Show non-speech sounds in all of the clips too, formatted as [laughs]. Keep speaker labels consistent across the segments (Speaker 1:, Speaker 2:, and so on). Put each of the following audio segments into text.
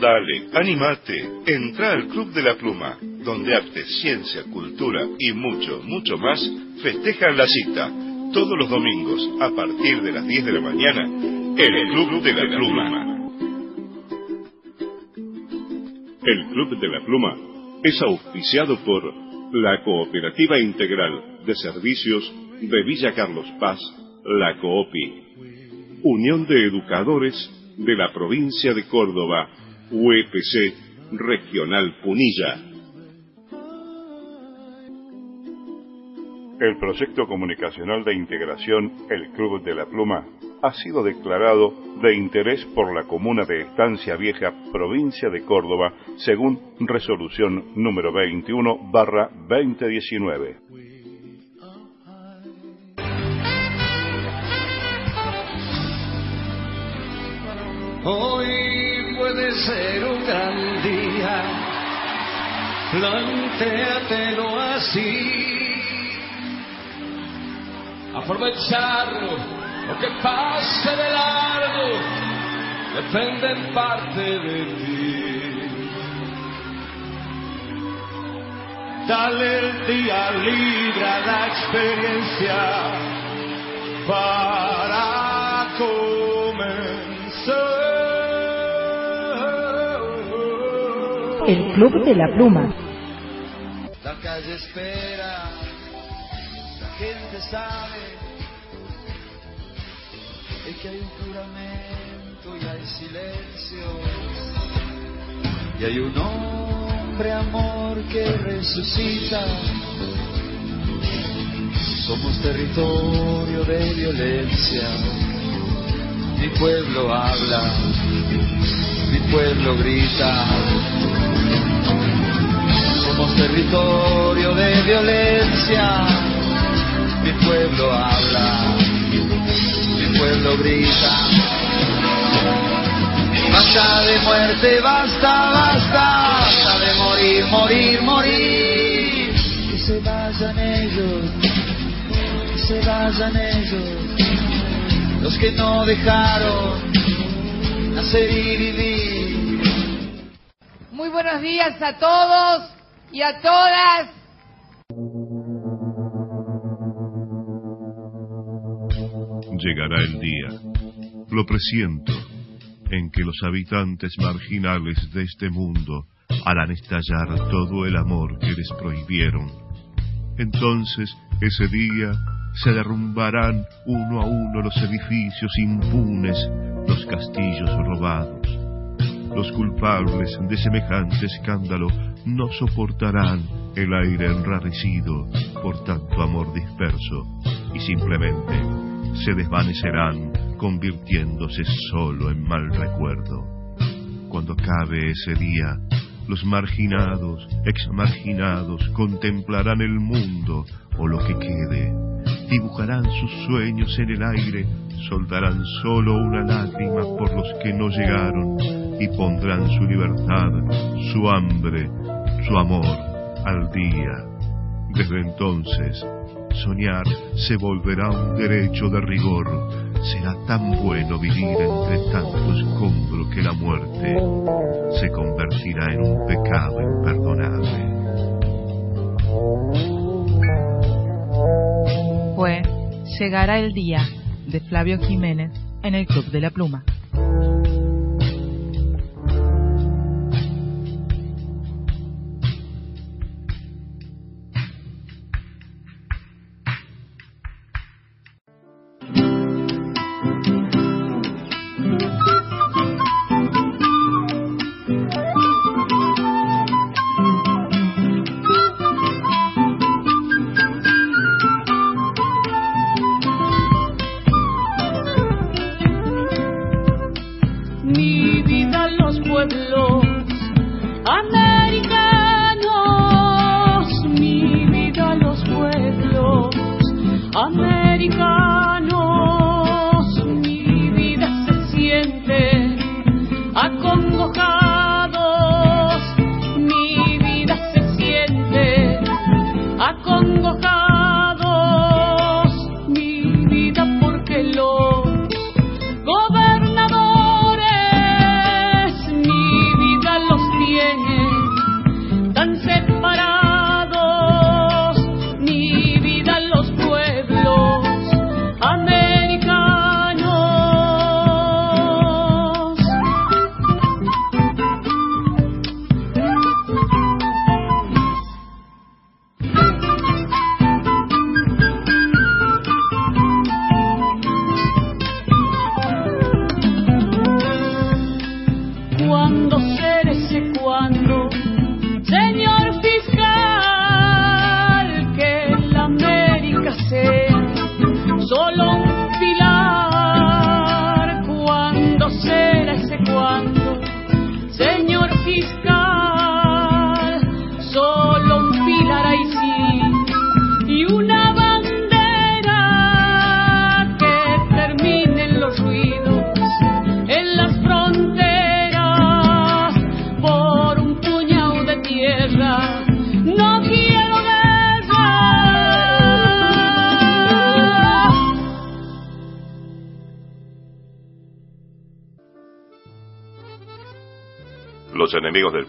Speaker 1: Dale, animate, entra al Club de la Pluma, donde arte, ciencia, cultura y mucho, mucho más festejan la cita, todos los domingos a partir de las 10 de la mañana, en el Club de la Pluma. El Club de la Pluma es auspiciado por la Cooperativa Integral de Servicios de Villa Carlos Paz, la COOPI, Unión de Educadores de la Provincia de Córdoba, UEPC Regional Punilla. El proyecto comunicacional de integración El Club de la Pluma ha sido declarado de interés por la comuna de Estancia Vieja, provincia de Córdoba, según resolución número 21 barra 2019.
Speaker 2: Hoy puede ser un gran día, plantéatelo así. Aprovecharlo, lo que pase de largo, depende en parte de ti. Dale el día libre a la experiencia para
Speaker 3: El Club de la Pluma.
Speaker 2: La calle espera, la gente sabe es que hay un juramento y hay silencio. Y hay un hombre amor que resucita. Somos territorio de violencia. Mi pueblo habla, mi pueblo grita. Territorio de violencia. Mi pueblo habla, mi pueblo grita. Basta de muerte, basta, basta, basta de morir, morir, morir. Que se vayan ellos, que se vayan ellos, los que no dejaron nacer y vivir.
Speaker 4: Muy buenos días a todos y a todas.
Speaker 1: Llegará el día, lo presiento, en que los habitantes marginales de este mundo harán estallar todo el amor que les prohibieron. Entonces, ese día, se derrumbarán uno a uno los edificios impunes, los castillos robados. Los culpables de semejante escándalo no soportarán el aire enrarecido por tanto amor disperso y simplemente se desvanecerán convirtiéndose solo en mal recuerdo. Cuando acabe ese día, los marginados, exmarginados, contemplarán el mundo o lo que quede, dibujarán sus sueños en el aire, soltarán solo una lágrima por los que no llegaron y pondrán su libertad, su hambre, su amor al día. Desde entonces, soñar se volverá un derecho de rigor. Será tan bueno vivir entre tanto escombro que la muerte se convertirá en un pecado imperdonable.
Speaker 3: Fue Llegará el día de Flavio Jiménez en el Club de la Pluma.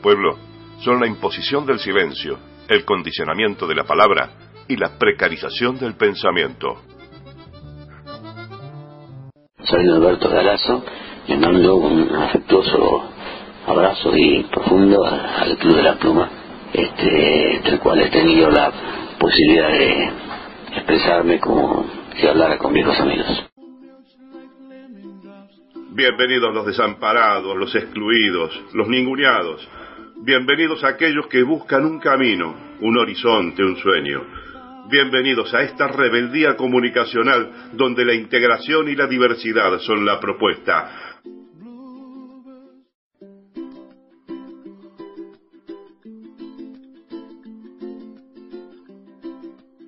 Speaker 5: Pueblo son la imposición del silencio, el condicionamiento de la palabra y la precarización del pensamiento.
Speaker 6: Soy Alberto Galazo, le mando un afectuoso abrazo y profundo al Club de la Pluma, este, del cual he tenido la posibilidad de expresarme como si hablara con viejos amigos.
Speaker 5: Bienvenidos los desamparados, los excluidos, los ninguneados. Bienvenidos a aquellos que buscan un camino, un horizonte, un sueño. Bienvenidos a esta rebeldía comunicacional donde la integración y la diversidad son la propuesta.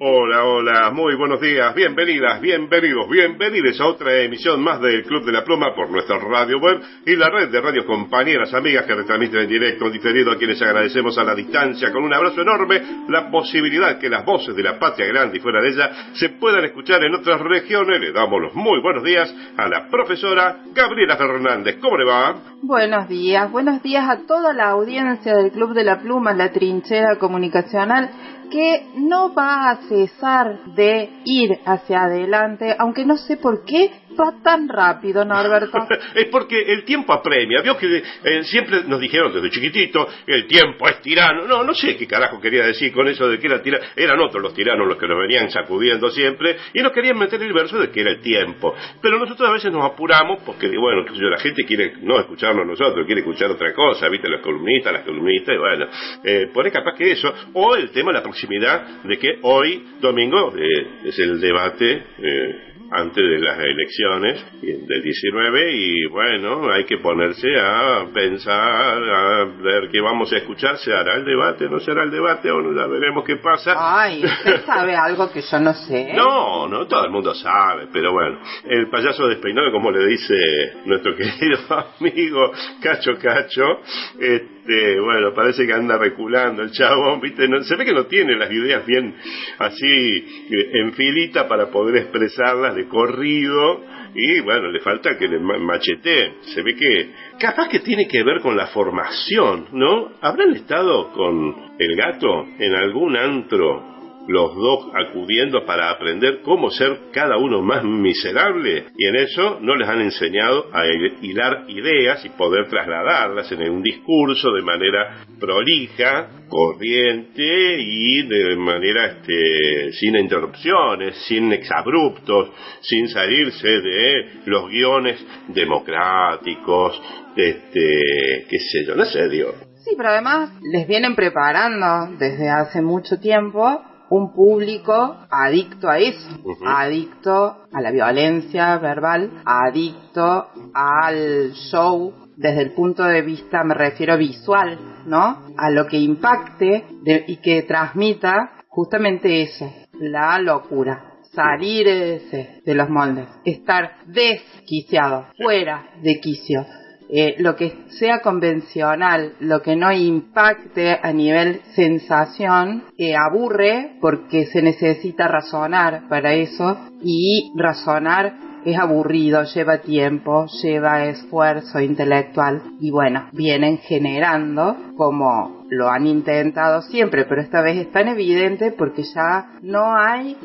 Speaker 5: Hola, hola, muy buenos días, bienvenidas, bienvenidos, bienvenidos a otra emisión más del Club de la Pluma por nuestra radio web y la red de radios compañeras, amigas que retransmiten en directo, diferido, a quienes agradecemos a la distancia con un abrazo enorme la posibilidad que las voces de la patria grande y fuera de ella se puedan escuchar en otras regiones. Le damos los muy buenos días a la profesora Gabriela Fernández. ¿Cómo le va?
Speaker 3: Buenos días, buenos días a toda la audiencia del Club de la Pluma, la trinchera comunicacional que no va a cesar de ir hacia adelante, aunque no sé por qué va tan rápido, Norberto? [laughs]
Speaker 5: es porque el tiempo apremia. Vio que eh, siempre nos dijeron desde chiquitito, el tiempo es tirano. No, no sé qué carajo quería decir con eso de que era tirano. Eran otros los tiranos los que nos venían sacudiendo siempre y nos querían meter el verso de que era el tiempo. Pero nosotros a veces nos apuramos porque, bueno, la gente quiere no escucharnos nosotros, quiere escuchar otra cosa, ¿viste? Los columnistas, las columnistas, y bueno, eh, por ahí capaz que eso. O el tema de la proximidad de que hoy, domingo, eh, es el debate. Eh, antes de las elecciones del 19 y bueno, hay que ponerse a pensar, a ver qué vamos a escuchar, ¿se hará el debate, no será el debate o no, ya veremos qué pasa?
Speaker 3: Ay, ¿usted sabe algo que yo no sé? [laughs]
Speaker 5: No, no, todo el mundo sabe, pero bueno, el payaso despeinado, como le dice nuestro [laughs] querido amigo Cacho Cacho, este, bueno, parece que anda reculando el chabón, ¿viste? se ve que no tiene las ideas bien así en filita para poder expresarlas corrido y bueno, le falta que le machete. Se ve que capaz que tiene que ver con la formación, ¿no? ¿Habrán estado con el gato en algún antro los dos acudiendo para aprender cómo ser cada uno más miserable y en eso no les han enseñado a hilar ideas y poder trasladarlas en un discurso de manera prolija, corriente y de manera este, sin interrupciones, sin exabruptos, sin salirse de los guiones democráticos, este, qué sé yo, no sé, Dios.
Speaker 3: Sí, pero además les vienen preparando desde hace mucho tiempo un público adicto a eso, adicto a la violencia verbal, adicto al show. Desde el punto de vista, me refiero visual, ¿no? A lo que impacte y que transmita justamente eso, la locura, salir de los moldes, estar desquiciado, fuera de quicio, eh, lo que sea convencional, lo que no impacte a nivel sensación, eh, aburre porque se necesita razonar para eso y razonar es aburrido, lleva tiempo, lleva esfuerzo intelectual y bueno, vienen generando como lo han intentado siempre, pero esta vez es tan evidente porque ya no hay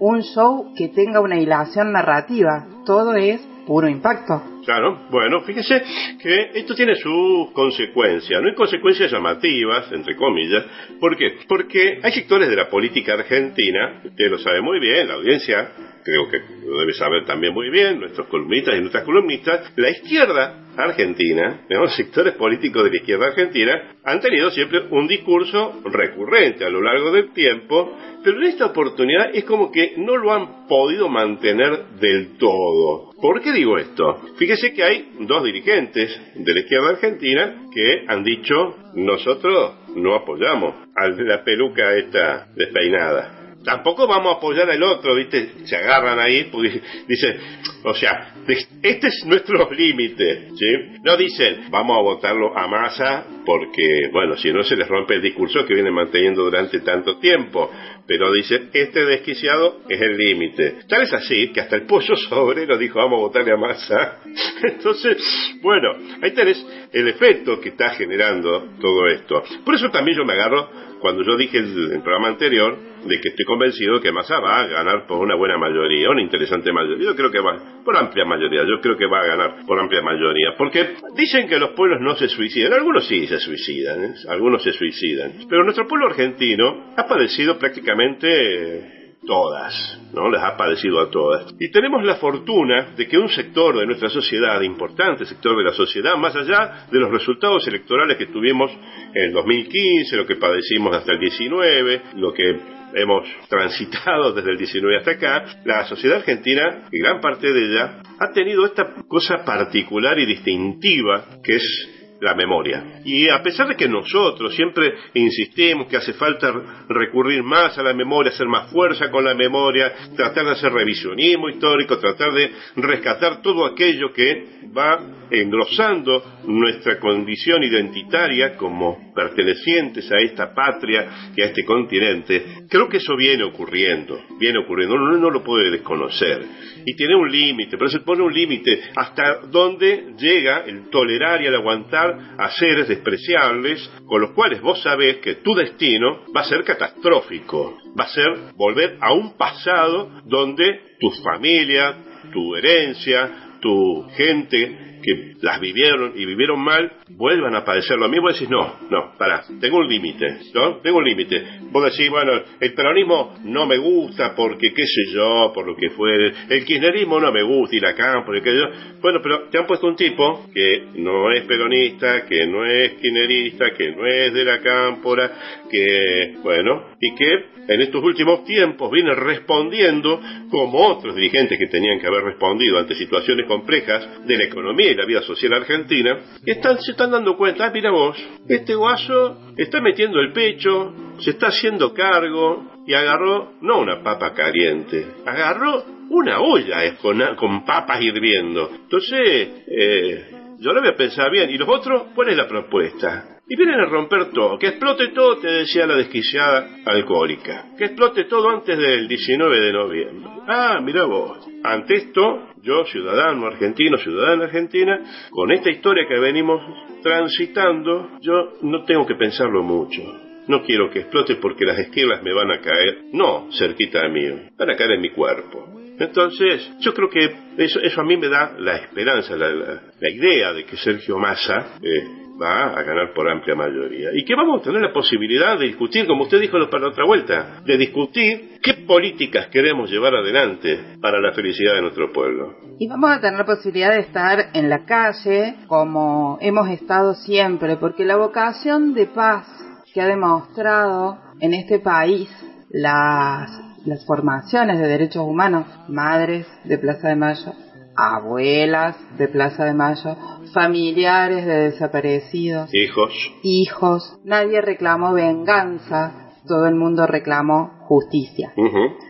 Speaker 3: un show que tenga una hilación narrativa, todo es puro impacto.
Speaker 5: Claro, bueno, fíjese que esto tiene sus consecuencias, no hay consecuencias llamativas, entre comillas. ¿Por qué? Porque hay sectores de la política argentina, usted lo sabe muy bien, la audiencia creo que lo debe saber también muy bien, nuestros columnistas y nuestras columnistas, la izquierda argentina, los [laughs] sectores políticos de la izquierda argentina, han tenido siempre un discurso recurrente a lo largo del tiempo, pero en esta oportunidad es como que no lo han podido mantener del todo. ¿Por qué digo esto? Fíjese que hay dos dirigentes de la izquierda argentina que han dicho, nosotros no apoyamos a la peluca esta despeinada tampoco vamos a apoyar al otro, ¿viste? Se agarran ahí, porque dice, O sea, este es nuestro [laughs] límite, ¿sí? No dicen, vamos a votarlo a masa porque, bueno, si no se les rompe el discurso que vienen manteniendo durante tanto tiempo. Pero dicen, este desquiciado es el límite. Tal es así que hasta el pollo sobre lo dijo, vamos a votarle a masa. [laughs] Entonces, bueno, ahí tenés el efecto que está generando todo esto. Por eso también yo me agarro cuando yo dije en el programa anterior de que estoy convencido que Massa va a ganar por una buena mayoría, una interesante mayoría. Yo creo que va, por amplia mayoría, yo creo que va a ganar por amplia mayoría. Porque dicen que los pueblos no se suicidan, algunos sí se suicidan, ¿eh? algunos se suicidan. Pero nuestro pueblo argentino ha padecido prácticamente todas, ¿no? Las ha padecido a todas. Y tenemos la fortuna de que un sector de nuestra sociedad, importante sector de la sociedad, más allá de los resultados electorales que tuvimos en el 2015, lo que padecimos hasta el 19, lo que hemos transitado desde el 19 hasta acá, la sociedad argentina, y gran parte de ella, ha tenido esta cosa particular y distintiva que es la memoria. Y a pesar de que nosotros siempre insistimos que hace falta recurrir más a la memoria, hacer más fuerza con la memoria, tratar de hacer revisionismo histórico, tratar de rescatar todo aquello que va engrosando nuestra condición identitaria como pertenecientes a esta patria y a este continente, creo que eso viene ocurriendo, viene ocurriendo, uno no lo puede desconocer. Y tiene un límite, pero se pone un límite hasta donde llega el tolerar y el aguantar a seres despreciables con los cuales vos sabés que tu destino va a ser catastrófico, va a ser volver a un pasado donde tu familia, tu herencia, tu gente que las vivieron y vivieron mal vuelvan a padecer lo mismo, decís, no, no, para, tengo un límite, ¿no? Tengo un límite. Vos decís, bueno, el peronismo no me gusta porque qué sé yo, por lo que fuere, el kirchnerismo no me gusta, ir acá, porque yo, bueno, pero te han puesto un tipo que no es peronista, que no es kirchnerista, que no es de la cámpora, que, bueno, y que en estos últimos tiempos viene respondiendo como otros dirigentes que tenían que haber respondido ante situaciones complejas de la economía la vida social argentina, están, se están dando cuenta, ah, mira vos, este guaso está metiendo el pecho, se está haciendo cargo y agarró no una papa caliente, agarró una olla eh, con, con papas hirviendo. Entonces, eh, yo lo voy a pensar bien. ¿Y los otros? ¿Cuál es la propuesta? Y vienen a romper todo. Que explote todo, te decía la desquiciada alcohólica. Que explote todo antes del 19 de noviembre. Ah, mira vos. Ante esto, yo, ciudadano argentino, ciudadana argentina, con esta historia que venimos transitando, yo no tengo que pensarlo mucho. No quiero que explote porque las esquelas me van a caer, no cerquita de mí, van a caer en mi cuerpo. Entonces, yo creo que eso, eso a mí me da la esperanza, la, la, idea de que Sergio Massa eh, va a ganar por amplia mayoría. Y que vamos a tener la posibilidad de discutir, como usted dijo para la otra vuelta, de discutir qué políticas queremos llevar adelante para la felicidad de nuestro pueblo.
Speaker 3: Y vamos a tener la posibilidad de estar en la calle como hemos estado siempre, porque la vocación de paz que ha demostrado en este país las las formaciones de derechos humanos, madres de Plaza de Mayo, abuelas de Plaza de Mayo, familiares de desaparecidos,
Speaker 5: hijos,
Speaker 3: hijos. Nadie reclamó venganza, todo el mundo reclamó justicia.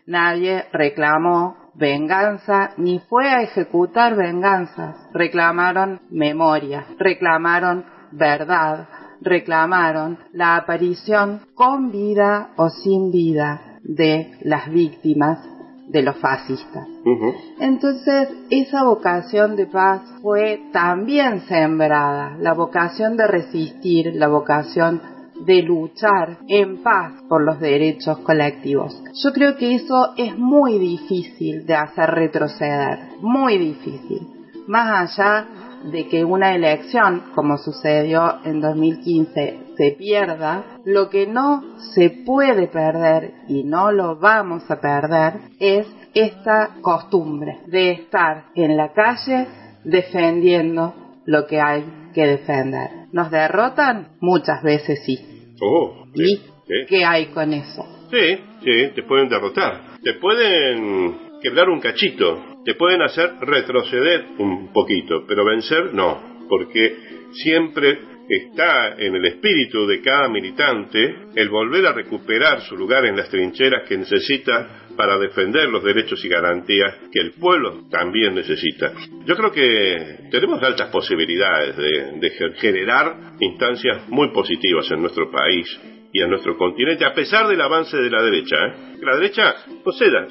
Speaker 3: Nadie reclamó venganza ni fue a ejecutar venganzas. Reclamaron memoria, reclamaron verdad, reclamaron la aparición con vida o sin vida de las víctimas de los fascistas. Entonces, esa vocación de paz fue también sembrada, la vocación de resistir, la vocación de luchar en paz por los derechos colectivos. Yo creo que eso es muy difícil de hacer retroceder, muy difícil. Más allá de que una elección, como sucedió en 2015, se pierda, lo que no se puede perder y no lo vamos a perder es esta costumbre de estar en la calle defendiendo lo que hay que defender. ¿Nos derrotan? Muchas veces sí.
Speaker 5: Oh,
Speaker 3: ¿Y qué hay con eso?
Speaker 5: Sí, sí, te pueden derrotar. Te pueden quebrar un cachito. Te pueden hacer retroceder un poquito, pero vencer no, porque siempre está en el espíritu de cada militante el volver a recuperar su lugar en las trincheras que necesita para defender los derechos y garantías que el pueblo también necesita. Yo creo que tenemos altas posibilidades de, generar instancias muy positivas en nuestro país y en nuestro continente, a pesar del avance de la derecha. ¿eh? La derecha no cesa,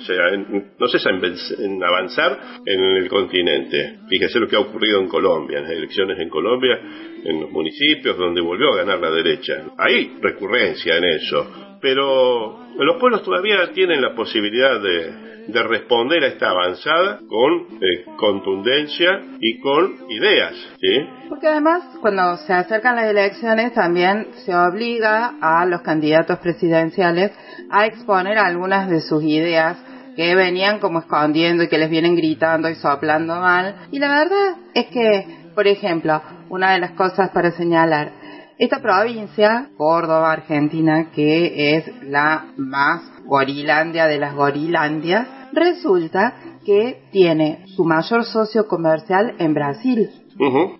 Speaker 5: no cesa en, avanzar en el continente. Fíjese lo que ha ocurrido en Colombia, en las elecciones en Colombia, en los municipios donde volvió a ganar la derecha. Hay recurrencia en eso, pero los pueblos todavía tienen la posibilidad de, responder a esta avanzada con eh, contundencia y con ideas.
Speaker 3: Porque además, cuando se acercan las elecciones, también se obliga a los candidatos presidenciales a exponer algunas de sus ideas que venían como escondiendo y que les vienen gritando y soplando mal. Y la verdad es que, por ejemplo, una de las cosas para señalar, esta provincia, Córdoba, Argentina, que es la más gorilandia de las gorilandias, resulta que tiene su mayor socio comercial en Brasil,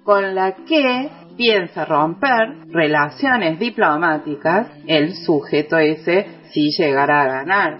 Speaker 3: con la que piensa romper relaciones diplomáticas el sujeto ese si llegara a ganar.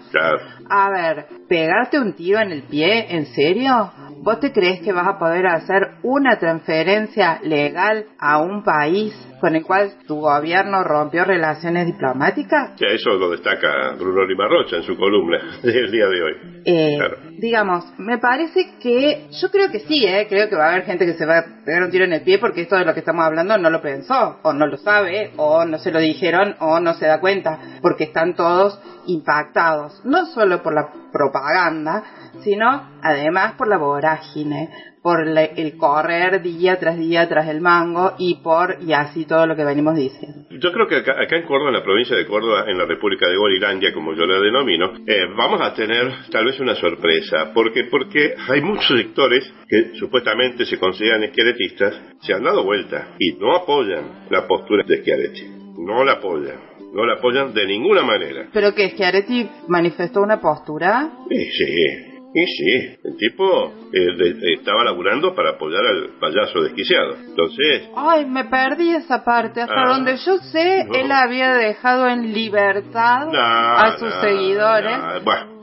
Speaker 3: A ver, pegarte un tiro en el pie, ¿en serio? ¿Vos te crees que vas a poder hacer una transferencia legal a un país con el cual tu gobierno rompió relaciones diplomáticas?
Speaker 5: Sí, eso lo destaca Bruno Limarrocha en su columna del día de hoy.
Speaker 3: Eh, digamos, me parece que, yo creo que sí, eh, creo que va a haber gente que se va a pegar un tiro en el pie porque esto de lo que estamos hablando no lo pensó, o no lo sabe, o no se lo dijeron, o no se da cuenta, porque están todos impactados, no solo por la propaganda, sino además por la vorágine, por el correr día tras día tras el mango y por y así todo lo que venimos diciendo.
Speaker 5: Yo creo que acá, en Córdoba, en la provincia de Córdoba, en la República de Gorilandia, como yo la denomino, eh, vamos a tener tal vez una sorpresa, porque porque hay muchos sectores que supuestamente se consideran izquierdistas, se han dado vuelta y no apoyan la postura de Schiaretti, no la apoyan no la apoyan de ninguna manera.
Speaker 3: ¿Pero que Schiaretti manifestó una postura?
Speaker 5: Sí, sí, y sí, el tipo eh, estaba laburando para apoyar al payaso desquiciado. Entonces...
Speaker 3: Ay, me perdí esa parte. Hasta ah, donde yo sé, él había dejado en libertad a sus seguidores.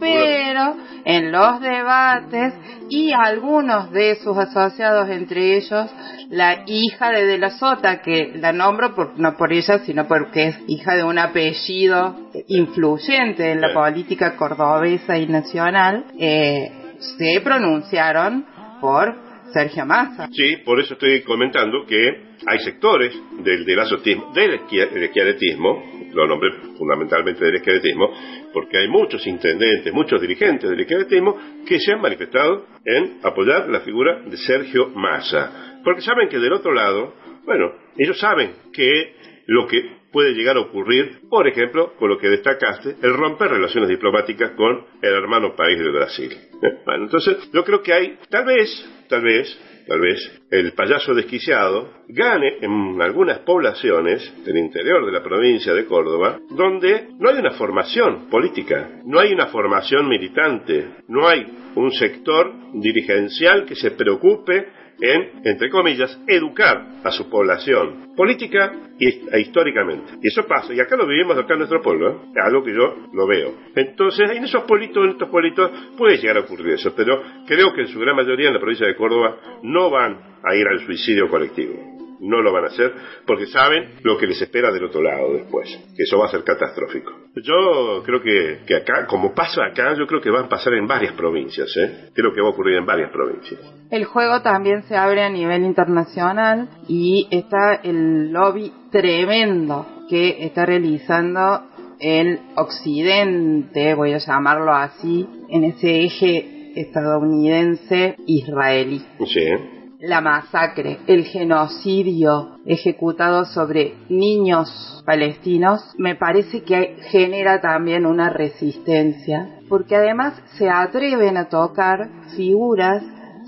Speaker 3: Pero en los debates y algunos de sus asociados, entre ellos la hija de De la Sota, que la nombro por, no por ella, sino porque es hija de un apellido influyente en la política cordobesa y nacional, eh, se pronunciaron por Sergio Massa.
Speaker 5: Sí, por eso estoy comentando que hay sectores del, del azotismo, del esquiaretismo, lo nombré fundamentalmente del esquiaretismo, porque hay muchos intendentes, muchos dirigentes del esquiaretismo que se han manifestado en apoyar la figura de Sergio Massa. Porque saben que del otro lado, bueno, ellos saben que lo que puede llegar a ocurrir, por ejemplo, con lo que destacaste, el romper relaciones diplomáticas con el hermano país de Brasil. [laughs] Entonces yo creo que hay, tal vez, tal vez, tal vez, el payaso desquiciado gane en algunas poblaciones del interior de la provincia de Córdoba, donde no hay una formación política, no hay una formación militante, no hay un sector dirigencial que se preocupe en, entre comillas, educar a su población política e históricamente. Y eso pasa, y acá lo vivimos acá en nuestro pueblo, ¿eh? algo que yo lo veo. Entonces, en esos pueblitos, en estos pueblitos, puede llegar a ocurrir eso, pero creo que en su gran mayoría en la provincia de Córdoba no van a ir al suicidio colectivo no lo van a hacer porque saben lo que les espera del otro lado después, que eso va a ser catastrófico. Yo creo que, acá, como pasa acá, yo creo que va a pasar en varias provincias, ¿eh? creo que va a ocurrir en varias provincias.
Speaker 3: El juego también se abre a nivel internacional y está el lobby tremendo que está realizando el occidente, voy a llamarlo así, en ese eje estadounidense israelí.
Speaker 5: Sí
Speaker 3: la masacre, el genocidio ejecutado sobre niños palestinos, me parece que genera también una resistencia, porque además se atreven a tocar figuras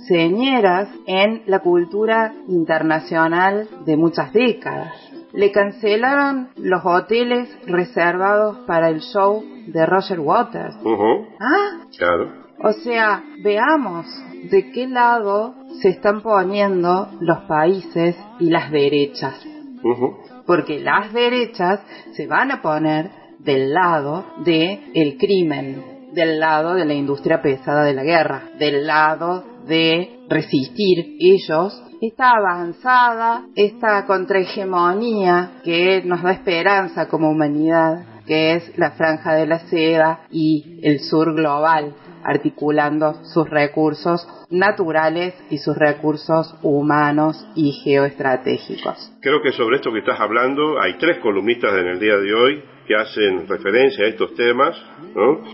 Speaker 3: señeras en la cultura internacional de muchas décadas. Le cancelaron los hoteles reservados para el show de Roger Waters.
Speaker 5: Ah, claro.
Speaker 3: O sea, veamos de qué lado se están poniendo los países y las derechas. Porque las derechas se van a poner del lado del el crimen, del lado de la industria pesada de la guerra, del lado de resistir ellos esta avanzada, esta contrahegemonía que nos da esperanza como humanidad, que es la franja de la seda y el sur global, articulando sus recursos naturales y sus recursos humanos y geoestratégicos.
Speaker 5: Creo que sobre esto que estás hablando hay tres columnistas en el día de hoy que hacen referencia a estos temas.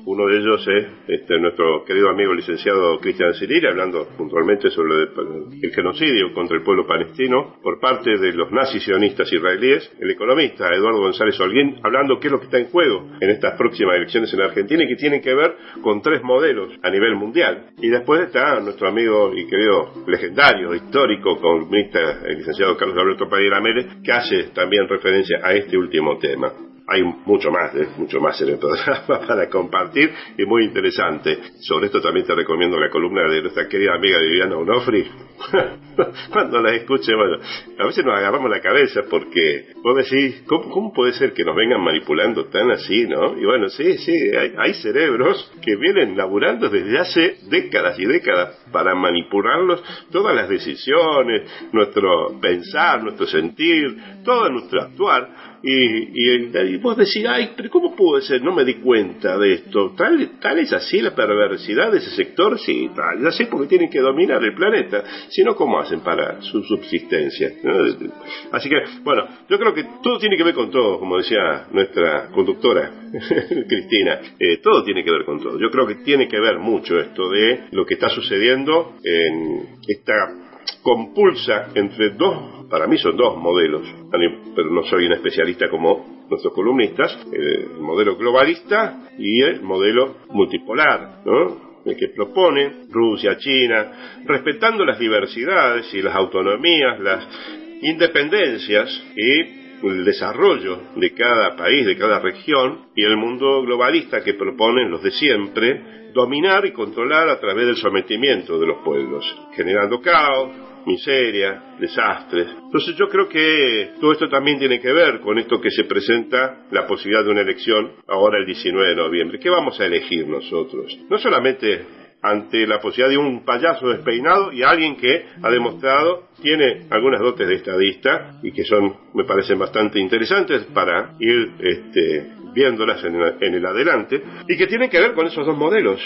Speaker 5: Uno de ellos es este, nuestro querido amigo licenciado Cristian Ciriri, hablando puntualmente sobre el, genocidio contra el pueblo palestino por parte de los nazis sionistas israelíes. El economista Eduardo González Holguín, hablando qué es lo que está en juego en estas próximas elecciones en Argentina y que tienen que ver con tres modelos a nivel mundial. Y después está nuestro amigo y querido legendario, histórico, columnista, el licenciado Carlos Alberto Padilla Mérez, que hace también referencia a este último tema hay mucho más, ¿eh? mucho más en el programa [laughs] para compartir y muy interesante. Sobre esto también te recomiendo la columna de nuestra querida amiga Viviana Onofri. [laughs] Cuando la escuche, bueno, a veces nos agarramos la cabeza porque vos decís, ¿cómo, puede ser que nos vengan manipulando tan así, no? Y bueno, sí, sí, hay, hay cerebros que vienen laburando desde hace décadas y décadas para manipularlos todas las decisiones, nuestro pensar, nuestro sentir, todo nuestro actuar y, y, vos decís, ay, pero ¿cómo puede ser? No me di cuenta de esto. Tal, tal es así la perversidad de ese sector, sí, tal es así porque tienen que dominar el planeta. Si no, ¿cómo hacen para su subsistencia? Así que, bueno, yo creo que todo tiene que ver con todo, como decía nuestra conductora, [laughs] Cristina. Eh, todo tiene que ver con todo. Yo creo que tiene que ver mucho esto de lo que está sucediendo en esta compulsa entre dos, para mí son dos modelos, pero no soy un especialista como nuestros columnistas, el modelo globalista y el modelo multipolar, ¿no? el que propone Rusia, China, respetando las diversidades y las autonomías, las independencias y el desarrollo de cada país, de cada región, y el mundo globalista que proponen los de siempre, dominar y controlar a través del sometimiento de los pueblos, generando caos, miseria, desastres. Entonces yo creo que todo esto también tiene que ver con esto que se presenta, la posibilidad de una elección ahora el 19 de noviembre. ¿Qué vamos a elegir nosotros? No solamente ante la posibilidad de un payaso despeinado y alguien que ha demostrado tiene algunas dotes de estadista y que son, me parecen bastante interesantes para ir este, viéndolas en, en el adelante y que tienen que ver con esos dos modelos.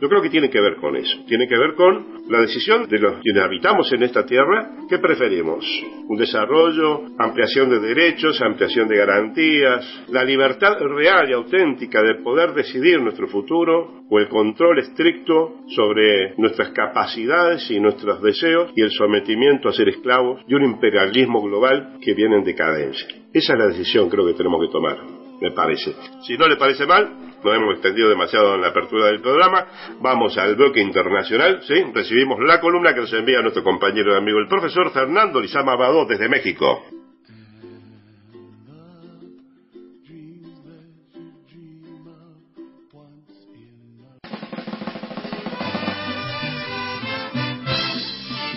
Speaker 5: Yo creo que tiene que ver con eso. Tiene que ver con la decisión de los quienes habitamos en esta tierra. ¿Qué preferimos? ¿Un desarrollo, ampliación de derechos, ampliación de garantías, la libertad real y auténtica de poder decidir nuestro futuro o el control estricto sobre nuestras capacidades y nuestros deseos y el sometimiento a ser esclavos de un imperialismo global que viene en decadencia? Esa es la decisión creo que tenemos que tomar, me parece. Si no le parece mal, no hemos extendido demasiado en la apertura del programa. Vamos al bloque internacional, ¿sí? Recibimos la columna que nos envía nuestro compañero y amigo, el profesor Fernando Lizama Abadó, desde México.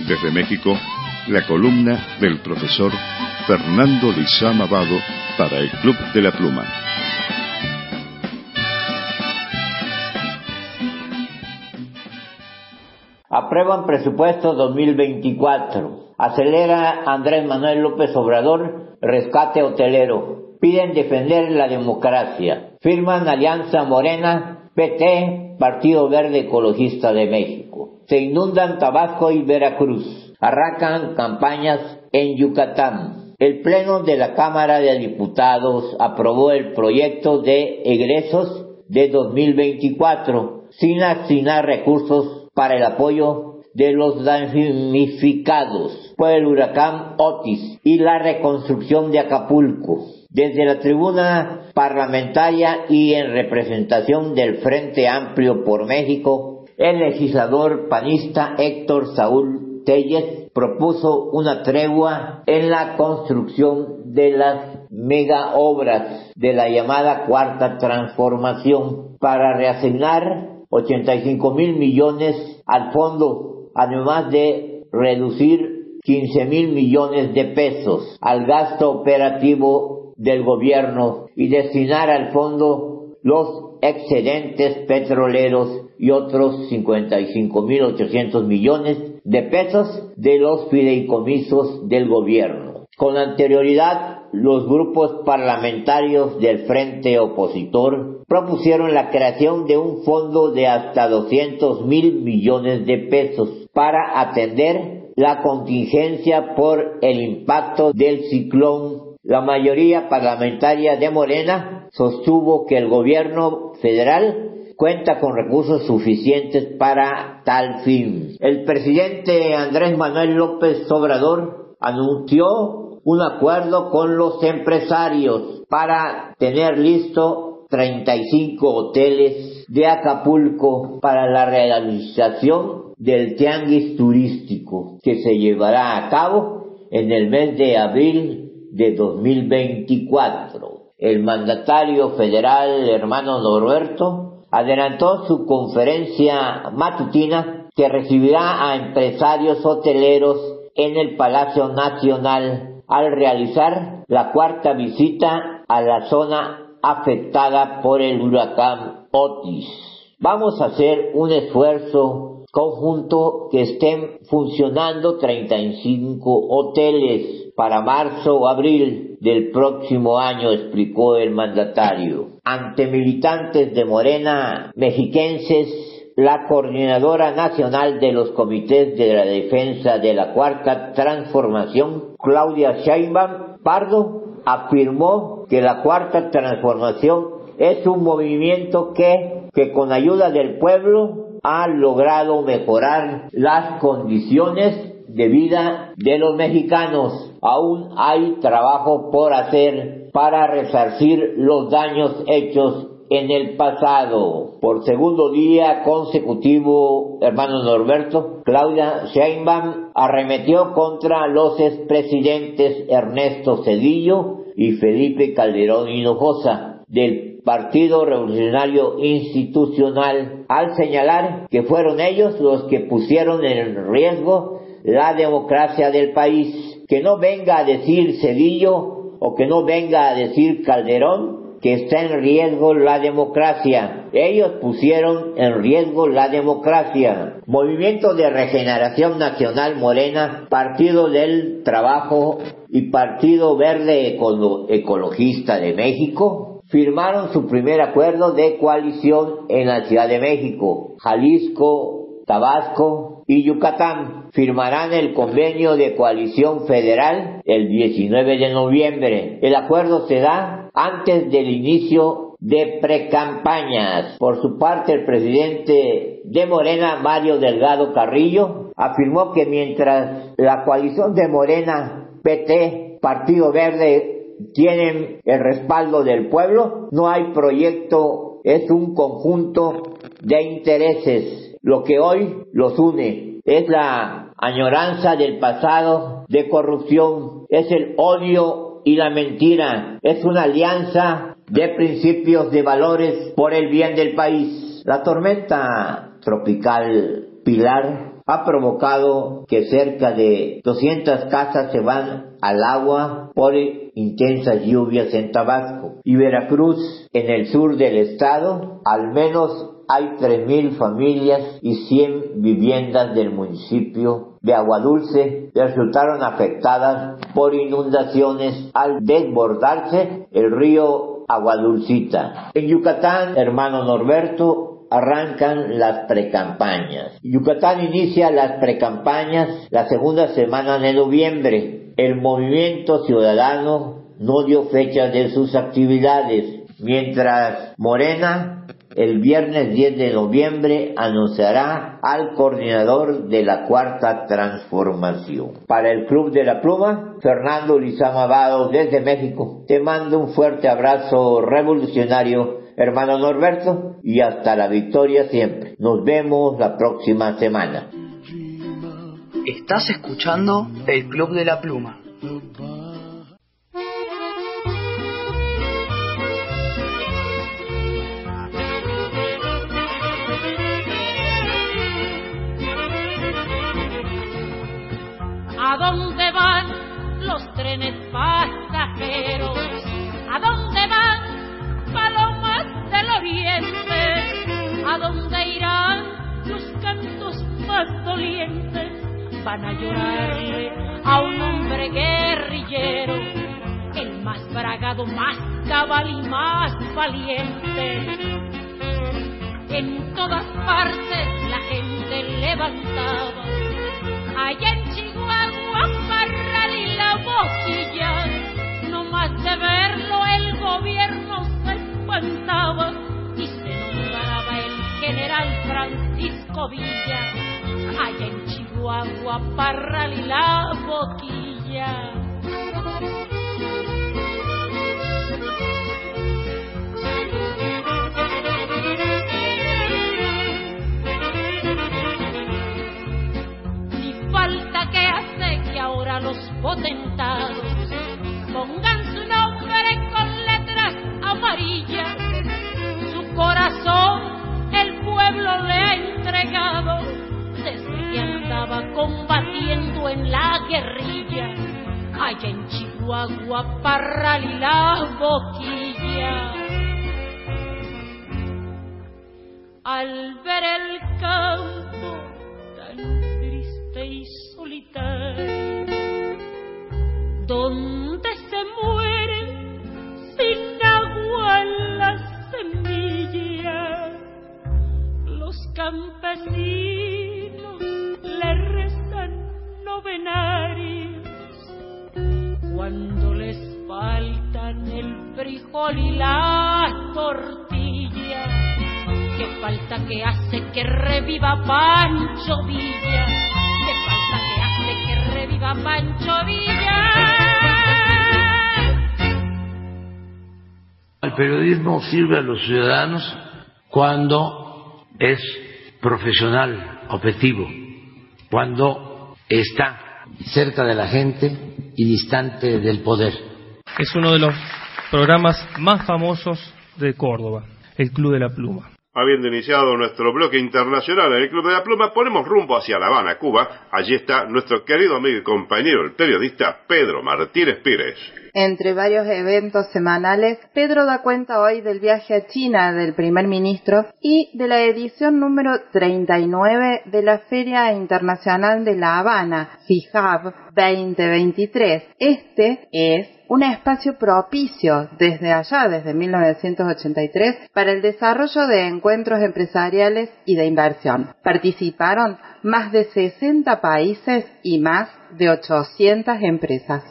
Speaker 7: Desde México, la columna del profesor Fernando Lizama Abado para el Club de la Pluma.
Speaker 8: Aprueban presupuesto 2024. Acelera Andrés Manuel López Obrador rescate hotelero. Piden defender la democracia. Firman Alianza Morena, PT, Partido Verde Ecologista de México. Se inundan Tabasco y Veracruz. Arrancan campañas en Yucatán. El Pleno de la Cámara de Diputados aprobó el proyecto de egresos de 2024 sin asignar recursos para el apoyo de los damnificados por el huracán Otis y la reconstrucción de Acapulco. Desde la tribuna parlamentaria y en representación del Frente Amplio por México, el legislador panista Héctor Saúl Telles propuso una tregua en la construcción de las mega obras de la llamada Cuarta Transformación para reasignar 85 mil millones al fondo, además de reducir 15 mil millones de pesos al gasto operativo del gobierno y destinar al fondo los excedentes petroleros y otros 55.800 millones de pesos de los fideicomisos del gobierno. Con anterioridad, los grupos parlamentarios del Frente Opositor propusieron la creación de un fondo de hasta 200 mil millones de pesos para atender la contingencia por el impacto del ciclón. La mayoría parlamentaria de Morena sostuvo que el gobierno federal cuenta con recursos suficientes para tal fin. El presidente Andrés Manuel López Obrador anunció un acuerdo con los empresarios para tener listo 35 hoteles de Acapulco para la realización del tianguis turístico que se llevará a cabo en el mes de abril de 2024. El mandatario federal hermano Norberto adelantó su conferencia matutina que recibirá a empresarios hoteleros en el Palacio Nacional al realizar la cuarta visita a la zona afectada por el huracán Otis. Vamos a hacer un esfuerzo conjunto que estén funcionando 35 hoteles para marzo o abril del próximo año, explicó el mandatario. Ante militantes de Morena mexiquenses, la coordinadora nacional de los comités de la defensa de la cuarta transformación, Claudia Sheinbaum Pardo, afirmó que la cuarta transformación es un movimiento que, que con ayuda del pueblo ha logrado mejorar las condiciones de vida de los mexicanos. Aún hay trabajo por hacer para resarcir los daños hechos en el pasado. Por segundo día consecutivo, hermano Norberto, Claudia Sheinbaum arremetió contra los expresidentes Ernesto Cedillo y Felipe Calderón Hinojosa del Partido Revolucionario Institucional al señalar que fueron ellos los que pusieron en riesgo la democracia del país. Que no venga a decir Cedillo o que no venga a decir Calderón que está en riesgo la democracia. Ellos pusieron en riesgo la democracia. Movimiento de Regeneración Nacional Morena, Partido del Trabajo y Partido Verde Ecologista de México firmaron su primer acuerdo de coalición en la Ciudad de México, Jalisco, Tabasco y Yucatán. Firmarán el convenio de coalición federal el 19 de noviembre. El acuerdo se da antes del inicio de precampañas. Por su parte, el presidente de Morena, Mario Delgado Carrillo, afirmó que mientras la coalición de Morena, PT, Partido Verde tienen el respaldo del pueblo, no hay proyecto, es un conjunto de intereses. Lo que hoy los une es la añoranza del pasado de corrupción, es el odio y la mentira, es una alianza de principios, de valores por el bien del país. La tormenta tropical Pilar ha provocado que cerca de 200 casas se van al agua por intensas lluvias en Tabasco y Veracruz, en el sur del estado, al menos hay 3.000 familias y 100 viviendas del municipio de Aguadulce resultaron afectadas por inundaciones al desbordarse el río Aguadulcita. En Yucatán, hermano Norberto, arrancan las precampañas. Yucatán inicia las precampañas la segunda semana de noviembre el movimiento ciudadano no dio fecha de sus actividades, mientras Morena el viernes 10 de noviembre anunciará al coordinador de la cuarta transformación. Para el Club de la Pluma, Fernando Lizama desde México. Te mando un fuerte abrazo revolucionario, hermano Norberto, y hasta la victoria siempre. Nos vemos la próxima semana.
Speaker 9: Estás escuchando El Club de la Pluma.
Speaker 10: A dónde van los trenes pasajeros? ¿A dónde van palomas del oriente? ¿A dónde irán los cantos más dolientes? Van a llorarle a un hombre guerrillero, el más bragado, más cabal y más valiente. En todas partes la gente levantaba allá en Chihuahua, Parral y la boquilla, no más de verlo el gobierno se espantaba y se nombraba el general Francisco Villa, allá en Chihuahua, Parral y la boquilla. Los potentados pongan su nombre con letras amarillas. Su corazón el pueblo le ha entregado desde que andaba combatiendo en la guerrilla. Allá en Chihuahua, Parral y la boquilla. Al ver el campo tan triste y solitario, donde se muere sin agua la semilla, los campesinos le rezan novenarios cuando les faltan el frijol y la tortilla. Qué falta que hace que reviva Pancho Villa. Qué falta que hace que reviva Pancho Villa.
Speaker 11: El periodismo sirve a los ciudadanos cuando es profesional, objetivo, cuando está cerca de la gente y distante del poder.
Speaker 12: Es uno de los programas más famosos de Córdoba, el Club de la Pluma.
Speaker 5: Habiendo iniciado nuestro bloque internacional en el Club de la Pluma, ponemos rumbo hacia La Habana, Cuba. Allí está nuestro querido amigo y compañero, el periodista Pedro Martínez Pírez.
Speaker 3: Entre varios eventos semanales, Pedro da cuenta hoy del viaje a China del primer ministro y de la edición número 39 de la Feria Internacional de La Habana, FIJAB 2023. Este es un espacio propicio desde allá, desde 1983, para el desarrollo de encuentros empresariales y de inversión. Participaron más de 60 países y más de 800 empresas.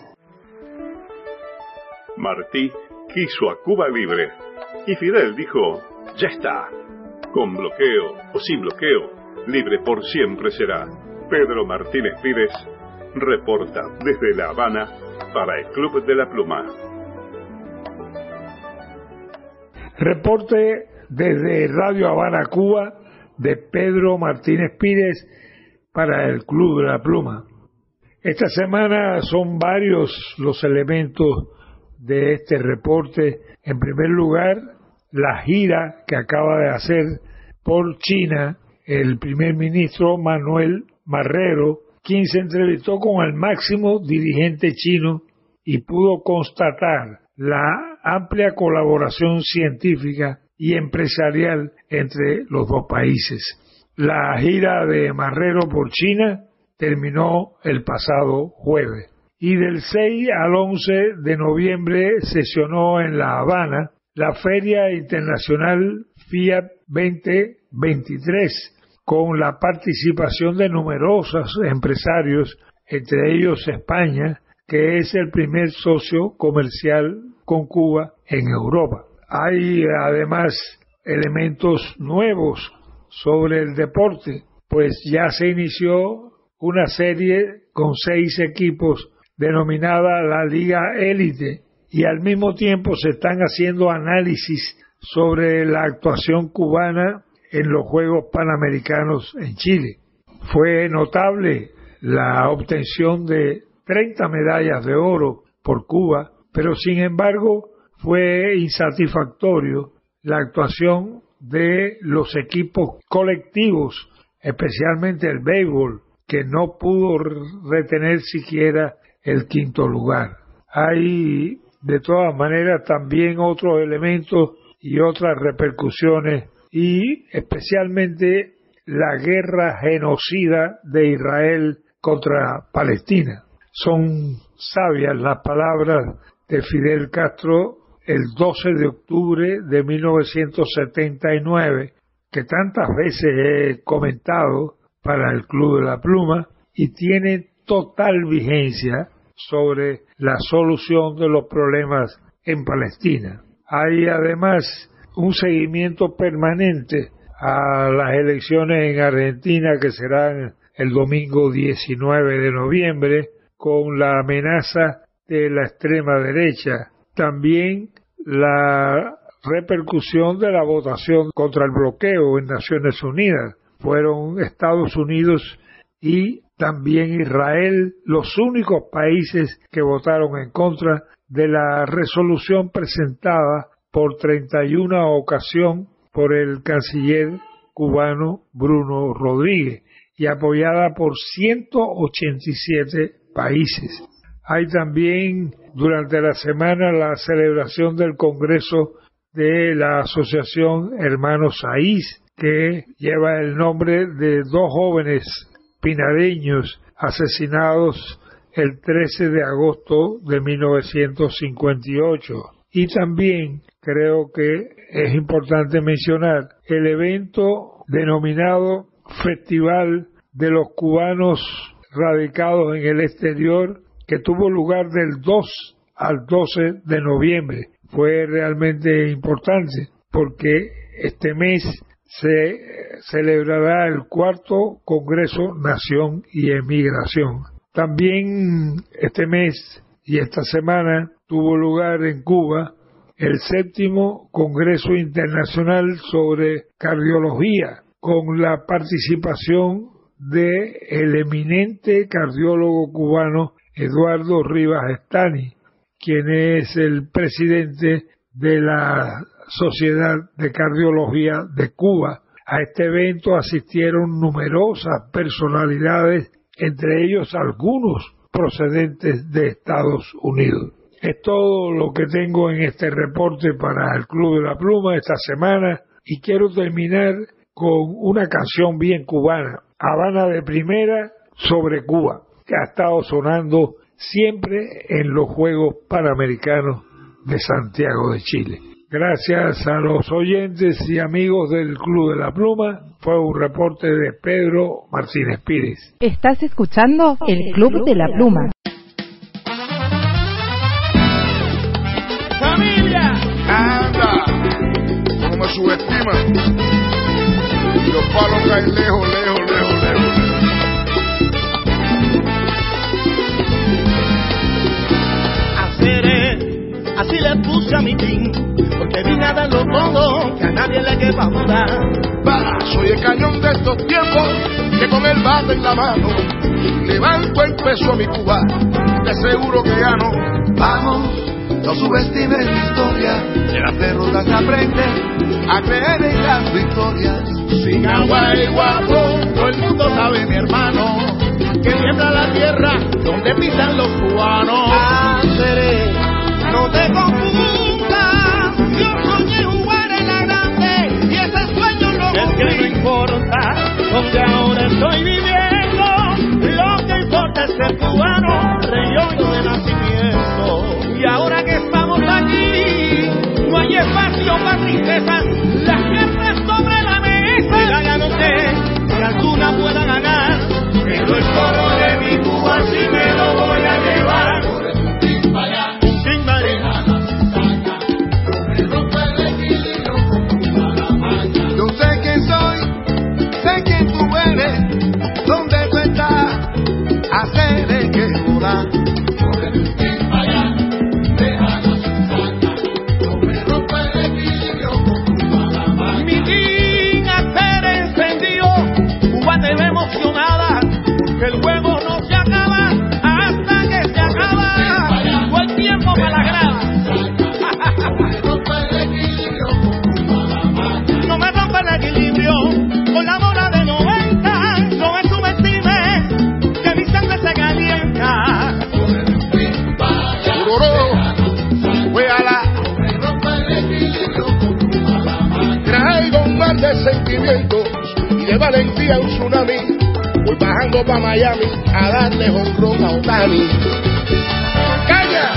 Speaker 7: Martí quiso a Cuba libre y Fidel dijo, ya está. Con bloqueo o sin bloqueo, libre por siempre será. Pedro Martínez Pírez reporta desde La Habana para el Club de la Pluma.
Speaker 13: Reporte desde Radio Habana, Cuba, de Pedro Martínez Pírez para el Club de la Pluma. Esta semana son varios los elementos de este reporte. En primer lugar, la gira que acaba de hacer por China el primer ministro Manuel Marrero, quien se entrevistó con el máximo dirigente chino y pudo constatar la amplia colaboración científica y empresarial entre los dos países. La gira de Marrero por China terminó el pasado jueves y del 6 al 11 de noviembre sesionó en La Habana la Feria Internacional Fiat 2023 con la participación de numerosos empresarios, entre ellos España, que es el primer socio comercial con Cuba en Europa. Hay además elementos nuevos sobre el deporte, pues ya se inició una serie con seis equipos denominada la Liga Élite y al mismo tiempo se están haciendo análisis sobre la actuación cubana en los Juegos Panamericanos en Chile. Fue notable la obtención de 30 medallas de oro por Cuba, pero sin embargo fue insatisfactorio la actuación de los equipos colectivos, especialmente el béisbol, que no pudo retener siquiera el quinto lugar. Hay de todas maneras también otros elementos y otras repercusiones y especialmente la guerra genocida de Israel contra Palestina. Son sabias las palabras de Fidel Castro el 12 de octubre de 1979, que tantas veces he comentado para el Club de la Pluma y tiene total vigencia sobre la solución de los problemas en Palestina. Hay además un seguimiento permanente a las elecciones en Argentina que serán el domingo 19 de noviembre con la amenaza de la extrema derecha. También la repercusión de la votación contra el bloqueo en Naciones Unidas. Fueron Estados Unidos y también Israel los únicos países que votaron en contra de la resolución presentada por 31 ocasión por el canciller cubano Bruno Rodríguez y apoyada por 187 países. Hay también durante la semana la celebración del Congreso de la Asociación Hermanos Saiz, que lleva el nombre de dos jóvenes pinareños asesinados el 13 de agosto de 1958. Y también creo que es importante mencionar el evento denominado Festival de los Cubanos Radicados en el Exterior, que tuvo lugar del 2 al 12 de noviembre. Fue realmente importante porque este mes se celebrará el cuarto Congreso Nación y Emigración. También este mes y esta semana tuvo lugar en Cuba el séptimo Congreso Internacional sobre Cardiología, con la participación de eminente cardiólogo cubano Eduardo Rivas Estani, quien es el presidente de la Sociedad de Cardiología de Cuba. A este evento asistieron numerosas personalidades, entre ellos algunos procedentes de Estados Unidos. Es todo lo que tengo en este reporte para el Club de la Pluma esta semana y quiero terminar con una canción bien cubana, Habana de Primera sobre Cuba, que ha estado sonando siempre en los Juegos Panamericanos de Santiago de Chile. Gracias a los oyentes y amigos del Club de la Pluma, fue un reporte de Pedro Martínez Pírez.
Speaker 14: Estás escuchando el Club de la Pluma.
Speaker 15: ¿Cómo me subestiman? Los palos caen lejos, lejos, lejos, lejos.
Speaker 16: así le puse a mi team, porque vine a darlo todo, que a nadie le quepa dudar.
Speaker 15: Para, soy el cañón de estos tiempos, que con el bate en la mano, levanto el peso a mi Cuba, te seguro que gano.
Speaker 17: Vamos, no subestimes mi historia, de las derrotas se aprende a creer en las victorias.
Speaker 16: Sin agua y guapo, todo el mundo sabe, mi hermano, que tiembla la tierra donde pisan los cubanos. no te confundas, yo soñé jugar en la grande y ese sueño no Es que no importa donde ahora estoy viviendo, lo que importa es ser cubano, no espacio para tristeza, las piernas sobre la mesa. Y la ganote, si alguna pueda ganar, pero el coro
Speaker 15: sentimientos y de valentía un tsunami. Voy bajando pa' Miami a darle honrón a Otani. ¡Calla!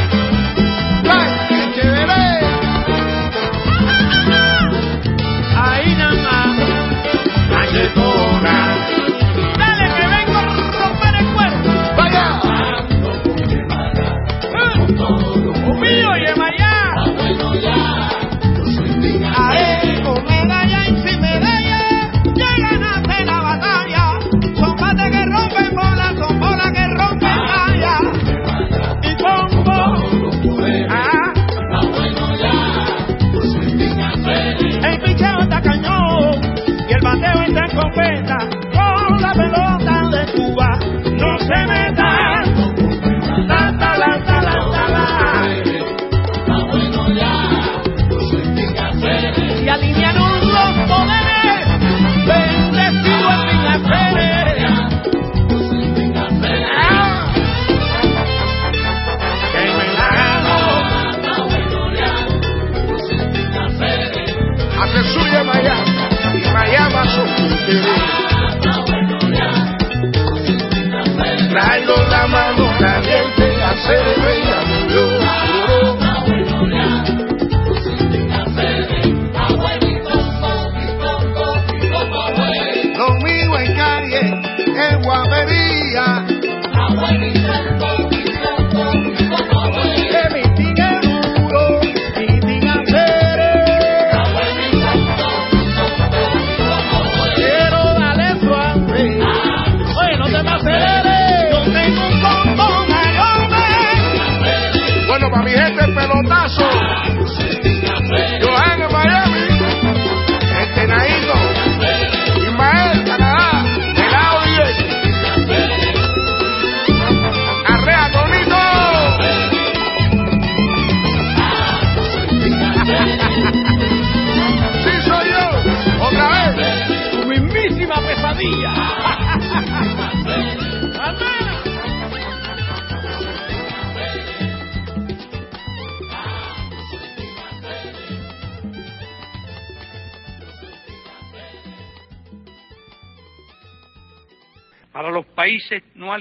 Speaker 15: ¡Black!
Speaker 16: Ahí nada más.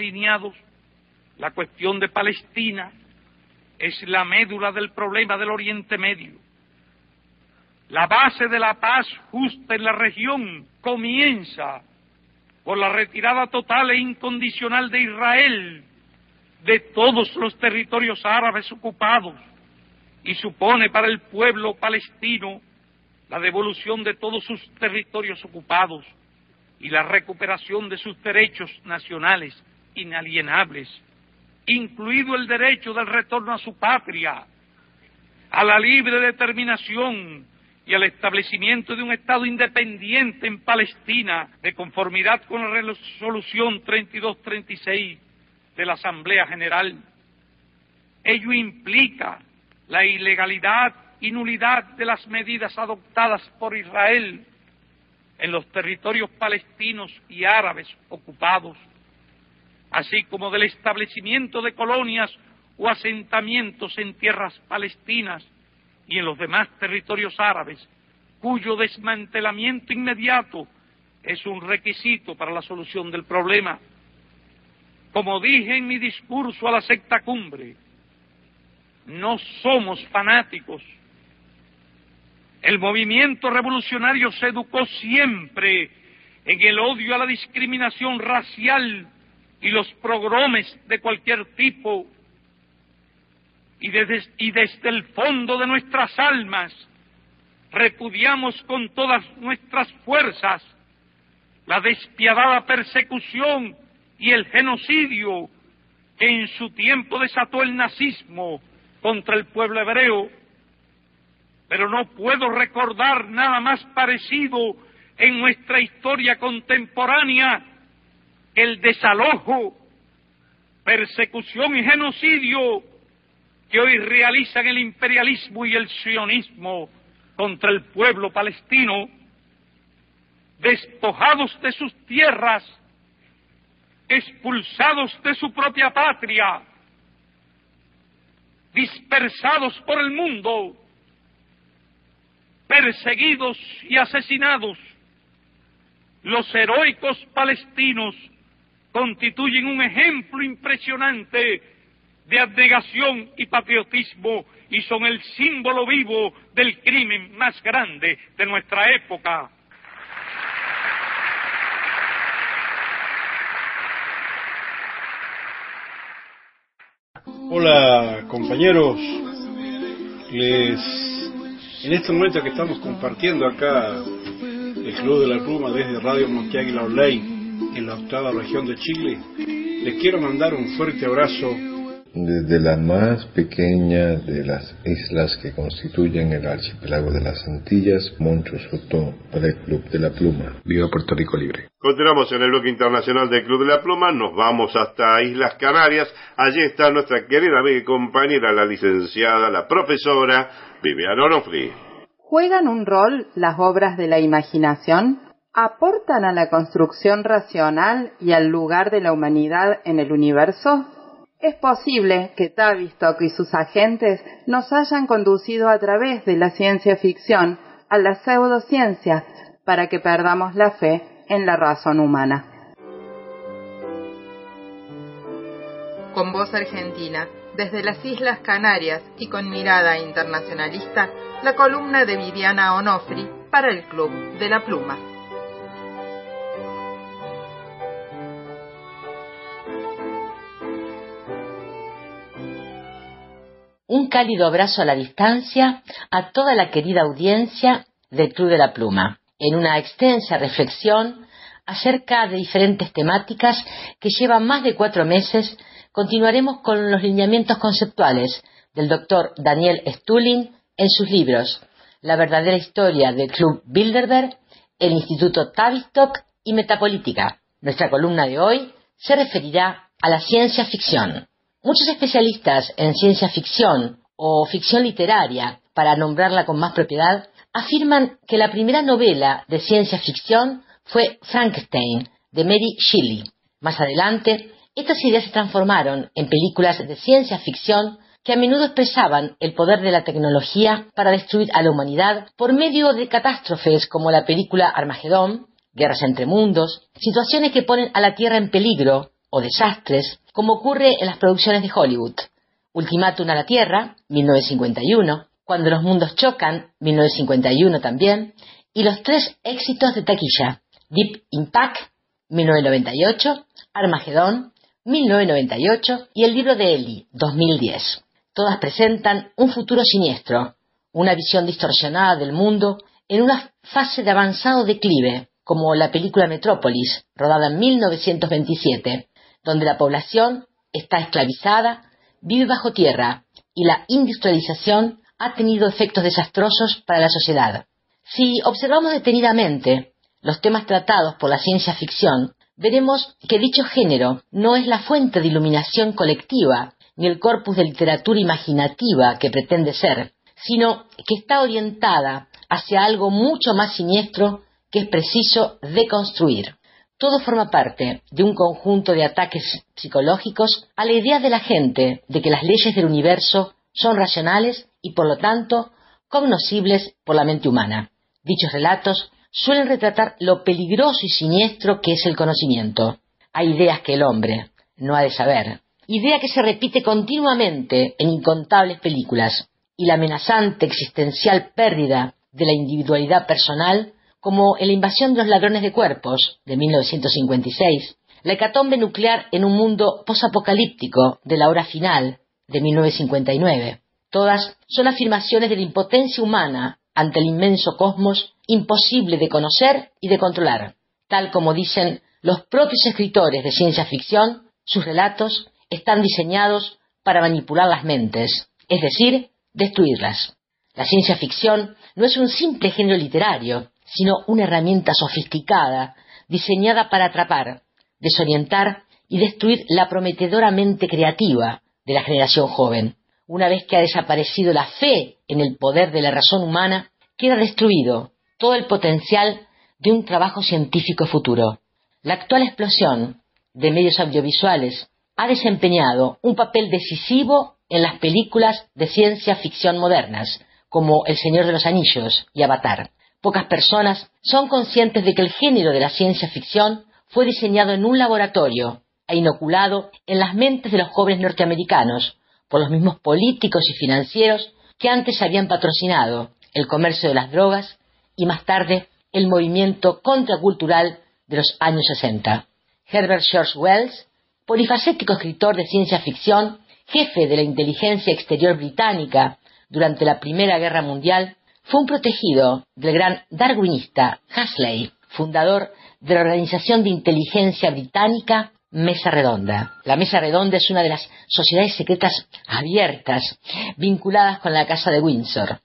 Speaker 18: Alineados, la cuestión de Palestina es la médula del problema del Oriente Medio. La base de la paz justa en la región comienza por la retirada total e incondicional de Israel de todos los territorios árabes ocupados y supone para el pueblo palestino la devolución de todos sus territorios ocupados y la recuperación de sus derechos nacionales inalienables, incluido el derecho del retorno a su patria, a la libre determinación y al establecimiento de un Estado independiente en Palestina, de conformidad con la resolución 3236 de la Asamblea General. Ello implica la ilegalidad y nulidad de las medidas adoptadas por Israel en los territorios palestinos y árabes ocupados, así como del establecimiento de colonias o asentamientos en tierras palestinas y en los demás territorios árabes, cuyo desmantelamiento inmediato es un requisito para la solución del problema. Como dije en mi discurso a la secta cumbre, no somos fanáticos. El movimiento revolucionario se educó siempre en el odio a la discriminación racial y los progromes de cualquier tipo. Y desde, y desde el fondo de nuestras almas repudiamos con todas nuestras fuerzas la despiadada persecución y el genocidio que en su tiempo desató el nazismo contra el pueblo hebreo, pero no puedo recordar nada más parecido en nuestra historia contemporánea el desalojo, persecución y genocidio que hoy realizan el imperialismo y el sionismo contra el pueblo palestino, despojados de sus tierras, expulsados de su propia patria, dispersados por el mundo, perseguidos y asesinados, los heroicos palestinos constituyen un ejemplo impresionante de abnegación y patriotismo y son el símbolo vivo del crimen más grande de nuestra época.
Speaker 19: Hola compañeros, les en este momento que estamos compartiendo acá el Club de la Pluma desde Radio Monteaguila Online en la octava región de Chile, les quiero mandar un fuerte abrazo
Speaker 20: desde la más pequeña de las islas que constituyen el archipiélago de las Antillas, Moncho Soto, para el Club de la Pluma. Viva Puerto Rico Libre.
Speaker 5: Continuamos en el bloque internacional del Club de la Pluma, nos vamos hasta Islas Canarias. Allí está nuestra querida amiga y compañera, la licenciada, la profesora Viviana Onofri.
Speaker 3: ¿Juegan un rol las obras de la imaginación? ¿Aportan a la construcción racional y al lugar de la humanidad en el universo? Es posible que Tavistock y sus agentes nos hayan conducido a través de la ciencia ficción a la pseudociencia para que perdamos la fe en la razón humana. Con voz argentina, desde las Islas Canarias y con mirada internacionalista, la columna de Viviana Onofri para el Club de la Pluma.
Speaker 21: Un cálido abrazo a la distancia a toda la querida audiencia del Club de la Pluma, en una extensa reflexión acerca de diferentes temáticas que llevan más de cuatro meses, continuaremos con los lineamientos conceptuales del doctor Daniel Stulin en sus libros La verdadera historia del Club Bilderberg, el Instituto Tavistock y Metapolítica. Nuestra columna de hoy se referirá a la ciencia ficción. Muchos especialistas en ciencia ficción o ficción literaria, para nombrarla con más propiedad, afirman que la primera novela de ciencia ficción fue Frankenstein, de Mary Shelley. Más adelante, estas ideas se transformaron en películas de ciencia ficción que a menudo expresaban el poder de la tecnología para destruir a la humanidad por medio de catástrofes como la película Armagedón, Guerras entre Mundos, situaciones que ponen a la Tierra en peligro o desastres, como ocurre en las producciones de Hollywood. Ultimátum a la Tierra, 1951, Cuando los mundos chocan, 1951 también, y los tres éxitos de taquilla, Deep Impact, 1998, Armagedón, 1998 y el libro de Eli, 2010. Todas presentan un futuro siniestro, una visión distorsionada del mundo en una fase de avanzado declive, como la película Metrópolis, rodada en 1927, donde la población está esclavizada, vive bajo tierra y la industrialización ha tenido efectos desastrosos para la sociedad. Si observamos detenidamente los temas tratados por la ciencia ficción, veremos que dicho género no es la fuente de iluminación colectiva ni el corpus de literatura imaginativa que pretende ser, sino que está orientada hacia algo mucho más siniestro que es preciso deconstruir. Todo forma parte de un conjunto de ataques psicológicos a la idea de la gente de que las leyes del universo son racionales y por lo tanto cognoscibles por la mente humana. Dichos relatos suelen retratar lo peligroso y siniestro que es el conocimiento. Hay ideas que el hombre no ha de saber, idea que se repite continuamente en incontables películas, y la amenazante existencial pérdida de la individualidad personal como en la invasión de los ladrones de cuerpos de 1956, la hecatombe nuclear en un mundo posapocalíptico de la hora final de 1959. Todas son afirmaciones de la impotencia humana ante el inmenso cosmos imposible de conocer y de controlar. Tal como dicen los propios escritores de ciencia ficción, sus relatos están diseñados para manipular las mentes, es decir, destruirlas. La ciencia ficción no es un simple género literario, sino una herramienta sofisticada diseñada para atrapar, desorientar y destruir la prometedora mente creativa de la generación joven. Una vez que ha desaparecido la fe en el poder de la razón humana, queda destruido todo el potencial de un trabajo científico futuro. La actual explosión de medios audiovisuales ha desempeñado un papel decisivo en las películas de ciencia ficción modernas, como El Señor de los Anillos y Avatar. Pocas personas son conscientes de que el género de la ciencia ficción fue diseñado en un laboratorio e inoculado en las mentes de los jóvenes norteamericanos por los mismos políticos y financieros que antes habían patrocinado el comercio de las drogas y más tarde el movimiento contracultural de los años 60. Herbert George Wells, polifacético escritor de ciencia ficción, jefe de la inteligencia exterior británica durante la Primera Guerra Mundial, fue un protegido del gran darwinista Huxley, fundador de la Organización de Inteligencia Británica Mesa Redonda. La Mesa Redonda es una de las sociedades secretas abiertas vinculadas con la Casa de Windsor.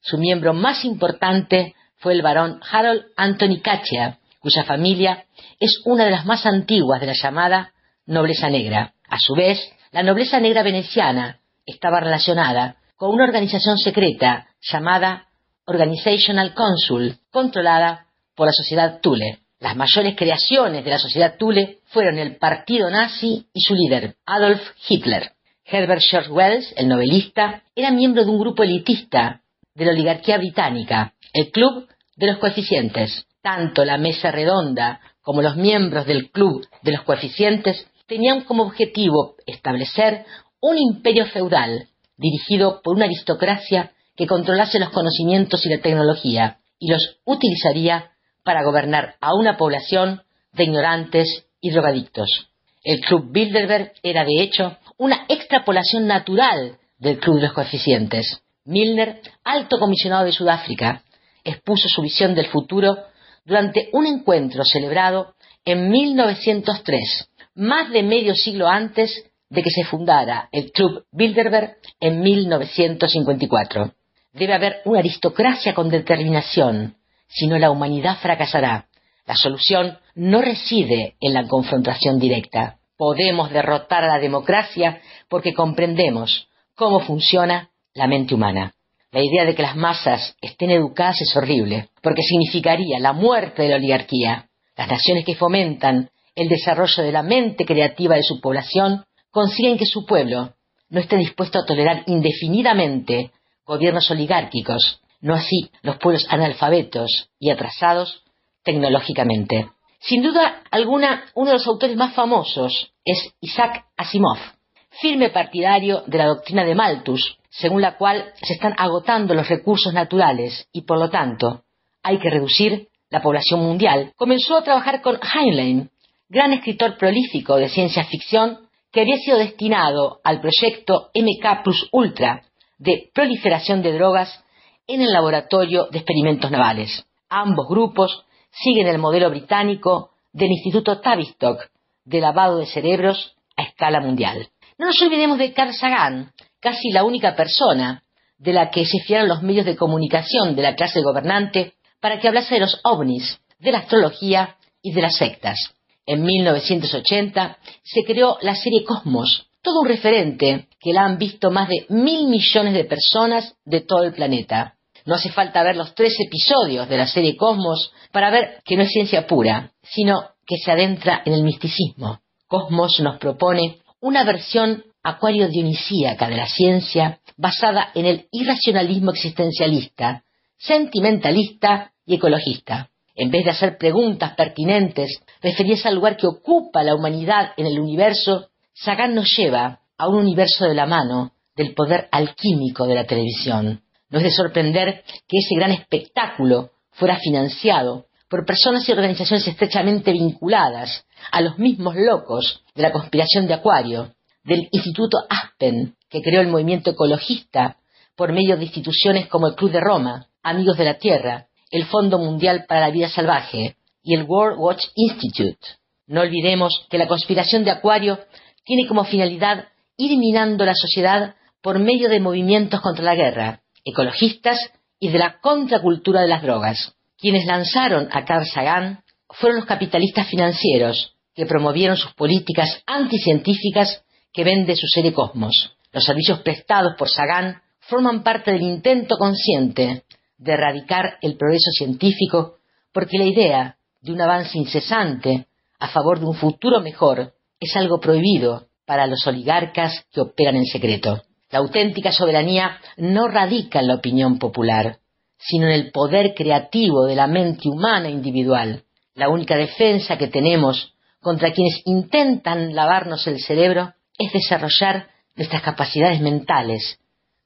Speaker 21: Su miembro más importante fue el barón Harold Anthony Cachia, cuya familia es una de las más antiguas de la llamada nobleza negra. A su vez, la nobleza negra veneciana estaba relacionada con una organización secreta llamada Organizational Consul, controlada por la sociedad Thule. Las mayores creaciones de la sociedad Thule fueron el partido nazi y su líder, Adolf Hitler. Herbert George Wells, el novelista, era miembro de un grupo elitista de la oligarquía británica, el Club de los Coeficientes. Tanto la mesa redonda como los miembros del Club de los Coeficientes tenían como objetivo establecer un imperio feudal dirigido por una aristocracia que controlase los conocimientos y la tecnología y los utilizaría para gobernar a una población de ignorantes y drogadictos. El Club Bilderberg era, de hecho, una extrapolación natural del Club de los Coeficientes. Milner, alto comisionado de Sudáfrica, expuso su visión del futuro durante un encuentro celebrado en 1903, más de medio siglo antes de que se fundara el Club Bilderberg en 1954. Debe haber una aristocracia con determinación, si no la humanidad fracasará. La solución no reside en la confrontación directa. Podemos derrotar a la democracia porque comprendemos cómo funciona la mente humana. La idea de que las masas estén educadas es horrible, porque significaría la muerte de la oligarquía. Las naciones que fomentan el desarrollo de la mente creativa de su población consiguen que su pueblo no esté dispuesto a tolerar indefinidamente gobiernos oligárquicos, no así los pueblos analfabetos y atrasados tecnológicamente. Sin duda alguna, uno de los autores más famosos es Isaac Asimov, firme partidario de la doctrina de Malthus, según la cual se están agotando los recursos naturales y, por lo tanto, hay que reducir la población mundial, comenzó a trabajar con Heinlein, gran escritor prolífico de ciencia ficción que había sido destinado al proyecto MK Plus Ultra de proliferación de drogas en el laboratorio de experimentos navales. Ambos grupos siguen el modelo británico del Instituto Tavistock de lavado de cerebros a escala mundial. No nos olvidemos de Carl Sagan, casi la única persona de la que se fiaron los medios de comunicación de la clase gobernante para que hablase de los ovnis, de la astrología y de las sectas. En 1980 se creó la serie Cosmos, todo un referente que la han visto más de mil millones de personas de todo el planeta. No hace falta ver los tres episodios de la serie Cosmos para ver que no es ciencia pura, sino que se adentra en el misticismo. Cosmos nos propone una versión acuario dionisíaca de la ciencia basada en el irracionalismo existencialista, sentimentalista y ecologista. En vez de hacer preguntas pertinentes referidas al lugar que ocupa la humanidad en el universo, Sagan nos lleva a un universo de la mano del poder alquímico de la televisión. No es de sorprender que ese gran espectáculo fuera financiado por personas y organizaciones estrechamente vinculadas a los mismos locos de la conspiración de Acuario, del Instituto Aspen, que creó el movimiento ecologista por medio de instituciones como el Club de Roma, Amigos de la Tierra, el Fondo Mundial para la Vida Salvaje y el World Watch Institute. No olvidemos que la conspiración de Acuario tiene como finalidad ir minando la sociedad por medio de movimientos contra la guerra, ecologistas y de la contracultura de las drogas. Quienes lanzaron a Carl Sagan fueron los capitalistas financieros que promovieron sus políticas anticientíficas que vende su serie Cosmos. Los servicios prestados por Sagan forman parte del intento consciente de erradicar el progreso científico porque la idea de un avance incesante a favor de un futuro mejor es algo prohibido para los oligarcas que operan en secreto. La auténtica soberanía no radica en la opinión popular, sino en el poder creativo de la mente humana individual. La única defensa que tenemos contra quienes intentan lavarnos el cerebro es desarrollar nuestras capacidades mentales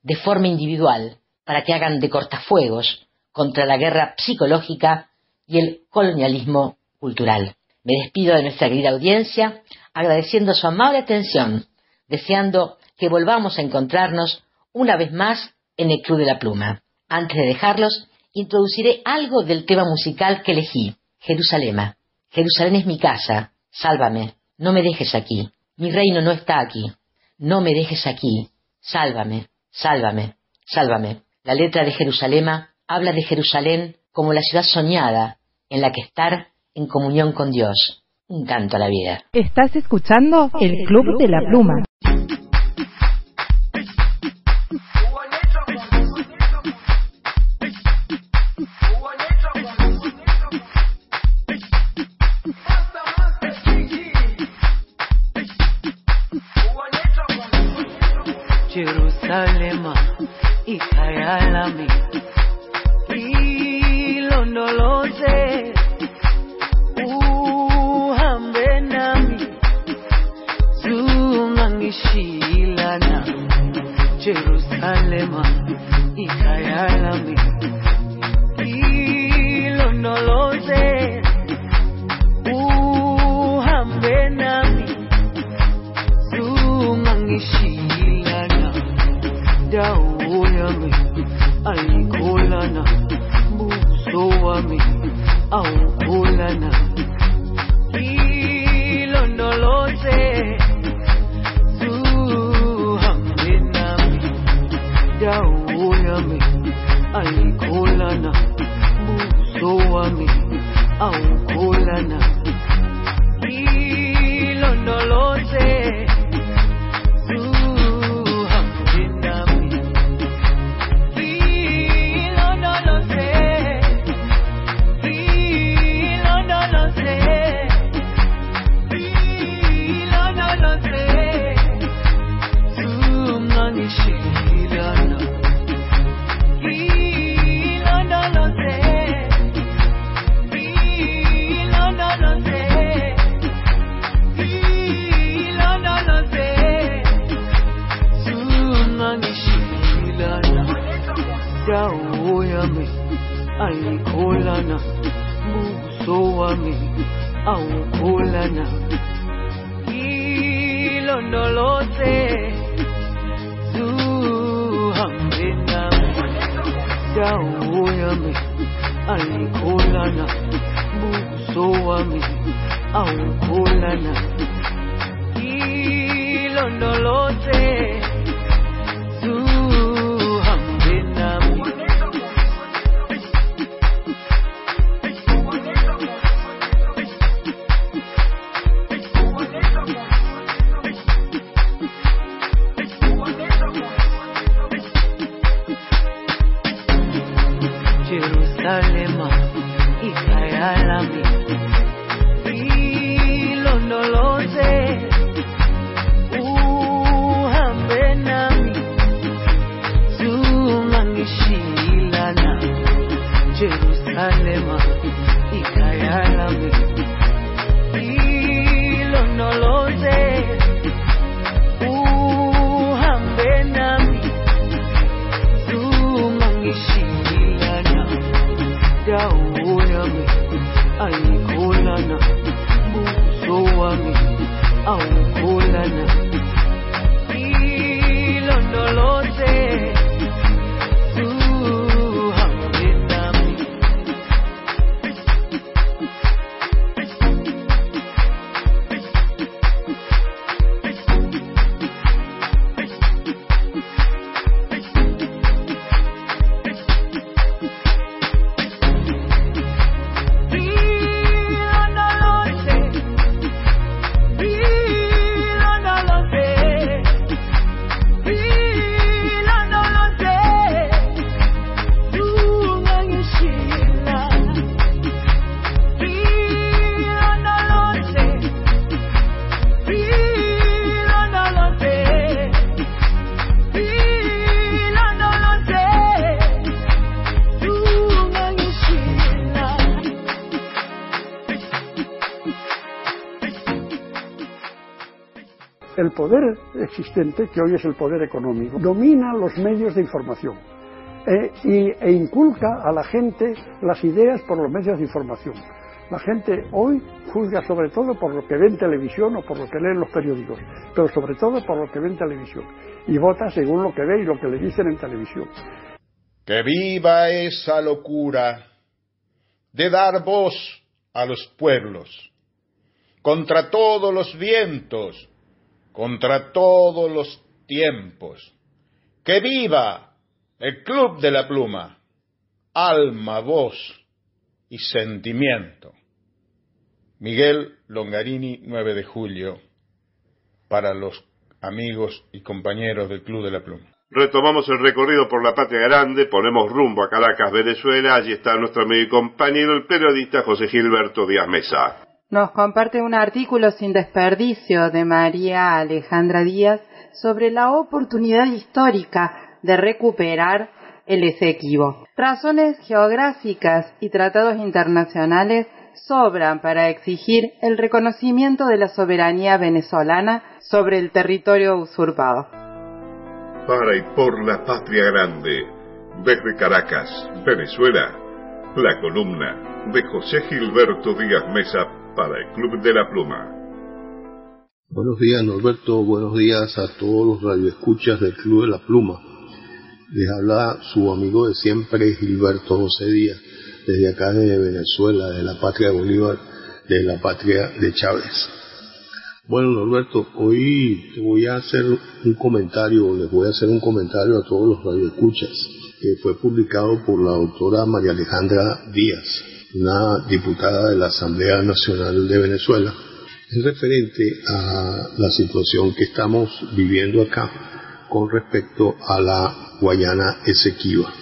Speaker 21: de forma individual para que hagan de cortafuegos contra la guerra psicológica y el colonialismo cultural. Me despido de nuestra querida audiencia agradeciendo su amable atención, deseando que volvamos a encontrarnos una vez más en el Club de la Pluma. Antes de dejarlos, introduciré algo del tema musical que elegí, Jerusalén. Jerusalén es mi casa, sálvame, no me dejes aquí. Mi reino no está aquí, no me dejes aquí. Sálvame, sálvame, sálvame. La letra de Jerusalén habla de Jerusalén como la ciudad soñada en la que estar en comunión con Dios. Canto la vida.
Speaker 14: Estás escuchando el Club de la Pluma.
Speaker 22: Poder existente, que hoy es el poder económico, domina los medios de información eh, y, e inculca a la gente las ideas por los medios de información. La gente hoy juzga sobre todo por lo que ve en televisión o por lo que lee en los periódicos, pero sobre todo por lo que ve en televisión. Y vota según lo que ve y lo que le dicen en televisión.
Speaker 23: Que viva esa locura de dar voz a los pueblos, contra todos los vientos, contra todos los tiempos. Que viva el Club de la Pluma, alma, voz y sentimiento. Miguel Longarini, 9 de julio, para los amigos y compañeros del Club de la Pluma.
Speaker 5: Retomamos el recorrido por la patria grande, ponemos rumbo a Caracas, Venezuela. Allí está nuestro amigo y compañero, el periodista José Gilberto Díaz Mesa.
Speaker 3: Nos comparte un artículo sin desperdicio de María Alejandra Díaz sobre la oportunidad histórica de recuperar el Esequibo. Razones geográficas y tratados internacionales sobran para exigir el reconocimiento de la soberanía venezolana sobre el territorio usurpado.
Speaker 7: Para y por la patria grande, desde Caracas, Venezuela, la columna de José Gilberto Díaz Mesa para el Club de la Pluma.
Speaker 20: Buenos días Norberto, buenos días a todos los radioescuchas del Club de la Pluma. Les habla su amigo de siempre Gilberto José Díaz desde acá de Venezuela, de la patria de Bolívar, de la patria de Chávez. Bueno, Norberto, hoy te voy a hacer un comentario, les voy a hacer un comentario a todos los radioescuchas, que fue publicado por la doctora María Alejandra Díaz, una diputada de la Asamblea Nacional de Venezuela. Es referente a la situación que estamos viviendo acá con respecto a la Guayana Esequiba.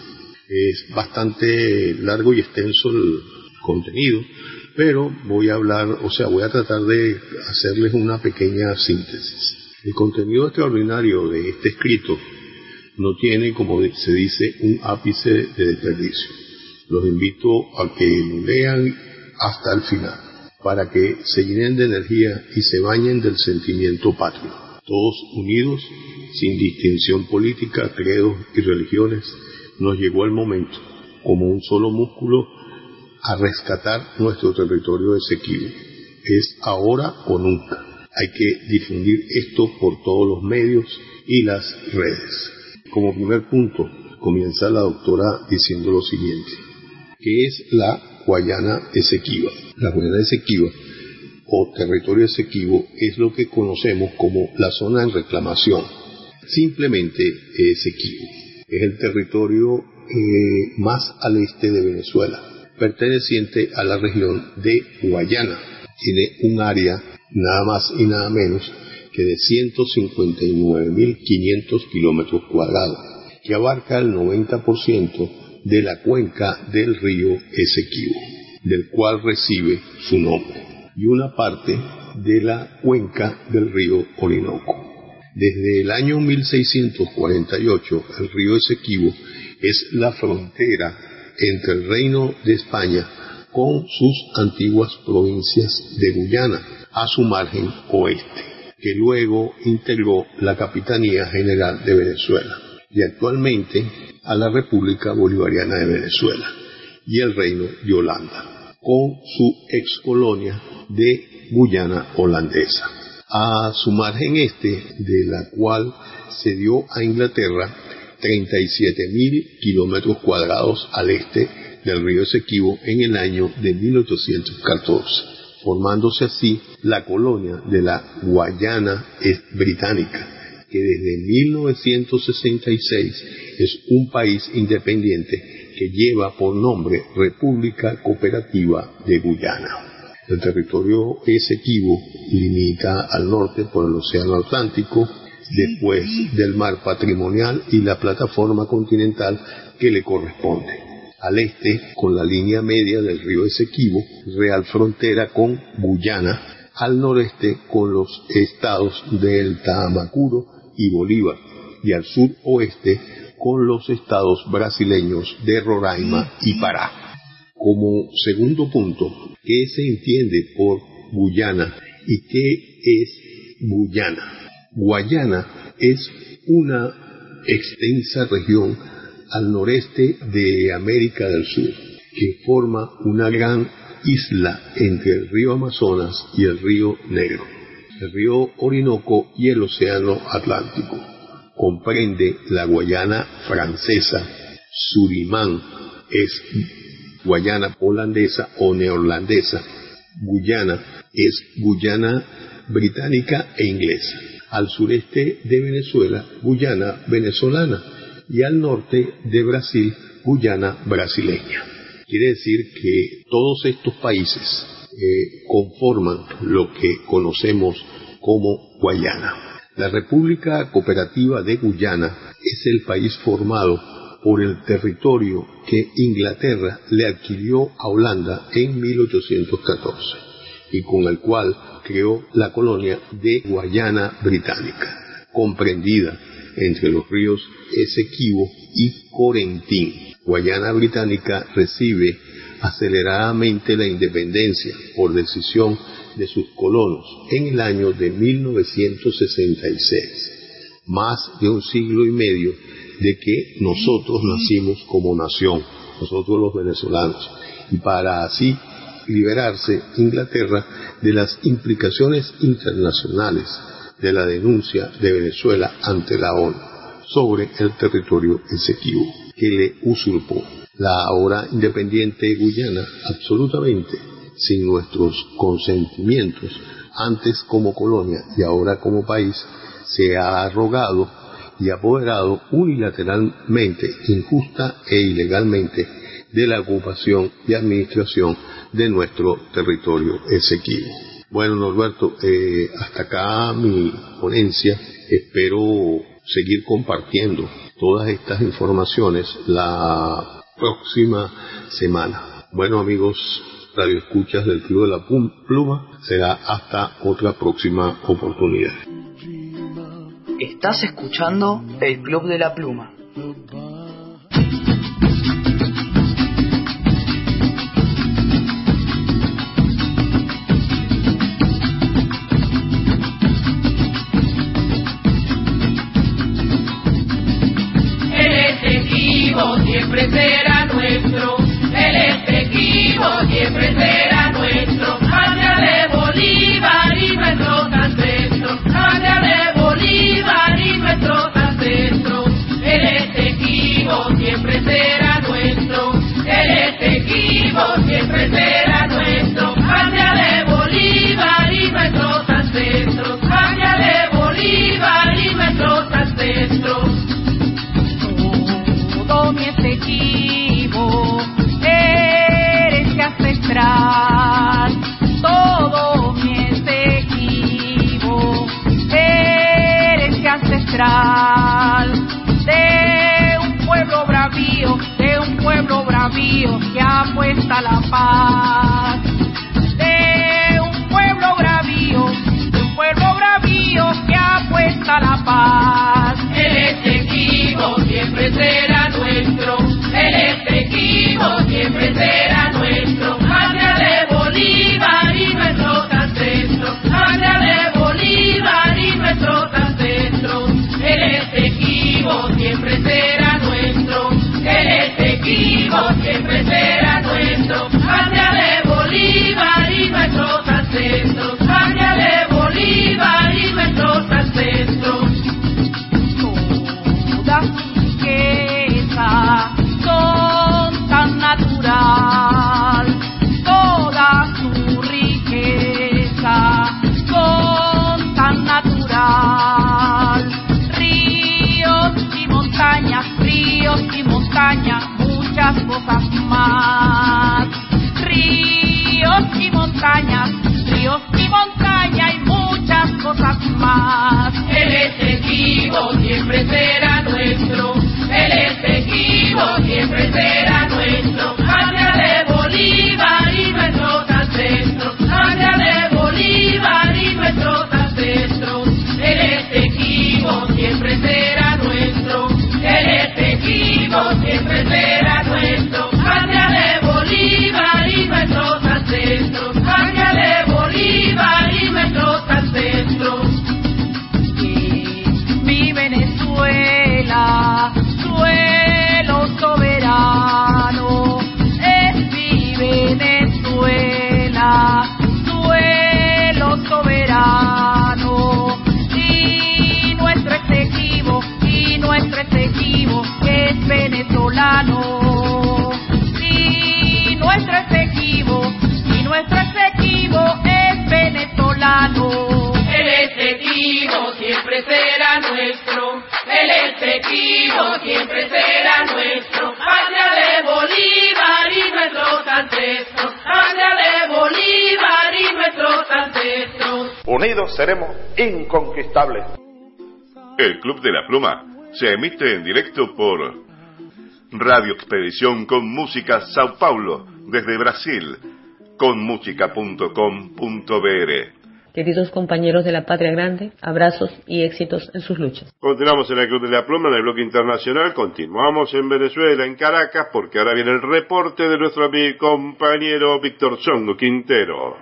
Speaker 20: Es bastante largo y extenso el contenido, pero voy a hablar, o sea, voy a tratar de hacerles una pequeña síntesis. El contenido extraordinario de este escrito no tiene, como se dice, un ápice de desperdicio. Los invito a que lo lean hasta el final, para que se llenen de energía y se bañen del sentimiento patrio. Todos unidos, sin distinción política, credos y religiones, nos llegó el momento, como un solo músculo, a rescatar nuestro territorio Esequibo. Es ahora o nunca. Hay que difundir esto por todos los medios y las redes. Como primer punto, comienza la doctora diciendo lo siguiente, que es la Guayana Esequiba. La Guayana Esequiba o territorio Esequibo es lo que conocemos como la zona en reclamación, simplemente Esequibo es el territorio eh, más al este de Venezuela, perteneciente a la región de Guayana. Tiene un área nada más y nada menos que de 159.500 kilómetros cuadrados, que abarca el 90% de la cuenca del río Esequibo, del cual recibe su nombre, y una parte de la cuenca del río Orinoco. Desde el año 1648, el río Esequibo es la frontera entre el Reino de España con sus antiguas provincias de Guyana, a su margen oeste, que luego integró la Capitanía General de Venezuela y actualmente a la República Bolivariana de Venezuela y el Reino de Holanda, con su ex colonia de Guyana holandesa. A su margen este, de la cual se dio a Inglaterra 37.000 kilómetros cuadrados al este del río Esequibo en el año de 1814, formándose así la colonia de la Guayana Británica, que desde 1966 es un país independiente que lleva por nombre República Cooperativa de Guyana. El territorio Esequibo limita al norte por el Océano Atlántico, después del mar patrimonial y la plataforma continental que le corresponde. Al este, con la línea media del río Esequibo, real frontera con Guyana, al noreste con los estados del Tamacuro y Bolívar, y al sur oeste con los estados brasileños de Roraima y Pará. Como segundo punto, ¿qué se entiende por Guyana y qué es Guyana? Guayana es una extensa región al noreste de América del Sur, que forma una gran isla entre el río Amazonas y el río Negro, el río Orinoco y el Océano Atlántico. Comprende la Guayana francesa, Surimán es Guayana holandesa o neerlandesa, Guyana es Guyana británica e inglesa. Al sureste de Venezuela, Guyana venezolana y al norte de Brasil, Guyana brasileña. Quiere decir que todos estos países eh, conforman lo que conocemos como Guayana. La República Cooperativa de Guyana es el país formado por el territorio que Inglaterra le adquirió a Holanda en 1814 y con el cual creó la colonia de Guayana Británica, comprendida entre los ríos Esequibo y Corentín. Guayana Británica recibe aceleradamente la independencia por decisión de sus colonos en el año de 1966, más de un siglo y medio de que nosotros nacimos como nación, nosotros los venezolanos, y para así liberarse Inglaterra de las implicaciones internacionales de la denuncia de Venezuela ante la ONU sobre el territorio exequivo que le usurpó. La ahora independiente Guyana, absolutamente sin nuestros consentimientos, antes como colonia y ahora como país, se ha arrogado y apoderado unilateralmente, injusta e ilegalmente de la ocupación y administración de nuestro territorio exequivo. Bueno, Norberto, eh, hasta acá mi ponencia. Espero seguir compartiendo todas estas informaciones la próxima semana. Bueno, amigos, radio escuchas del Club de la Pluma, será hasta otra próxima oportunidad.
Speaker 9: Estás escuchando el Club de la Pluma.
Speaker 17: Siempre será siempre será nuestro. Patria de Bolívar y nuestros ancestros, patria de Bolívar y nuestros ancestros. El efectivo siempre será nuestro, el efectivo siempre será nuestro. Patria de Bolívar y nuestros ancestros, patria de Bolívar y nuestros ancestros.
Speaker 10: todo mi efectivo de un pueblo bravío de un pueblo bravío que apuesta la paz. De un pueblo bravío de un pueblo bravío que apuesta la paz.
Speaker 17: El efectivo siempre será nuestro, el efectivo siempre será siempre será nuestro, el efectivo siempre será nuestro. Patria de Bolívar y nuestros
Speaker 10: muchas cosas más. Ríos y montañas, ríos y montañas y muchas cosas más.
Speaker 17: El efectivo siempre será nuestro, el efectivo siempre será nuestro. Patria de Bolívar y nuestros ancestros, patria de Bolívar y nuestros ancestros. más mi Venezuela, suelo soberano, es mi Venezuela, suelo soberano. Y nuestro exequivo, y
Speaker 10: nuestro exequivo es venezolano. Y nuestro exequivo, y nuestro exequivo es venezolano.
Speaker 24: El efectivo siempre será nuestro, el efectivo siempre será nuestro, patria de Bolívar y nuestros ancestros, patria de Bolívar y nuestros ancestros.
Speaker 25: Unidos seremos inconquistables.
Speaker 7: El Club de la Pluma se emite en directo por Radio Expedición con Música Sao Paulo desde Brasil con música.com.br.
Speaker 26: Queridos compañeros de la Patria Grande, abrazos y éxitos en sus luchas.
Speaker 5: Continuamos en el Club de la Pluma, en el bloque internacional. Continuamos en Venezuela, en Caracas, porque ahora viene el reporte de nuestro amigo y compañero Víctor Chongo Quintero.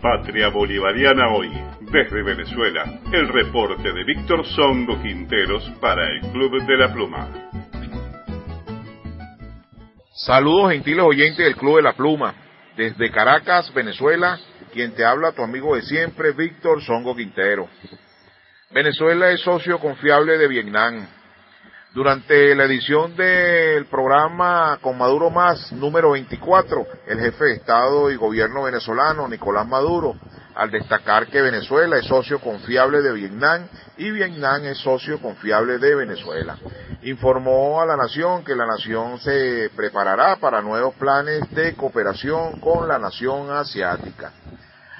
Speaker 5: Patria Bolivariana hoy, desde Venezuela, el reporte de Víctor Songo Quinteros para el Club de la Pluma.
Speaker 27: Saludos gentiles oyentes del Club de la Pluma. Desde Caracas, Venezuela, quien te habla, tu amigo de siempre, Víctor Songo Quintero. Venezuela es socio confiable de Vietnam. Durante la edición del programa Con Maduro Más, número 24, el jefe de Estado y Gobierno venezolano, Nicolás Maduro, al destacar que Venezuela es socio confiable de Vietnam y Vietnam es socio confiable de Venezuela. Informó a la nación que la nación se preparará para nuevos planes de cooperación con la nación asiática.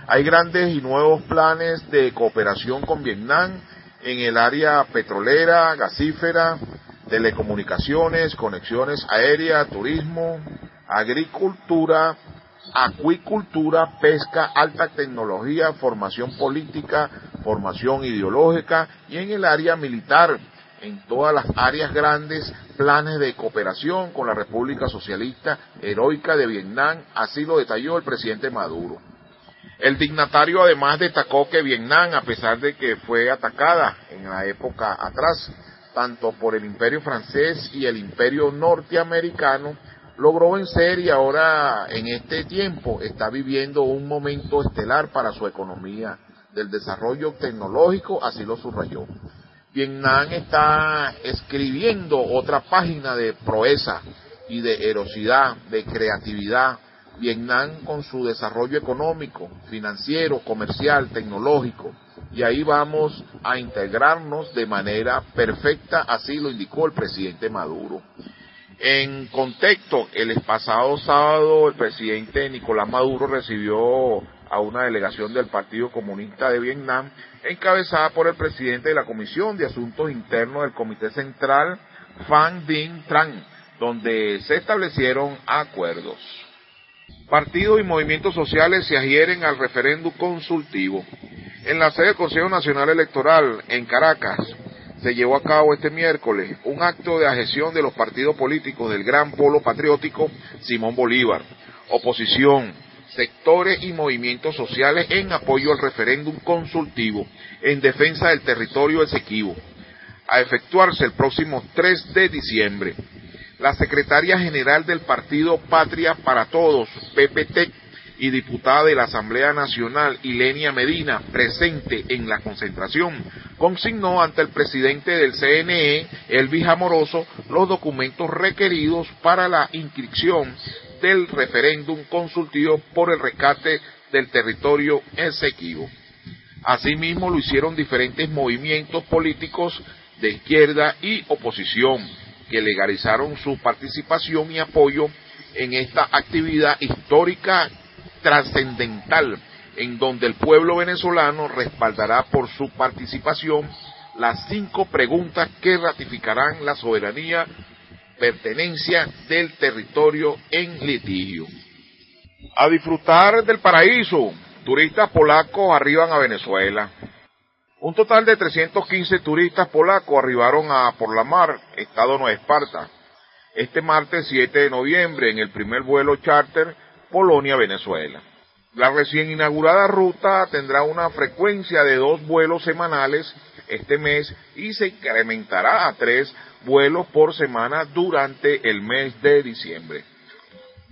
Speaker 27: Hay grandes y nuevos planes de cooperación con Vietnam en el área petrolera, gasífera, telecomunicaciones, conexiones aéreas, turismo, agricultura, acuicultura, pesca, alta tecnología, formación política, formación ideológica y en el área militar, en todas las áreas grandes, planes de cooperación con la República Socialista Heroica de Vietnam, así lo detalló el presidente Maduro. El dignatario además destacó que Vietnam, a pesar de que fue atacada en la época atrás, tanto por el imperio francés y el imperio norteamericano, logró vencer y ahora en este tiempo está viviendo un momento estelar para su economía del desarrollo tecnológico, así lo subrayó. Vietnam está escribiendo otra página de proeza y de erosidad, de creatividad. Vietnam con su desarrollo económico, financiero, comercial, tecnológico. Y ahí vamos a integrarnos de manera perfecta, así lo indicó el presidente Maduro. En contexto, el pasado sábado el presidente Nicolás Maduro recibió a una delegación del Partido Comunista de Vietnam, encabezada por el presidente de la Comisión de Asuntos Internos del Comité Central, Phan Dinh Tran, donde se establecieron acuerdos. Partidos y movimientos sociales se adhieren al referéndum consultivo. En la sede del Consejo Nacional Electoral, en Caracas, se llevó a cabo este miércoles un acto de adhesión de los partidos políticos del Gran Polo Patriótico Simón Bolívar, oposición, sectores y movimientos sociales en apoyo al referéndum consultivo en defensa del territorio Esequibo, a efectuarse el próximo 3 de diciembre. La secretaria general del partido Patria para Todos, PPT, y diputada de la Asamblea Nacional, Ilenia Medina, presente en la concentración, consignó ante el presidente del CNE, Elvis Amoroso, los documentos requeridos para la inscripción del referéndum consultivo por el rescate del territorio Esequibo. Asimismo lo hicieron diferentes movimientos políticos de izquierda y oposición que legalizaron su participación y apoyo en esta actividad histórica trascendental en donde el pueblo venezolano respaldará por su participación las cinco preguntas que ratificarán la soberanía pertenencia del territorio en litigio. A disfrutar del paraíso, turistas polacos arriban a Venezuela. Un total de 315 turistas polacos arribaron a Por la Mar, estado Nueva Esparta, este martes 7 de noviembre en el primer vuelo charter Polonia-Venezuela. La recién inaugurada ruta tendrá una frecuencia de dos vuelos semanales este mes y se incrementará a tres vuelos por semana durante el mes de diciembre.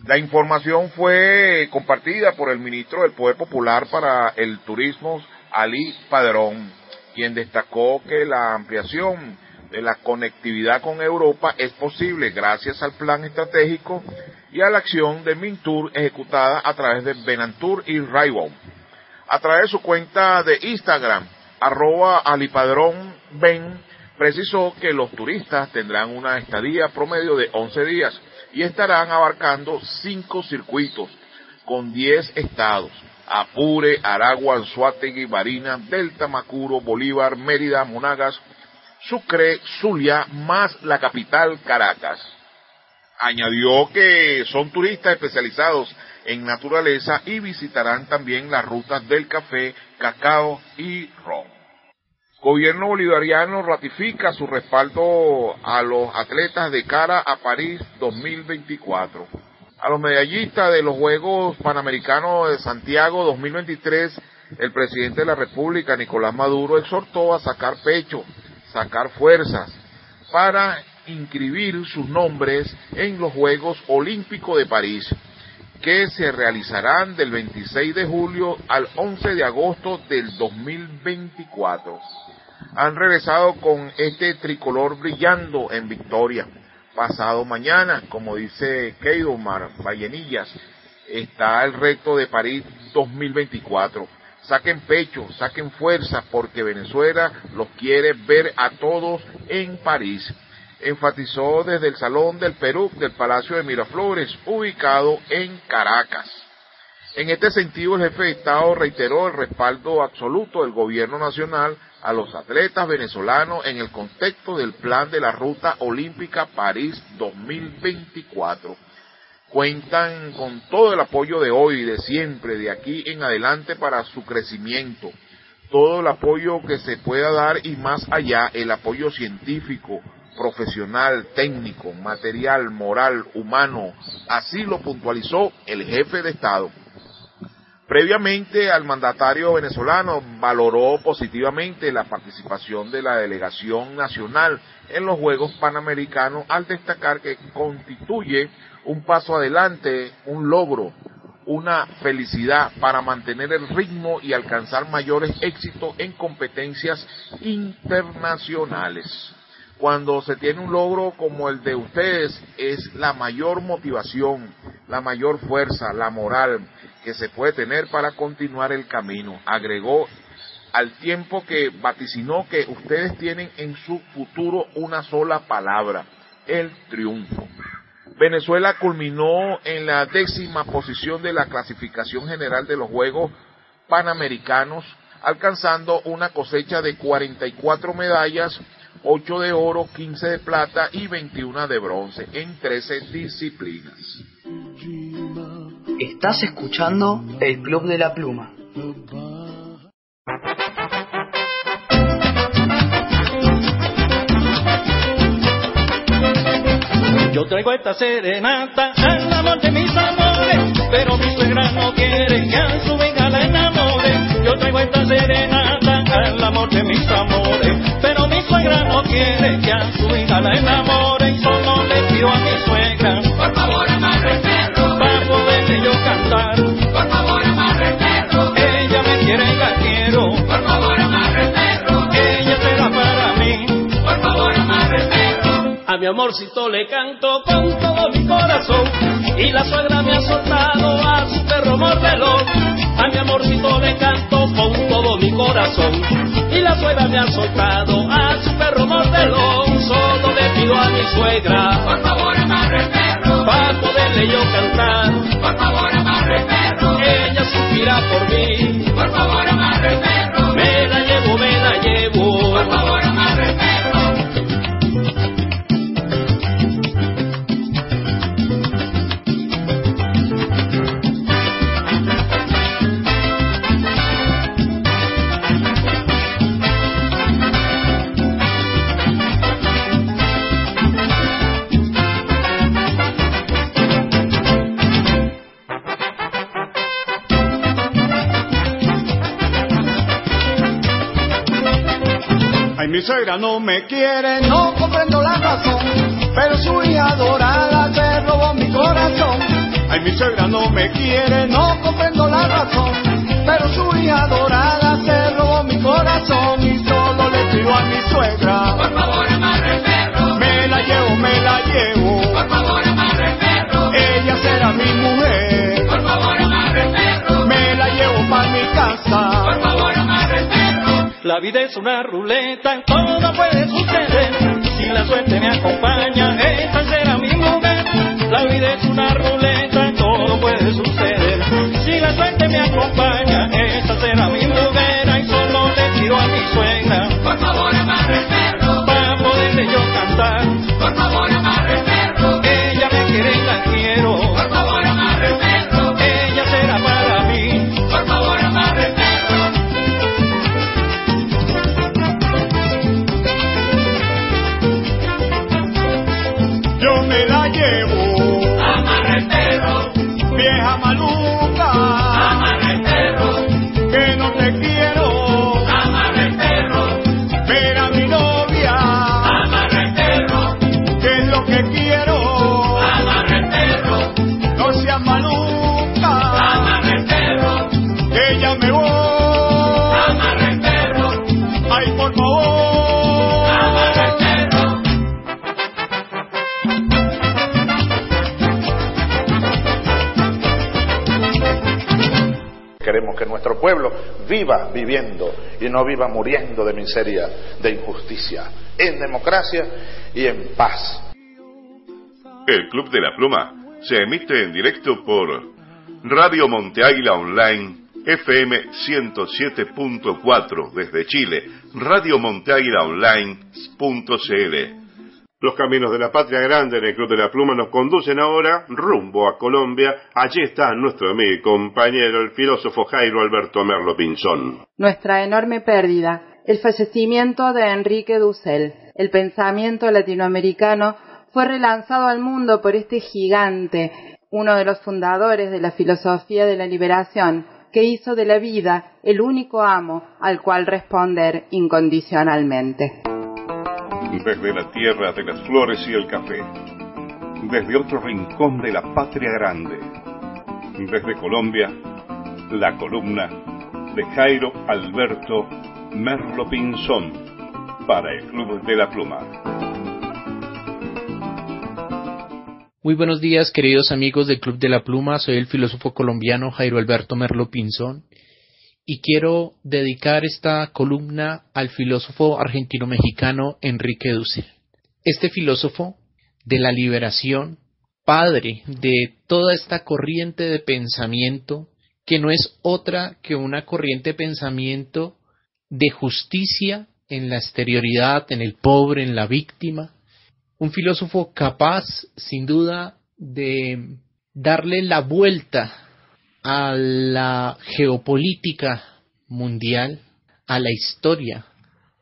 Speaker 27: La información fue compartida por el ministro del Poder Popular para el Turismo, Ali Padrón. quien destacó que la ampliación de la conectividad con Europa es posible gracias al plan estratégico y a la acción de Mintur ejecutada a través de Benantur y Raibon. A través de su cuenta de Instagram, arroba alipadrón ben, precisó que los turistas tendrán una estadía promedio de 11 días y estarán abarcando cinco circuitos con 10 estados. Apure, Aragua, Anzuategui, Barina, Delta, Macuro, Bolívar, Mérida, Monagas, Sucre, Zulia, más la capital Caracas. Añadió que son turistas especializados en naturaleza y visitarán también las rutas del café, cacao y ron. Gobierno bolivariano ratifica su respaldo a los atletas de cara a París 2024. A los medallistas de los Juegos Panamericanos de Santiago 2023, el presidente de la República, Nicolás Maduro, exhortó a sacar pecho, sacar fuerzas para inscribir sus nombres en los Juegos Olímpicos de París, que se realizarán del 26 de julio al 11 de agosto del 2024. Han regresado con este tricolor brillando en victoria. Pasado mañana, como dice Keidomar Vallenillas, está el reto de París 2024 saquen pecho, saquen fuerza, porque Venezuela los quiere ver a todos en París. Enfatizó desde el Salón del Perú del Palacio de Miraflores, ubicado en Caracas. En este sentido, el jefe de Estado reiteró el respaldo absoluto del gobierno nacional a los atletas venezolanos en el contexto del plan de la Ruta Olímpica París 2024 cuentan con todo el apoyo de hoy, de siempre, de aquí en adelante para su crecimiento. Todo el apoyo que se pueda dar y más allá, el apoyo científico, profesional, técnico, material, moral, humano. Así lo puntualizó el jefe de Estado. Previamente al mandatario venezolano valoró positivamente la participación de la delegación nacional en los Juegos Panamericanos al destacar que constituye un paso adelante, un logro, una felicidad para mantener el ritmo y alcanzar mayores éxitos en competencias internacionales. Cuando se tiene un logro como el de ustedes es la mayor motivación, la mayor fuerza, la moral que se puede tener para continuar el camino. Agregó al tiempo que vaticinó que ustedes tienen en su futuro una sola palabra, el triunfo. Venezuela culminó en la décima posición de la clasificación general de los Juegos Panamericanos, alcanzando una cosecha de 44 medallas, 8 de oro, 15 de plata y 21 de bronce en 13 disciplinas.
Speaker 9: Estás escuchando el Club de la Pluma.
Speaker 28: Yo traigo esta serenata al amor de mis amores, pero mi suegra no quiere que a su hija la enamore. Yo traigo esta serenata al amor de mis amores, pero mi suegra no quiere que a su hija la enamore. Y solo le pido a mi suegra, por favor amarre el perro, para poderle yo cantar. Por favor amarre el perro, ella me quiere y la quiero. Por favor amarre el perro, ella será para mí. Por favor amarre el perro. A mi amorcito le canto con todo mi corazón y la suegra me ha soltado a su perro mordelón. A mi amorcito le canto con todo mi corazón y la suegra me ha soltado a su perro mordelón. Solo le pido a mi suegra, por favor amarre el perro, para poderle yo cantar. Por favor amarre el perro, ella suspira por mí. Por favor amarre el perro, me la llevo, me la llevo. Por favor
Speaker 16: mi suegra no me quiere, no comprendo la razón, pero su hija adorada se robó mi corazón. Ay, mi suegra no me quiere, no comprendo la razón, pero su hija adorada se robó mi corazón y solo tiro a mi suegra.
Speaker 24: Por favor, amarre el perro.
Speaker 16: Me la llevo, me la llevo.
Speaker 24: Por favor, amarre el perro.
Speaker 16: Ella será mi mujer.
Speaker 24: Por favor, amarre el perro.
Speaker 16: Me la llevo para mi casa.
Speaker 24: Por favor.
Speaker 28: La vida es una ruleta, todo puede suceder. Si la suerte me acompaña, esa será mi mujer. La vida es una ruleta, todo puede suceder. Si la suerte me acompaña, esa será mi mujer. Ay, solo le tiro a mi suegra.
Speaker 24: Por favor, amarre el perro.
Speaker 28: Para poderle yo cantar.
Speaker 24: Por favor, amarre
Speaker 25: viva viviendo y no viva muriendo de miseria, de injusticia, en democracia y en paz.
Speaker 7: El Club de la Pluma se emite en directo por Radio Monte Águila Online FM 107.4 desde Chile, Radio Monte Águila Online.cl.
Speaker 5: Los caminos de la patria grande en el Club de la Pluma nos conducen ahora rumbo a Colombia. Allí está nuestro amigo y compañero, el filósofo Jairo Alberto Merlo Pinzón.
Speaker 3: Nuestra enorme pérdida, el fallecimiento de Enrique Dussel. El pensamiento latinoamericano fue relanzado al mundo por este gigante, uno de los fundadores de la filosofía de la liberación, que hizo de la vida el único amo al cual responder incondicionalmente.
Speaker 7: Desde la tierra de las flores y el café, desde otro rincón de la patria grande, desde Colombia, la columna de Jairo Alberto Merlo Pinzón para el Club de la Pluma.
Speaker 29: Muy buenos días, queridos amigos del Club de la Pluma. Soy el filósofo colombiano Jairo Alberto Merlo Pinzón y quiero dedicar esta columna al filósofo argentino-mexicano Enrique Dussel. Este filósofo de la liberación, padre de toda esta corriente de pensamiento, que no es otra que una corriente de pensamiento de justicia en la exterioridad, en el pobre, en la víctima, un filósofo capaz, sin duda, de darle la vuelta a la geopolítica mundial, a la historia,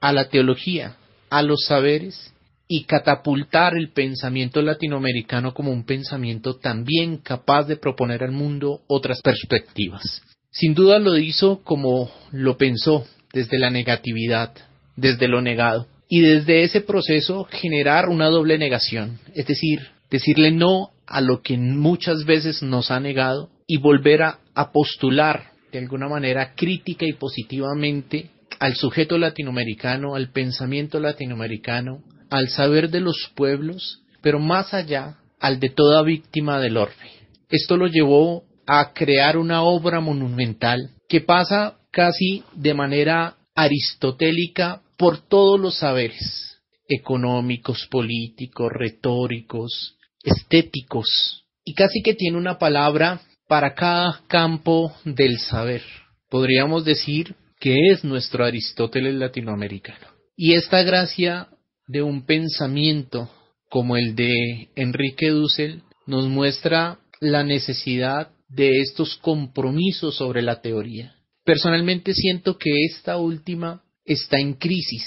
Speaker 29: a la teología, a los saberes y catapultar el pensamiento latinoamericano como un pensamiento también capaz de proponer al mundo otras perspectivas. Sin duda lo hizo como lo pensó, desde la negatividad, desde lo negado, y desde ese proceso generar una doble negación, es decir, decirle no a lo que muchas veces nos ha negado y volver a, postular de alguna manera crítica y positivamente al sujeto latinoamericano, al pensamiento latinoamericano, al saber de los pueblos, pero más allá, al de toda víctima del orbe. Esto lo llevó a crear una obra monumental que pasa casi de manera aristotélica por todos los saberes económicos, políticos, retóricos, estéticos, y casi que tiene una palabra para cada campo del saber. Podríamos decir que es nuestro Aristóteles latinoamericano. Y esta gracia de un pensamiento como el de Enrique Dussel nos muestra la necesidad de estos compromisos sobre la teoría. Personalmente siento que esta última está en crisis.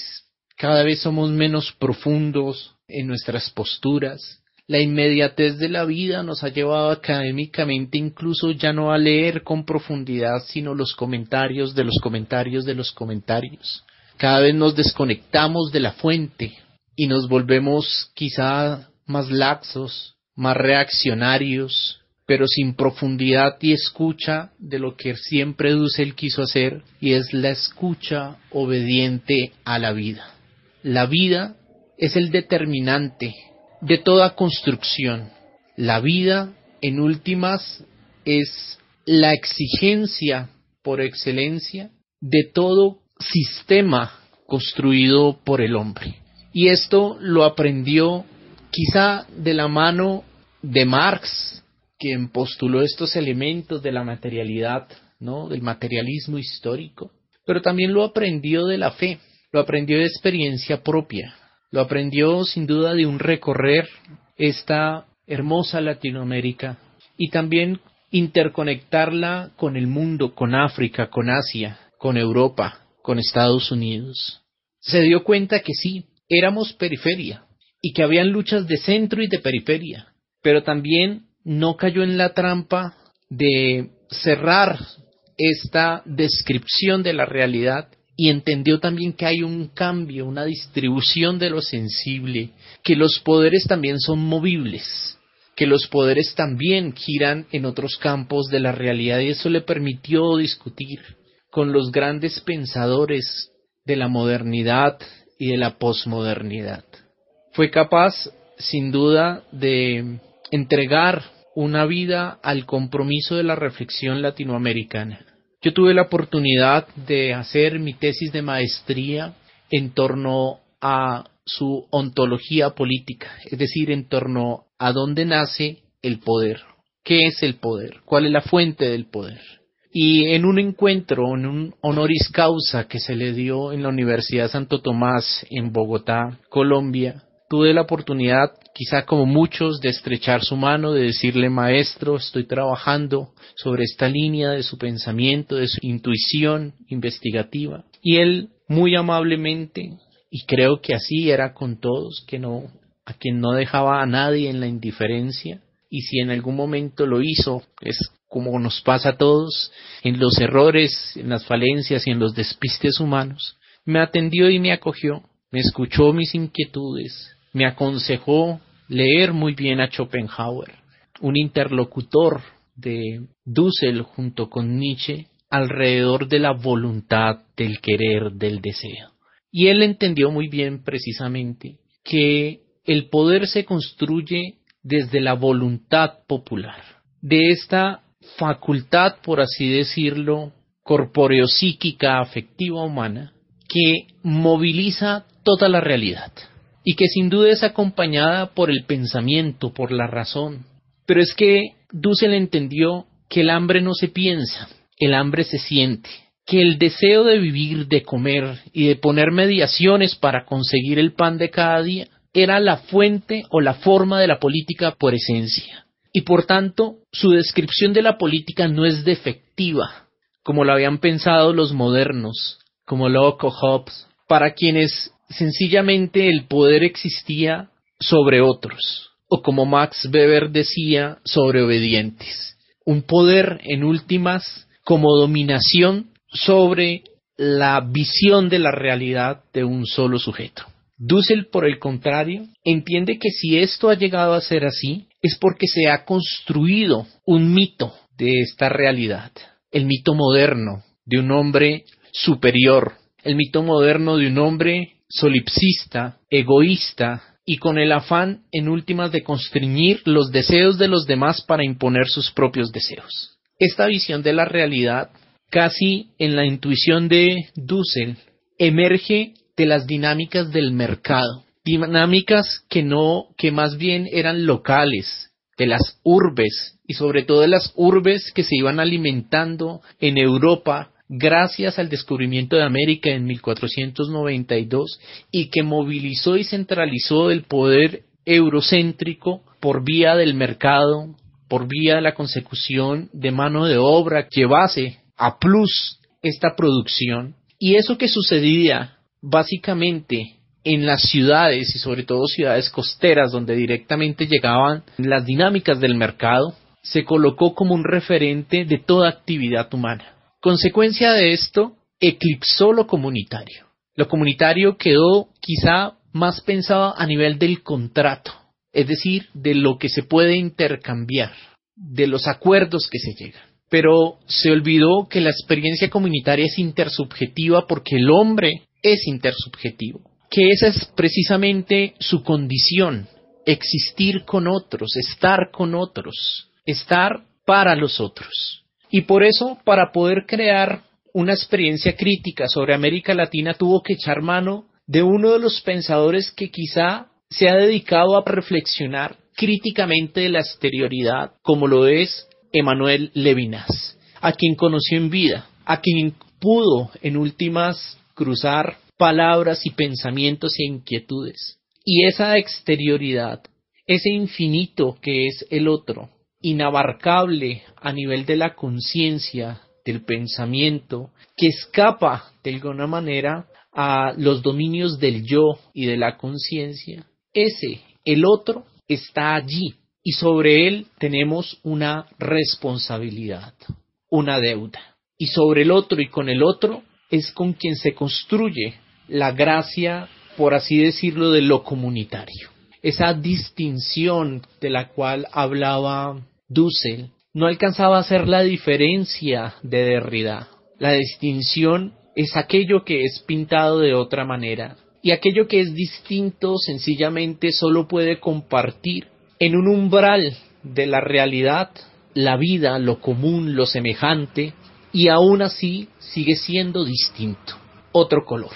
Speaker 29: Cada vez somos menos profundos en nuestras posturas. La inmediatez de la vida nos ha llevado académicamente incluso ya no a leer con profundidad, sino los comentarios de los comentarios de los comentarios. Cada vez nos desconectamos de la fuente y nos volvemos quizá más laxos, más reaccionarios, pero sin profundidad y escucha de lo que siempre Dussel quiso hacer, y es la escucha obediente a la vida. la vida es el determinante de toda construcción. La vida, en últimas, es la exigencia por excelencia de todo sistema construido por el hombre. Y esto lo aprendió quizá de la mano de Marx, quien postuló estos elementos de la materialidad, ¿no? del materialismo histórico, pero también lo aprendió de la fe, lo aprendió de experiencia propia, lo aprendió sin duda de un recorrer esta hermosa Latinoamérica y también interconectarla con el mundo, con África, con Asia, con Europa, con Estados Unidos. Se dio cuenta que sí, éramos periferia y que habían luchas de centro y de periferia, pero también no cayó en la trampa de cerrar esta descripción de la realidad y entendió también que hay un cambio, una distribución de lo sensible, que los poderes también son movibles, que los poderes también giran en otros campos de la realidad y eso le permitió discutir con los grandes pensadores de la modernidad y de la posmodernidad. Fue capaz, sin duda, de entregar una vida al compromiso de la reflexión latinoamericana. Yo tuve la oportunidad de hacer mi tesis de maestría en torno a su ontología política, es decir, en torno a dónde nace el poder, qué es el poder, cuál es la fuente del poder. Y en un encuentro, en un honoris causa que se le dio en la Universidad Santo Tomás en Bogotá, Colombia, tuve la oportunidad, quizá como muchos, de estrechar su mano, de decirle, maestro, estoy trabajando sobre esta línea de su pensamiento, de su intuición investigativa. Y él, muy amablemente, y creo que así era con todos, que no, a quien no dejaba a nadie en la indiferencia, y si en algún momento lo hizo, es como nos pasa a todos, en los errores, en las falencias y en los despistes humanos, me atendió y me acogió, me escuchó mis inquietudes, me aconsejó leer muy bien a Schopenhauer, un interlocutor de Dussel junto con Nietzsche alrededor de la voluntad, del querer, del deseo. Y él entendió muy bien precisamente que el poder se construye desde la voluntad popular, de esta facultad, por así decirlo, corpóreo-psíquica, afectiva humana, que moviliza toda la realidad y que sin duda es acompañada por el pensamiento, por la razón. Pero es que Dussel entendió que el hambre no se piensa, el hambre se siente, que el deseo de vivir, de comer y de poner mediaciones para conseguir el pan de cada día era la fuente o la forma de la política por esencia. Y por tanto, su descripción de la política no es defectiva, como lo habían pensado los modernos, como Locke o Hobbes, para quienes sencillamente el poder existía sobre otros, o como Max Weber decía, sobre obedientes. Un poder, en últimas, como dominación sobre la visión de la realidad de un solo sujeto. Dussel, por el contrario, entiende que si esto ha llegado a ser así, es porque se ha construido un mito de esta realidad, el mito moderno de un hombre superior, el mito moderno de un hombre solipsista, egoísta y con el afán en últimas de constreñir los deseos de los demás para imponer sus propios deseos. Esta visión de la realidad, casi en la intuición de Dussel, emerge de las dinámicas del mercado, dinámicas que no, que más bien eran locales, de las urbes y sobre todo de las urbes que se iban alimentando en Europa gracias al descubrimiento de América en 1492 y que movilizó y centralizó el poder eurocéntrico por vía del mercado, por vía de la consecución de mano de obra que llevase a plus esta producción. Y eso que sucedía básicamente en las ciudades y sobre todo ciudades costeras donde directamente llegaban las dinámicas del mercado, se colocó como un referente de toda actividad humana. Consecuencia de esto, eclipsó lo comunitario. Lo comunitario quedó quizá más pensado a nivel del contrato, es decir, de lo que se puede intercambiar, de los acuerdos que se llegan. Pero se olvidó que la experiencia comunitaria es intersubjetiva porque el hombre es intersubjetivo. que esa es precisamente su condición, existir con otros, estar con otros, estar para los otros. Y por eso, para poder crear una experiencia crítica sobre América Latina, tuvo que echar mano de uno de los pensadores que quizá se ha dedicado a reflexionar críticamente de la exterioridad, como lo es Emanuel Levinas, a quien conoció en vida, a quien pudo en últimas cruzar palabras y pensamientos e inquietudes. Y esa exterioridad, ese infinito que es el otro, inabarcable a nivel de la conciencia, del pensamiento, que escapa de alguna manera a los dominios del yo y de la conciencia, ese, el otro, está allí y sobre él tenemos una responsabilidad, una deuda. Y sobre el otro y con el otro es con quien se construye la gracia, por así decirlo, de lo comunitario. Esa distinción de la cual hablaba Dussel no alcanzaba a ser la diferencia de Derrida. La distinción es aquello que es pintado de otra manera y aquello que es distinto sencillamente solo puede compartir en un umbral de la realidad, la vida, lo común, lo semejante, y aún así sigue siendo distinto, otro color.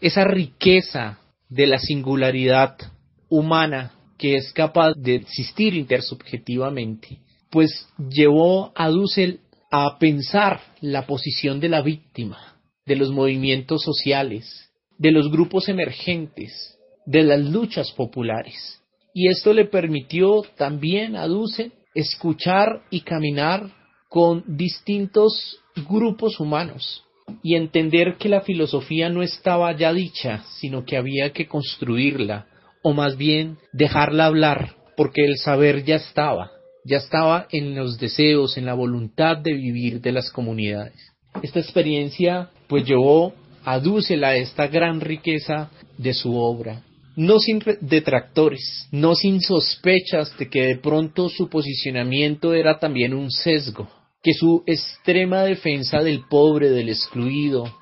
Speaker 29: Esa riqueza de la singularidad humana que es capaz de existir intersubjetivamente, pues llevó a Dussel a pensar la posición de la víctima, de los movimientos sociales, de los grupos emergentes, de las luchas populares. Y esto le permitió también a Dussel escuchar y caminar con distintos grupos humanos y entender que la filosofía no estaba ya dicha, sino que había que construirla, o más bien dejarla hablar, porque el saber ya estaba, ya estaba en los deseos, en la voluntad de vivir de las comunidades. Esta experiencia pues llevó a Dussel a esta gran riqueza de su obra, no sin detractores, no sin sospechas de que de pronto su posicionamiento era también un sesgo, que su extrema defensa del pobre, del excluido,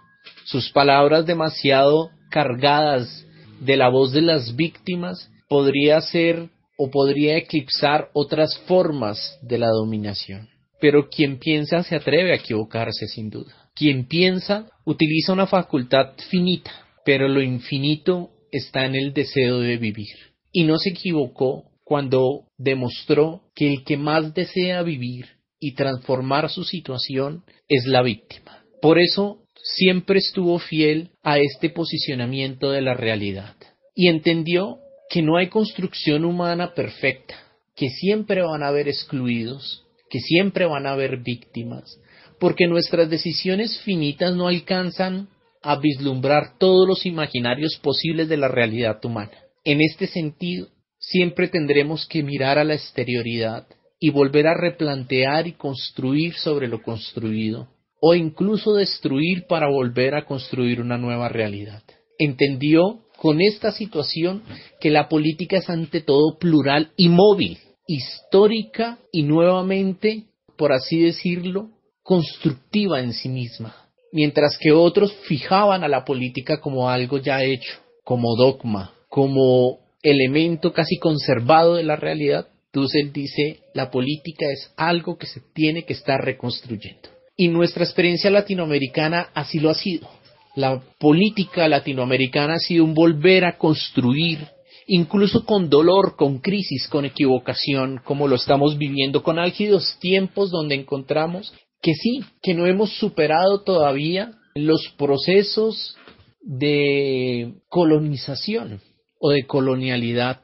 Speaker 29: sus palabras demasiado cargadas de la voz de las víctimas, podría ser o podría eclipsar otras formas de la dominación. Pero quien piensa se atreve a equivocarse sin duda. Quien piensa utiliza una facultad finita, pero lo infinito está en el deseo de vivir. Y no se equivocó cuando demostró que el que más desea vivir y transformar su situación es la víctima. Por eso siempre estuvo fiel a este posicionamiento de la realidad y entendió que no hay construcción humana perfecta, que siempre van a haber excluidos, que siempre van a haber víctimas, porque nuestras decisiones finitas no alcanzan a vislumbrar todos los imaginarios posibles de la realidad humana. En este sentido, siempre tendremos que mirar a la exterioridad y volver a replantear y construir sobre lo construido, o incluso destruir para volver a construir una nueva realidad. Entendió con esta situación que la política es ante todo plural y móvil, histórica y nuevamente, por así decirlo, constructiva en sí misma, mientras que otros fijaban a la política como algo ya hecho, como dogma, como elemento casi conservado de la realidad, Dussel dice, la política es algo que se tiene que estar reconstruyendo. Y nuestra experiencia latinoamericana así lo ha sido. La política latinoamericana ha sido un volver a construir, incluso con dolor, con crisis, con equivocación, como lo estamos viviendo, con álgidos tiempos donde encontramos que sí, que no hemos superado todavía los procesos de colonización o de colonialidad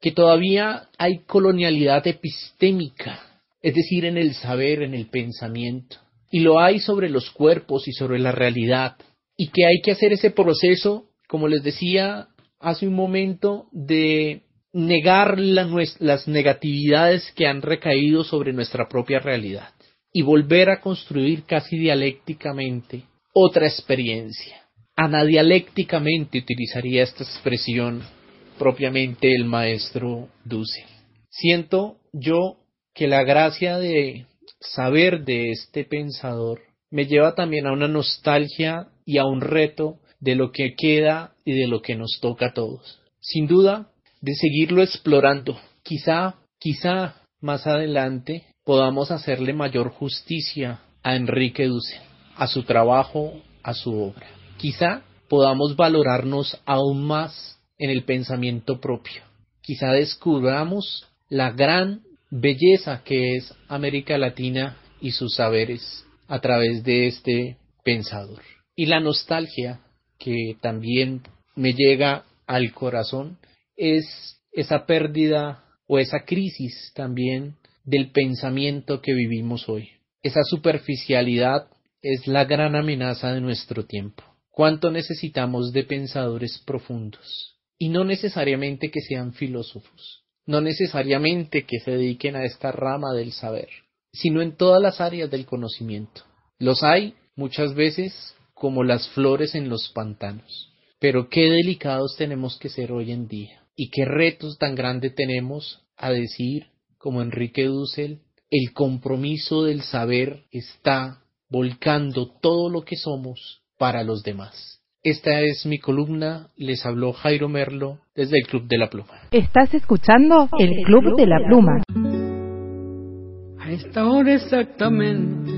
Speaker 29: que todavía hay colonialidad epistémica, es decir, en el saber, en el pensamiento, y lo hay sobre los cuerpos y sobre la realidad, y que hay que hacer ese proceso, como les decía hace un momento, de negar las negatividades que han recaído sobre nuestra propia realidad y volver a construir casi dialécticamente otra experiencia. Anadialécticamente utilizaría esta expresión propiamente el maestro Duce. Siento yo que la gracia de saber de este pensador me lleva también a una nostalgia y a un reto de lo que queda y de lo que nos toca a todos. Sin duda, de seguirlo explorando. Quizá, quizá más adelante podamos hacerle mayor justicia a Enrique Dussel, a su trabajo, a su obra. Quizá podamos valorarnos aún más en el pensamiento propio. Quizá descubramos la gran belleza que es América Latina y sus saberes a través de este pensador. Y la nostalgia que también me llega al corazón es esa pérdida o esa crisis también del pensamiento que vivimos hoy. Esa superficialidad es la gran amenaza de nuestro tiempo. ¿Cuánto necesitamos de pensadores profundos? Y no necesariamente que sean filósofos, no necesariamente que se dediquen a esta rama del saber, sino en todas las áreas del conocimiento. Los hay muchas veces como las flores en los pantanos. Pero qué delicados tenemos que ser hoy en día y qué retos tan grandes tenemos a decir, como Enrique Dussel, el compromiso del saber está volcando todo lo que somos para los demás. Esta es mi columna, les habló Jairo Merlo desde el Club de la Pluma.
Speaker 14: Estás escuchando el Club de la Pluma.
Speaker 30: A esta hora exactamente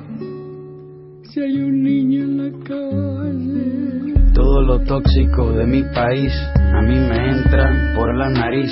Speaker 30: si hay un niño en la calle.
Speaker 31: Todo lo tóxico de mi país a mí me entra por la nariz.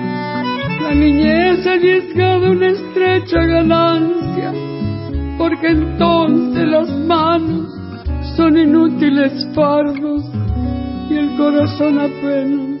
Speaker 30: La niñez arriesgada una estrecha ganancia, porque entonces las manos son inútiles fardos y el corazón apenas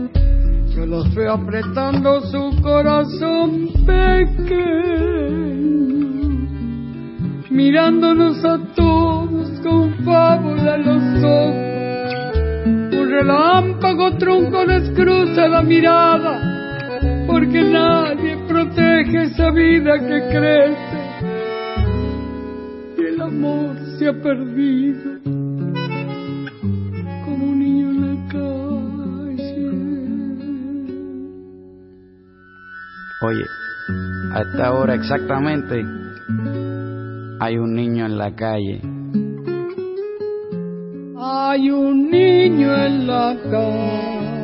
Speaker 30: Los veo apretando su corazón pequeño, mirándonos a todos con fábula en los ojos. Un relámpago tronco les cruza la mirada, porque nadie protege esa vida que crece y el amor se ha perdido
Speaker 31: Oye, a esta hora exactamente hay un niño en la calle.
Speaker 30: Hay un niño en la calle.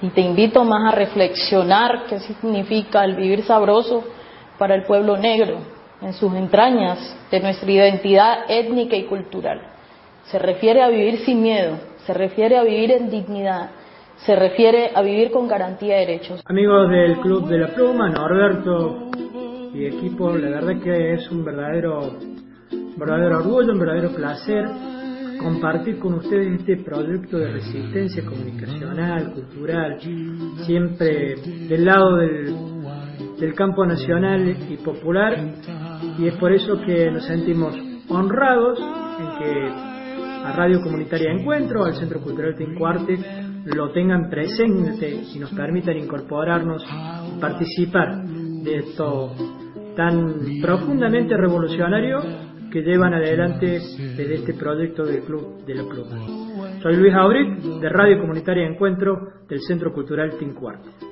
Speaker 32: Y te invito más a reflexionar qué significa el vivir sabroso para el pueblo negro en sus entrañas de nuestra identidad étnica y cultural. Se refiere a vivir sin miedo, se refiere a vivir en dignidad, se refiere a vivir con garantía de derechos.
Speaker 33: Amigos del Club de la Pluma, Norberto y equipo, la verdad que es un verdadero, verdadero orgullo, un verdadero placer compartir con ustedes este proyecto de resistencia comunicacional, cultural, siempre del lado del, del campo nacional y popular, y es por eso que nos sentimos honrados en que a Radio Comunitaria Encuentro, al Centro Cultural Tincuarte, lo tengan presente y nos permitan incorporarnos y participar de esto tan profundamente revolucionario que llevan adelante desde este proyecto del Club de la Pluma. Soy Luis Auric, de Radio Comunitaria Encuentro del Centro Cultural Tincuarto.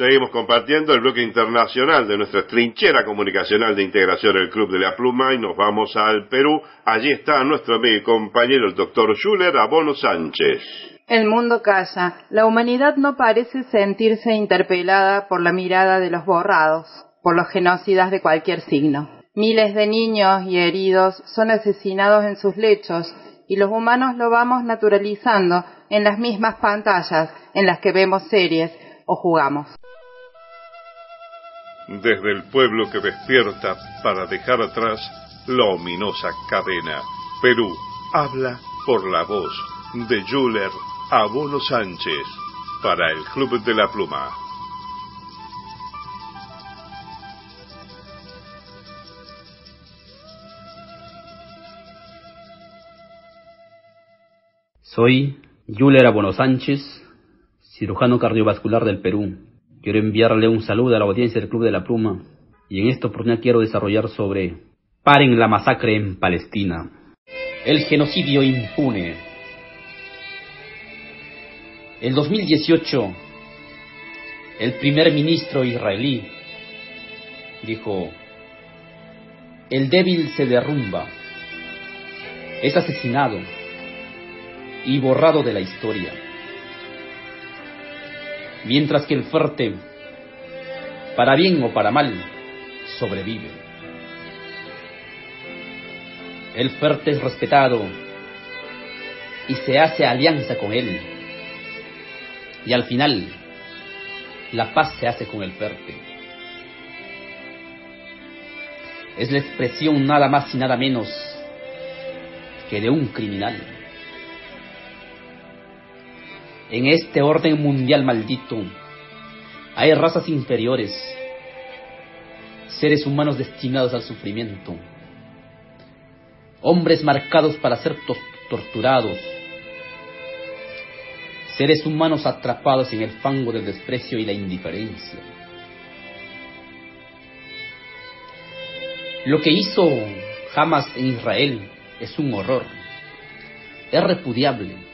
Speaker 5: Seguimos compartiendo el bloque internacional de nuestra trinchera comunicacional de integración del Club de la Pluma y nos vamos al Perú. Allí está nuestro amigo y compañero el doctor Schuller Abono Sánchez.
Speaker 3: El mundo calla. La humanidad no parece sentirse interpelada por la mirada de los borrados, por los genocidas de cualquier signo. Miles de niños y heridos son asesinados en sus lechos y los humanos lo vamos naturalizando en las mismas pantallas en las que vemos series o jugamos.
Speaker 7: Desde el pueblo que despierta para dejar atrás la ominosa cadena, Perú habla por la voz de Juler Abono Sánchez para el Club de la Pluma.
Speaker 34: Soy Yuler Abono Sánchez, cirujano cardiovascular del Perú. Quiero enviarle un saludo a la audiencia del Club de la Pluma y en esta oportunidad quiero desarrollar sobre Paren la masacre en Palestina. El genocidio impune. En 2018, el primer ministro israelí dijo, el débil se derrumba, es asesinado y borrado de la historia. Mientras que el fuerte, para bien o para mal, sobrevive. El fuerte es respetado y se hace alianza con él. Y al final, la paz se hace con el fuerte. Es la expresión nada más y nada menos que de un criminal. En este orden mundial maldito hay razas inferiores, seres humanos destinados al sufrimiento, hombres marcados para ser torturados, seres humanos atrapados en el fango del desprecio y la indiferencia. Lo que hizo Hamas en Israel es un horror, es repudiable.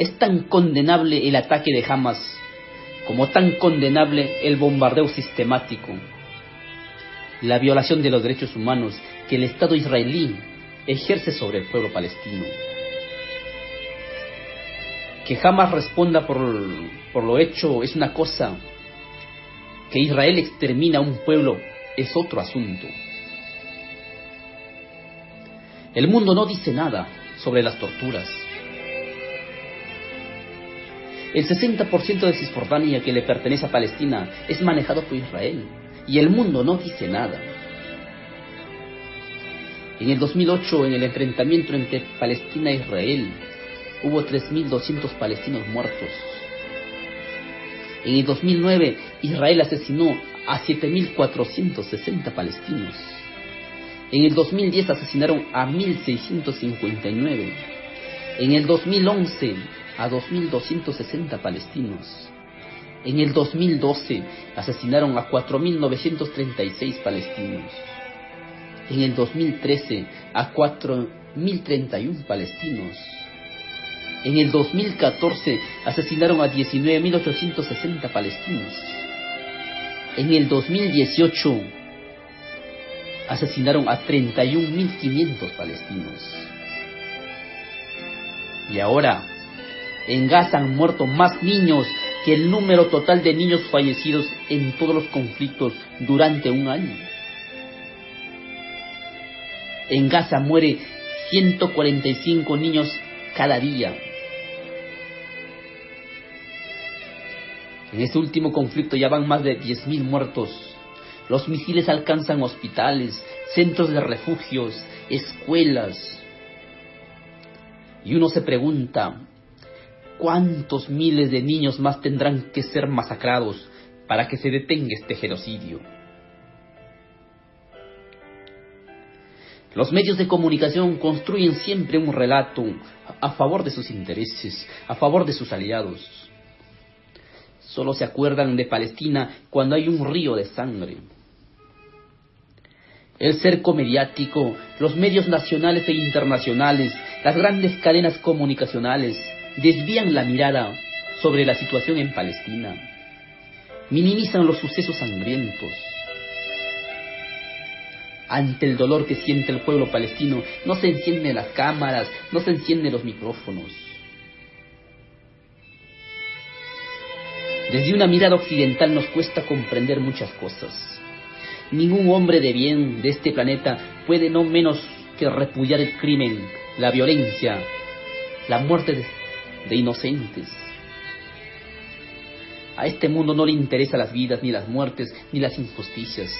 Speaker 34: Es tan condenable el ataque de Hamas como tan condenable el bombardeo sistemático, la violación de los derechos humanos que el Estado israelí ejerce sobre el pueblo palestino. Que Hamas responda por, por lo hecho es una cosa, que Israel extermina a un pueblo es otro asunto. El mundo no dice nada sobre las torturas. El 60% de Cisjordania que le pertenece a Palestina es manejado por Israel y el mundo no dice nada. En el 2008, en el enfrentamiento entre Palestina e Israel, hubo 3.200 palestinos muertos. En el 2009, Israel asesinó a 7.460 palestinos. En el 2010 asesinaron a 1.659. En el 2011 a 2.260 palestinos. En el 2012 asesinaron a 4.936 palestinos. En el 2013 a 4.031 palestinos. En el 2014 asesinaron a 19.860 palestinos. En el 2018 asesinaron a 31.500 palestinos. Y ahora, en Gaza han muerto más niños que el número total de niños fallecidos en todos los conflictos durante un año. En Gaza muere 145 niños cada día. En este último conflicto ya van más de 10.000 muertos. Los misiles alcanzan hospitales, centros de refugios, escuelas. Y uno se pregunta, ¿cuántos miles de niños más tendrán que ser masacrados para que se detenga este genocidio? Los medios de comunicación construyen siempre un relato a favor de sus intereses, a favor de sus aliados. Solo se acuerdan de Palestina cuando hay un río de sangre. El cerco mediático, los medios nacionales e internacionales, las grandes cadenas comunicacionales desvían la mirada sobre la situación en Palestina, minimizan los sucesos sangrientos. Ante el dolor que siente el pueblo palestino, no se encienden las cámaras, no se encienden los micrófonos. Desde una mirada occidental nos cuesta comprender muchas cosas. Ningún hombre de bien de este planeta puede no menos que repudiar el crimen, la violencia, la muerte de, de inocentes. A este mundo no le interesan las vidas, ni las muertes, ni las injusticias.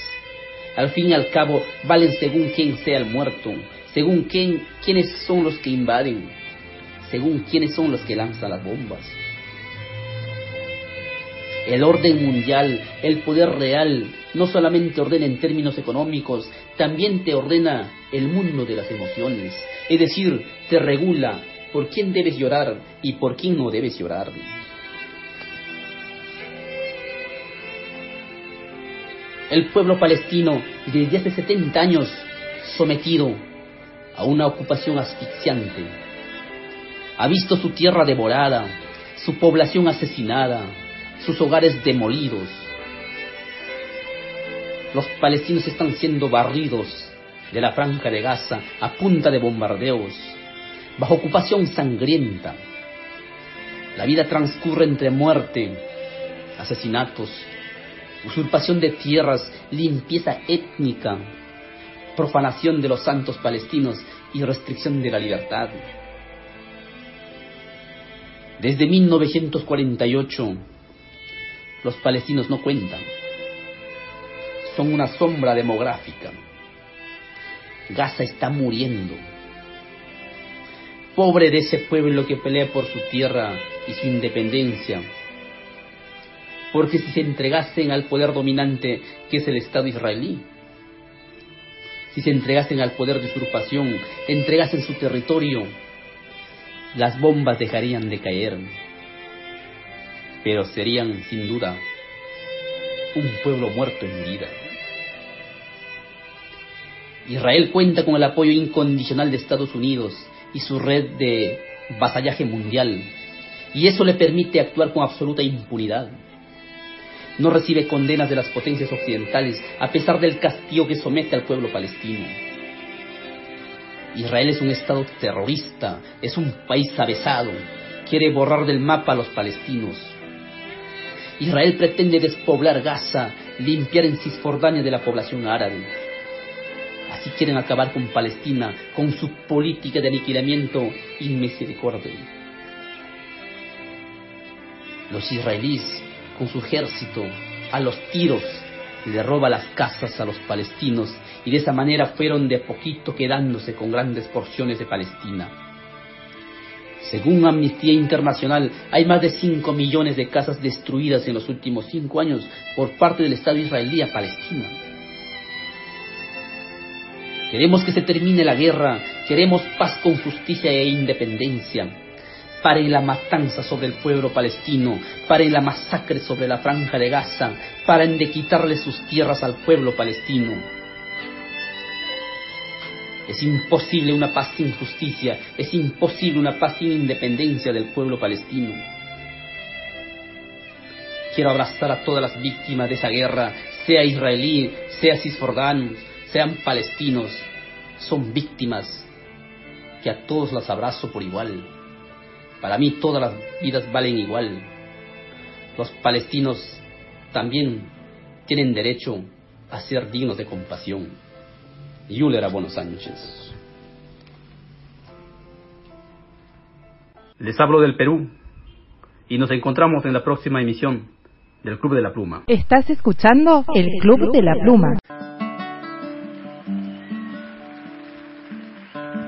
Speaker 34: Al fin y al cabo, valen según quién sea el muerto, según quién, quiénes son los que invaden, según quiénes son los que lanzan las bombas. El orden mundial, el poder real, no solamente ordena en términos económicos, también te ordena el mundo de las emociones. Es decir, te regula por quién debes llorar y por quién no debes llorar. El pueblo palestino, desde hace 70 años, sometido a una ocupación asfixiante, ha visto su tierra devorada, su población asesinada, sus hogares demolidos. Los palestinos están siendo barridos de la franja de Gaza a punta de bombardeos, bajo ocupación sangrienta. La vida transcurre entre muerte, asesinatos, usurpación de tierras, limpieza étnica, profanación de los santos palestinos y restricción de la libertad. Desde 1948, los palestinos no cuentan. Son una sombra demográfica. Gaza está muriendo. Pobre de ese pueblo que pelea por su tierra y su independencia. Porque si se entregasen al poder dominante que es el Estado israelí, si se entregasen al poder de usurpación, entregasen su territorio, las bombas dejarían de caer pero serían sin duda un pueblo muerto en vida. Israel cuenta con el apoyo incondicional de Estados Unidos y su red de vasallaje mundial, y eso le permite actuar con absoluta impunidad. No recibe condenas de las potencias occidentales a pesar del castigo que somete al pueblo palestino. Israel es un Estado terrorista, es un país avesado, quiere borrar del mapa a los palestinos, Israel pretende despoblar Gaza, limpiar en Cisjordania de la población árabe. Así quieren acabar con Palestina, con su política de aniquilamiento inmisericordia. Los israelíes, con su ejército, a los tiros, le roba las casas a los palestinos y de esa manera fueron de poquito quedándose con grandes porciones de Palestina. Según Amnistía Internacional, hay más de 5 millones de casas destruidas en los últimos 5 años por parte del Estado israelí a Palestina. Queremos que se termine la guerra, Queremos paz con justicia e independencia. Pare la matanza sobre el pueblo palestino, pare la masacre sobre la franja de Gaza, paren de quitarle sus tierras al pueblo palestino. Es imposible una paz sin justicia, es imposible una paz sin independencia del pueblo palestino. Quiero abrazar a todas las víctimas de esa guerra, sea israelí, sea cisjordanos, sean palestinos, son víctimas, que a todos las abrazo por igual. Para mí todas las vidas valen igual. Los palestinos también tienen derecho a ser dignos de compasión. Yuler Abono Sánchez.
Speaker 35: Les hablo del Perú y nos encontramos en la próxima emisión del Club de la Pluma.
Speaker 36: Estás escuchando el Club de la Pluma.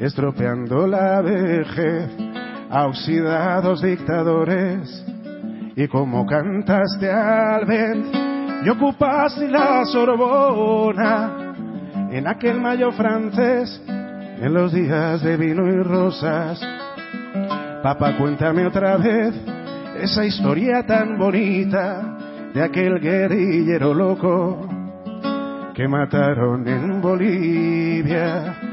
Speaker 37: estropeando la vejez a dictadores. Y como cantaste al vent y ocupaste la Sorbona en aquel mayo francés, en los días de vino y rosas. Papá, cuéntame otra vez esa historia tan bonita de aquel guerrillero loco que mataron en Bolivia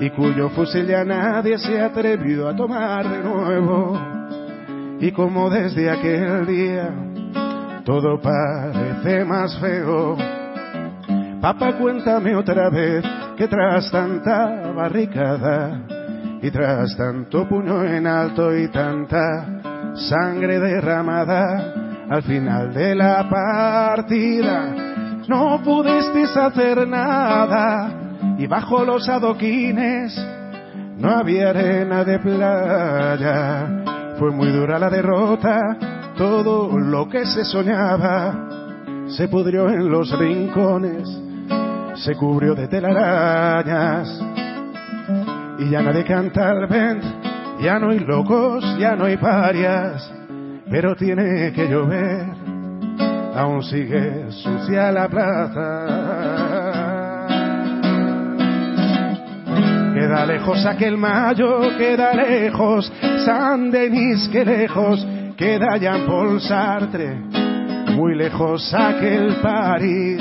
Speaker 37: y cuyo fusil ya nadie se atrevió a tomar de nuevo. Y como desde aquel día todo parece más feo. Papá, cuéntame otra vez que tras tanta barricada y tras tanto puño en alto y tanta sangre derramada al final de la partida, no pudiste hacer nada y bajo los adoquines no había arena de playa. Fue muy dura la derrota, todo lo que se soñaba se pudrió en los rincones, se cubrió de telarañas. Y ya nadie canta al vent, ya no hay locos, ya no hay parias, pero tiene que llover, aún sigue sucia la plaza. Queda lejos aquel mayo, queda lejos San Denis, que lejos queda Jean Paul Sartre, muy lejos aquel París.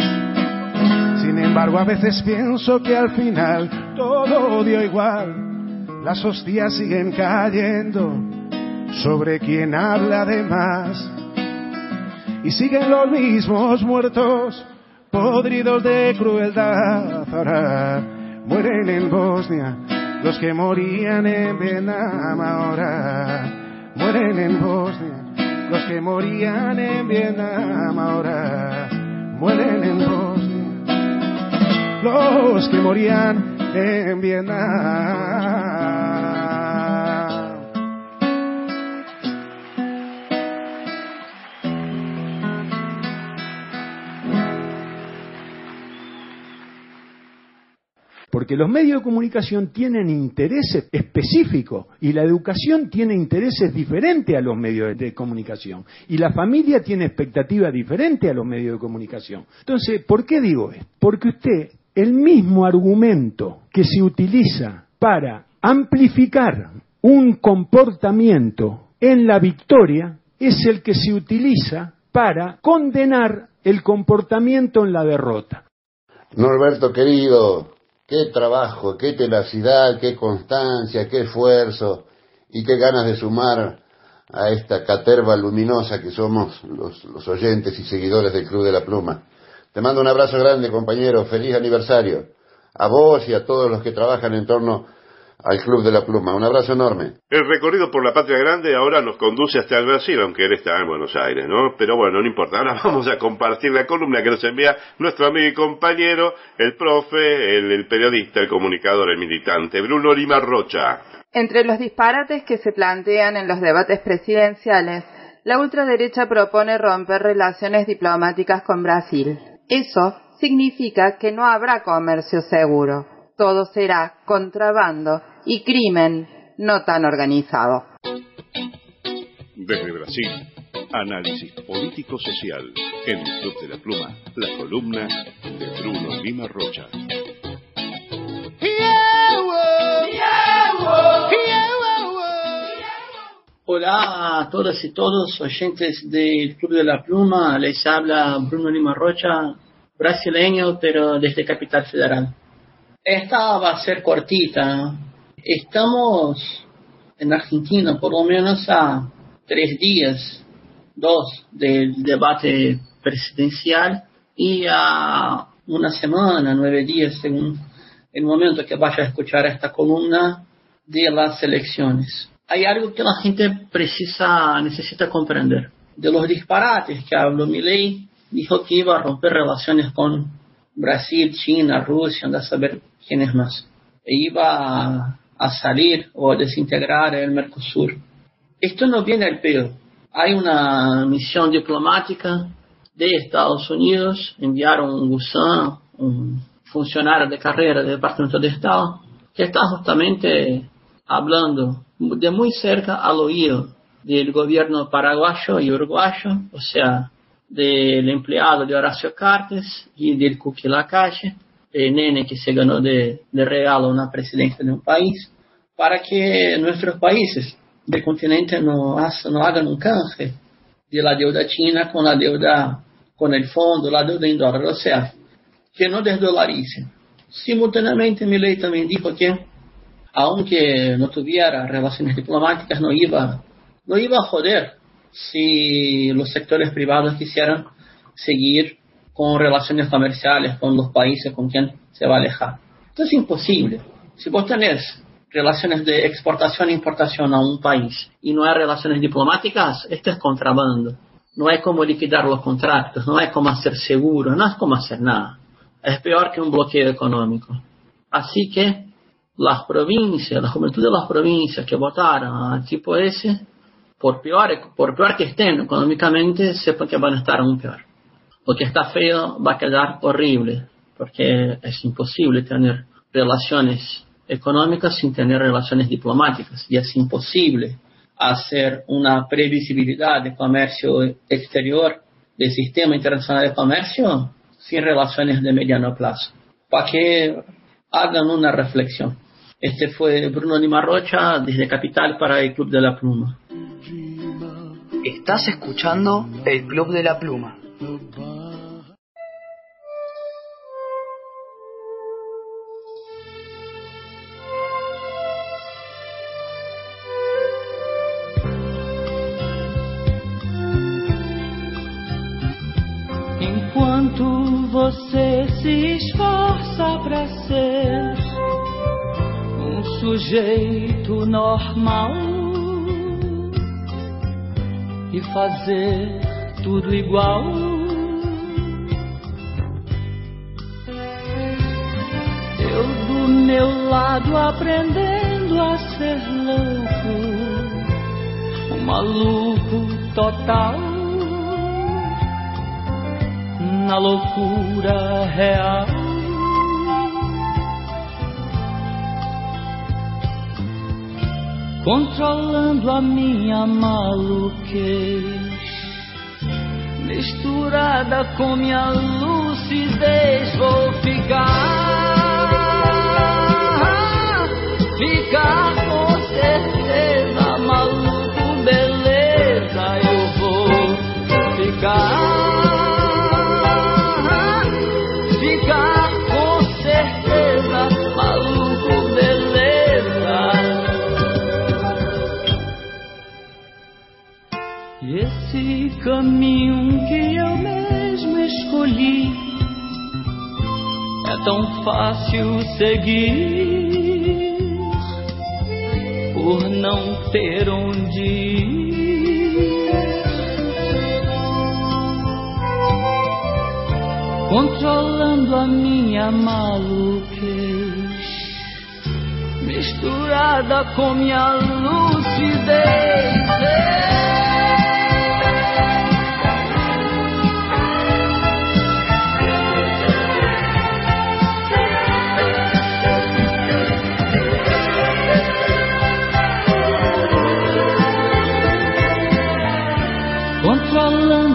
Speaker 37: Sin embargo, a veces pienso que al final todo dio igual, las hostias siguen cayendo sobre quien habla de más. Y siguen los mismos muertos, podridos de crueldad. Ahora mueren en Bosnia los que morían en Vietnam. Ahora mueren en Bosnia los que morían en Vietnam. Ahora mueren en Bosnia los que morían en Vietnam.
Speaker 38: Porque los medios de comunicación tienen intereses específicos y la educación tiene intereses diferentes a los medios de comunicación. Y la familia tiene expectativas diferentes a los medios de comunicación. Entonces, ¿por qué digo esto? Porque usted, el mismo argumento que se utiliza para amplificar un comportamiento en la victoria es el que se utiliza para condenar el comportamiento en la derrota.
Speaker 39: Norberto querido, qué trabajo, qué tenacidad, qué constancia, qué esfuerzo y qué ganas de sumar a esta caterva luminosa que somos los, los oyentes y seguidores del Club de la Pluma. Te mando un abrazo grande, compañero. Feliz aniversario. A vos y a todos los que trabajan en torno al Club de la Pluma. Un abrazo enorme.
Speaker 5: El recorrido por la Patria Grande ahora nos conduce hasta el Brasil, aunque él está en Buenos Aires, ¿no? Pero bueno, no importa. Ahora [laughs] vamos a compartir la columna que nos envía nuestro amigo y compañero, el profe, el, el periodista, el comunicador, el militante, Bruno Lima Rocha.
Speaker 3: Entre los disparates que se plantean en los debates presidenciales, la ultraderecha propone romper relaciones diplomáticas con Brasil. Eso significa que no habrá comercio seguro. Todo será contrabando y crimen no tan organizado.
Speaker 7: Desde Brasil, análisis político-social en el Club de la Pluma, la columna de Bruno Lima Rocha.
Speaker 40: Hola a todas y todos, oyentes del Club de la Pluma, les habla Bruno Lima Rocha, brasileño, pero desde Capital Federal. Esta va a ser cortita. Estamos en Argentina por lo menos a tres días, dos del debate presidencial y a una semana, nueve días, según el momento que vaya a escuchar esta columna de las elecciones hay algo que la gente precisa, necesita comprender. De los disparates que habló Milei, dijo que iba a romper relaciones con Brasil, China, Rusia, anda a saber quiénes más. E iba a, salir o a desintegrar el Mercosur. Esto no viene al pedo. Hay una misión diplomática de Estados Unidos, enviaron un gusano, un funcionario de carrera del Departamento de Estado, que está justamente hablando de muy cerca al oído del gobierno paraguayo y uruguayo, o sea, del empleado de Horacio Cartes y del Cuqui Lacalle, nene que se ganó de, regalo una presidencia de un país, para que nuestros países del continente no, no hagan un canje de la deuda china con la deuda, con el fondo, la deuda en dólares, o sea, que no desdolaricen. Simultáneamente, ley también dijo que aunque no tuviera relaciones diplomáticas, no iba, no iba a joder si los sectores privados quisieran seguir con relaciones comerciales con los países con quien se va a alejar. Esto es imposible. Si vos tenés relaciones de exportación e importación a un país y no hay relaciones diplomáticas, esto es contrabando. No hay como liquidar los contratos, no hay como hacer seguro, no es como hacer nada. Es peor que un bloqueo económico. Así que las provincias, la juventud de las provincias que votaron al tipo ese, por peor, por peor que estén económicamente, sepan que van a estar aún peor. Lo que está feo va a quedar horrible, porque es imposible tener relaciones económicas sin tener relaciones diplomáticas, y es imposible hacer una previsibilidad de comercio exterior del sistema internacional de comercio sin relaciones de mediano plazo. Para que hagan una reflexión. Este fue Bruno Lima Rocha desde Capital para el Club de la Pluma.
Speaker 41: Estás escuchando el Club de la Pluma.
Speaker 42: Enquanto você se esforça para ser sujeito normal e fazer tudo igual. Eu do meu lado aprendendo a ser louco, um maluco total. Na loucura real. controlando a minha maluquez, misturada com minha lucidez, vou ficar, ficar com certeza, maluco, beleza, eu vou ficar. caminho tão fácil seguir por não ter onde ir. Controlando a minha maluquez, misturada com minha lucidez.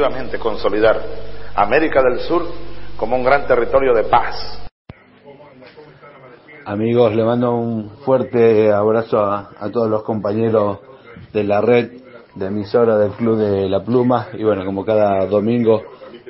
Speaker 43: Definitivamente consolidar América del Sur como un gran territorio de paz.
Speaker 39: Amigos, le mando un fuerte abrazo a, todos los compañeros de la red de emisora del Club de la Pluma y bueno, como cada domingo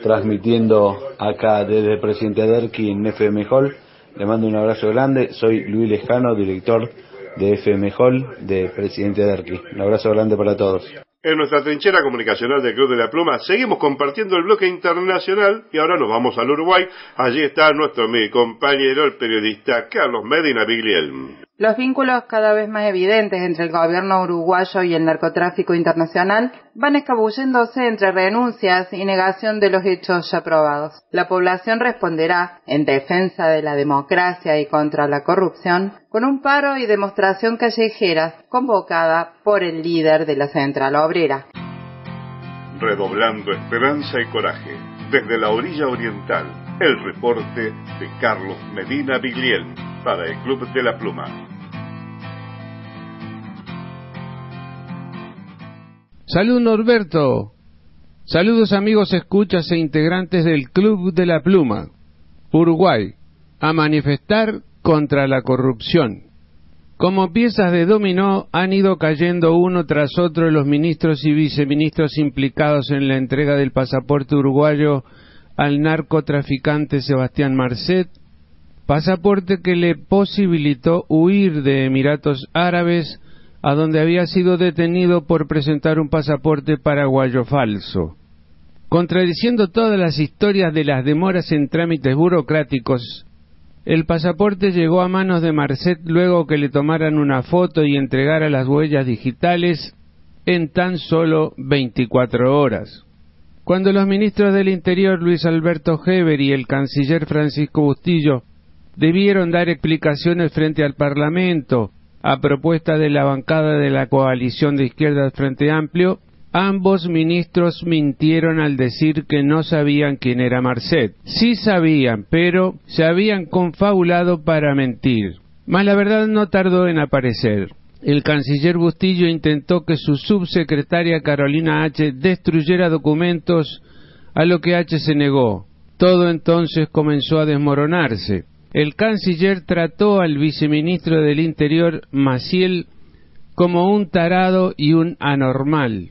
Speaker 39: transmitiendo acá desde Presidente Derqui en FM Hall. Le mando un abrazo grande. Soy Luis Lejano, director de FM Hall de Presidente Derqui. Un abrazo grande para todos.
Speaker 5: En nuestra trinchera comunicacional del Club de la Pluma seguimos compartiendo el bloque internacional y ahora nos vamos al Uruguay. Allí está nuestro mi compañero, el periodista Carlos Medina Bigliel.
Speaker 3: Los vínculos cada vez más evidentes entre el gobierno uruguayo y el narcotráfico internacional van escabulléndose entre renuncias y negación de los hechos ya probados. La población responderá, en defensa de la democracia y contra la corrupción, con un paro y demostración callejeras convocada por el líder de la Central Obrera.
Speaker 7: Redoblando esperanza y coraje. Desde la orilla oriental, el reporte de Carlos Medina Bigliel para el Club de la Pluma.
Speaker 44: Salud Norberto. Saludos amigos escuchas e integrantes del Club de la Pluma. Uruguay. A manifestar contra la corrupción. Como piezas de dominó han ido cayendo uno tras otro los ministros y viceministros implicados en la entrega del pasaporte uruguayo al narcotraficante Sebastián Marcet, pasaporte que le posibilitó huir de Emiratos Árabes a donde había sido detenido por presentar un pasaporte paraguayo falso. Contradiciendo todas las historias de las demoras en trámites burocráticos, el pasaporte llegó a manos de Marcet luego que le tomaran una foto y entregara las huellas digitales en tan solo 24 horas. Cuando los ministros del Interior Luis Alberto Heber y el canciller Francisco Bustillo debieron dar explicaciones frente al Parlamento a propuesta de la bancada de la coalición de izquierdas Frente Amplio, ambos ministros mintieron al decir que no sabían quién era Marcet. Sí sabían, pero se habían confabulado para mentir. Mas la verdad no tardó en aparecer. El canciller Bustillo intentó que su subsecretaria Carolina H. destruyera documentos, a lo que H. se negó. Todo entonces comenzó a desmoronarse. El canciller trató al viceministro del Interior, Maciel, como un tarado y un anormal.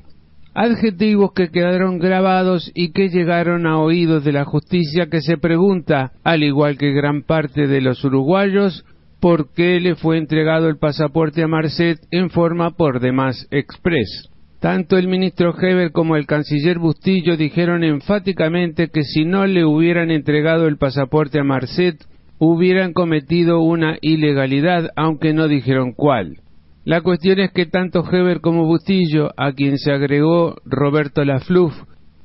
Speaker 44: Adjetivos que quedaron grabados y que llegaron a oídos de la justicia que se pregunta, al igual que gran parte de los uruguayos, por qué le fue entregado el pasaporte a Marcet en forma por demás express. Tanto el ministro Heber como el canciller Bustillo dijeron enfáticamente que si no le hubieran entregado el pasaporte a Marcet, hubieran cometido una ilegalidad, aunque no dijeron cuál. La cuestión es que tanto Heber como Bustillo, a quien se agregó Roberto Lafluf,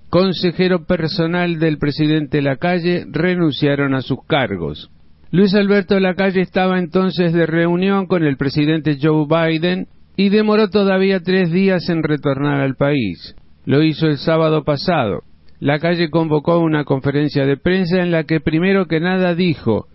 Speaker 44: consejero personal del presidente Lacalle, renunciaron a sus cargos. Luis Alberto Lacalle estaba entonces de reunión con el presidente Joe Biden y demoró todavía tres días en retornar al país. Lo hizo el sábado pasado. Lacalle convocó una conferencia de prensa en la que primero que nada dijo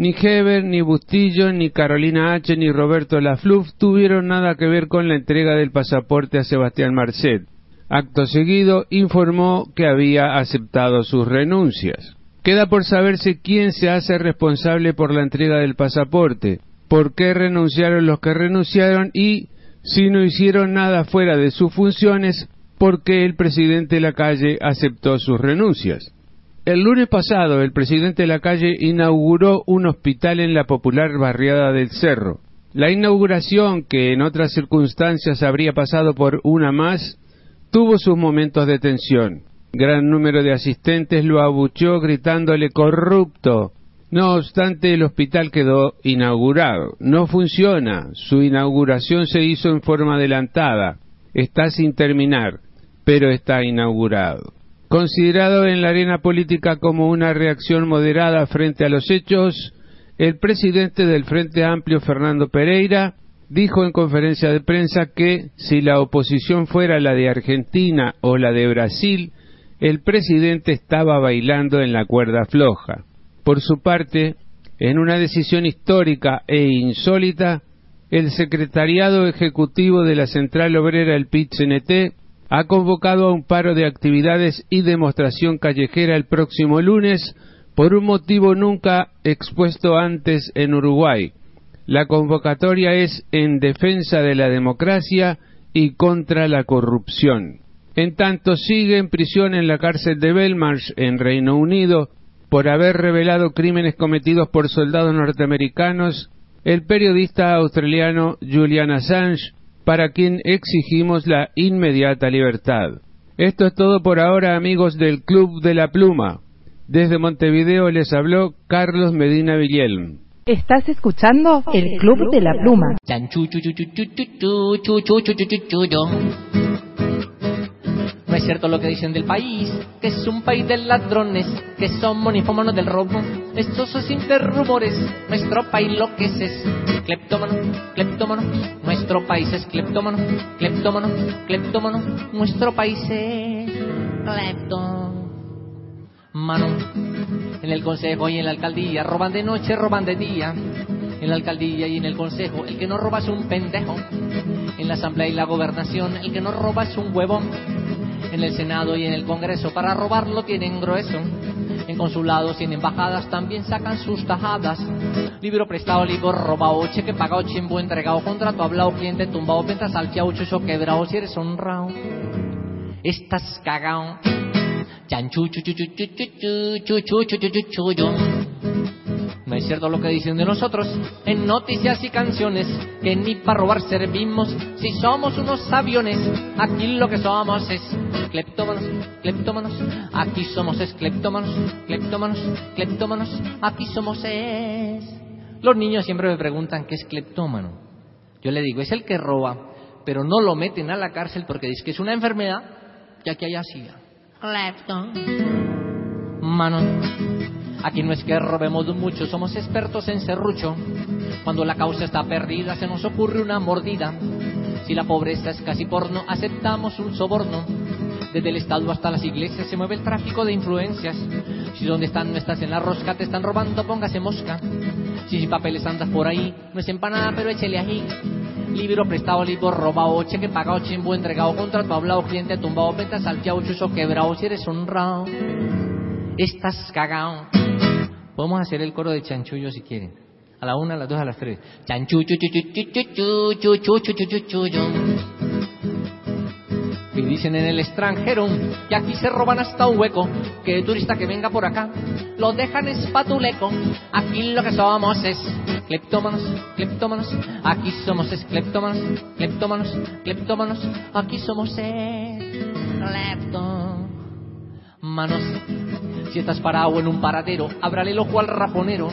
Speaker 44: ni Heber, ni Bustillo, ni Carolina H., ni Roberto Lafluf tuvieron nada que ver con la entrega del pasaporte a Sebastián Marcet. Acto seguido informó que había aceptado sus renuncias. Queda por saberse quién se hace responsable por la entrega del pasaporte, por qué renunciaron los que renunciaron y, si no hicieron nada fuera de sus funciones, porque el presidente Lacalle aceptó sus renuncias. El lunes pasado, el presidente Lacalle inauguró un hospital en la popular barriada del Cerro. La inauguración, que en otras circunstancias habría pasado por una más, tuvo sus momentos de tensión. Gran número de asistentes lo abuchó gritándole corrupto. No obstante, el hospital quedó inaugurado. No funciona. Su inauguración se hizo en forma adelantada. Está sin terminar, pero está inaugurado. Considerado en la arena política como una reacción moderada frente a los hechos, el presidente del Frente Amplio, Fernando Pereira, dijo en conferencia de prensa que si la oposición fuera la de Argentina o la de Brasil, el presidente estaba bailando en la cuerda floja. Por su parte, en una decisión histórica e insólita, el Secretariado Ejecutivo de la Central Obrera, el PIT-CNT, ha convocado a un paro de actividades y demostración callejera el próximo lunes por un motivo nunca expuesto antes en Uruguay. La convocatoria es en defensa de la democracia y contra la corrupción. En tanto, sigue en prisión en la cárcel de Belmarsh, en Reino Unido, por haber revelado crímenes cometidos por soldados norteamericanos, el periodista australiano Julian Assange, para quien exigimos la inmediata libertad. Esto es todo por ahora, amigos del Club de la Pluma. Desde Montevideo les habló Carlos Medina Villelm.
Speaker 14: Estás escuchando el Club de la Pluma.
Speaker 45: Es cierto lo que dicen del país, que es un país de ladrones, que son monifómanos del robo. Estos son simples rumores, nuestro país lo que es es cleptómano, cleptómano. Nuestro país es cleptómano, cleptómano, cleptómano. Nuestro país es cleptómano. En el consejo y en la alcaldía roban de noche, roban de día. En la alcaldía y en el consejo el que no roba es un pendejo. En la asamblea y la gobernación el que no roba es un huevón en el Senado y en el Congreso. Para robarlo tienen grueso. En consulados y en embajadas también sacan sus tajadas. Libro prestado, libro robado, cheque pagado, chimbo entregado, contrato hablado, cliente tumbado, venta salteado, chucho quebrado, si eres honrado. Estás cagao. Chu, chu, chu, chu, no es cierto lo que dicen de nosotros en noticias y canciones, que ni para robar servimos si somos unos aviones. Aquí lo que somos es cleptómanos, cleptómanos. Aquí somos es cleptómanos, cleptómanos, cleptómanos. Aquí somos es. Los niños siempre me preguntan qué es cleptómano. Yo le digo, es el que roba, pero no lo meten a la cárcel porque dice que es una enfermedad, ya que allá siga. Mano. Aquí no es que robemos mucho, somos expertos en serrucho. Cuando la causa está perdida, se nos ocurre una mordida. Si la pobreza es casi porno, aceptamos un soborno. Desde el Estado hasta las iglesias se mueve el tráfico de influencias. Si donde están no estás en la rosca, te están robando, póngase mosca. Si sin papeles andas por ahí, no es empanada, pero échele ahí. Libro prestado, libro robado, cheque pagado, chimbo entregado, contrato hablado, cliente tumbado, venta salteado, chucho quebrado, si eres honrado. Estás cagado. Podemos hacer el coro de chanchullo si quieren. A la una, a las dos, a las tres. Chanchullo, Y dicen en el extranjero que aquí se roban hasta un hueco. Que turista que venga por acá lo dejan espatuleco. Aquí lo que somos es cleptómanos, cleptómanos. Aquí somos es cleptómanos, cleptómanos, cleptómanos. Aquí somos es cleptómanos. Si estás parado en un paradero, ábrale el ojo al raponero.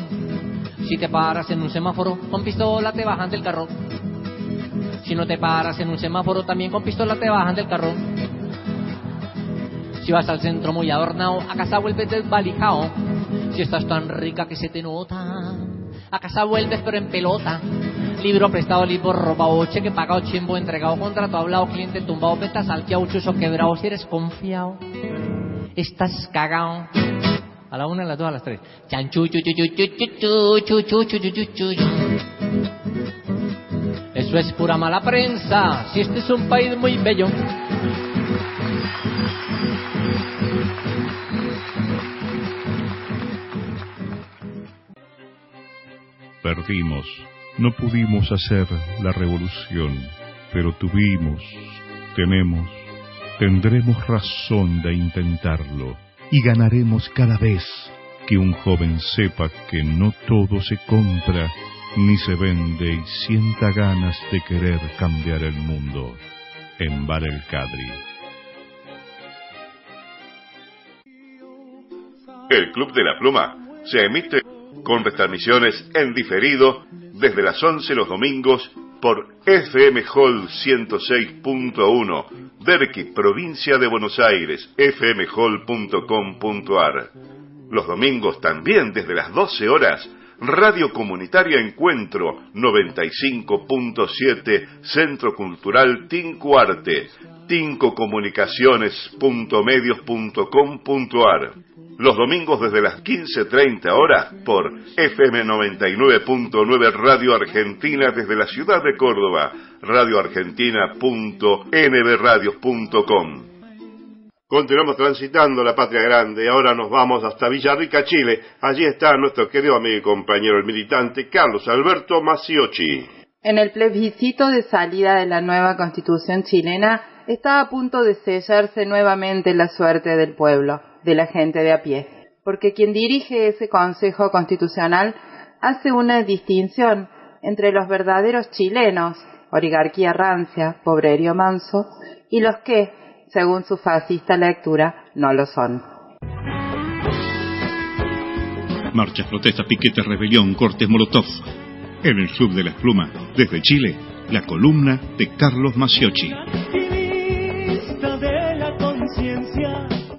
Speaker 45: Si te paras en un semáforo, con pistola te bajan del carro. Si no te paras en un semáforo, también con pistola te bajan del carro. Si vas al centro muy adornado, a casa vuelves desvalijado. Si estás tan rica que se te nota, a casa vuelves pero en pelota. Libro prestado, libro robado, cheque pagado, chimbo entregado, contrato hablado, cliente tumbado, venta salteado, chucho quebrado, si eres confiado estás cagao. A la una, a las dos, a las tres. Eso es pura mala prensa. Si este es un país muy bello.
Speaker 7: Perdimos. No pudimos hacer la revolución, pero tuvimos, tenemos tendremos razón de intentarlo. Y ganaremos cada vez. Que un joven sepa que no todo se compra ni se vende y sienta ganas de querer cambiar el mundo. En Bar El Cadri. El Club de la Pluma se emite con retransmisiones en diferido desde las 11 los domingos por FM Hall 106.1, Derqui, provincia de Buenos Aires, fmhall.com.ar. Los domingos también desde las 12 horas, Radio Comunitaria Encuentro 95.7, Centro Cultural Tinco Arte, tincocomunicaciones.medios.com.ar los domingos desde las 15.30 horas por FM 99.9 Radio Argentina desde la ciudad de Córdoba, radioargentina.nbradios.com. Continuamos transitando la patria grande, ahora nos vamos hasta Villarrica, Chile. Allí está nuestro querido amigo y compañero, el militante Carlos Alberto Maciochi.
Speaker 3: En el plebiscito de salida de la nueva constitución chilena está a punto de sellarse nuevamente la suerte del pueblo de la gente de a pie, porque quien dirige ese Consejo Constitucional hace una distinción entre los verdaderos chilenos, oligarquía rancia, pobrerío manso, y los que, según su fascista lectura, no lo son.
Speaker 46: Marchas, protestas, piquetes, rebelión, cortes, molotov. En el Club de las Plumas, desde Chile, la columna de Carlos Maciochi.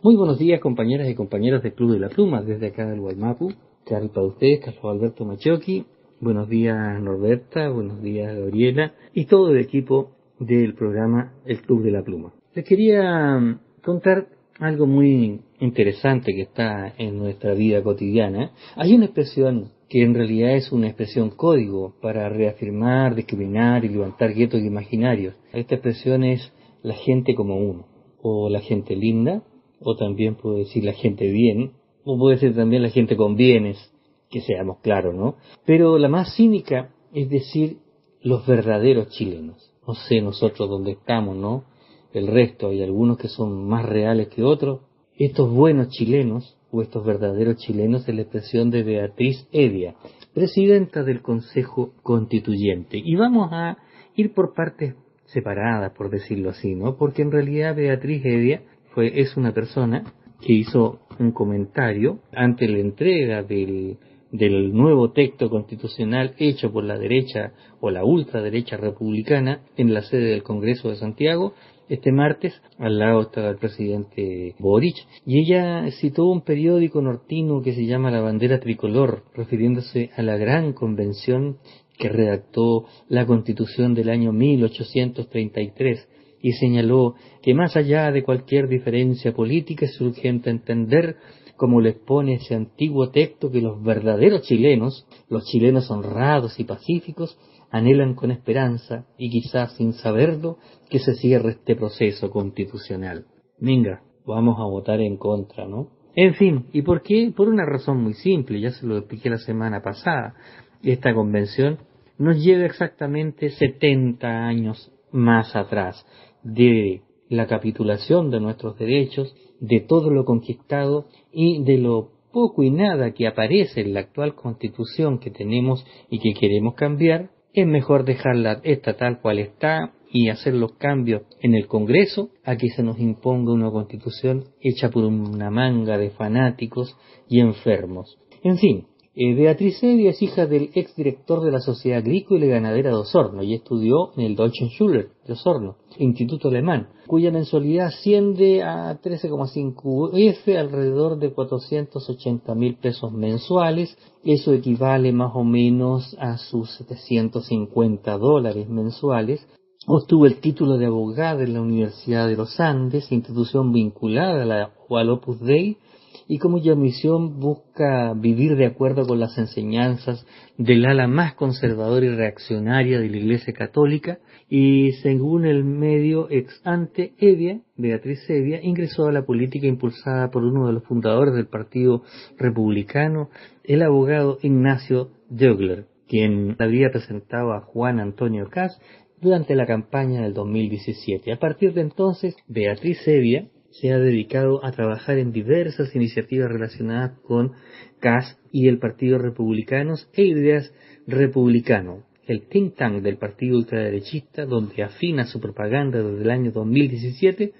Speaker 47: Muy buenos días compañeras y compañeros del Club de la Pluma, desde acá del Guaymapu. Carlos para ustedes, Carlos Alberto Machoki. Buenos días Norberta, buenos días Gabriela y todo el equipo del programa El Club de la Pluma. Les quería mm, contar algo muy interesante que está en nuestra vida cotidiana. Hay una expresión que en realidad es una expresión código para reafirmar, discriminar y levantar guetos imaginarios. Esta expresión es la gente como uno, o la gente linda, o también puede decir la gente bien, o puede ser también la gente con bienes, que seamos claros, ¿no? Pero la más cínica es decir los verdaderos chilenos. No sé nosotros dónde estamos, ¿no? El resto, hay algunos que son más reales que otros. Estos buenos chilenos, o estos verdaderos chilenos, es la expresión de Beatriz Edia, presidenta del Consejo Constituyente. Y vamos a ir por partes separadas, por decirlo así, ¿no? Porque en realidad Beatriz Edia es una persona que hizo un comentario ante la entrega del, del nuevo texto constitucional hecho por la derecha o la ultraderecha republicana en la sede del Congreso de Santiago este martes, al lado estaba el presidente Boric, y ella citó un periódico nortino que se llama La Bandera Tricolor, refiriéndose a la gran convención que redactó la constitución del año 1833 y señaló que más allá de cualquier diferencia política es urgente entender, como le expone ese antiguo texto, que los verdaderos chilenos, los chilenos honrados y pacíficos, anhelan con esperanza, y quizás sin saberlo, que se cierre este proceso constitucional. Venga, vamos a votar en contra, ¿no? En fin, ¿y por qué? Por una razón muy simple, ya se lo expliqué la semana pasada. Esta convención nos lleva exactamente 70 años más atrás de la capitulación de nuestros derechos, de todo lo conquistado y de lo poco y nada que aparece en la actual constitución que tenemos y que queremos cambiar, es mejor dejarla esta tal cual está y hacer los cambios en el Congreso a que se nos imponga una constitución hecha por una manga de fanáticos y enfermos. En fin, eh, Beatriz Evia es hija del exdirector de la Sociedad Agrícola y Ganadera de Osorno y estudió en el Deutschen Schule de Osorno, instituto alemán, cuya mensualidad asciende a 13,5 F, alrededor de 480 mil pesos mensuales. Eso equivale más o menos a sus 750 dólares mensuales. Obtuvo el título de abogada en la Universidad de los Andes, institución vinculada a la Opus Dei, y como ya misión busca vivir de acuerdo con las enseñanzas del ala más conservadora y reaccionaria de la Iglesia Católica y según el medio ex ante Evia, Beatriz Evia, ingresó a la política impulsada por uno de los fundadores del Partido Republicano, el abogado Ignacio Dögler, quien había presentado a Juan Antonio Cas durante la campaña del 2017. A partir de entonces, Beatriz Evia se ha dedicado a trabajar en diversas iniciativas relacionadas con CAS y el Partido Republicanos e Ideas Republicano, el think tank del partido ultraderechista, donde afina su propaganda desde el año 2017,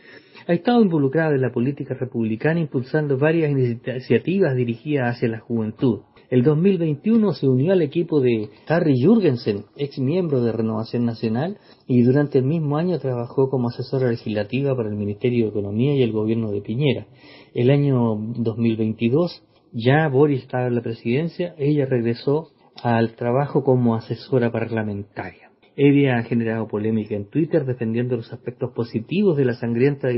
Speaker 47: ha estado involucrada en la política republicana impulsando varias iniciativas dirigidas hacia la juventud. El 2021 se unió al equipo de Harry Jurgensen, ex miembro de Renovación Nacional, y durante el mismo año trabajó como asesora legislativa para el Ministerio de Economía y el gobierno de Piñera. El año 2022, ya Boris estaba en la presidencia, ella regresó al trabajo como asesora parlamentaria. Ella ha generado polémica en Twitter defendiendo los aspectos positivos de la sangrienta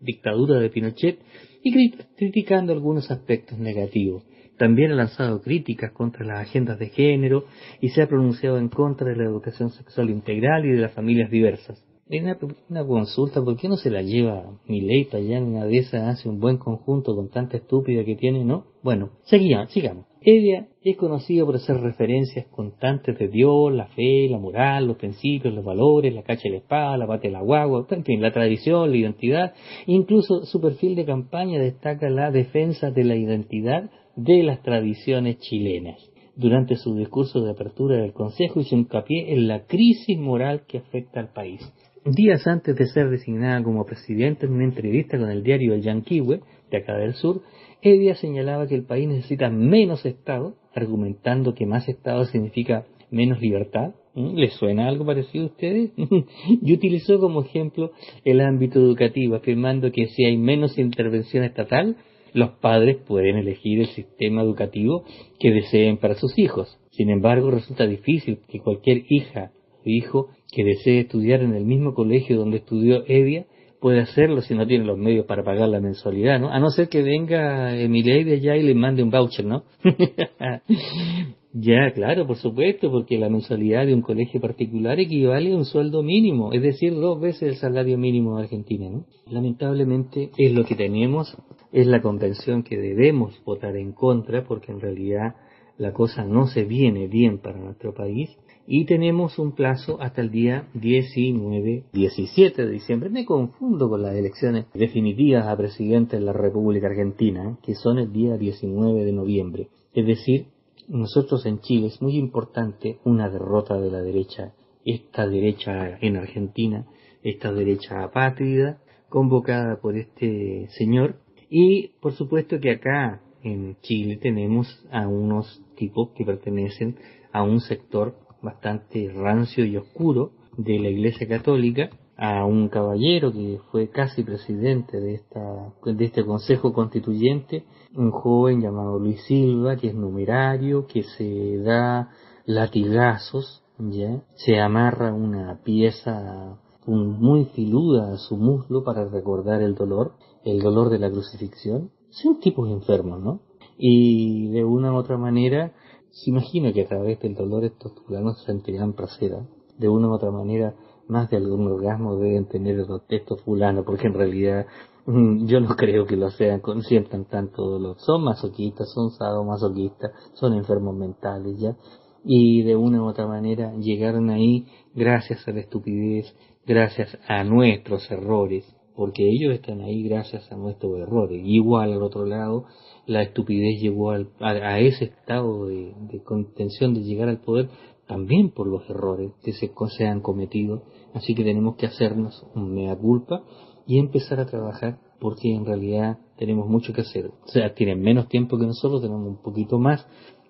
Speaker 47: dictadura de Pinochet y criticando algunos aspectos negativos. También ha lanzado críticas contra las agendas de género y se ha pronunciado en contra de la educación sexual integral y de las familias diversas. En una, consulta, ¿por qué no se la lleva ley para allá en una de esas? Hace un buen conjunto con tanta estúpida que tiene, ¿no? Bueno, seguimos, sigamos. Ella es conocida por hacer referencias constantes de Dios, la fe, la moral, los principios, los valores, la cacha de la espada, la pata de la guagua, en fin, la tradición, la identidad. Incluso su perfil de campaña destaca la defensa de la identidad de las tradiciones chilenas. Durante su discurso de apertura del Consejo hizo hincapié en la crisis moral que afecta al país. Días antes de ser designada como presidenta en una entrevista con el diario El Yanquiwe, de acá del sur, Edia señalaba que el país necesita menos Estado, argumentando que más Estado significa menos libertad. ¿Mm? ¿Les suena algo parecido a ustedes? [laughs] y utilizó como ejemplo el ámbito educativo, afirmando que si hay menos intervención estatal, los padres pueden elegir el sistema educativo que deseen para sus hijos. Sin embargo, resulta difícil que cualquier hija o hijo que desee estudiar en el mismo colegio donde estudió Edia puede hacerlo si no tiene los medios para pagar la mensualidad, ¿no? A no ser que venga Emilei de allá y le mande un voucher, ¿no? [laughs] ya, claro, por supuesto, porque la mensualidad de un colegio particular equivale a un sueldo mínimo, es decir, dos veces el salario mínimo de Argentina, ¿no? Lamentablemente es lo que tenemos, es la convención que debemos votar en contra, porque en realidad la cosa no se viene bien para nuestro país y tenemos un plazo hasta el día 19, 17 de diciembre. Me confundo con las elecciones definitivas a presidente de la República Argentina, que son el día 19 de noviembre. Es decir, nosotros en Chile es muy importante una derrota de la derecha, esta derecha en Argentina, esta derecha apátrida, convocada por este señor, y por supuesto que acá en Chile tenemos a unos tipos que pertenecen a un sector bastante rancio y oscuro de la Iglesia Católica a un caballero que fue casi presidente de esta de este Consejo Constituyente, un joven llamado Luis Silva, que es numerario, que se da latigazos, ya, se amarra una pieza muy filuda a su muslo para recordar el dolor, el dolor de la crucifixión. Son tipos enfermos, ¿no? Y de una u otra manera se imagina que a través del dolor estos fulanos sentirán placer. De una u otra manera, más de algún orgasmo deben tener estos fulanos, porque en realidad mm, yo no creo que lo sean, sientan tanto dolor. Son masoquistas, son sadomasoquistas, son enfermos mentales, ¿ya? Y de una u otra manera llegaron ahí gracias a la estupidez, gracias a nuestros errores, porque ellos están ahí gracias a nuestros errores. Igual al otro lado, la estupidez llegó a, ese estado de, contención de llegar al poder también por los errores que se, se han cometido. Así que tenemos que hacernos un mea culpa y empezar a trabajar porque en realidad tenemos mucho que hacer. O sea, tienen menos tiempo que nosotros, tenemos un poquito más.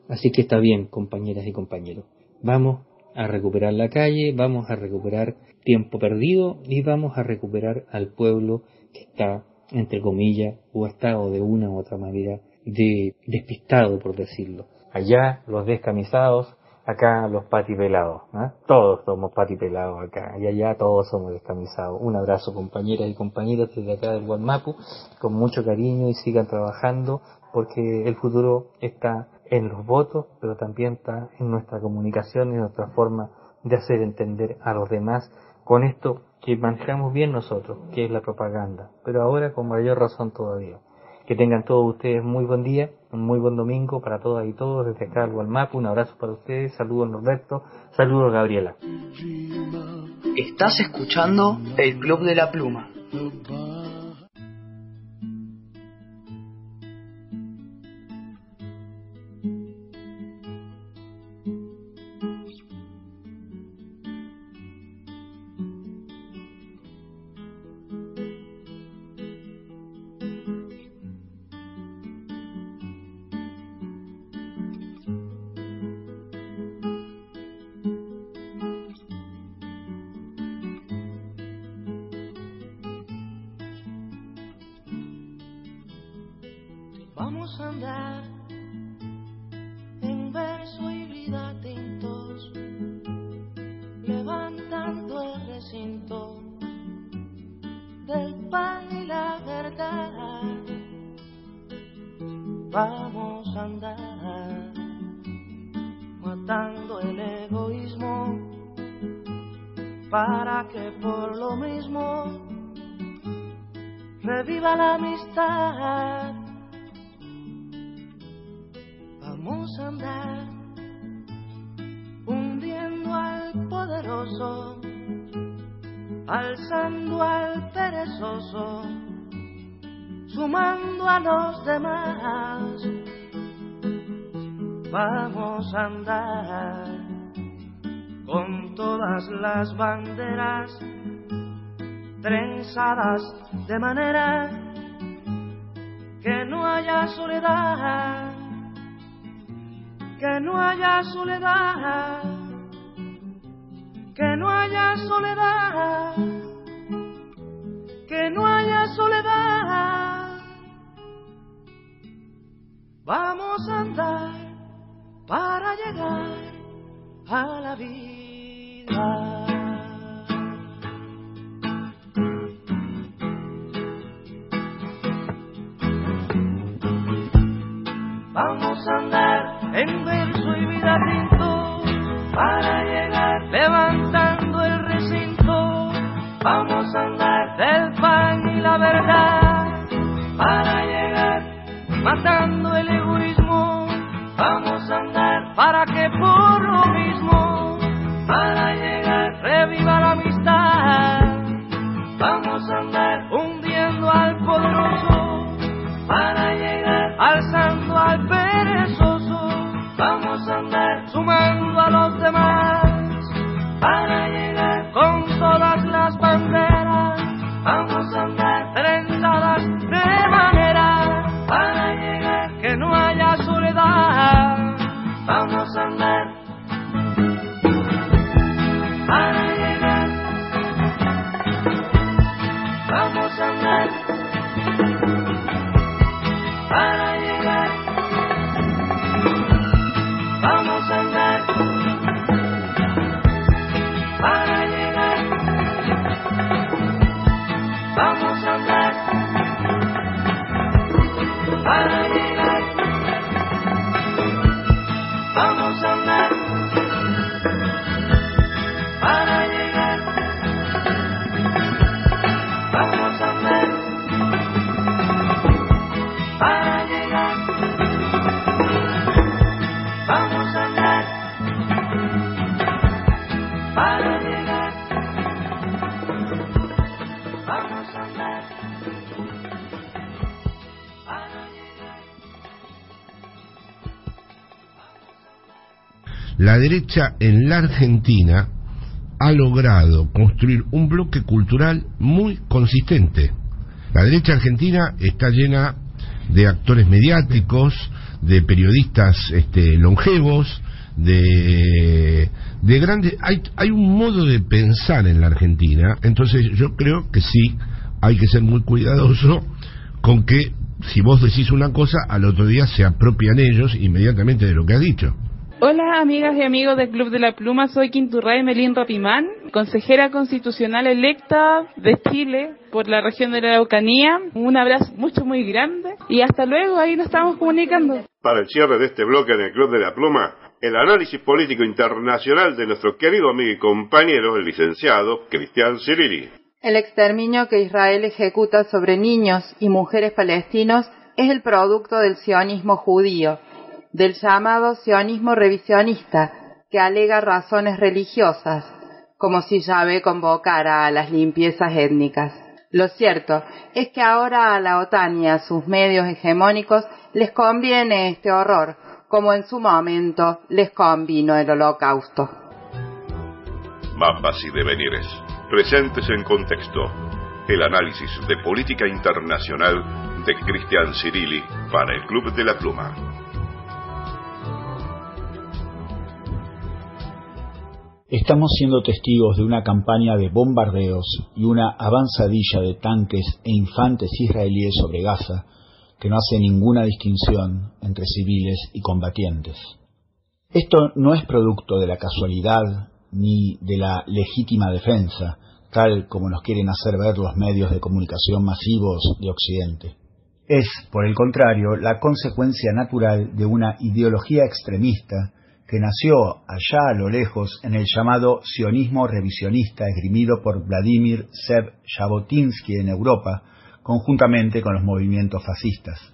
Speaker 47: Así que está bien, compañeras y compañeros. Vamos a recuperar la calle, vamos a recuperar tiempo perdido y vamos a recuperar al pueblo que está, entre comillas, o estado de una u otra manera de despistado, por decirlo. Allá los descamisados, acá los patipelados. ¿eh? Todos somos patipelados acá, y allá todos somos descamisados. Un abrazo compañeras y compañeros desde acá del Guanmapu, con mucho cariño y sigan trabajando porque el futuro está en los votos, pero también está en nuestra comunicación y nuestra forma de hacer entender a los demás con esto que manejamos bien nosotros, que es la propaganda, pero ahora con mayor razón todavía. Que tengan todos ustedes muy buen día, un muy buen domingo para todas y todos desde acá al Gualmapu. Un abrazo para ustedes, saludos Norberto, saludos Gabriela.
Speaker 48: Estás escuchando el Club de la Pluma.
Speaker 49: Las banderas trenzadas de manera que no haya soledad que no haya soledad, que no haya soledad, que no haya soledad. Vamos a andar para llegar a la vida. Vamos a andar en verso y vida
Speaker 50: La derecha en la Argentina ha logrado construir un bloque cultural muy consistente. La derecha argentina está llena de actores mediáticos, de periodistas este, longevos, de, de grandes... Hay, hay un modo de pensar en la Argentina, entonces yo creo que sí, hay que ser muy cuidadoso con que si vos decís una cosa, al otro día se apropian ellos inmediatamente de lo que has dicho.
Speaker 51: Hola amigas y amigos del Club de la Pluma, soy Quinturray Melín Rapimán, consejera constitucional electa de Chile por la región de la Araucanía. Un abrazo mucho muy grande y hasta luego, ahí nos estamos comunicando.
Speaker 7: Para el cierre de este bloque en el Club de la Pluma, el análisis político internacional de nuestro querido amigo y compañero, el licenciado Cristian Ciriri.
Speaker 3: El exterminio que Israel ejecuta sobre niños y mujeres palestinos es el producto del sionismo judío, del llamado sionismo revisionista, que alega razones religiosas, como si Yahvé convocara a las limpiezas étnicas. Lo cierto es que ahora a la OTAN y a sus medios hegemónicos les conviene este horror, como en su momento les convino el holocausto.
Speaker 7: Mapas y devenires, presentes en contexto. El análisis de política internacional de Cristian Cirilli para el Club de la Pluma.
Speaker 50: Estamos siendo testigos de una campaña de bombardeos y una avanzadilla de tanques e infantes israelíes sobre Gaza que no hace ninguna distinción entre civiles y combatientes. Esto no es producto de la casualidad ni de la legítima defensa, tal como nos quieren hacer ver los medios de comunicación masivos de Occidente. Es, por el contrario, la consecuencia natural de una ideología extremista que nació allá a lo lejos en el llamado sionismo revisionista esgrimido por Vladimir Seb Jabotinsky en Europa, conjuntamente con los movimientos fascistas.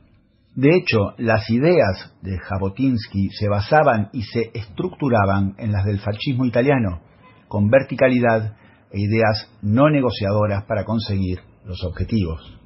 Speaker 50: De hecho, las ideas de Jabotinsky se basaban y se estructuraban en las del fascismo italiano, con verticalidad e ideas no negociadoras para conseguir los objetivos.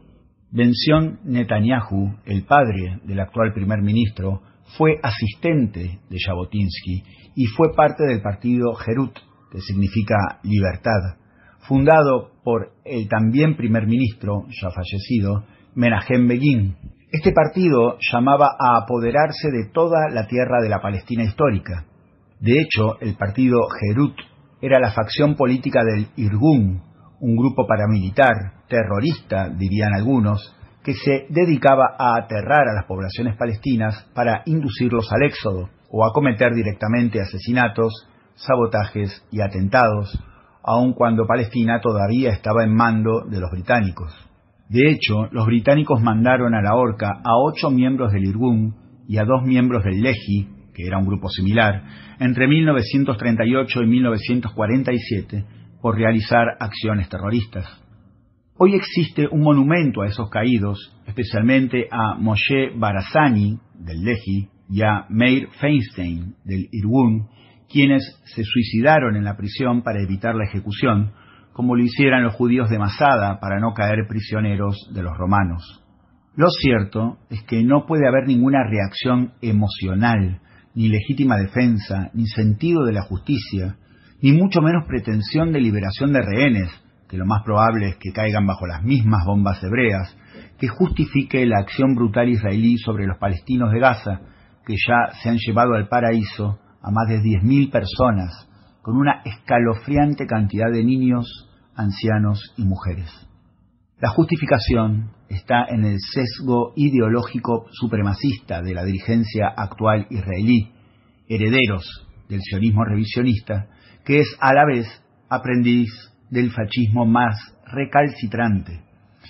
Speaker 50: Benzion Netanyahu, el padre del actual primer ministro, fue asistente de Jabotinsky y fue parte del partido Herut, que significa libertad, fundado por el también primer ministro, ya fallecido, Menachem Begin. Este partido llamaba a apoderarse de toda la tierra de la Palestina histórica. De hecho, el partido Herut era la facción política del Irgun, un grupo paramilitar, terrorista, dirían algunos, que se dedicaba a aterrar a las poblaciones palestinas para inducirlos al éxodo o a cometer directamente asesinatos, sabotajes y atentados, aun cuando Palestina todavía estaba en mando de los británicos. De hecho, los británicos mandaron a la horca a ocho miembros del Irgun y a dos miembros del Lehi, que era un grupo similar, entre 1938 y 1947 por realizar acciones terroristas. Hoy existe un monumento a esos caídos, especialmente a Moshe Barazani, del Lehi, y a Meir Feinstein, del Irgun, quienes se suicidaron en la prisión para evitar la ejecución, como lo hicieran los judíos de Masada para no caer prisioneros de los romanos. Lo cierto es que no puede haber ninguna reacción emocional, ni legítima defensa, ni sentido de la justicia, ni mucho menos pretensión de liberación de rehenes, que lo más probable es que caigan bajo las mismas bombas hebreas, que justifique la acción brutal israelí sobre los palestinos de Gaza, que ya se han llevado al paraíso a más de 10.000 personas, con una escalofriante cantidad de niños, ancianos y mujeres. La justificación está en el sesgo ideológico supremacista de la dirigencia actual israelí, herederos del sionismo revisionista, que es a la vez aprendiz del fascismo más recalcitrante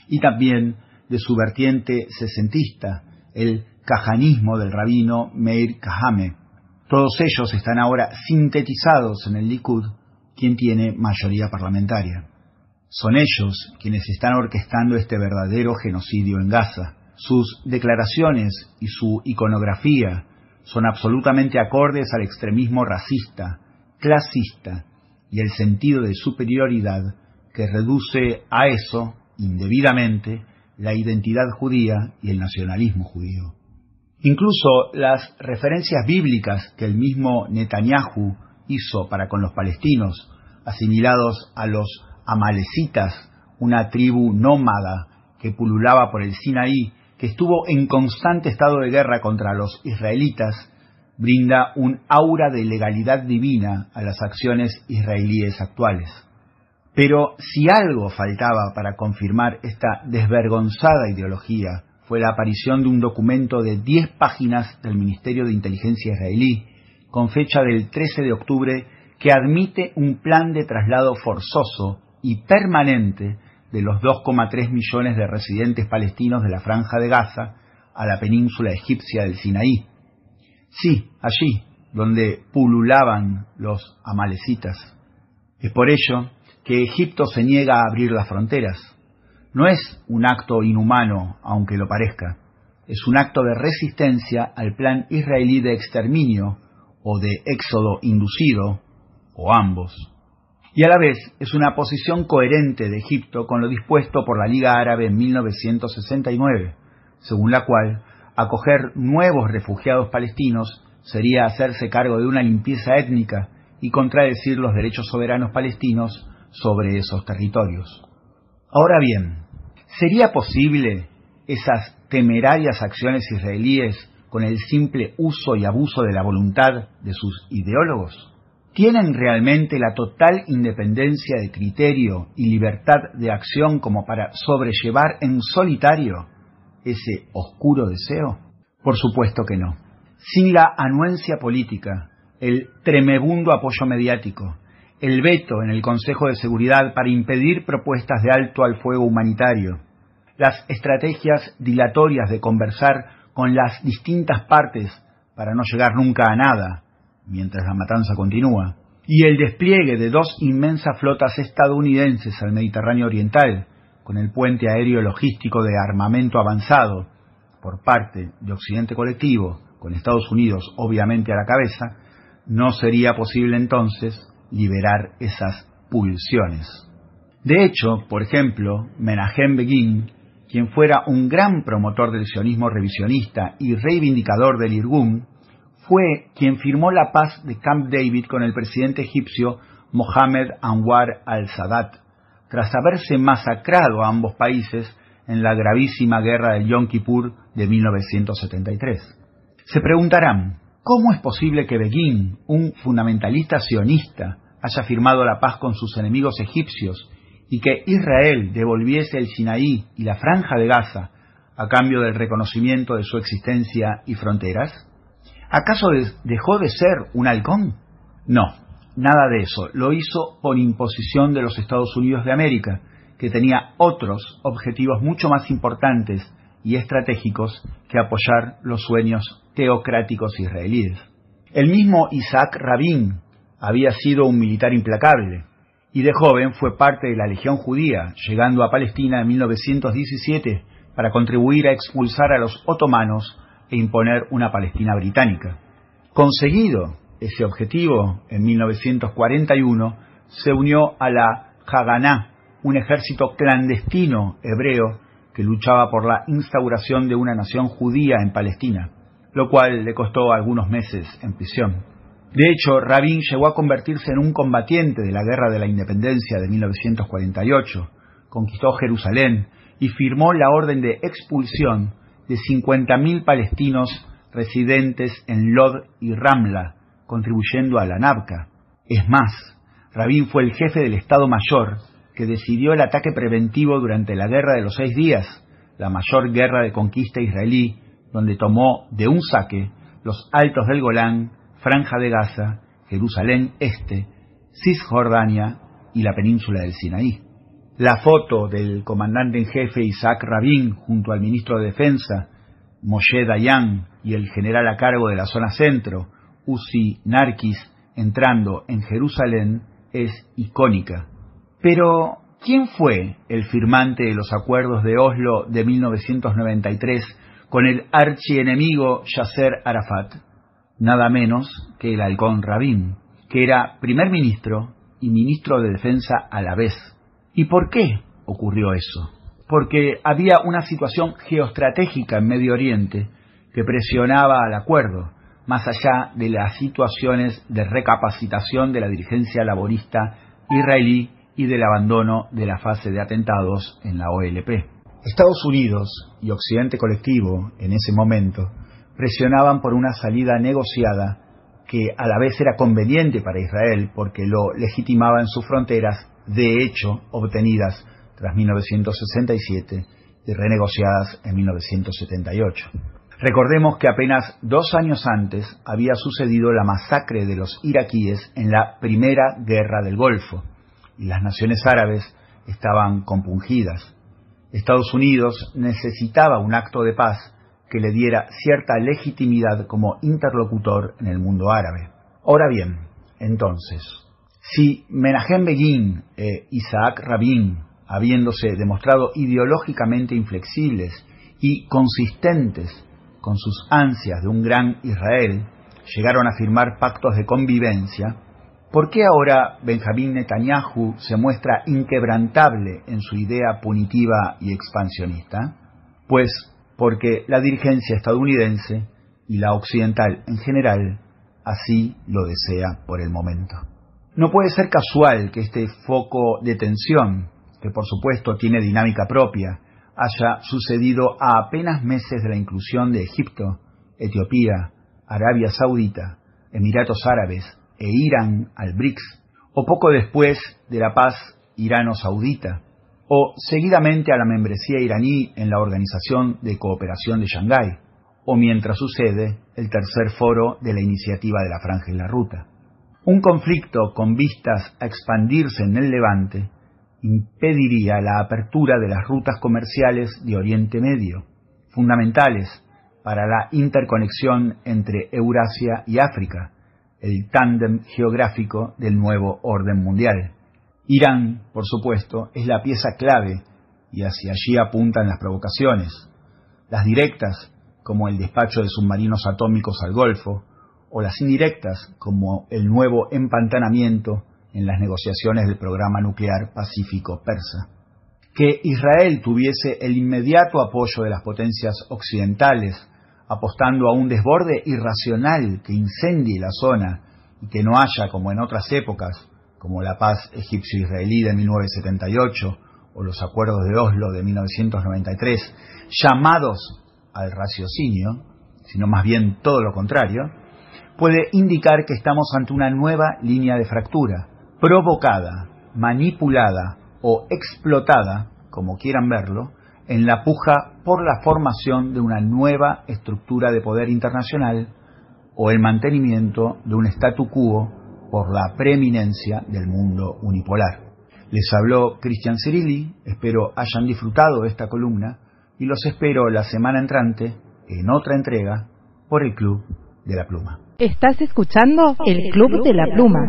Speaker 50: y también de su vertiente sesentista, el cajanismo del rabino Meir Kahame. Todos ellos están ahora sintetizados en el Likud, quien tiene mayoría parlamentaria. Son ellos quienes están orquestando este verdadero genocidio en Gaza. Sus declaraciones y su iconografía son absolutamente acordes al extremismo racista, clasista y el sentido de superioridad que reduce a eso, indebidamente, la identidad judía y el nacionalismo judío. Incluso las referencias bíblicas que el mismo Netanyahu hizo para con los palestinos, asimilados a los amalecitas, una tribu nómada que pululaba por el Sinaí, que estuvo en constante estado de guerra contra los israelitas, brinda un aura de legalidad divina a las acciones israelíes actuales. Pero si algo faltaba para confirmar esta desvergonzada ideología, fue la aparición de un documento de 10 páginas del Ministerio de Inteligencia israelí, con fecha del 13 de octubre, que admite un plan de traslado forzoso y permanente de los 2,3 millones de residentes palestinos de la franja de Gaza a la península egipcia del Sinaí, Sí, allí, donde pululaban los amalecitas. Es por ello que Egipto se niega a abrir las fronteras. No es un acto inhumano, aunque lo parezca. es un acto de resistencia al plan israelí de exterminio o de éxodo inducido, o ambos. Y a la vez es una posición coherente de Egipto con lo dispuesto por la Liga Árabe en 1969, según la cual acoger nuevos refugiados palestinos sería hacerse cargo de una limpieza étnica y contradecir los derechos soberanos palestinos sobre esos territorios. Ahora bien, ¿sería posible esas temerarias acciones israelíes con el simple uso y abuso de la voluntad de sus ideólogos? ¿Tienen realmente la total independencia de criterio y libertad de acción como para sobrellevar en solitario ese oscuro deseo? Por supuesto que no. Sin la anuencia política, el tremebundo apoyo mediático, el veto en el Consejo de Seguridad para impedir propuestas de alto al fuego humanitario, las estrategias dilatorias de conversar con las distintas partes para no llegar nunca a nada, mientras la matanza continúa, y el despliegue de dos inmensas flotas estadounidenses al Mediterráneo Oriental, con el puente aéreo logístico de armamento avanzado por parte de Occidente colectivo, con Estados Unidos obviamente a la cabeza, no sería posible entonces liberar esas pulsiones. De hecho, por ejemplo, Menahem Begin, quien fuera un gran promotor del sionismo revisionista y reivindicador del Irgun, fue quien firmó la paz de Camp David con el presidente egipcio Mohammed Anwar al-Sadat, tras haberse masacrado a ambos países en la gravísima guerra del Yom Kippur de 1973. Se preguntarán, ¿cómo es posible que Begin, un fundamentalista sionista, haya firmado la paz con sus enemigos egipcios y que Israel devolviese el Sinaí y la franja de Gaza a cambio del reconocimiento de su existencia y fronteras? ¿Acaso dejó de ser un halcón? No, nada de eso. Lo hizo por imposición de los Estados Unidos de América, que tenía otros objetivos mucho más importantes y estratégicos que apoyar los sueños teocráticos israelíes. El mismo Isaac Rabin había sido un militar implacable y de joven fue parte de la Legión Judía, llegando a Palestina en 1917 para contribuir a expulsar a los otomanos e imponer una Palestina británica. Conseguido ese objetivo, en 1941 se unió a la Haganá, un ejército clandestino hebreo que luchaba por la instauración de una nación judía en Palestina, lo cual le costó algunos meses en prisión. De hecho, Rabin llegó a convertirse en un combatiente de la Guerra de la Independencia de 1948, conquistó Jerusalén y firmó la orden de expulsión de 50.000 palestinos residentes en Lod y Ramla, contribuyendo a la NABCA. Es más, Rabin fue el jefe del Estado Mayor que decidió el ataque preventivo durante la Guerra de los Seis Días, la mayor guerra de conquista israelí, donde tomó de un saque los altos del Golán, Franja de Gaza, Jerusalén Este, Cisjordania y la península del Sinaí. La foto del comandante en jefe Isaac Rabin junto al ministro de Defensa, Moshe Dayan, y el general a cargo de la zona centro, Uzi Narkis, entrando en Jerusalén es icónica. Pero, ¿quién fue el firmante de los acuerdos de Oslo de 1993 con el archienemigo Yasser Arafat? Nada menos que el halcón Rabin, que era primer ministro y ministro de Defensa a la vez. ¿Y por qué ocurrió eso? Porque había una situación geoestratégica en Medio Oriente que presionaba al acuerdo, más allá de las situaciones de recapacitación de la dirigencia laborista israelí y del abandono de la fase de atentados en la OLP. Estados Unidos y Occidente colectivo, en ese momento, presionaban por una salida negociada que a la vez era conveniente para Israel porque lo legitimaba en sus fronteras de hecho obtenidas tras 1967 y renegociadas en 1978. Recordemos que apenas dos años antes había sucedido la masacre de los iraquíes en la primera guerra del Golfo y las naciones árabes estaban compungidas. Estados Unidos necesitaba un acto de paz que le diera cierta legitimidad como interlocutor en el mundo árabe. Ahora bien, entonces, si Menahem Begin e Isaac Rabin, habiéndose demostrado ideológicamente inflexibles y consistentes con sus ansias de un gran Israel, llegaron a firmar pactos de convivencia, ¿por qué ahora Benjamín Netanyahu se muestra inquebrantable en su idea punitiva y expansionista? Pues porque la dirigencia estadounidense y la occidental en general así lo desea por el momento. No puede ser casual que este foco de tensión, que por supuesto tiene dinámica propia, haya sucedido a apenas meses de la inclusión de Egipto, Etiopía, Arabia Saudita, Emiratos Árabes e Irán al BRICS, o poco después de la paz irano-saudita, o seguidamente a la membresía iraní en la Organización de Cooperación de Shanghái, o mientras sucede el tercer foro de la iniciativa de la Franja y la Ruta. Un conflicto con vistas a expandirse en el Levante impediría la apertura de las rutas comerciales de Oriente Medio, fundamentales para la interconexión entre Eurasia y África, el tándem geográfico del nuevo orden mundial. Irán, por supuesto, es la pieza clave y hacia allí apuntan las provocaciones. Las directas, como el despacho de submarinos atómicos al Golfo, o las indirectas, como el nuevo empantanamiento en las negociaciones del programa nuclear pacífico persa. Que Israel tuviese el inmediato apoyo de las potencias occidentales, apostando a un desborde irracional que incendie la zona y que no haya, como en otras épocas, como la paz egipcio-israelí de 1978 o los acuerdos de Oslo de 1993, llamados al raciocinio, sino más bien todo lo contrario, puede indicar que estamos ante una nueva línea de fractura, provocada, manipulada o explotada, como quieran verlo, en la puja por la formación de una nueva estructura de poder internacional o el mantenimiento de un statu quo por la preeminencia del mundo unipolar. Les habló Cristian Cirilli, espero hayan disfrutado de esta columna y los espero la semana entrante en otra entrega por el Club de la Pluma.
Speaker 14: Estás escuchando el Club de la Pluma.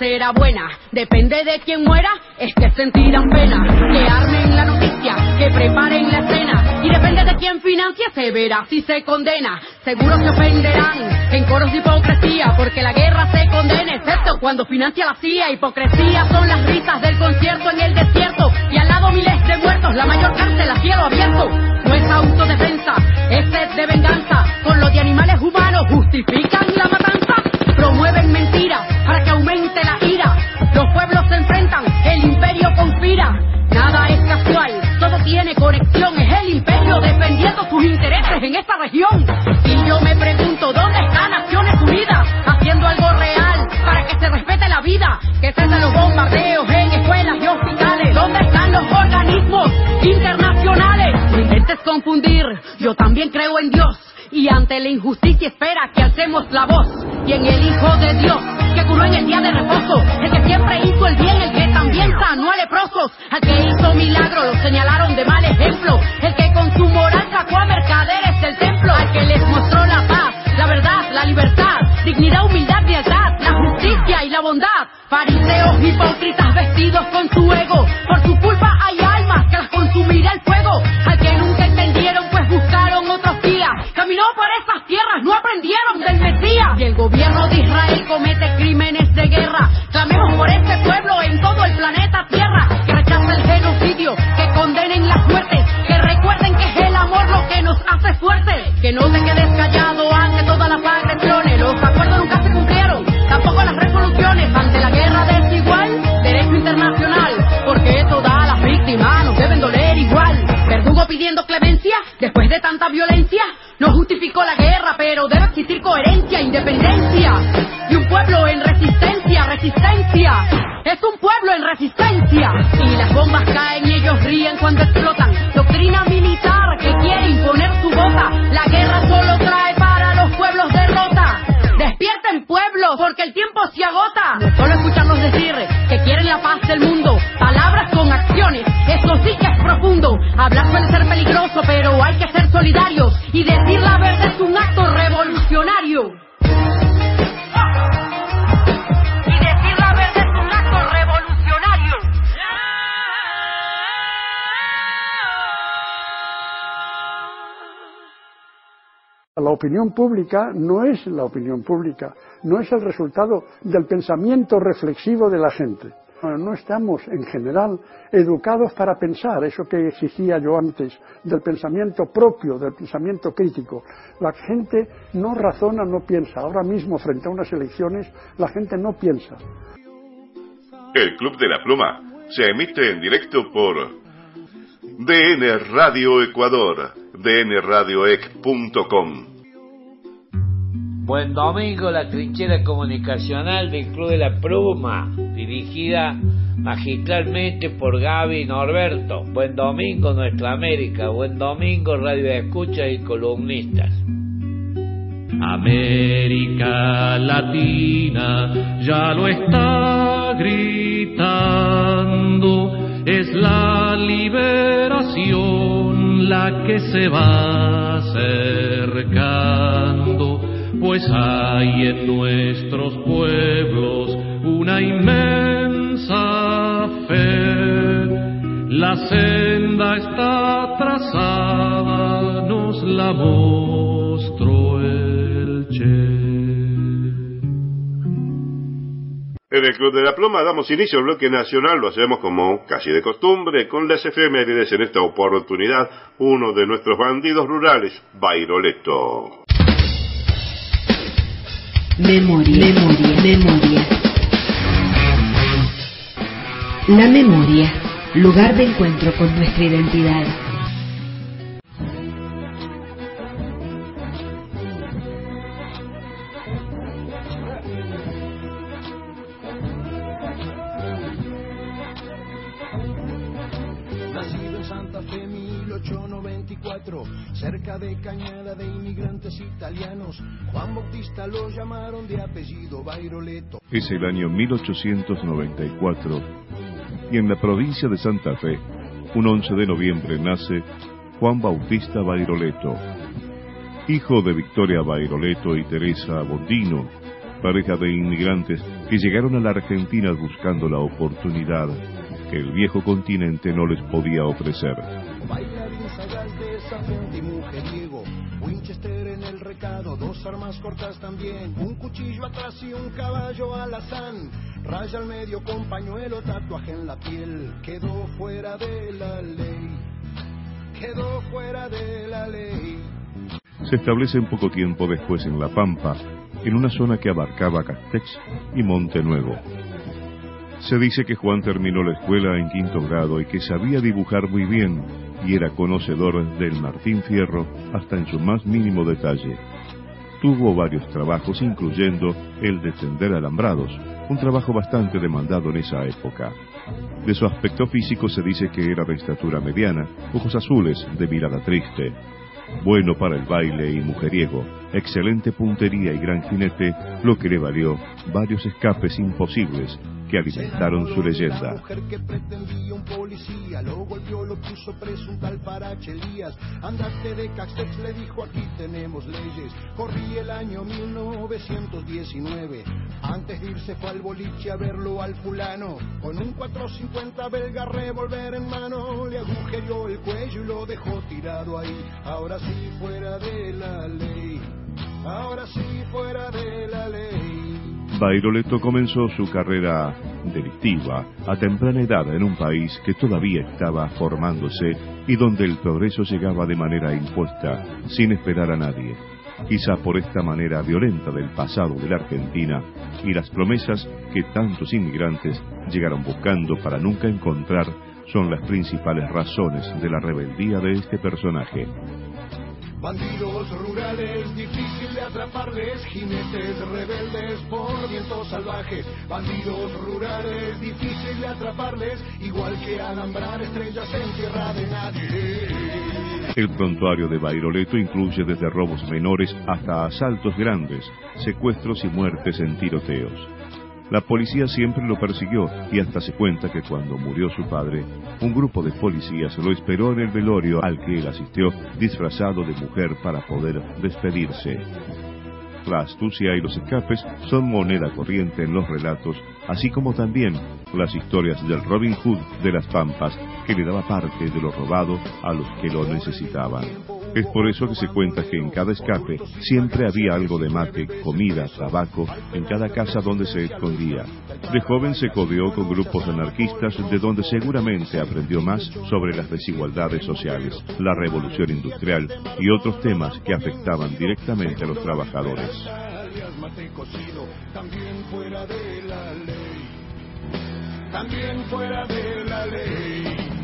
Speaker 52: Será buena. Depende de quién muera, es que sentirán pena. Que armen la noticia, que preparen la escena. Y depende de quién financie, se verá si se condena. Seguro se ofenderán en coros de hipocresía, porque la guerra se condena, excepto cuando financia la CIA. Hipocresía son las risas del concierto en el desierto. Y al lado miles de muertos, la mayor cárcel a cielo abierto. No es autodefensa, es sed de venganza. Con los de animales humanos justifican en esta región. Y yo me pregunto, ¿dónde están Naciones Unidas? Haciendo algo real para que se respete la vida. Que cesen los bombardeos en escuelas y hospitales. ¿Dónde están los organismos internacionales? No intentes confundir, yo también creo en Dios. Y ante la injusticia espera que alcemos la voz. Y en el Hijo de Dios, que curó en el día de reposo. El que siempre hizo el bien, el que también sanó a leprosos. Al que hizo milagro, lo señalaron de mal ejemplo. ni la humildad ni el rat, la justicia y la bondad. Fariseos hipócritas vestidos con su ego, por su culpa hay almas que las consumirá el fuego. Al que nunca entendieron, pues buscaron otros días. Caminó por esas tierras, no aprendieron del Mesías. Y el gobierno de Israel comete crímenes de guerra. Clamemos por este pueblo en todo el planeta Tierra, que rechaza el genocidio, que condenen la muerte, que recuerden que es el amor lo que nos hace fuerte, que no tanta violencia? No justificó la guerra, pero debe existir coherencia, independencia. Y un pueblo en resistencia, resistencia. Es un pueblo en resistencia. Y las bombas caen y ellos ríen cuando explotan. Doctrina militar que quiere imponer su bota. La guerra solo trae para los pueblos derrota. Despierten pueblos, porque el tiempo se agota. Solo escucharlos decir que quieren la paz del mundo. Palabras con acciones, es profundo. Hablar puede ser peligroso, pero hay que ser solidarios. Y decir la verdad es un acto revolucionario. Y decir la verdad es un acto revolucionario.
Speaker 53: La opinión pública no es la opinión pública, no es el resultado del pensamiento reflexivo de la gente. No estamos, en general, educados para pensar, eso que exigía yo antes, del pensamiento propio, del pensamiento crítico. La gente no razona, no piensa. Ahora mismo, frente a unas elecciones, la gente no piensa.
Speaker 7: El Club de la Pluma se emite en directo por DN Radio Ecuador, dnradioec.com.
Speaker 54: Buen domingo, la trinchera comunicacional del Club de la Pluma, dirigida magistralmente por Gaby Norberto. Buen domingo, Nuestra América. Buen domingo, Radio Escucha y columnistas.
Speaker 51: América Latina ya lo está gritando, es la liberación la que se va acercando, pues hay en nuestros pueblos una inmensa fe. La senda está trazada, nos la mostró el Che.
Speaker 5: En el Club de la Pluma damos inicio al bloque nacional, lo hacemos como casi de costumbre, con las efemérides en esta oportunidad, uno de nuestros bandidos rurales, Bairoleto.
Speaker 55: Memoria, memoria, memoria. La memoria, lugar de encuentro con nuestra identidad.
Speaker 56: Cerca de Cañada de inmigrantes italianos, Juan Bautista lo llamaron de apellido Bairoleto.
Speaker 7: Es el año 1894 y en la provincia de Santa Fe, un 11 de noviembre, nace Juan Bautista Bairoleto, hijo de Victoria Bairoleto y Teresa Bondino, pareja de inmigrantes que llegaron a la Argentina buscando la oportunidad que el viejo continente no les podía ofrecer.
Speaker 56: Dos armas cortas también, un cuchillo atrás y un caballo alazán, raya al medio con pañuelo, tatuaje en la piel, quedó fuera de la ley, quedó fuera de la ley.
Speaker 7: Se establece en poco tiempo después en La Pampa, en una zona que abarcaba Castex y Monte Nuevo. Se dice que Juan terminó la escuela en quinto grado y que sabía dibujar muy bien y era conocedor del Martín Fierro hasta en su más mínimo detalle. Tuvo varios trabajos, incluyendo el de tender alambrados, un trabajo bastante demandado en esa época. De su aspecto físico se dice que era de estatura mediana, ojos azules, de mirada triste. Bueno para el baile y mujeriego, excelente puntería y gran jinete, lo que le valió varios escapes imposibles que alimentaron su leyenda.
Speaker 56: mujer que pretendía un policía lo golpeó, lo puso preso un tal Parache Elías. Andate de Castex, le dijo aquí tenemos leyes. Corrí el año 1919. Antes de irse fue al boliche a verlo al fulano. Con un 450 belga revólver en mano, le agujereó el cuello y lo dejó tirado ahí. Ahora sí fuera de la ley. Ahora sí fuera de la ley.
Speaker 7: Bairoleto comenzó su carrera delictiva a temprana edad en un país que todavía estaba formándose y donde el progreso llegaba de manera impuesta, sin esperar a nadie. Quizá por esta manera violenta del pasado de la Argentina y las promesas que tantos inmigrantes llegaron buscando para nunca encontrar son las principales razones de la rebeldía de este personaje.
Speaker 56: Bandidos rurales, difícil de atraparles, jinetes rebeldes por vientos salvajes. Bandidos rurales, difícil de atraparles, igual que alambrar estrellas en tierra de nadie.
Speaker 7: El prontuario de Bairoleto incluye desde robos menores hasta asaltos grandes, secuestros y muertes en tiroteos. La policía siempre lo persiguió y hasta se cuenta que cuando murió su padre, un grupo de policías lo esperó en el velorio al que él asistió disfrazado de mujer para poder despedirse. La astucia y los escapes son moneda corriente en los relatos, así como también las historias del Robin Hood de las Pampas, que le daba parte de lo robado a los que lo necesitaban. Es por eso que se cuenta que en cada escape siempre había algo de mate, comida, tabaco, en cada casa donde se escondía. De joven se codeó con grupos anarquistas de donde seguramente aprendió más sobre las desigualdades sociales, la revolución industrial y otros temas que afectaban directamente a los trabajadores.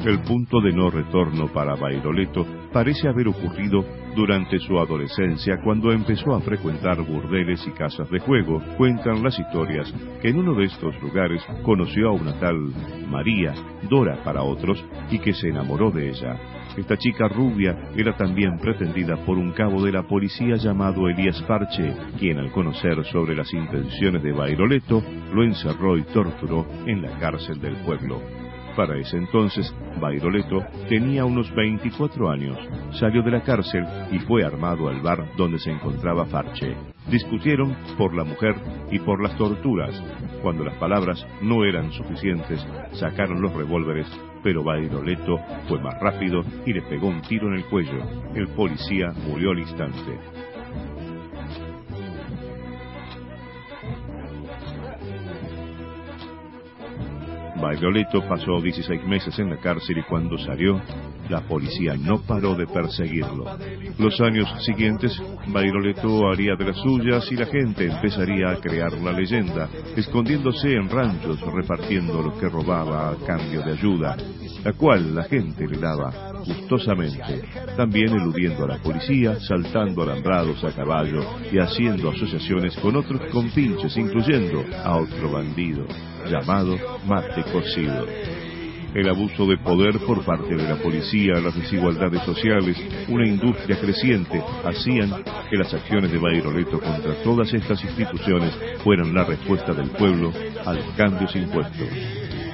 Speaker 7: El punto de no retorno para Bairoleto parece haber ocurrido durante su adolescencia cuando empezó a frecuentar burdeles y casas de juego. Cuentan las historias que en uno de estos lugares conoció a una tal María, Dora para otros, y que se enamoró de ella. Esta chica rubia era también pretendida por un cabo de la policía llamado Elías Parche, quien al conocer sobre las intenciones de Bairoleto lo encerró y torturó en la cárcel del pueblo. Para ese entonces, Bairoleto tenía unos 24 años. Salió de la cárcel y fue armado al bar donde se encontraba Farche. Discutieron por la mujer y por las torturas. Cuando las palabras no eran suficientes, sacaron los revólveres, pero Bairoleto fue más rápido y le pegó un tiro en el cuello. El policía murió al instante. Bairoleto pasó 16 meses en la cárcel y cuando salió, la policía no paró de perseguirlo. Los años siguientes, Bairoleto haría de las suyas y la gente empezaría a crear la leyenda, escondiéndose en ranchos, repartiendo lo que robaba a cambio de ayuda, la cual la gente le daba gustosamente, también eludiendo a la policía, saltando alambrados a caballo y haciendo asociaciones con otros compinches, incluyendo a otro bandido llamado mate cocido. El abuso de poder por parte de la policía, las desigualdades sociales, una industria creciente, hacían que las acciones de Bairoleto contra todas estas instituciones fueran la respuesta del pueblo a los cambios impuestos.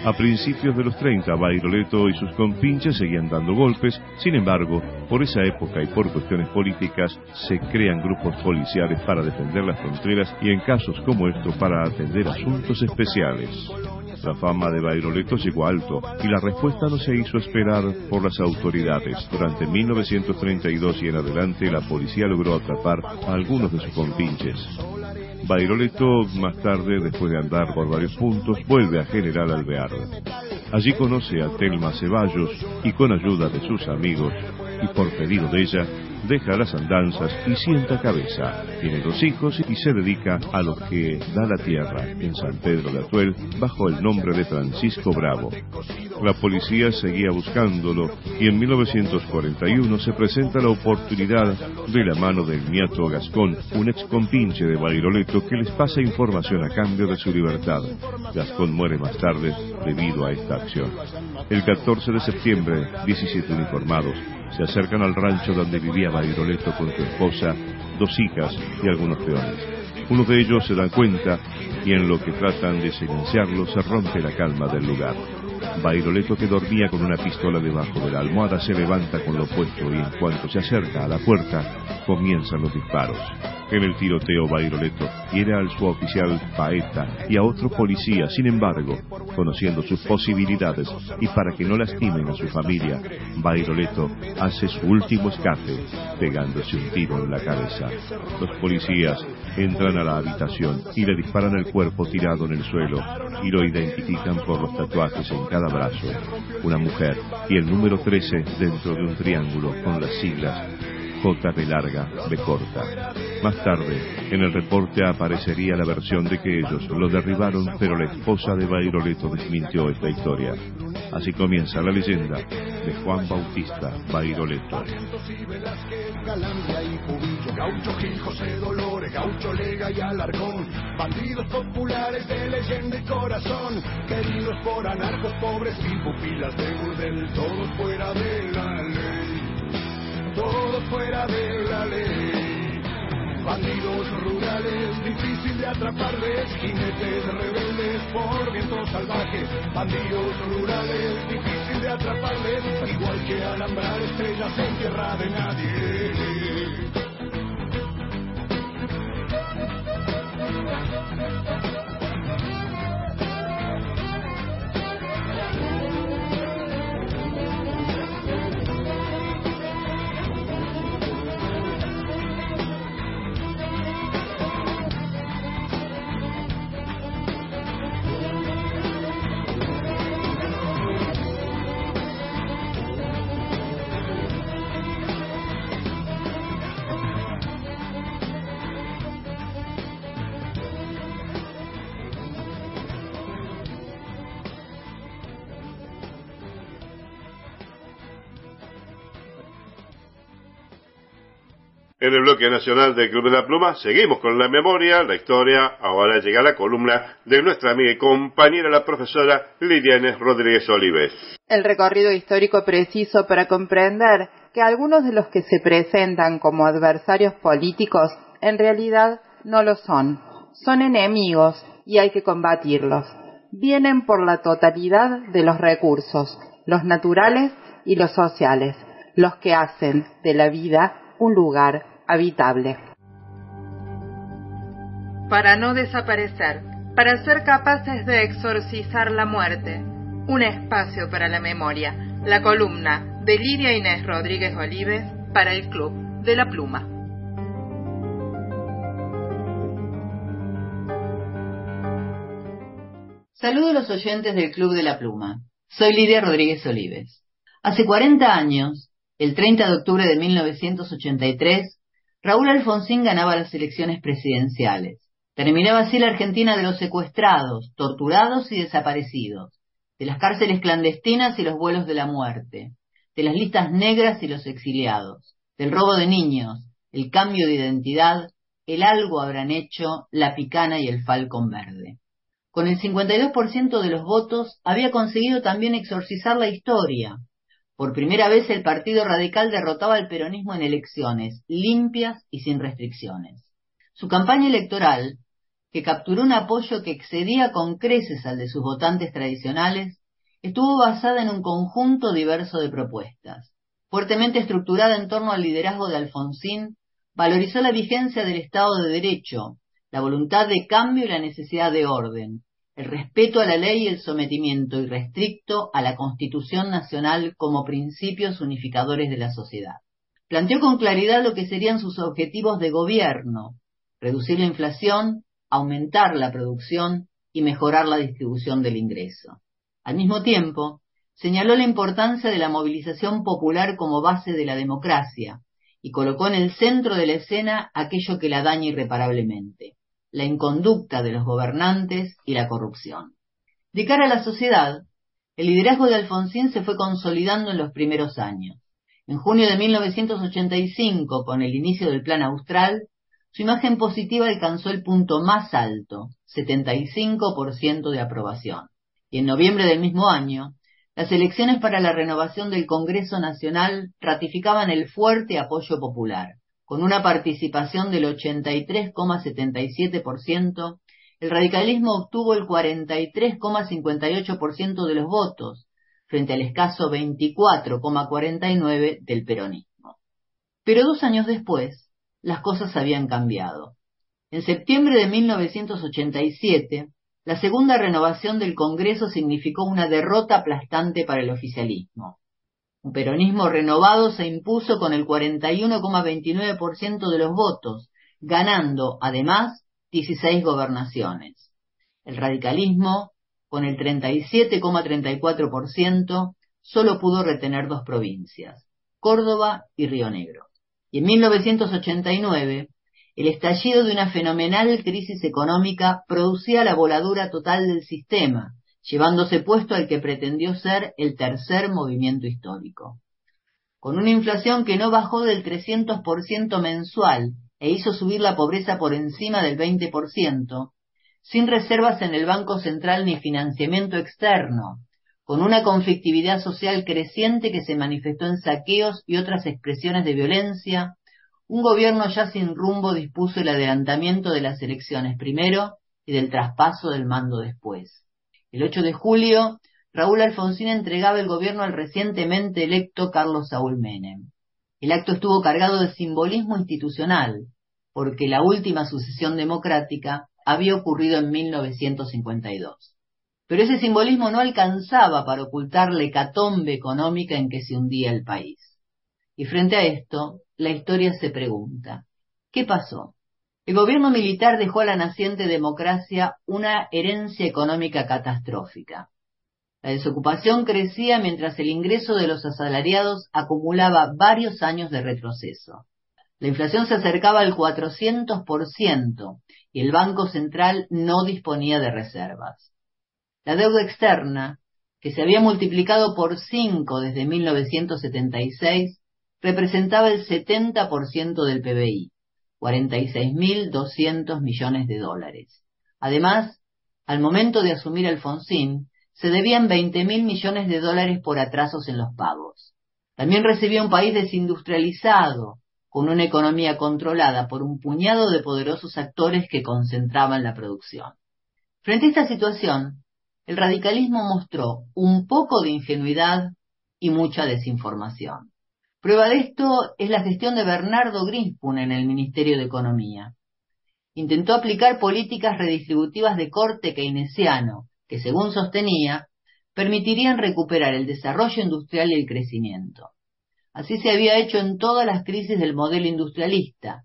Speaker 7: A principios de los 30, Bairoleto y sus compinches seguían dando golpes, sin embargo, por esa época y por cuestiones políticas, se crean grupos policiales para defender las fronteras y en casos como estos para atender asuntos especiales. La fama de Bairoleto llegó alto y la respuesta no se hizo esperar por las autoridades. Durante 1932 y en adelante la policía logró atrapar a algunos de sus compinches. Bairoleto, más tarde, después de andar por varios puntos, vuelve a General Alvear. Allí conoce a Telma Ceballos y con ayuda de sus amigos y por pedido de ella, deja las andanzas y sienta cabeza. Tiene dos hijos y se dedica a lo que da la tierra en San Pedro de Atuel bajo el nombre de Francisco Bravo. La policía seguía buscándolo y en 1941 se presenta la oportunidad de la mano del nieto Gascón, un ex compinche de Bairoleto que les pasa información a cambio de su libertad. Gascón muere más tarde debido a esta acción. El 14 de septiembre, 17 uniformados se acercan al rancho donde vivía Bairoleto con su esposa, dos hijas y algunos peones. Uno de ellos se da cuenta y en lo que tratan de silenciarlo se rompe la calma del lugar. Bairoleto, que dormía con una pistola debajo de la almohada, se levanta con lo opuesto y en cuanto se acerca a la puerta, comienzan los disparos. En el tiroteo, Bairoleto hiere al suboficial Paeta y a otro policía. Sin embargo, conociendo sus posibilidades y para que no lastimen a su familia, Bairoleto hace su último escape, pegándose un tiro en la cabeza. Los policías entran a la habitación y le disparan el cuerpo tirado en el suelo y lo identifican por los tatuajes en cada brazo. Una mujer y el número 13 dentro de un triángulo con las siglas JB larga, B corta. Más tarde, en el reporte aparecería la versión de que ellos lo derribaron, pero la esposa de Bairoleto desmintió esta historia. Así comienza la leyenda de Juan Bautista Bairoleto.
Speaker 56: De de de todos fuera de la ley. Bandidos rurales, difícil de atraparles, jinetes rebeldes por vientos salvajes. Bandidos rurales, difícil de atraparles, igual que alambrar estrellas en tierra de nadie.
Speaker 5: En el bloque nacional del Club de la Pluma seguimos con la memoria, la historia. Ahora llega la columna de nuestra amiga y compañera, la profesora Lidiane Rodríguez Olives.
Speaker 3: El recorrido histórico preciso para comprender que algunos de los que se presentan como adversarios políticos en realidad no lo son. Son enemigos y hay que combatirlos. Vienen por la totalidad de los recursos, los naturales y los sociales, los que hacen de la vida un lugar habitable. Para no desaparecer, para ser capaces de exorcizar la muerte, un espacio para la memoria, la columna de Lidia Inés Rodríguez Olives para el Club de la Pluma.
Speaker 57: Saludo a los oyentes del Club de la Pluma. Soy Lidia Rodríguez Olives. Hace 40 años, el 30 de octubre de 1983, Raúl Alfonsín ganaba las elecciones presidenciales. Terminaba así la Argentina de los secuestrados, torturados y desaparecidos, de las cárceles clandestinas y los vuelos de la muerte, de las listas negras y los exiliados, del robo de niños, el cambio de identidad, el algo habrán hecho, la picana y el falcón verde. Con el 52% de los votos había conseguido también exorcizar la historia, por primera vez el Partido Radical derrotaba al peronismo en elecciones, limpias y sin restricciones. Su campaña electoral, que capturó un apoyo que excedía con creces al de sus votantes tradicionales, estuvo basada en un conjunto diverso de propuestas. Fuertemente estructurada en torno al liderazgo de Alfonsín, valorizó la vigencia del Estado de Derecho, la voluntad de cambio y la necesidad de orden, el respeto a la ley y el sometimiento irrestricto a la Constitución Nacional como principios unificadores de la sociedad. Planteó con claridad lo que serían sus objetivos de gobierno, reducir la inflación, aumentar la producción y mejorar la distribución del ingreso. Al mismo tiempo, señaló la importancia de la movilización popular como base de la democracia y colocó en el centro de la escena aquello que la daña irreparablemente, la inconducta de los gobernantes y la corrupción. De cara a la sociedad, el liderazgo de Alfonsín se fue consolidando en los primeros años. En junio de 1985, con el inicio del Plan Austral, su imagen positiva alcanzó el punto más alto, 75% de aprobación. Y en noviembre del mismo año, las elecciones para la renovación del Congreso Nacional ratificaban el fuerte apoyo popular. Con una participación del 83,77%, el radicalismo obtuvo el 43,58% de los votos, frente al escaso 24,49% del peronismo. Pero dos años después, las cosas habían cambiado. En septiembre de 1987, la segunda renovación del Congreso significó una derrota aplastante para el oficialismo. Un peronismo renovado se impuso con el 41,29% de los votos, ganando, además, 16 gobernaciones. El radicalismo, con el 37,34%, solo pudo retener dos provincias, Córdoba y Río Negro. Y en 1989, el estallido de una fenomenal crisis económica producía la voladura total del sistema, llevándose puesto al que pretendió ser el tercer movimiento histórico. con una inflación que no bajó del 300% mensual e hizo subir la pobreza por encima del 20%, sin reservas en el Banco Central ni financiamiento externo, con una conflictividad social creciente que se manifestó en saqueos y otras expresiones de violencia, un gobierno ya sin rumbo dispuso el adelantamiento de las elecciones primero y del traspaso del mando después. El 8 de julio, Raúl Alfonsín entregaba el gobierno al recientemente electo Carlos Saúl Menem. El acto estuvo cargado de simbolismo institucional, porque la última sucesión democrática había ocurrido en 1952. Pero ese simbolismo no alcanzaba para ocultar la hecatombe económica en que se hundía el país. Y frente a esto, la historia se pregunta, ¿qué pasó? El gobierno militar dejó a la naciente democracia una herencia económica catastrófica. La desocupación crecía mientras el ingreso de los asalariados acumulaba varios años de retroceso. La inflación se acercaba al 400% y el Banco Central no disponía de reservas. La deuda externa, que se había multiplicado por cinco desde 1976, representaba el 70% del PBI, 46.200 millones de dólares. Además, al momento de asumir Alfonsín, se debían 20.000 millones de dólares por atrasos en los pagos. También recibía un país desindustrializado, con una economía controlada por un puñado de poderosos actores que concentraban la producción. Frente a esta situación, el radicalismo mostró un poco de ingenuidad y mucha desinformación. Prueba de esto es la gestión de Bernardo Grinspoon en el Ministerio de Economía. Intentó aplicar políticas redistributivas de corte keynesiano, que según sostenía, permitirían recuperar el desarrollo industrial y el crecimiento. Así se había hecho en todas las crisis del modelo industrialista.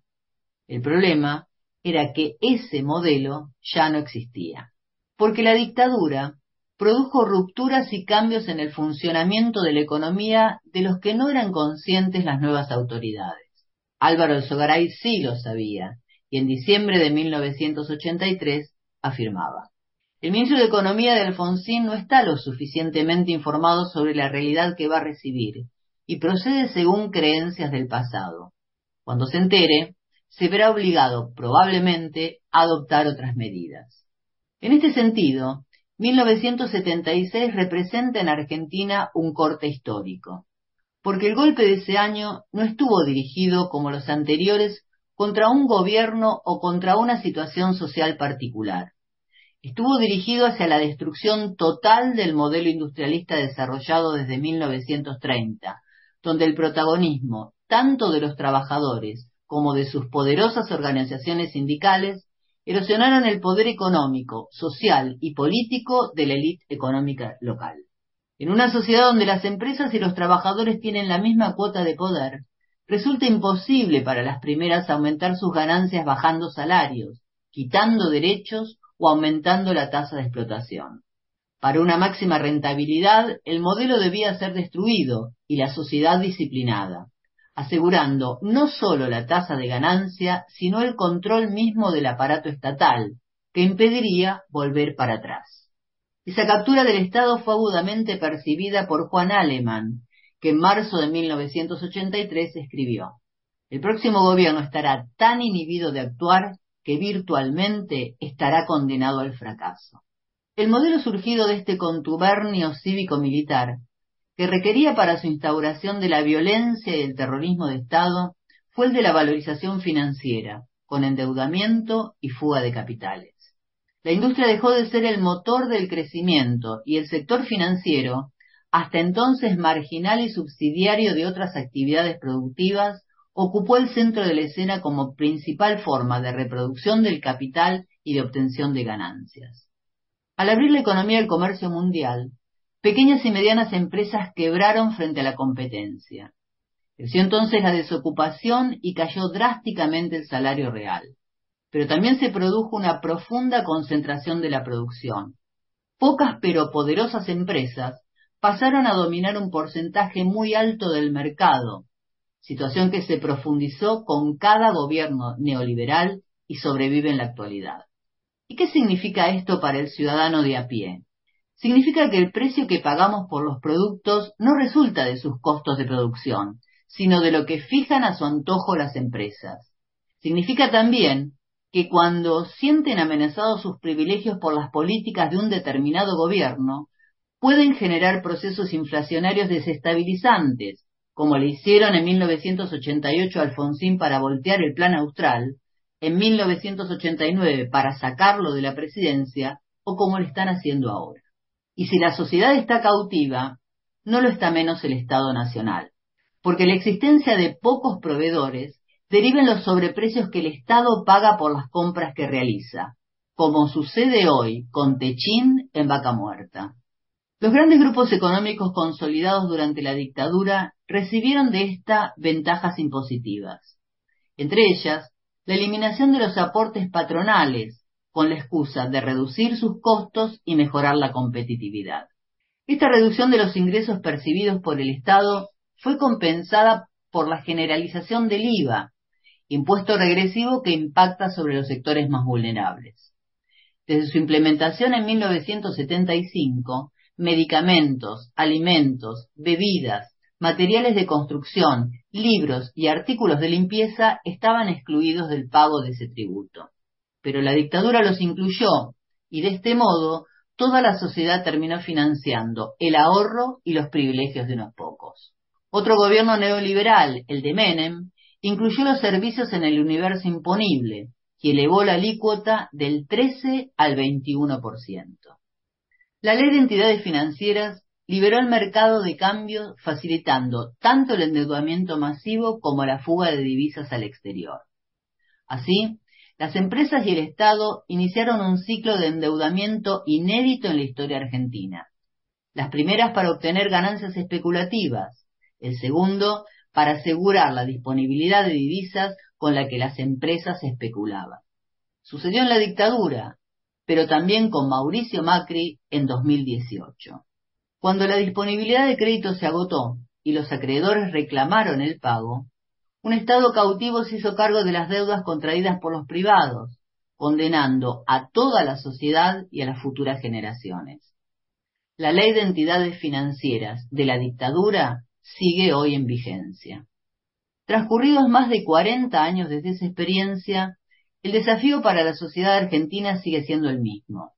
Speaker 57: El problema era que ese modelo ya no existía, porque la dictadura produjo rupturas y cambios en el funcionamiento de la economía de los que no eran conscientes las nuevas autoridades. Álvaro Elsogaray sí lo sabía, y en diciembre de 1983 afirmaba. El ministro de Economía de Alfonsín no está lo suficientemente informado sobre la realidad que va a recibir y procede según creencias del pasado. Cuando se entere, se verá obligado, probablemente, a adoptar otras medidas. En este sentido, 1976 representa en Argentina un corte histórico, porque el golpe de ese año no estuvo dirigido, como los anteriores, contra un gobierno o contra una situación social particular. Estuvo dirigido hacia la destrucción total del modelo industrialista desarrollado desde 1930, donde el protagonismo tanto de los trabajadores como de sus poderosas organizaciones sindicales erosionaron el poder económico, social y político de la élite económica local. En una sociedad donde las empresas y los trabajadores tienen la misma cuota de poder, resulta imposible para las primeras aumentar sus ganancias bajando salarios, quitando derechos o aumentando la tasa de explotación. Para una máxima rentabilidad, el modelo debía ser destruido y la sociedad disciplinada asegurando no solo la tasa de ganancia, sino el control mismo del aparato estatal, que impediría volver para atrás. Esa captura del Estado fue agudamente percibida por Juan Aleman, que en marzo de 1983 escribió, El próximo gobierno estará tan inhibido de actuar que virtualmente estará condenado al fracaso. El modelo surgido de este contubernio cívico-militar que requería para su instauración de la violencia y el terrorismo de Estado fue el de la valorización financiera, con endeudamiento y fuga de capitales. La industria dejó de ser el motor del crecimiento y el sector financiero, hasta entonces marginal y subsidiario de otras actividades productivas, ocupó el centro de la escena como principal forma de reproducción del capital y de obtención de ganancias. Al abrir la economía del comercio mundial, pequeñas y medianas empresas quebraron frente a la competencia. Creció entonces la desocupación y cayó drásticamente el salario real. Pero también se produjo una profunda concentración de la producción. Pocas pero poderosas empresas pasaron a dominar un porcentaje muy alto del mercado, situación que se profundizó con cada gobierno neoliberal y sobrevive en la actualidad. ¿Y qué significa esto para el ciudadano de a pie? Significa que el precio que pagamos por los productos no resulta de sus costos de producción, sino de lo que fijan a su antojo las empresas. Significa también que cuando sienten amenazados sus privilegios por las políticas de un determinado gobierno, pueden generar procesos inflacionarios desestabilizantes, como le hicieron en 1988 a Alfonsín para voltear el plan austral, en 1989 para sacarlo de la presidencia, o como lo están haciendo ahora. Y si la sociedad está cautiva, no lo está menos el Estado Nacional, porque la existencia de pocos proveedores deriva en los sobreprecios que el Estado paga por las compras que realiza, como sucede hoy con Techín en Vaca Muerta. Los grandes grupos económicos consolidados durante la dictadura recibieron de esta ventajas impositivas. Entre ellas, la eliminación de los aportes patronales, con la excusa de reducir sus costos y mejorar la competitividad. Esta reducción de los ingresos percibidos por el Estado fue compensada por la generalización del IVA, impuesto regresivo que impacta sobre los sectores más vulnerables. Desde su implementación en 1975, medicamentos, alimentos, bebidas, materiales de construcción, libros y artículos de limpieza estaban excluidos del pago de ese tributo. Pero la dictadura los incluyó y de este modo toda la sociedad terminó financiando el ahorro y los privilegios de unos pocos. Otro gobierno neoliberal, el de Menem, incluyó los servicios en el universo imponible y elevó la alícuota del 13 al 21%. La ley de entidades financieras liberó el mercado de cambio facilitando tanto el endeudamiento masivo como la fuga de divisas al exterior. Así, las empresas y el Estado iniciaron un ciclo de endeudamiento inédito en la historia argentina. Las primeras para obtener ganancias especulativas, el segundo para asegurar la disponibilidad de divisas con la que las empresas especulaban. Sucedió en la dictadura, pero también con Mauricio Macri en 2018. Cuando la disponibilidad de crédito se agotó y los acreedores reclamaron el pago, un Estado cautivo se hizo cargo de las deudas contraídas por los privados, condenando a toda la sociedad y a las futuras generaciones. La ley de entidades financieras de la dictadura sigue hoy en vigencia. Transcurridos más de 40 años desde esa experiencia, el desafío para la sociedad argentina sigue siendo el mismo.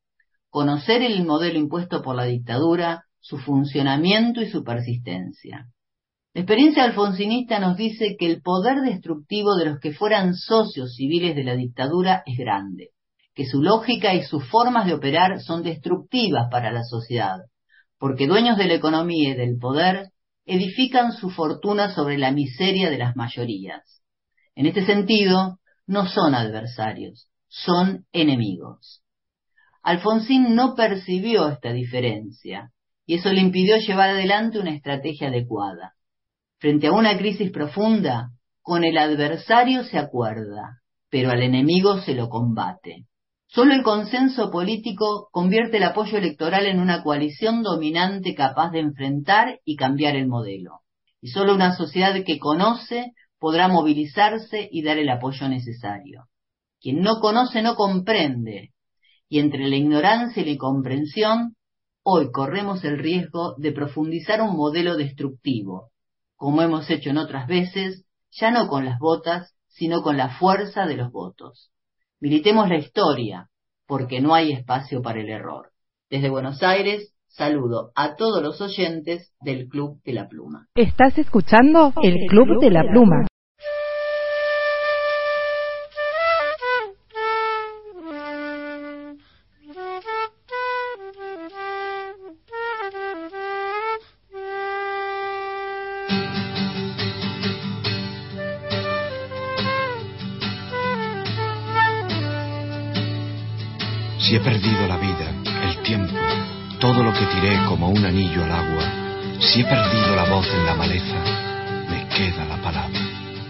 Speaker 57: Conocer el modelo impuesto por la dictadura su funcionamiento y su persistencia. La experiencia alfonsinista nos dice que el poder destructivo de los que fueran socios civiles de la dictadura es grande, que su lógica y sus formas de operar son destructivas para la sociedad, porque dueños de la economía y del poder edifican su fortuna sobre la miseria de las mayorías. En este sentido, no son adversarios, son enemigos. Alfonsín no percibió esta diferencia, y eso le impidió llevar adelante una estrategia adecuada. Frente a una crisis profunda, con el adversario se acuerda, pero al enemigo se lo combate. Solo el consenso político convierte el apoyo electoral en una coalición dominante capaz de enfrentar y cambiar el modelo. Y solo una sociedad que conoce podrá movilizarse y dar el apoyo necesario. Quien no conoce no comprende, y entre la ignorancia y la incomprensión hoy corremos el riesgo de profundizar un modelo destructivo, como hemos hecho en otras veces, ya no con las botas, sino con la fuerza de los votos. Militemos la historia, porque no hay espacio para el error. Desde Buenos Aires, saludo a todos los oyentes del Club de la Pluma.
Speaker 14: Estás escuchando el Club de la Pluma.
Speaker 58: Si he perdido la vida, el tiempo, todo lo que tiré como un anillo al agua, si he perdido la voz en la maleza, me queda la palabra.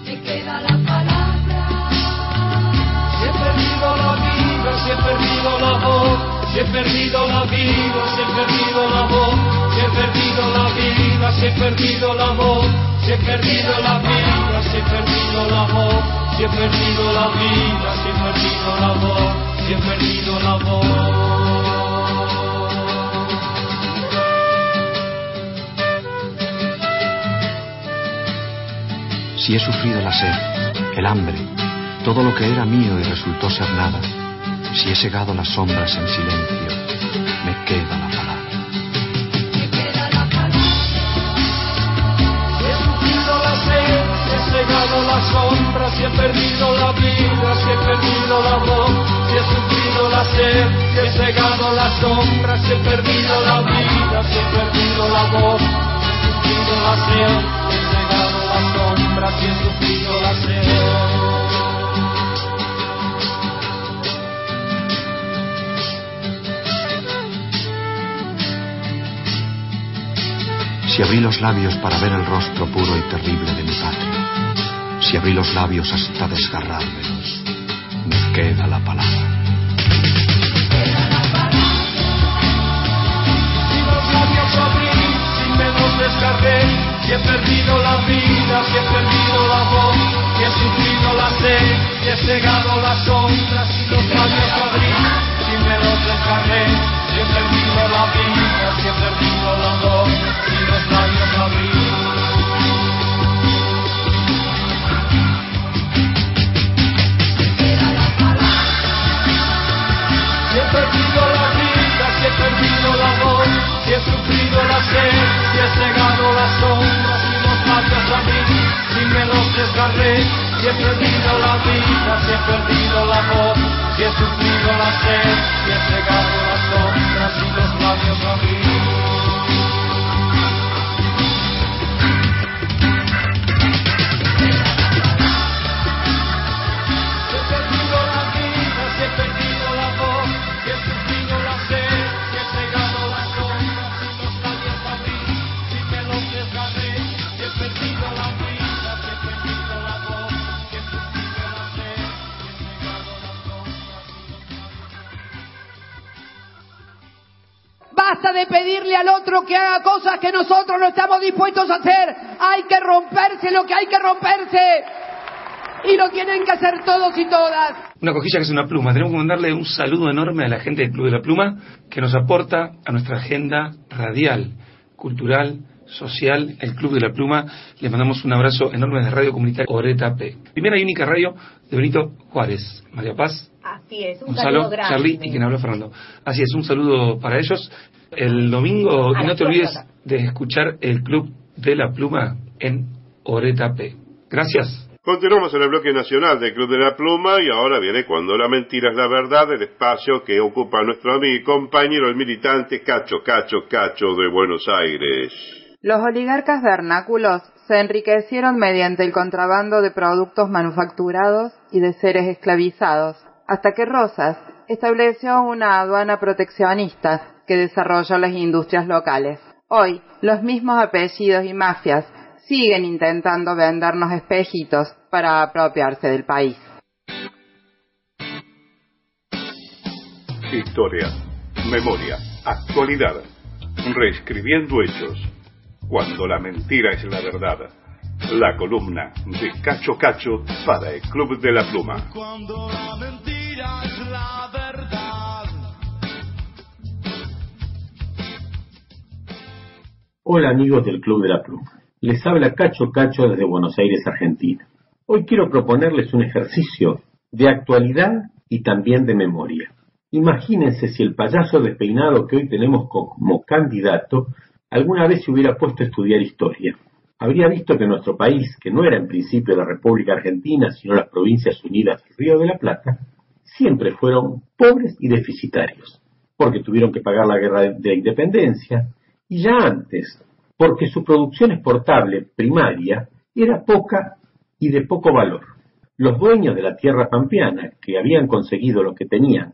Speaker 49: Me queda la palabra. Si he perdido la vida, si he perdido la voz, si he perdido la vida, si he perdido la voz, si he perdido la vida, si he perdido la voz, si he perdido la vida, si he perdido la voz, si he perdido la vida, si he perdido la voz voz.
Speaker 58: si he sufrido la sed, el hambre, todo lo que era mío y resultó ser nada, si he segado las sombras en silencio, me queda la palabra.
Speaker 59: He cegado las sombras, si he perdido la vida, si he perdido la voz, si he sufrido la sed, si he cegado las sombras, si he perdido la vida, si he perdido la voz, si he sufrido la sed, si he cegado las sombras, si he sufrido la sed.
Speaker 58: Si abrí los labios para ver el rostro puro y terrible de mi patria, si abrí los labios hasta desgarrármelos, me queda la palabra.
Speaker 59: Descargué, si he perdido la vida, si he perdido la voz, si he sufrido la sed, si he cegado las sombras, si los labios abrí, si me los descargué, si he perdido la vida, si he perdido la voz, si los labios abrí. Si he perdido la vida, si he perdido la voz, si he sufrido la sed, si he cegado las sombras y los labios abrí, si me los desgarré, si he perdido la vida, si he perdido la voz, si he sufrido la sed, si he cegado las sombras y los labios abrí.
Speaker 36: Otro que haga cosas que nosotros no estamos dispuestos a hacer. Hay que romperse lo que hay que romperse. Y lo tienen que hacer todos y todas.
Speaker 60: Una cojilla que es una pluma. Tenemos que mandarle un saludo enorme a la gente del Club de la Pluma que nos aporta a nuestra agenda radial, cultural, social, el Club de la Pluma. Les mandamos un abrazo enorme de Radio Comunitaria Oreta P. Primera y única radio de Benito Juárez. María Paz,
Speaker 61: Así es, un
Speaker 60: Gonzalo,
Speaker 61: saludo grande.
Speaker 60: Charlie y quien habla Fernando. Así es, un saludo para ellos. El domingo, y no te olvides de escuchar el Club de la Pluma en Oreta P. Gracias.
Speaker 5: Continuamos en el bloque nacional del Club de la Pluma y ahora viene Cuando la mentira es la verdad, el espacio que ocupa nuestro amigo y compañero el militante Cacho Cacho Cacho de Buenos Aires.
Speaker 3: Los oligarcas vernáculos se enriquecieron mediante el contrabando de productos manufacturados y de seres esclavizados, hasta que Rosas estableció una aduana proteccionista que desarrolló las industrias locales. Hoy, los mismos apellidos y mafias siguen intentando vendernos espejitos para apropiarse del país.
Speaker 62: Historia, memoria, actualidad, reescribiendo hechos. Cuando la mentira es la verdad. La columna de Cacho Cacho para el Club de la Pluma.
Speaker 59: Cuando la mentira es la verdad.
Speaker 63: Hola amigos del Club de la Pluma. Les habla Cacho Cacho desde Buenos Aires, Argentina. Hoy quiero proponerles un ejercicio de actualidad y también de memoria. Imagínense si el payaso despeinado que hoy tenemos como candidato alguna vez se hubiera puesto a estudiar historia. Habría visto que nuestro país, que no era en principio la República Argentina, sino las Provincias Unidas del Río de la Plata, siempre fueron pobres y deficitarios, porque tuvieron que pagar la guerra de independencia, y ya antes, porque su producción exportable primaria era poca y de poco valor. Los dueños de la tierra pampeana, que habían conseguido lo que tenían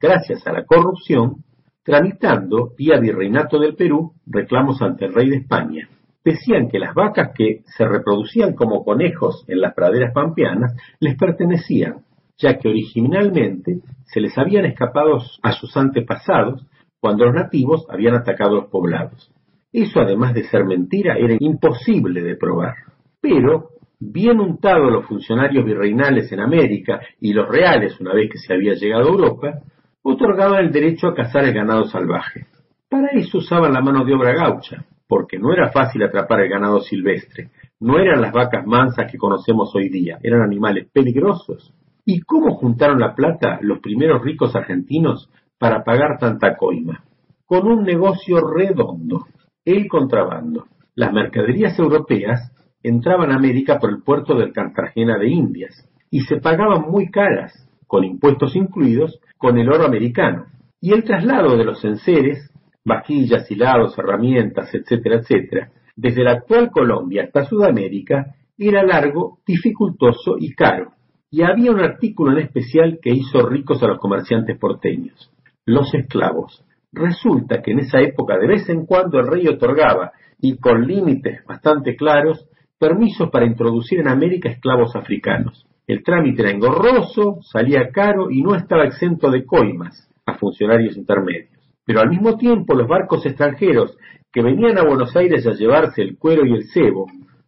Speaker 63: gracias a la corrupción, tramitando vía Virreinato del Perú reclamos ante el rey de España, decían que las vacas que se reproducían como conejos en las praderas pampeanas les pertenecían, ya que originalmente se les habían escapado a sus antepasados cuando los nativos habían atacado los poblados. Eso, además de ser mentira, era imposible de probar. Pero, bien untados los funcionarios virreinales en América y los reales una vez que se había llegado a Europa, otorgaban el derecho a cazar el ganado salvaje. Para eso usaban la mano de obra gaucha, porque no era fácil atrapar el ganado silvestre, no eran las vacas mansas que conocemos hoy día, eran animales peligrosos. ¿Y cómo juntaron la plata los primeros ricos argentinos para pagar tanta coima? Con un negocio redondo, el contrabando. Las mercaderías europeas entraban a América por el puerto del Cartagena de Indias y se pagaban muy caras, con impuestos incluidos, con el oro americano. Y el traslado de los enseres, vaquillas, hilados, herramientas, etcétera, etcétera, desde la actual Colombia hasta Sudamérica, era largo, dificultoso y caro. Y había un artículo en especial que hizo ricos a los comerciantes porteños, los esclavos. Resulta que en esa época de vez en cuando el rey otorgaba, y con límites bastante claros, permisos para introducir en América esclavos africanos. El trámite era engorroso, salía caro y no estaba exento de coimas a funcionarios intermedios. Pero al mismo tiempo los barcos extranjeros que venían a Buenos Aires a llevarse el cuero y el cebo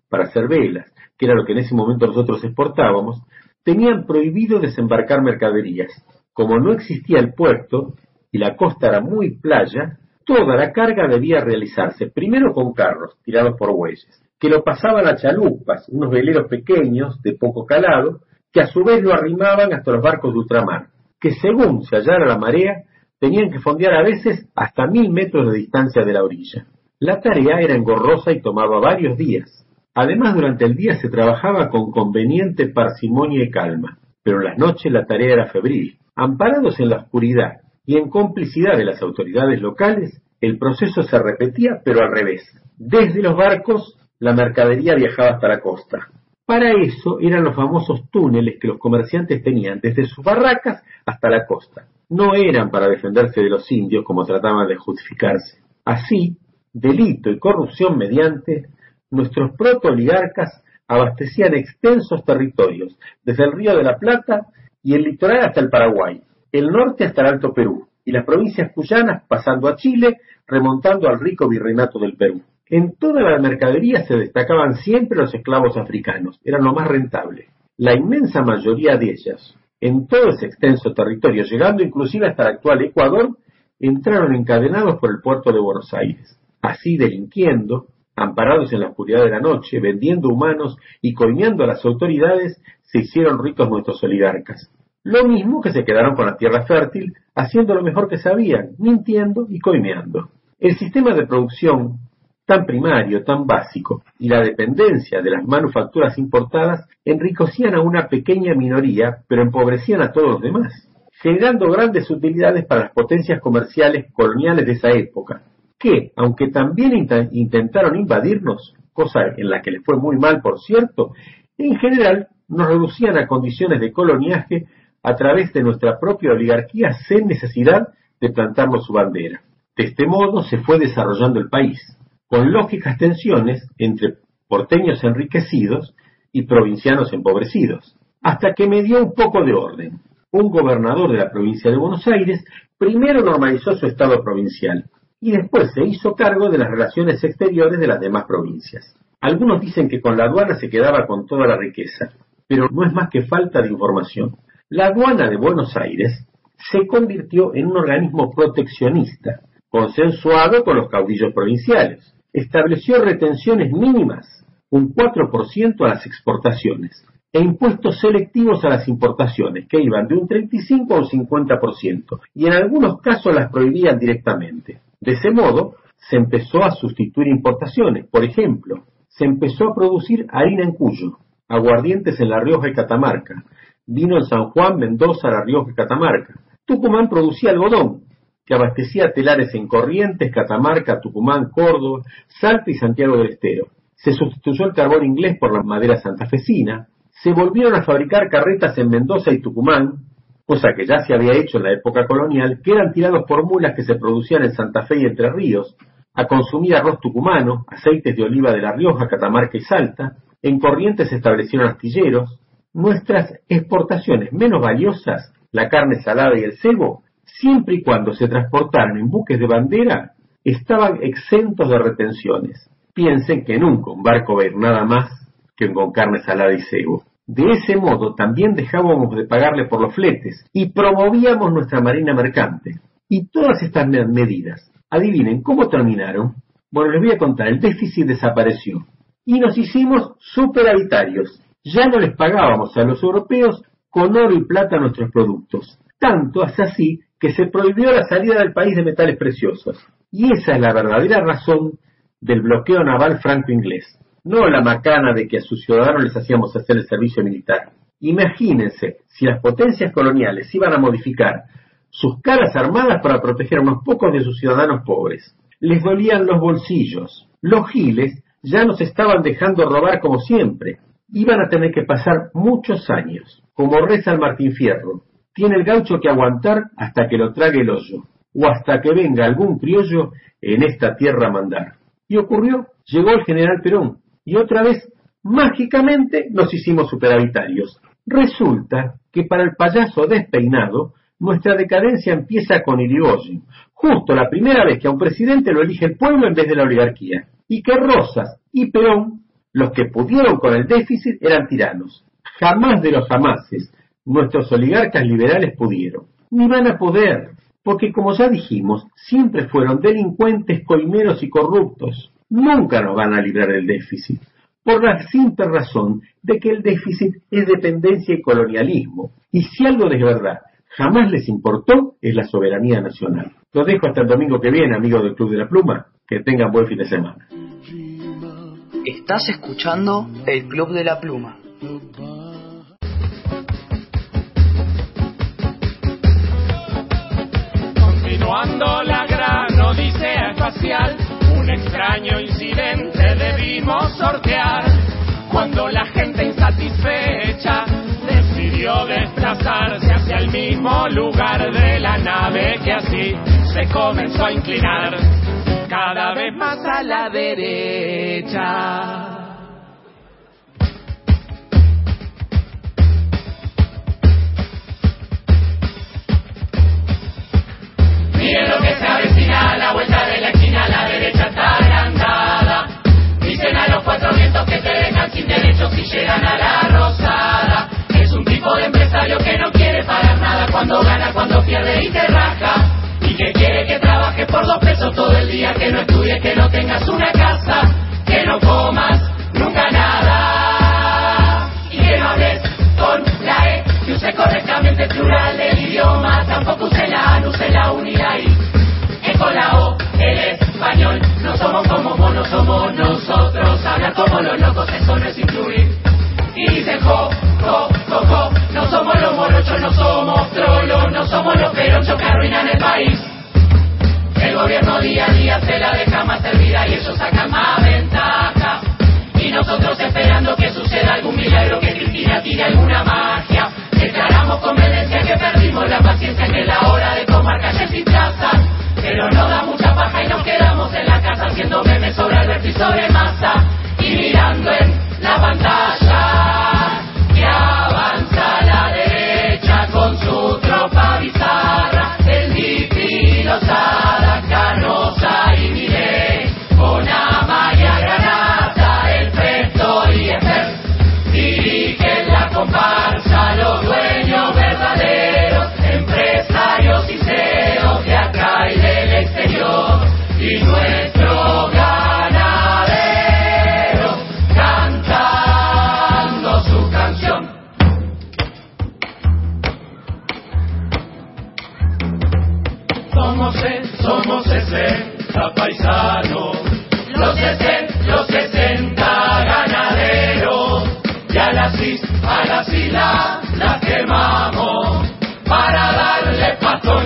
Speaker 63: para hacer velas, que era lo que en ese momento nosotros exportábamos, tenían prohibido desembarcar mercaderías. Como no existía el puerto y la costa era muy playa, toda la carga debía realizarse primero con carros tirados por bueyes, que lo pasaban a chalupas, unos veleros pequeños de poco calado, que a su vez lo arrimaban hasta los barcos de ultramar, que según se hallara la marea, tenían que fondear a veces hasta mil metros de distancia de la orilla. La tarea era engorrosa y tomaba varios días. Además, durante el día se trabajaba con conveniente parsimonia y calma, pero en las noches la tarea era febril. Amparados en la oscuridad y en complicidad de las autoridades locales, el proceso se repetía, pero al revés. Desde los barcos, la mercadería viajaba hasta la costa. Para eso eran los famosos túneles que los comerciantes tenían desde sus barracas hasta la costa. No eran para defenderse de los indios como trataban de justificarse. Así, delito y corrupción mediante, nuestros proto-oligarcas abastecían extensos territorios, desde el río de la Plata y el litoral hasta el Paraguay, el norte hasta el Alto Perú, y las provincias cuyanas pasando a Chile, remontando al rico virreinato del Perú. En toda la mercadería se destacaban siempre los esclavos africanos, eran lo más rentable. La inmensa mayoría de ellas, en todo ese extenso territorio, llegando inclusive hasta el actual Ecuador, entraron encadenados por el puerto de Buenos Aires. Así delinquiendo, amparados en la oscuridad de la noche, vendiendo humanos y coimeando a las autoridades, se hicieron ricos nuestros oligarcas. Lo mismo que se quedaron con la tierra fértil, haciendo lo mejor que sabían, mintiendo y coimeando. El sistema de producción tan primario, tan básico, y la dependencia de las manufacturas importadas enriquecían a una pequeña minoría, pero empobrecían a todos los demás, generando grandes utilidades para las potencias comerciales coloniales de esa época, que, aunque también intentaron invadirnos, cosa en la que les fue muy mal, por cierto, en general nos reducían a condiciones de coloniaje a través de nuestra propia oligarquía sin necesidad de plantarnos su bandera. De este modo se fue desarrollando el país con lógicas tensiones entre porteños enriquecidos y provincianos empobrecidos, hasta que me dio un poco de orden. Un gobernador de la provincia de Buenos Aires primero normalizó su estado provincial y después se hizo cargo de las relaciones exteriores de las demás provincias. Algunos dicen que con la aduana se quedaba con toda la riqueza, pero no es más que falta de información. La aduana de Buenos Aires se convirtió en un organismo proteccionista, consensuado con los caudillos provinciales estableció retenciones mínimas, un 4% a las exportaciones, e impuestos selectivos a las importaciones, que iban de un 35 a un 50%, y en algunos casos las prohibían directamente. De ese modo, se empezó a sustituir importaciones. Por ejemplo, se empezó a producir harina en Cuyo, aguardientes en La Rioja y Catamarca, vino en San Juan, Mendoza, La Rioja y Catamarca. Tucumán producía algodón, que abastecía telares en Corrientes, Catamarca, Tucumán, Córdoba, Salta y Santiago del Estero. Se sustituyó el carbón inglés por la madera santafesina, se volvieron a fabricar carretas en Mendoza y Tucumán, cosa que ya se había hecho en la época colonial, que eran tirados por mulas que se producían en Santa Fe y Entre Ríos, a consumir arroz tucumano, aceites de oliva de La Rioja, Catamarca y Salta, en Corrientes se establecieron astilleros, nuestras exportaciones menos valiosas, la carne salada y el cebo, siempre y cuando se transportaran en buques de bandera, estaban exentos de retenciones. Piensen que nunca un barco va a ir nada más que con carne salada y cebo. De ese modo también dejábamos de pagarle por los fletes y promovíamos nuestra marina mercante. Y todas estas medidas, adivinen cómo terminaron. Bueno, les voy a contar, el déficit desapareció y nos hicimos superavitarios. Ya no les pagábamos a los europeos con oro y plata nuestros productos. Tanto es así que se prohibió la salida del país de metales preciosos. Y esa es la verdadera razón del bloqueo naval franco-inglés, no la macana de que a sus ciudadanos les hacíamos hacer el servicio militar. Imagínense si las potencias coloniales iban a modificar sus caras armadas para proteger a unos pocos de sus ciudadanos pobres. Les dolían los bolsillos. Los giles ya nos estaban dejando robar como siempre. Iban a tener que pasar muchos años. Como reza el Martín Fierro, tiene el gaucho que aguantar hasta que lo trague el hoyo, o hasta que venga algún criollo en esta tierra a mandar. Y ocurrió, llegó el general Perón, y otra vez, mágicamente, nos hicimos superavitarios. Resulta que para el payaso despeinado, nuestra decadencia empieza con Irigoyen, justo la primera vez que a un presidente lo elige el pueblo en vez de la oligarquía, y que Rosas y Perón, los que pudieron con el déficit, eran tiranos. Jamás de los jamases nuestros oligarcas liberales pudieron, ni van a poder, porque como ya dijimos, siempre fueron delincuentes, coimeros y corruptos. Nunca nos van a librar del déficit, por la simple razón de que el déficit es dependencia y colonialismo. Y si algo de verdad jamás les importó es la soberanía nacional. Los dejo hasta el domingo que viene, amigos del Club de la Pluma. Que tengan buen fin de semana.
Speaker 64: Estás escuchando el Club de la Pluma.
Speaker 60: Continuando la gran odisea espacial, un extraño incidente debimos sortear. Cuando la gente insatisfecha decidió desplazarse hacia el mismo lugar de la nave que así se comenzó a inclinar cada vez más a la derecha. Miren lo que se avecina, a la vuelta de la esquina, a la derecha está agrandada. Dicen a los cuatro vientos que te dejan sin derechos si llegan a la rosada. Es un tipo de empresario que no quiere pagar nada cuando gana, cuando pierde y te raja. Que quiere que trabajes por dos pesos todo el día, que no estudies, que no tengas una casa, que no comas nunca nada. Y que no hables con la E, que use correctamente el plural del idioma, tampoco use la A, no use la U ni la I. E con la O, el español, no somos como no somos nosotros, hablar como los locos, eso no es incluir. Y dicen jo, jo, jo, jo, no somos los morochos, no somos trolos, no somos los peronchos que arruinan el país. El gobierno día a día se la deja más servida y ellos sacan más ventaja. Y nosotros esperando que suceda algún milagro, que Cristina tire alguna magia. Declaramos con que perdimos la paciencia, que es la hora de tomar calles y plazas. Pero nos da mucha paja y nos quedamos en la casa haciendo memes sobre Alberto y sobre Massa. Y mirando en la pantalla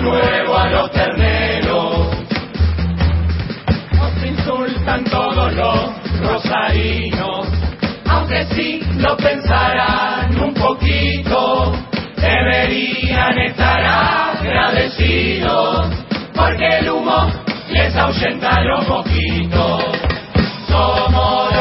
Speaker 60: nuevo a los terneros. Todos los rosarinos, aunque si lo pensaran un poquito, deberían estar agradecidos, porque el humo les ahuyenta los mosquitos. Somos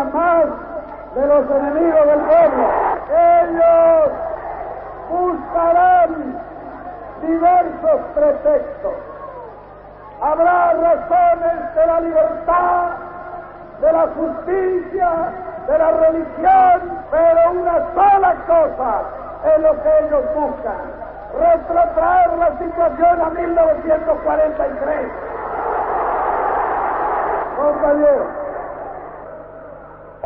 Speaker 65: infamia más de los enemigos del pueblo. Ellos buscarán diversos pretextos. Habrá razones de la libertad, de la justicia, de la religión, pero una sola cosa es lo que ellos buscan. Retrotraer la situación a 1943. Compañeros,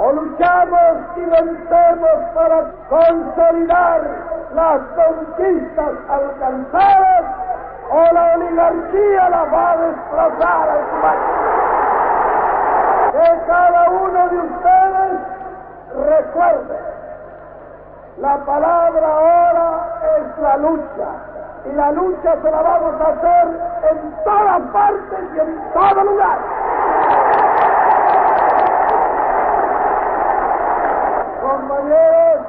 Speaker 65: o luchamos y vencemos para consolidar las conquistas alcanzadas, o la oligarquía las va a destrozar al país. Que cada uno de ustedes recuerde, la palabra ahora es la lucha, y la lucha se la vamos a hacer en todas partes y en todo lugar. Compañeros,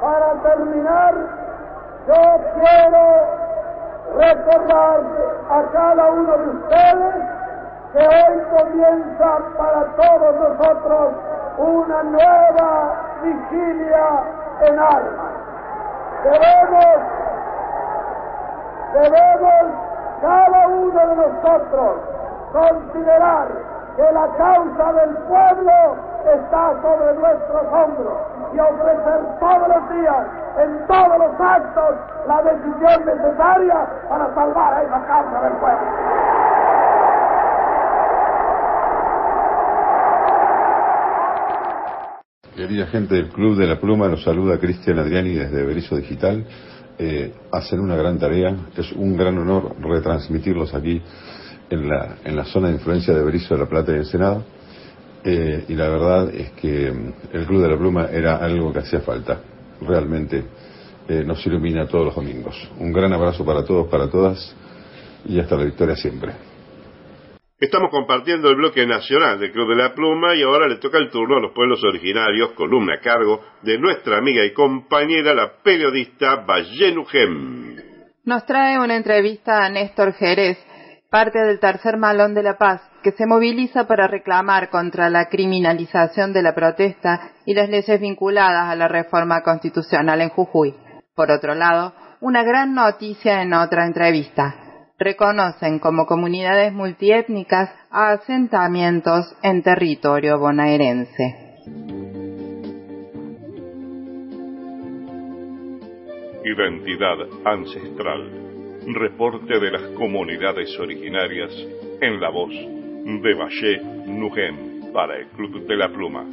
Speaker 65: para terminar, yo quiero recordar a cada uno de ustedes que hoy comienza para todos nosotros una nueva vigilia en armas. Debemos, debemos cada uno de nosotros considerar que la causa del pueblo está sobre nuestros hombros y ofrecer todos los días, en todos los actos, la decisión necesaria para salvar a esa causa del pueblo.
Speaker 66: Querida gente del Club de la Pluma, los saluda Cristian Adriani desde Berizo Digital. Eh, hacen una gran tarea, es un gran honor retransmitirlos aquí en la, en la zona de influencia de Berizo de la Plata y Ensenada. Eh, y la verdad es que mm, el Club de la Pluma era algo que hacía falta. Realmente eh, nos ilumina todos los domingos. Un gran abrazo para todos, para todas y hasta la victoria siempre.
Speaker 5: Estamos compartiendo el bloque nacional del Club de la Pluma y ahora le toca el turno a los pueblos originarios, columna a cargo de nuestra amiga y compañera, la periodista Bayenu Gem.
Speaker 3: Nos trae una entrevista a Néstor Jerez, parte del tercer Malón de la Paz, que se moviliza para reclamar contra la criminalización de la protesta y las leyes vinculadas a la reforma constitucional en Jujuy. Por otro lado, una gran noticia en otra entrevista. Reconocen como comunidades multiétnicas asentamientos en territorio bonaerense.
Speaker 46: Identidad ancestral. Reporte de las comunidades originarias en la voz de Nugem para el Club de la Pluma.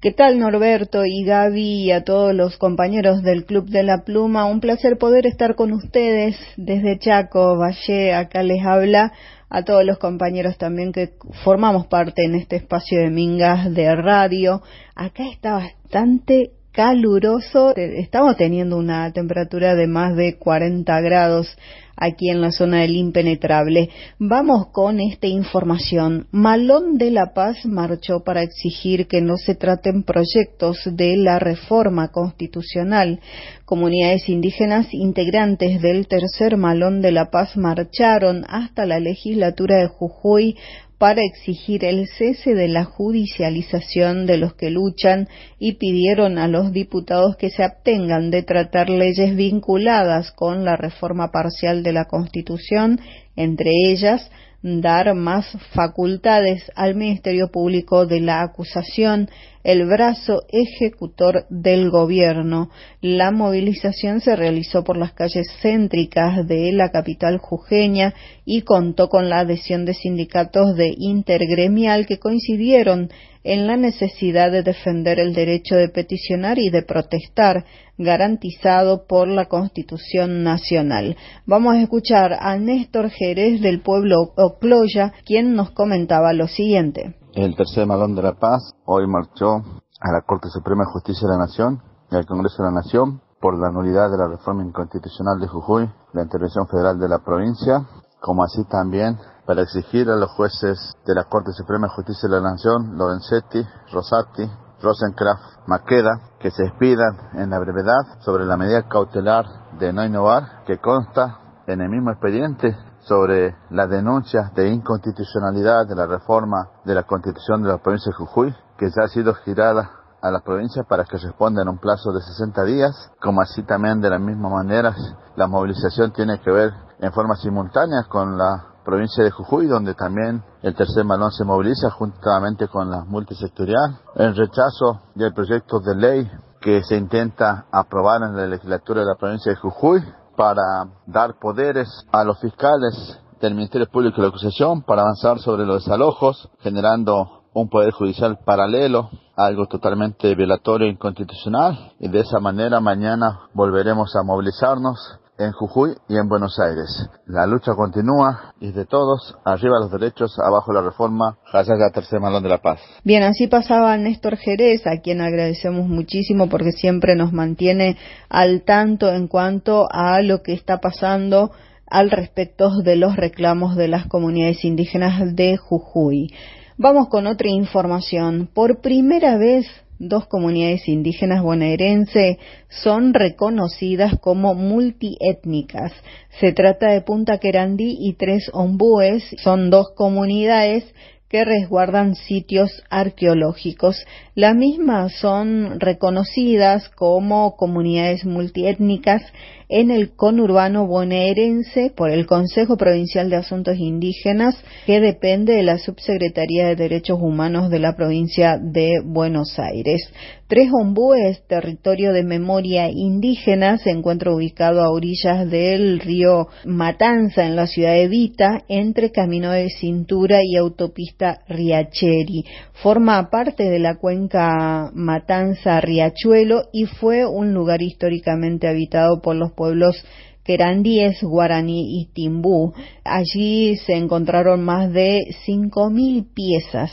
Speaker 67: ¿Qué tal Norberto y Gaby y a todos los compañeros del Club de la Pluma? Un placer poder estar con ustedes desde Chaco, Valle, acá les habla a todos los compañeros también que formamos parte en este espacio de Mingas de radio. Acá está bastante caluroso, estamos teniendo una temperatura de más de 40 grados aquí en la zona del impenetrable. Vamos con esta información. Malón de la Paz marchó para exigir que no se traten proyectos de la reforma constitucional. Comunidades indígenas integrantes del tercer Malón de la Paz marcharon hasta la legislatura de Jujuy para exigir el cese de la judicialización de los que luchan y pidieron a los diputados que se abstengan de tratar leyes vinculadas con la reforma parcial de la Constitución, entre ellas dar más facultades al Ministerio Público de la acusación el brazo ejecutor del gobierno. La movilización se realizó por las calles céntricas de la capital jujeña y contó con la adhesión de sindicatos de intergremial que coincidieron en la necesidad de defender el derecho de peticionar y de protestar garantizado por la Constitución Nacional. Vamos a escuchar a Néstor Jerez del pueblo Ocloya, quien nos comentaba lo siguiente.
Speaker 68: El tercer malón de la paz hoy marchó a la Corte Suprema de Justicia de la Nación y al Congreso de la Nación por la nulidad de la reforma inconstitucional de Jujuy, la intervención federal de la provincia, como así también para exigir a los jueces de la Corte Suprema de Justicia de la Nación, Lorenzetti, Rosati, Rosencraft, Maqueda, que se expidan en la brevedad sobre la medida cautelar de no innovar que consta en el mismo expediente sobre la denuncia de inconstitucionalidad de la reforma de la Constitución de la provincia de Jujuy, que ya ha sido girada a la provincia para que responda en un plazo de 60 días, como así también de la misma manera la movilización tiene que ver en forma simultánea con la provincia de Jujuy, donde también el tercer malón se moviliza juntamente con la multisectorial, en rechazo del proyecto de ley que se intenta aprobar en la legislatura de la provincia de Jujuy para dar poderes a los fiscales del Ministerio Público de la Acusación para avanzar sobre los desalojos, generando un poder judicial paralelo, algo totalmente violatorio e inconstitucional, y de esa manera mañana volveremos a movilizarnos en Jujuy y en Buenos Aires. La lucha continúa y de todos, arriba los derechos, abajo la reforma, la tercer malón de la paz.
Speaker 67: Bien, así pasaba Néstor Jerez, a quien agradecemos muchísimo porque siempre nos mantiene al tanto en cuanto a lo que está pasando al respecto de los reclamos de las comunidades indígenas de Jujuy. Vamos con otra información. Por primera vez dos comunidades indígenas bonaerense son reconocidas como multiétnicas. Se trata de Punta Querandí y Tres Ombúes, son dos comunidades que resguardan sitios arqueológicos. Las mismas son reconocidas como comunidades multiétnicas en el conurbano bonaerense por el Consejo Provincial de Asuntos Indígenas, que depende de la Subsecretaría de Derechos Humanos de la provincia de Buenos Aires. Tres Ombúes, territorio de memoria indígena, se encuentra ubicado a orillas del río Matanza en la ciudad de Vita, entre Camino de Cintura y Autopista Riacheri. Forma parte de la cuenca Matanza-Riachuelo y fue un lugar históricamente habitado por los pueblos querandíes, guaraní y timbú. Allí se encontraron más de 5.000 piezas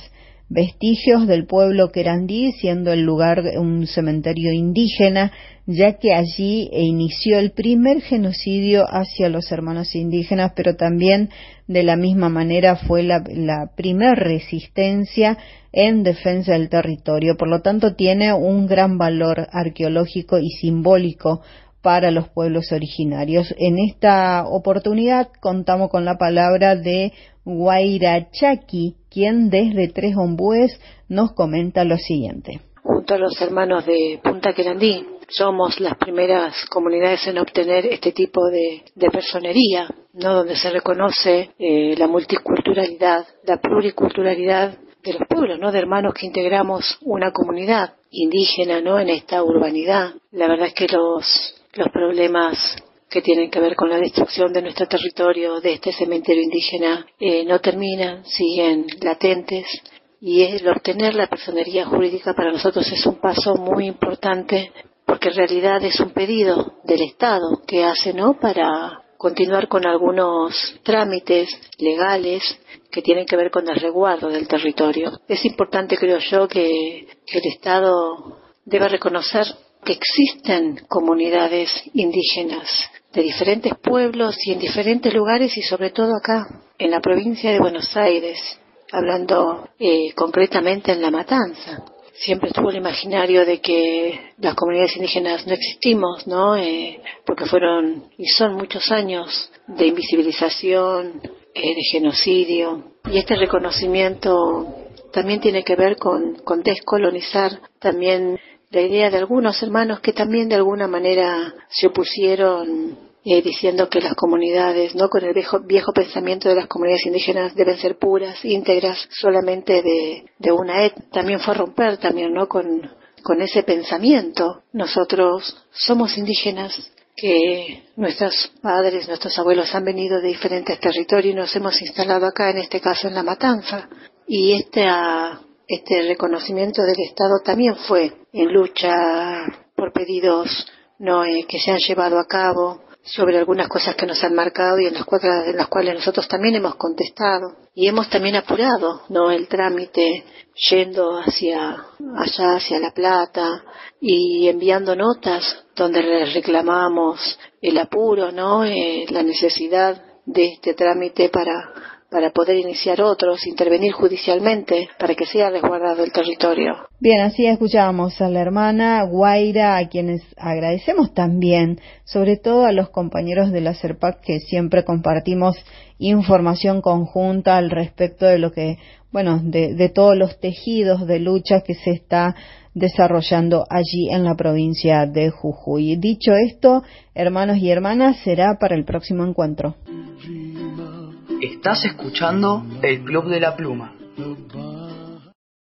Speaker 67: vestigios del pueblo querandí, siendo el lugar un cementerio indígena, ya que allí inició el primer genocidio hacia los hermanos indígenas, pero también de la misma manera fue la, la primer resistencia en defensa del territorio. Por lo tanto, tiene un gran valor arqueológico y simbólico para los pueblos originarios. En esta oportunidad contamos con la palabra de Guairachaki, quien desde Tres Ombúes nos comenta lo siguiente.
Speaker 69: Junto a los hermanos de Punta Querandí, somos las primeras comunidades en obtener este tipo de, personería, ¿no? donde se reconoce eh, la multiculturalidad, la pluriculturalidad de los pueblos, ¿no? de hermanos que integramos una comunidad indígena ¿no? en esta urbanidad. La verdad es que los, los problemas que tienen que ver con la destrucción de nuestro territorio, de este cementerio indígena, eh, no terminan, siguen latentes y el obtener la personería jurídica para nosotros es un paso muy importante porque en realidad es un pedido del Estado que hace, ¿no? Para continuar con algunos trámites legales que tienen que ver con el resguardo del territorio. Es importante, creo yo, que, que el Estado deba reconocer que existen comunidades indígenas de diferentes pueblos y en diferentes lugares y sobre todo acá, en la provincia de Buenos Aires, hablando eh, concretamente en La Matanza. Siempre estuvo el imaginario de que las comunidades indígenas no existimos, ¿no? Eh, porque fueron y son muchos años de invisibilización, eh, de genocidio. Y este reconocimiento también tiene que ver con, con descolonizar también la idea de algunos hermanos que también de alguna manera se opusieron eh, diciendo que las comunidades, no con el viejo, pensamiento de las comunidades indígenas deben ser puras, íntegras, solamente de, una etnia. También fue a romper también, ¿no? Con, ese pensamiento. Nosotros somos indígenas, que nuestros padres, nuestros abuelos han venido de diferentes territorios y nos hemos instalado acá, en este caso en La Matanza. Y este, este reconocimiento del Estado también fue en lucha por pedidos no eh, que se han llevado a cabo sobre algunas cosas que nos han marcado y en las, cuales, en las cuales nosotros también hemos contestado. Y hemos también apurado no el trámite yendo hacia allá hacia la plata y enviando notas donde les reclamamos el apuro no eh, la necesidad de este trámite para para poder iniciar otros, intervenir judicialmente para que sea resguardado el territorio.
Speaker 67: Bien, así escuchábamos a la hermana Guaira, a quienes agradecemos también, sobre todo a los compañeros de la CERPAC que siempre compartimos información conjunta al respecto de lo que, bueno, de, de todos los tejidos de lucha que se está desarrollando allí en la provincia de Jujuy. Dicho esto, hermanos y hermanas, será para el próximo encuentro.
Speaker 68: Estás escuchando el Club de la Pluma.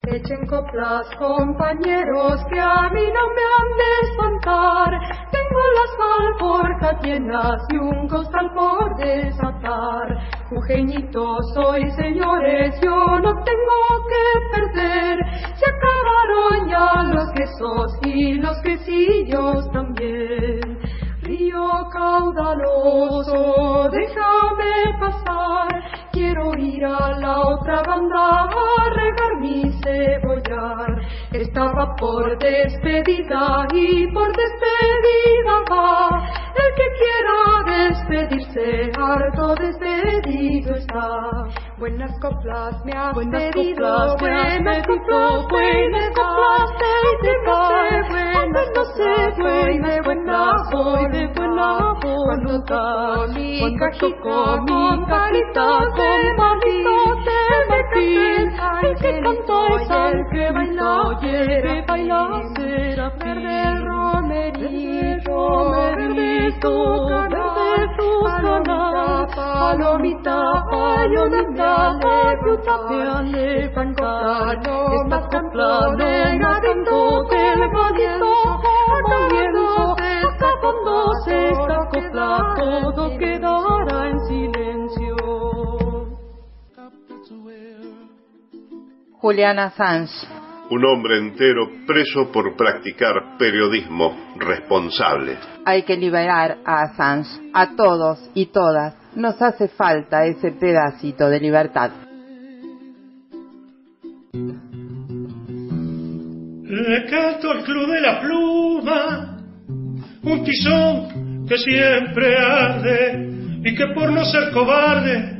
Speaker 65: Echen coplas, compañeros, que a mí no me han de espantar. Tengo las alforjas llenas y un costal por desatar. Jujeñito soy, señores, yo no tengo que perder. Se acabaron ya los quesos y los quesillos también. Río caudaloso, déjame pasar, quiero ir a la otra banda a regar mi cebollar. Estaba por despedida y por despedida va, el que quiera despedirse, harto despedido está. Buenas coplas me has buenas pedido, coplas, buenas coplas, buenas coplas, te buenas no sé, buenas, buenas soy de buena cuando toco mi cajita con palitos de marfil, el que cantó es el que baila, quiere bailar, será verde romerito, romerito, verde tus canas, palomita, palomita, copla, todo quedará en silencio.
Speaker 3: Julián Assange.
Speaker 5: Un hombre entero preso por practicar periodismo responsable.
Speaker 3: Hay que liberar a Assange, a todos y todas. Nos hace falta ese pedacito de libertad.
Speaker 70: Le canto al club de la pluma, un tizón que siempre arde y que por no ser cobarde,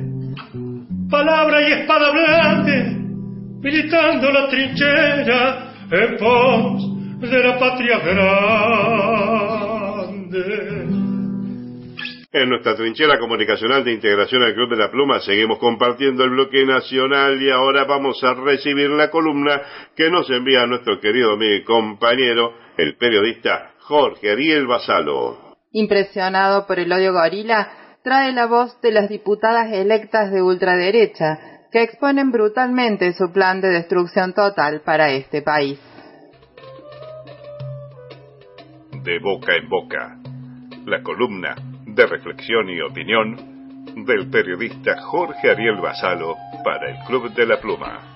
Speaker 70: palabra y espada blande, militando la trinchera en pos de la patria grande.
Speaker 5: En nuestra trinchera comunicacional de integración al Club de la Pluma seguimos compartiendo el bloque nacional y ahora vamos a recibir la columna que nos envía nuestro querido amigo y compañero, el periodista Jorge Ariel Basalo.
Speaker 3: Impresionado por el odio gorila, trae la voz de las diputadas electas de ultraderecha, que exponen brutalmente su plan de destrucción total para este país.
Speaker 7: De boca en boca, la columna de reflexión y opinión del periodista Jorge Ariel Basalo para el Club de la Pluma.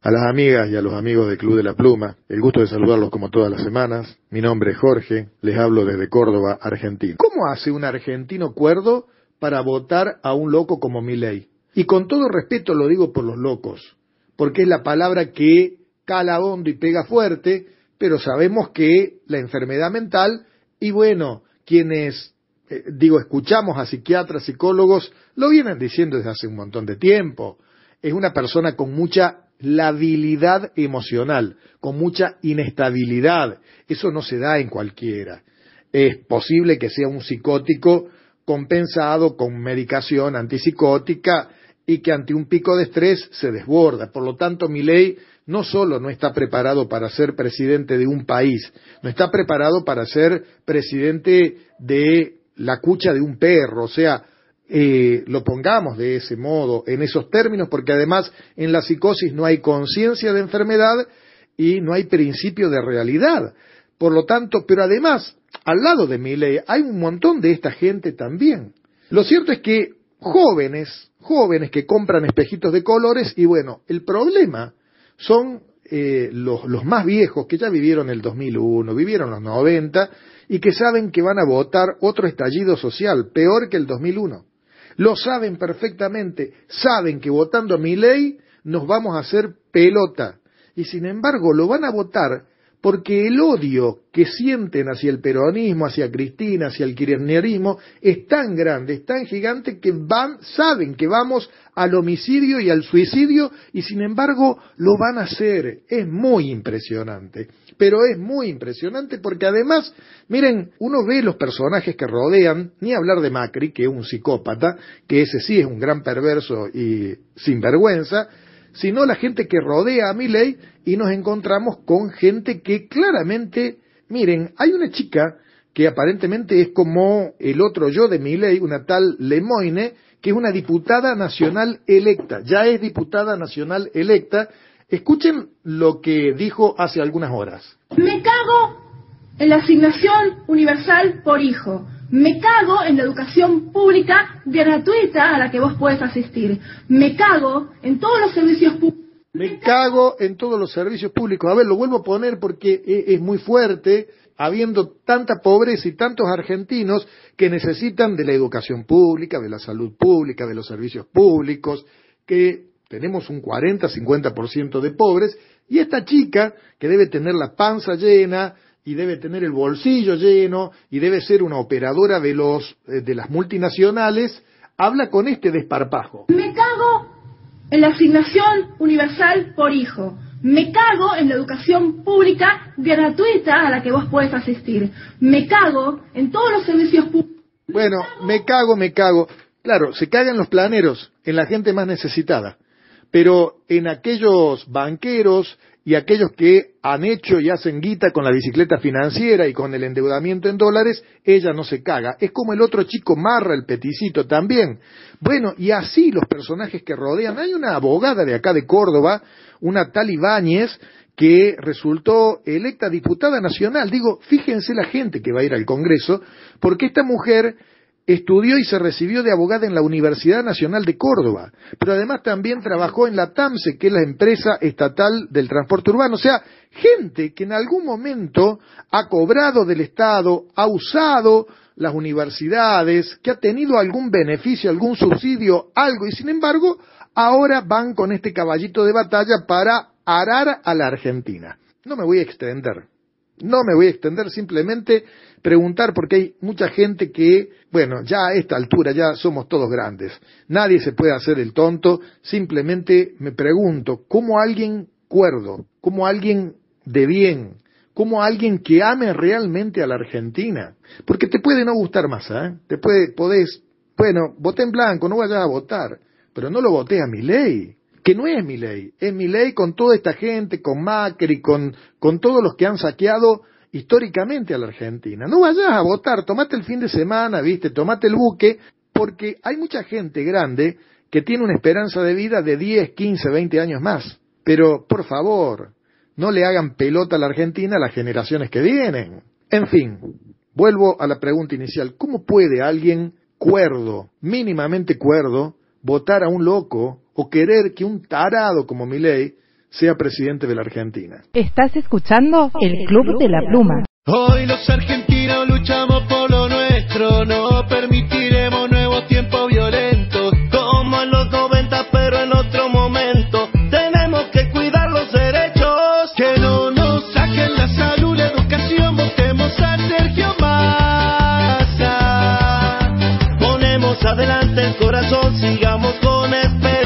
Speaker 71: A las amigas y a los amigos del Club de la Pluma, el gusto de saludarlos como todas las semanas. Mi nombre es Jorge, les hablo desde Córdoba, Argentina. ¿Cómo hace un argentino cuerdo para votar a un loco como Milei? Y con todo respeto lo digo por los locos, porque es la palabra que cala hondo y pega fuerte, pero sabemos que la enfermedad mental, y bueno, quienes, eh, digo, escuchamos a psiquiatras, psicólogos, lo vienen diciendo desde hace un montón de tiempo. Es una persona con mucha labilidad emocional, con mucha inestabilidad. Eso no se da en cualquiera. Es posible que sea un psicótico compensado con medicación antipsicótica y que ante un pico de estrés se desborda. Por lo tanto, mi ley no solo no está preparado para ser presidente de un país, no está preparado para ser presidente de la cucha de un perro, o sea, eh, lo pongamos de ese modo, en esos términos, porque además en la psicosis no hay conciencia de enfermedad y no hay principio de realidad. Por lo tanto, pero además, al lado de Milley hay un montón de esta gente también. Lo cierto es que jóvenes, jóvenes que compran espejitos de colores y bueno, el problema son eh, los, los, más viejos que ya vivieron el 2001, vivieron los 90 y que saben que van a votar otro estallido social, peor que el 2001. Lo saben perfectamente, saben que votando mi ley nos vamos a hacer pelota y sin embargo lo van a votar porque el odio que sienten hacia el peronismo, hacia Cristina, hacia el kirchnerismo, es tan grande, es tan gigante que van, saben que vamos al homicidio y al suicidio y sin embargo lo van a hacer. Es muy impresionante. Pero es muy impresionante porque además, miren, uno ve los personajes que rodean, ni hablar de Macri, que es un psicópata, que ese sí es un gran perverso y sinvergüenza, sino la gente que rodea a Milley y nos encontramos con gente que claramente, miren, hay una chica que aparentemente es como el otro yo de Milley, una tal Lemoine, que es una diputada nacional electa, ya es diputada nacional electa. Escuchen lo que dijo hace algunas horas.
Speaker 72: Me cago en la asignación universal por hijo. Me cago en la educación pública gratuita a la que vos puedes asistir. Me cago en todos los servicios públicos.
Speaker 71: Me cago en todos los servicios públicos. A ver, lo vuelvo a poner porque e, es muy fuerte, habiendo tanta pobreza y tantos argentinos que necesitan de la educación pública, de la salud pública, de los servicios públicos, que tenemos un 40-50% de pobres, y esta chica, que debe tener la panza llena, y debe tener el bolsillo lleno y debe ser una operadora de los eh, de las multinacionales, habla con este desparpajo.
Speaker 72: Me cago en la asignación universal por hijo. Me cago en la educación pública gratuita a la que vos puedes asistir. Me cago en todos los servicios públicos.
Speaker 71: Bueno, me cago, me cago. Claro, se cagan los planeros, en la gente más necesitada, pero en aquellos banqueros, y aquellos que han hecho y hacen guita con la bicicleta financiera y con el endeudamiento en dólares, ella no se caga. Es como el otro chico Marra, el peticito también. Bueno, y así los personajes que rodean. Hay una abogada de acá de Córdoba, una tal Ibáñez, que resultó electa diputada nacional. Digo, fíjense la gente que va a ir al Congreso, porque esta mujer estudió y se recibió de abogada en la Universidad Nacional de Córdoba, pero además también trabajó en la TAMSE, que es la empresa estatal del transporte urbano. O sea, gente que en algún momento ha cobrado del Estado, ha usado las universidades, que ha tenido algún beneficio, algún subsidio, algo, y sin embargo, ahora van con este caballito de batalla para arar a la Argentina. No me voy a extender. No me voy a extender, simplemente preguntar porque hay mucha gente que, bueno, ya a esta altura ya somos todos grandes. Nadie se puede hacer el tonto, simplemente me pregunto, ¿cómo alguien cuerdo, cómo alguien de bien, cómo alguien que ame realmente a la Argentina? Porque te puede no gustar más, ¿eh? Te puede, podés, bueno, voté en blanco, no vayas a votar, pero no lo voté a mi ley que no es mi ley, es mi ley con toda esta gente, con Macri, con, con todos los que han saqueado históricamente a la Argentina. No vayas a votar, tomate el fin de semana, viste, tomate el buque, porque hay mucha gente grande que tiene una esperanza de vida de 10, 15, 20 años más. Pero, por favor, no le hagan pelota a la Argentina a las generaciones que vienen. En fin, vuelvo a la pregunta inicial. ¿Cómo puede alguien cuerdo, mínimamente cuerdo, votar a un loco o querer que un tarado como Milei sea presidente de la Argentina.
Speaker 14: Estás escuchando el Club de la Pluma.
Speaker 73: Hoy los argentinos luchamos por lo nuestro, no con esperanza.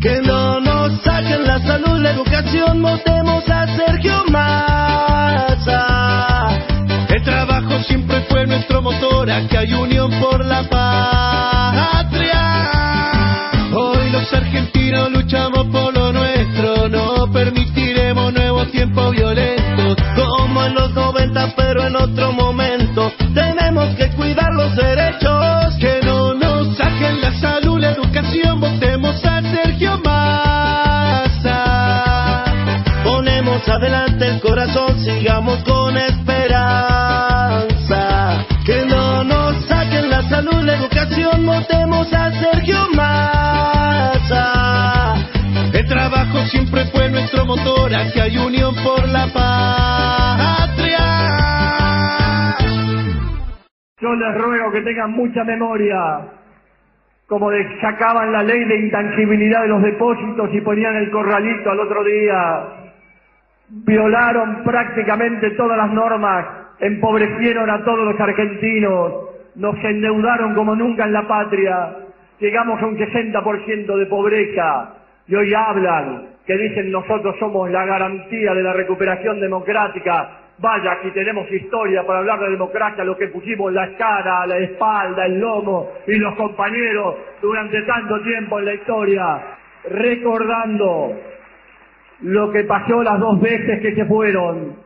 Speaker 73: Que no nos saquen la salud, la educación, votemos a Sergio Massa. El trabajo siempre fue nuestro motor, aquí hay unión por la patria.
Speaker 65: Les ruego que tengan mucha memoria, como sacaban la ley de intangibilidad de los depósitos y ponían el corralito al otro día. Violaron prácticamente todas las normas, empobrecieron a todos los argentinos, nos endeudaron como nunca en la patria, llegamos a un 60% de pobreza y hoy hablan que dicen nosotros somos la garantía de la recuperación democrática. Vaya, aquí tenemos historia para hablar de democracia, lo que pusimos la cara, la espalda, el lomo y los compañeros durante tanto tiempo en la historia, recordando lo que pasó las dos veces que se fueron,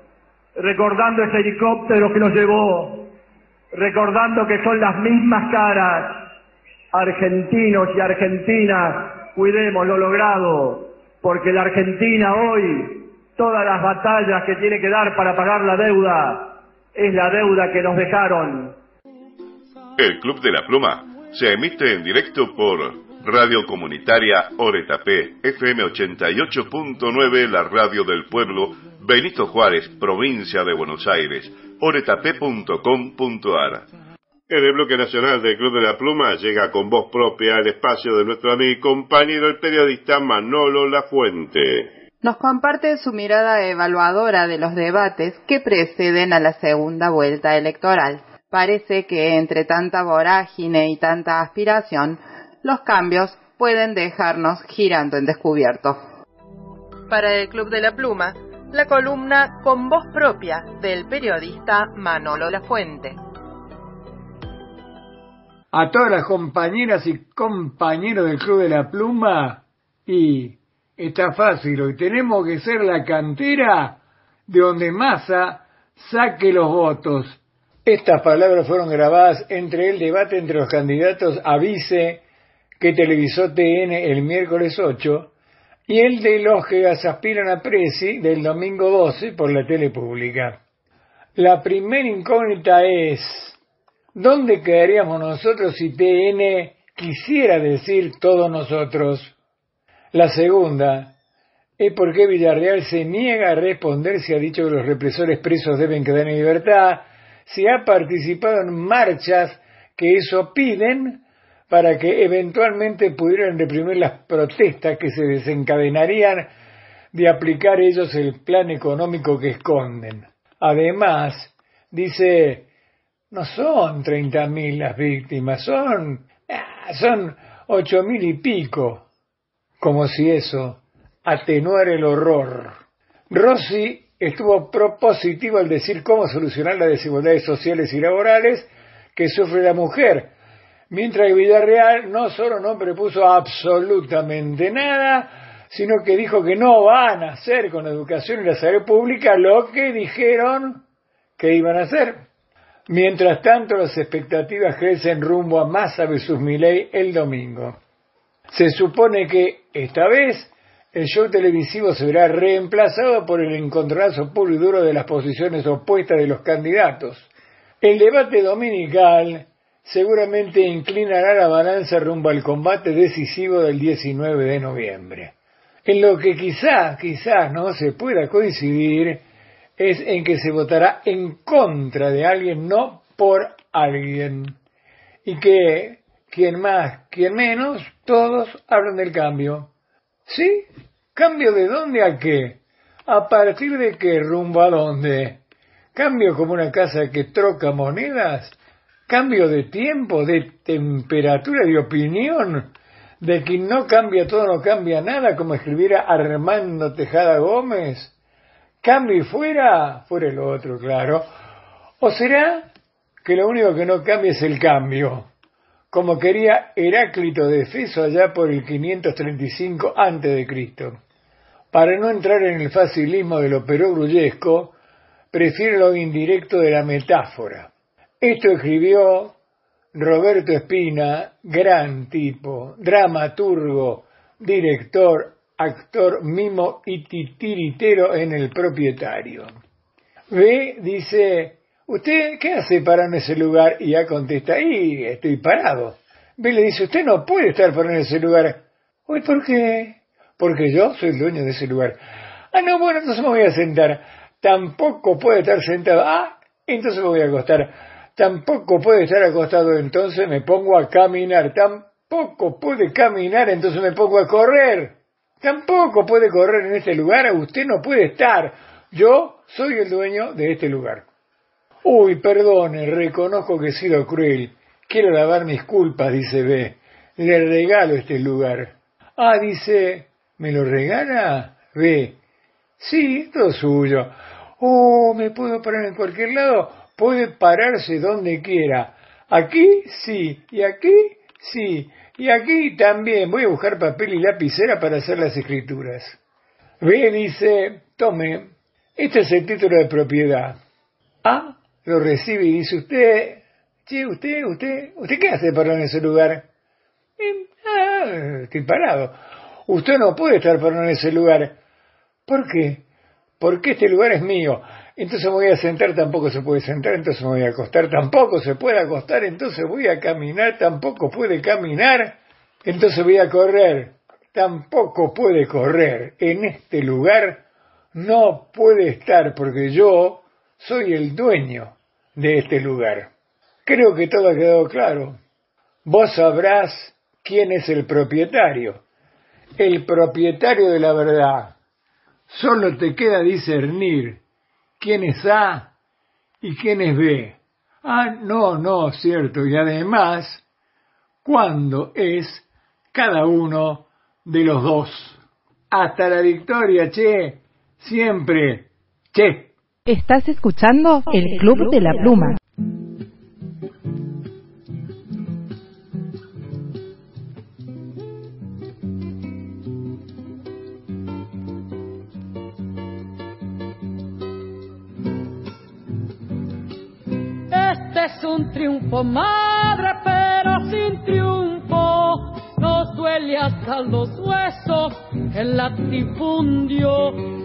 Speaker 65: recordando ese helicóptero que los llevó, recordando que son las mismas caras, argentinos y argentinas, cuidemos lo logrado, porque la Argentina hoy, todas las batallas que tiene que dar para pagar la deuda, es la deuda que nos dejaron.
Speaker 46: El Club de la Pluma se emite en directo por Radio Comunitaria Oretapé, FM 88.9, la radio del pueblo, Benito Juárez, provincia de Buenos Aires, oretapé.com.ar.
Speaker 5: En el bloque nacional del Club de la Pluma llega con voz propia al espacio de nuestro amigo y compañero el periodista Manolo Lafuente.
Speaker 3: Nos comparte su mirada evaluadora de los debates que preceden a la segunda vuelta electoral. Parece que entre tanta vorágine y tanta aspiración, los cambios pueden dejarnos girando en descubierto. Para el Club de la Pluma, la columna con voz propia del periodista Manolo Lafuente.
Speaker 74: a todas las compañeras y compañeros del Club de la Pluma y está fácil, hoy tenemos que ser la cantera de donde Massa saque los votos. Estas palabras fueron grabadas entre el debate entre los candidatos a vice que televisó TN el miércoles 8 y el de los que aspiran a Presi del domingo 12 por la tele pública. La primera incógnita es, ¿dónde quedaríamos nosotros si TN quisiera decir todos nosotros? La segunda es por qué Villarreal se niega a responder si ha dicho que los represores presos deben quedar en libertad, si ha participado en marchas que eso piden para que eventualmente pudieran reprimir las protestas que se desencadenarían de aplicar ellos el plan económico que esconden. Además, dice, no son 30.000 las víctimas, son, ah, son 8.000 y pico. Como si eso atenuara el horror. Rossi estuvo propositivo al decir cómo solucionar las desigualdades sociales y laborales que sufre la mujer, mientras que Villarreal no solo no propuso absolutamente nada, sino que dijo que no van a hacer con la educación y la salud pública lo que dijeron que iban a hacer. Mientras tanto, las expectativas crecen rumbo a Massa versus Milei el domingo. Se supone que, esta vez, el show televisivo se verá reemplazado por el encontronazo puro y duro de las posiciones opuestas de los candidatos. El debate dominical seguramente inclinará la balanza rumbo al combate decisivo del 19 de noviembre. En lo que quizás, quizás no se pueda coincidir es en que se votará en contra de alguien, no por alguien. Y que quien más, quien menos, todos hablan del cambio. ¿Sí? ¿Cambio de dónde a qué? ¿A partir de qué rumbo a dónde? ¿Cambio como una casa que troca monedas? ¿Cambio de tiempo, de temperatura, de opinión? ¿De quien no cambia todo no cambia nada, como escribiera Armando Tejada Gómez? ¿Cambio y fuera? Fuera el otro, claro. ¿O será que lo único que no cambia es el cambio? Como quería Heráclito de Efeso allá por el 535 a.C. Para no entrar en el facilismo de lo perogrullesco, prefiere lo indirecto de la metáfora. Esto escribió Roberto Espina, gran tipo, dramaturgo, director, actor, mimo y titiritero en el propietario. B dice, ¿Usted qué hace parado en ese lugar? Y ya contesta, y estoy parado. y le dice, usted no puede estar por en ese lugar. Uy, ¿por qué? Porque yo soy el dueño de ese lugar. Ah, no, bueno, entonces me voy a sentar. Tampoco puede estar sentado. Ah, entonces me voy a acostar. Tampoco puede estar acostado, entonces me pongo a caminar. Tampoco puede caminar, entonces me pongo a correr. Tampoco puede correr en este lugar, usted no puede estar. Yo soy el dueño de este lugar. Uy, perdone, reconozco que he sido cruel. Quiero lavar mis culpas, dice B. Le regalo este lugar. Ah, dice, ¿me lo regala? B. Sí, todo suyo. Oh, ¿me puedo parar en cualquier lado? Puede pararse donde quiera. Aquí sí, y aquí sí, y aquí también. Voy a buscar papel y lapicera para hacer las escrituras. B dice, tome, este es el título de propiedad. A lo recibe y dice, usted, che, usted, usted, ¿usted qué hace parado en ese lugar? ah, estoy parado. Usted no puede estar parado en ese lugar. ¿Por qué? Porque este lugar es mío. Entonces me voy a sentar, tampoco se puede sentar, entonces me voy a acostar, tampoco se puede acostar, entonces voy a caminar, tampoco puede caminar, entonces voy a correr, tampoco puede correr. En este lugar no puede estar porque yo soy el dueño de este lugar. Creo que todo ha quedado claro. Vos sabrás quién es el propietario. El propietario de la verdad. Solo te queda discernir quién es A y quién es B. Ah, no, no, cierto. Y además, cuándo es cada uno de los dos. Hasta la victoria, che. Siempre. Che.
Speaker 14: Estás escuchando el Club de la Pluma.
Speaker 75: Este es un triunfo, madre, pero sin triunfo. Nos duele hasta los huesos el latifundio.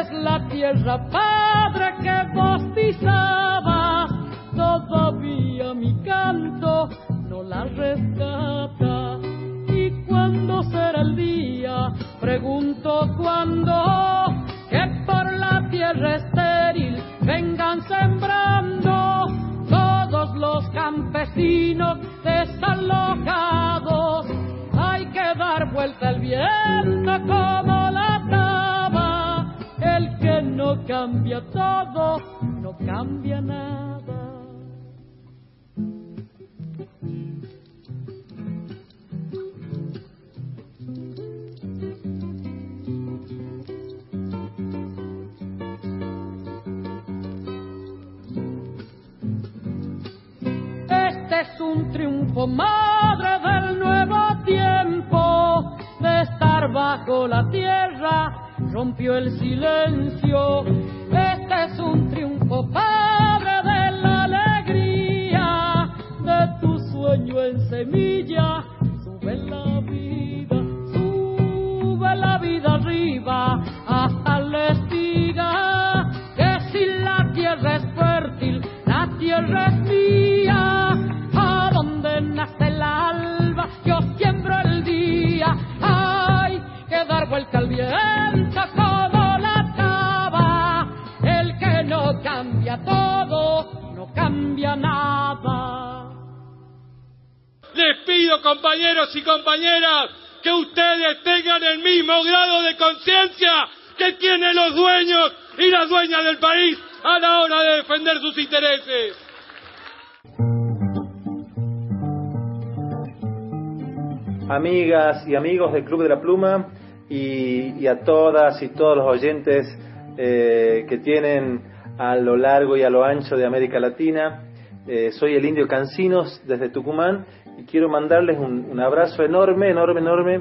Speaker 75: Es la tierra, padre, que vos pisabas. Todavía mi canto no la rescata. ¿Y cuándo será el día? Pregunto cuándo. Que por la tierra estéril vengan sembrando todos los campesinos desalojados. Hay que dar vuelta al viento como cambia todo, no cambia nada. Este es un triunfo, madre del nuevo tiempo, de estar bajo la tierra, rompió el silencio. Este es un triunfo, padre de la alegría, de tu sueño en semilla, sube la vida, sube la vida arriba, hasta la espiga, que si la tierra es fértil, la tierra es todo, no cambia nada.
Speaker 76: Les pido, compañeros y compañeras, que ustedes tengan el mismo grado de conciencia que tienen los dueños y las dueñas del país a la hora de defender sus intereses.
Speaker 77: amigas y amigos del Club de la Pluma y, y a todas y todos los oyentes eh, que tienen a lo largo y a lo ancho de América Latina. Eh, soy el indio Cancinos desde Tucumán y quiero mandarles un, un abrazo enorme, enorme, enorme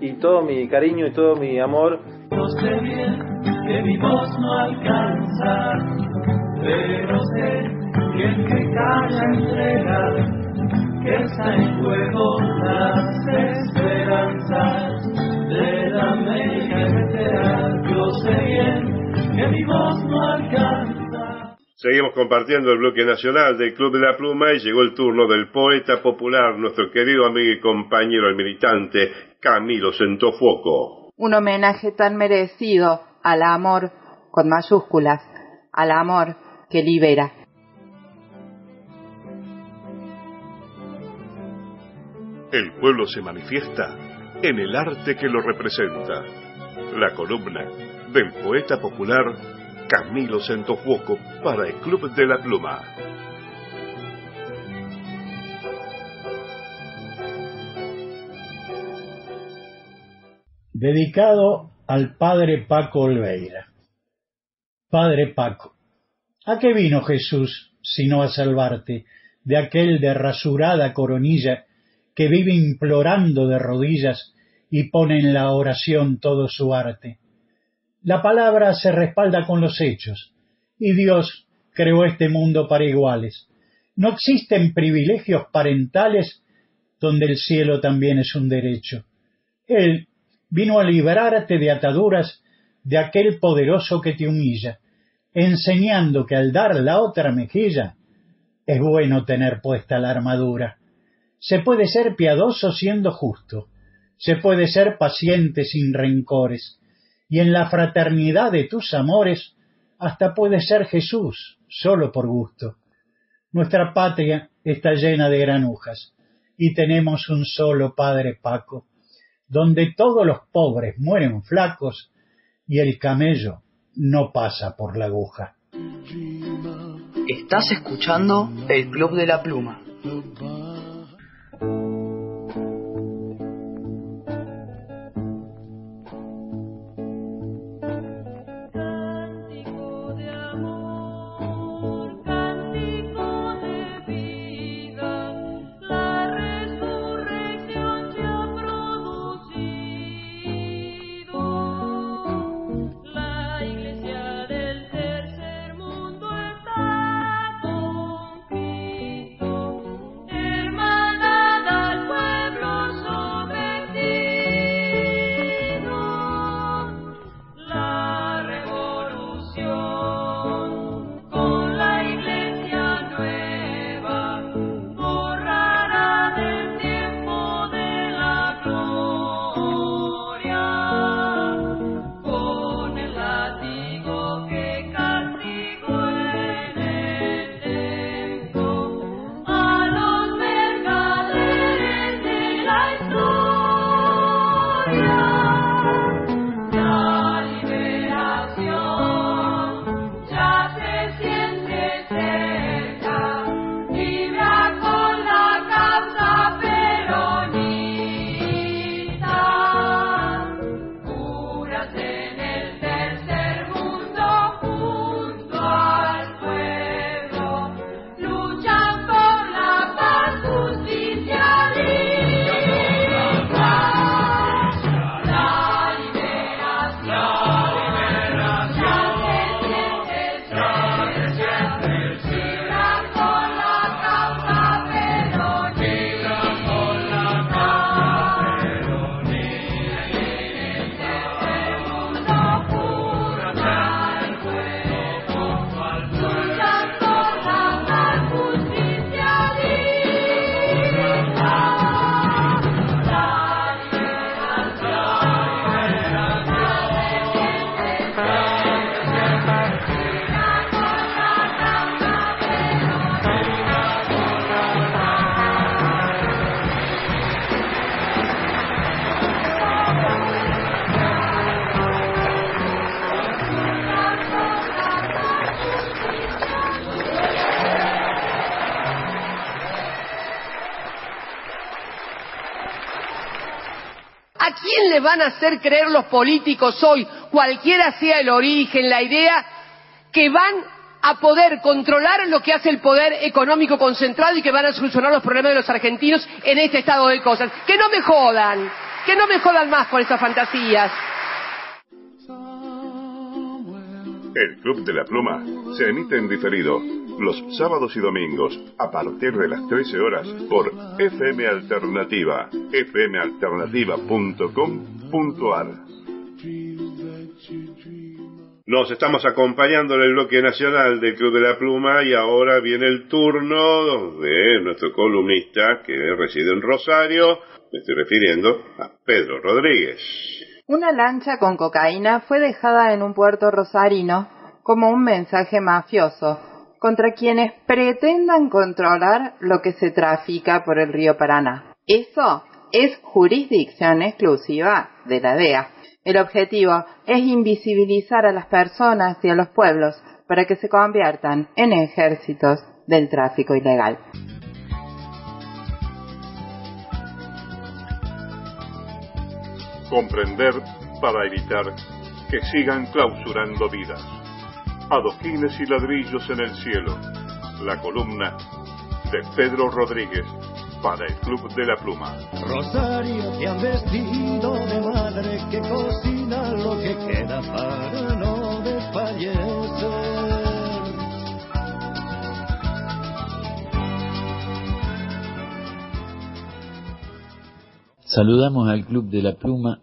Speaker 77: y todo mi cariño y todo mi amor.
Speaker 59: No sé bien que mi voz no alcanza, pero sé que el que calla entrega, que está en juego las esperanzas de la América entera. Yo sé bien que mi voz no alcanza.
Speaker 5: Seguimos compartiendo el bloque nacional del Club de la Pluma y llegó el turno del poeta popular, nuestro querido amigo y compañero, el militante Camilo Centofuoco.
Speaker 3: Un homenaje tan merecido al amor con mayúsculas, al amor que libera.
Speaker 46: El pueblo se manifiesta en el arte que lo representa. La columna del poeta popular Camilo Centofuoco para el Club de la Pluma.
Speaker 78: Dedicado al padre Paco Olveira. Padre Paco, ¿a qué vino Jesús sino a salvarte de aquel de rasurada coronilla que vive implorando de rodillas y pone en la oración todo su arte? La palabra se respalda con los hechos, y Dios creó este mundo para iguales. No existen privilegios parentales donde el cielo también es un derecho. Él vino a librarte de ataduras de aquel poderoso que te humilla, enseñando que al dar la otra mejilla es bueno tener puesta la armadura. Se puede ser piadoso siendo justo, se puede ser paciente sin rencores, y en la fraternidad de tus amores hasta puede ser Jesús, solo por gusto. Nuestra patria está llena de granujas, y tenemos un solo Padre Paco, donde todos los pobres mueren flacos y el camello no pasa por la aguja.
Speaker 64: Estás escuchando el Club de la Pluma.
Speaker 79: Van a hacer creer los políticos hoy, cualquiera sea el origen, la idea, que van a poder controlar lo que hace el poder económico concentrado y que van a solucionar los problemas de los argentinos en este estado de cosas? Que no me jodan, que no me jodan más con esas fantasías.
Speaker 46: El Club de la Pluma se emite en diferido los sábados y domingos a partir de las 13 horas por FM Alternativa, fmalternativa.com.ar.
Speaker 5: Nos estamos acompañando en el bloque nacional del Club de la Pluma y ahora viene el turno de nuestro columnista que reside en Rosario. Me estoy refiriendo a Pedro Rodríguez.
Speaker 3: Una lancha con cocaína fue dejada en un puerto rosarino como un mensaje mafioso contra quienes pretendan controlar lo que se trafica por el río Paraná. Eso es jurisdicción exclusiva de la DEA. El objetivo es invisibilizar a las personas y a los pueblos para que se conviertan en ejércitos del tráfico ilegal.
Speaker 46: Comprender para evitar que sigan clausurando vidas. Adoquines y ladrillos en el cielo. La columna de Pedro Rodríguez para el Club de la Pluma.
Speaker 73: Rosario te han vestido de madre que cocina lo que queda para no desfallecer.
Speaker 80: Saludamos al Club de la Pluma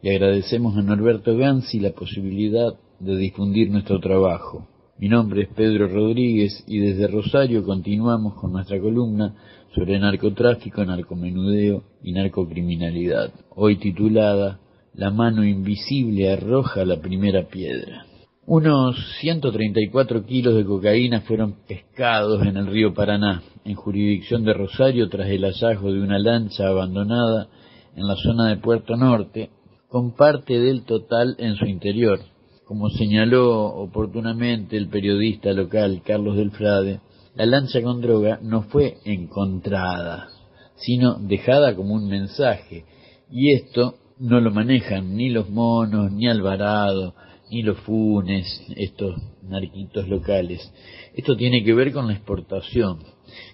Speaker 80: y agradecemos a Norberto Gansi la posibilidad de difundir nuestro trabajo. Mi nombre es Pedro Rodríguez y desde Rosario continuamos con nuestra columna sobre narcotráfico, narcomenudeo y narcocriminalidad, hoy titulada La mano invisible arroja la primera piedra. Unos 134 kilos de cocaína fueron pescados en el río Paraná, en jurisdicción de Rosario, tras el hallazgo de una lancha abandonada en la zona de Puerto Norte, con parte del total en su interior. Como señaló oportunamente el periodista local Carlos del Frade, la lancha con droga no fue encontrada, sino dejada como un mensaje, y esto no lo manejan ni los monos, ni Alvarado, ni los Funes, estos narquitos locales. Esto tiene que ver con la exportación.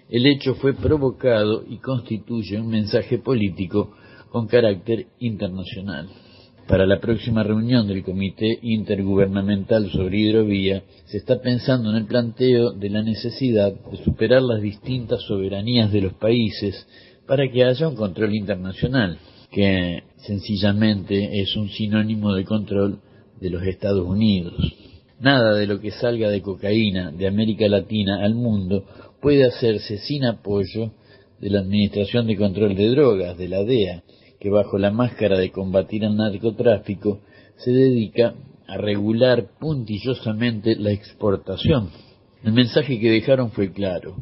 Speaker 80: El hecho fue provocado y constituye un mensaje político con carácter internacional. Para la próxima reunión del Comité Intergubernamental sobre Hidrovía se está pensando en el planteo de la necesidad de superar las distintas soberanías de los países para que haya un control internacional, que sencillamente es un sinónimo de control de los Estados Unidos. Nada de lo que salga de cocaína de América Latina al mundo puede hacerse sin apoyo de la Administración de Control de Drogas, de la DEA, que bajo la máscara de combatir el narcotráfico se dedica a regular puntillosamente la exportación. El mensaje que dejaron fue claro.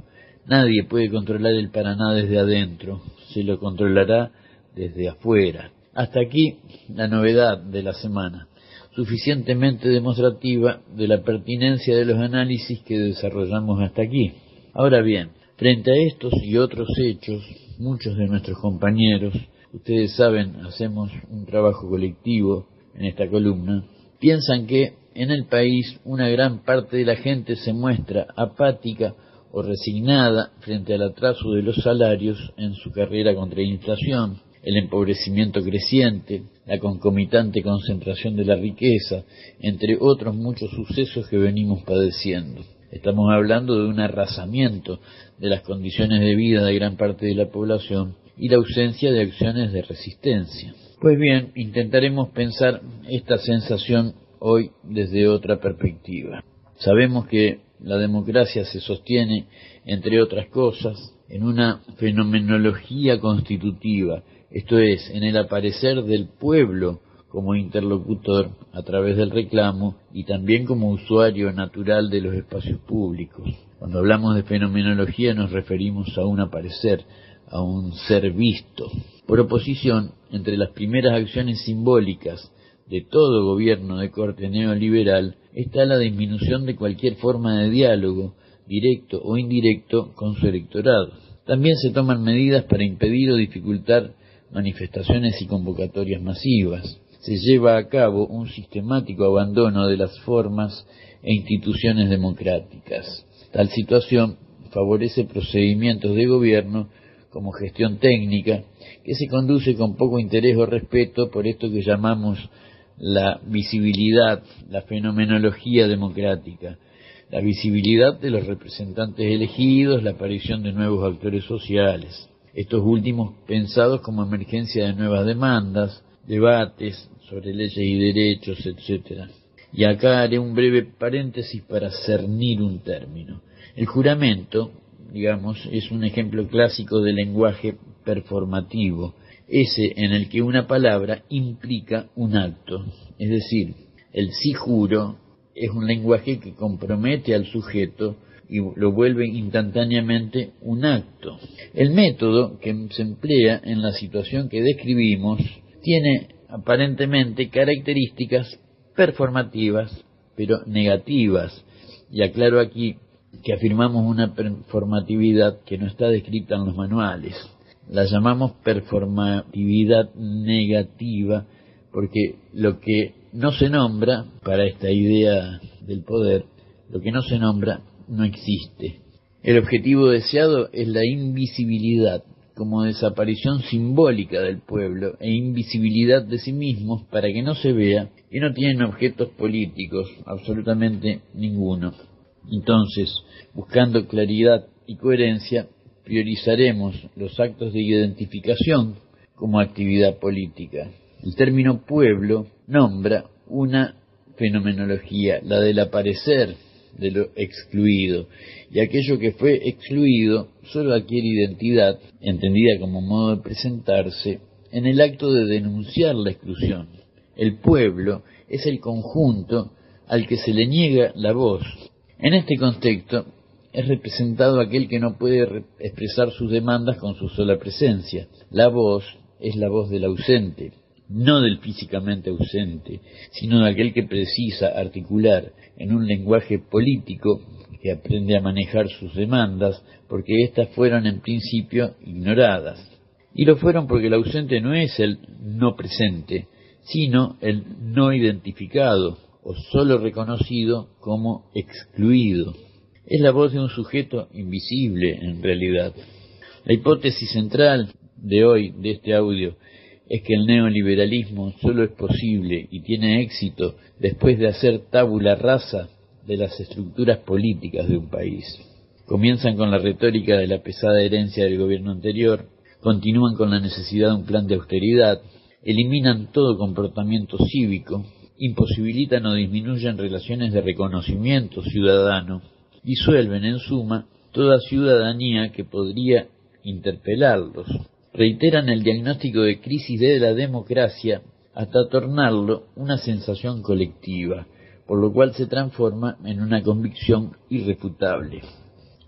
Speaker 80: Nadie puede controlar el Paraná desde adentro, se lo controlará desde afuera. Hasta aquí la novedad de la semana, suficientemente demostrativa de la pertinencia de los análisis que desarrollamos hasta aquí. Ahora bien, frente a estos y otros hechos, muchos de nuestros compañeros ustedes saben, hacemos un trabajo colectivo en esta columna, piensan que en el país una gran parte de la gente se muestra apática o resignada frente al atraso de los salarios en su carrera contra la inflación, el empobrecimiento creciente, la concomitante concentración de la riqueza, entre otros muchos sucesos que venimos padeciendo. Estamos hablando de un arrasamiento de las condiciones de vida de gran parte de la población y la ausencia de acciones de resistencia. Pues bien, intentaremos pensar esta sensación hoy desde otra perspectiva. Sabemos que la democracia se sostiene, entre otras cosas, en una fenomenología constitutiva, esto es, en el aparecer del pueblo como interlocutor a través del reclamo y también como usuario natural de los espacios públicos. Cuando hablamos de fenomenología nos referimos a un aparecer, a un ser visto. Por oposición, entre las primeras acciones simbólicas de todo gobierno de corte neoliberal está la disminución de cualquier forma de diálogo, directo o indirecto, con su electorado. También se toman medidas para impedir o dificultar manifestaciones y convocatorias masivas. Se lleva a cabo un sistemático abandono de las formas e instituciones democráticas. Tal situación favorece procedimientos de gobierno como gestión técnica, que se conduce con poco interés o respeto por esto que llamamos la visibilidad, la fenomenología democrática, la visibilidad de los representantes elegidos, la aparición de nuevos actores sociales, estos últimos pensados como emergencia de nuevas demandas, debates sobre leyes y derechos, etc. Y acá haré un breve paréntesis para cernir un término. El juramento, digamos, es un ejemplo clásico de lenguaje performativo, ese en el que una palabra implica un acto. Es decir, el sí juro es un lenguaje que compromete al sujeto y lo vuelve instantáneamente un acto. El método que se emplea en la situación que describimos tiene aparentemente características performativas, pero negativas. Y aclaro aquí que afirmamos una performatividad que no está descrita en los manuales. La llamamos performatividad negativa porque lo que no se nombra para esta idea del poder, lo que no se nombra no existe. El objetivo deseado es la invisibilidad como desaparición simbólica del pueblo e invisibilidad de sí mismos para que no se vea que no tienen objetos políticos, absolutamente ninguno. Entonces, buscando claridad y coherencia, priorizaremos los actos de identificación como actividad política. El término pueblo nombra una fenomenología, la del aparecer de lo excluido, y aquello que fue excluido solo adquiere identidad, entendida como modo de presentarse, en el acto de denunciar la exclusión. El pueblo es el conjunto al que se le niega la voz. En este contexto es representado aquel que no puede expresar sus demandas con su sola presencia. La voz es la voz del ausente, no del físicamente ausente, sino de aquel que precisa articular en un lenguaje político que aprende a manejar sus demandas, porque éstas fueron en principio ignoradas. Y lo fueron porque el ausente no es el no presente, sino el no identificado o solo reconocido como excluido. Es la voz de un sujeto invisible en realidad. La hipótesis central de hoy, de este audio, es que el neoliberalismo solo es posible y tiene éxito después de hacer tabula rasa de las estructuras políticas de un país. Comienzan con la retórica de la pesada herencia del gobierno anterior, continúan con la necesidad de un plan de austeridad, eliminan todo comportamiento cívico, imposibilitan o disminuyen relaciones de reconocimiento ciudadano, disuelven en suma toda ciudadanía que podría interpelarlos, reiteran el diagnóstico de crisis de la democracia hasta tornarlo una sensación colectiva, por lo cual se transforma en una convicción irrefutable.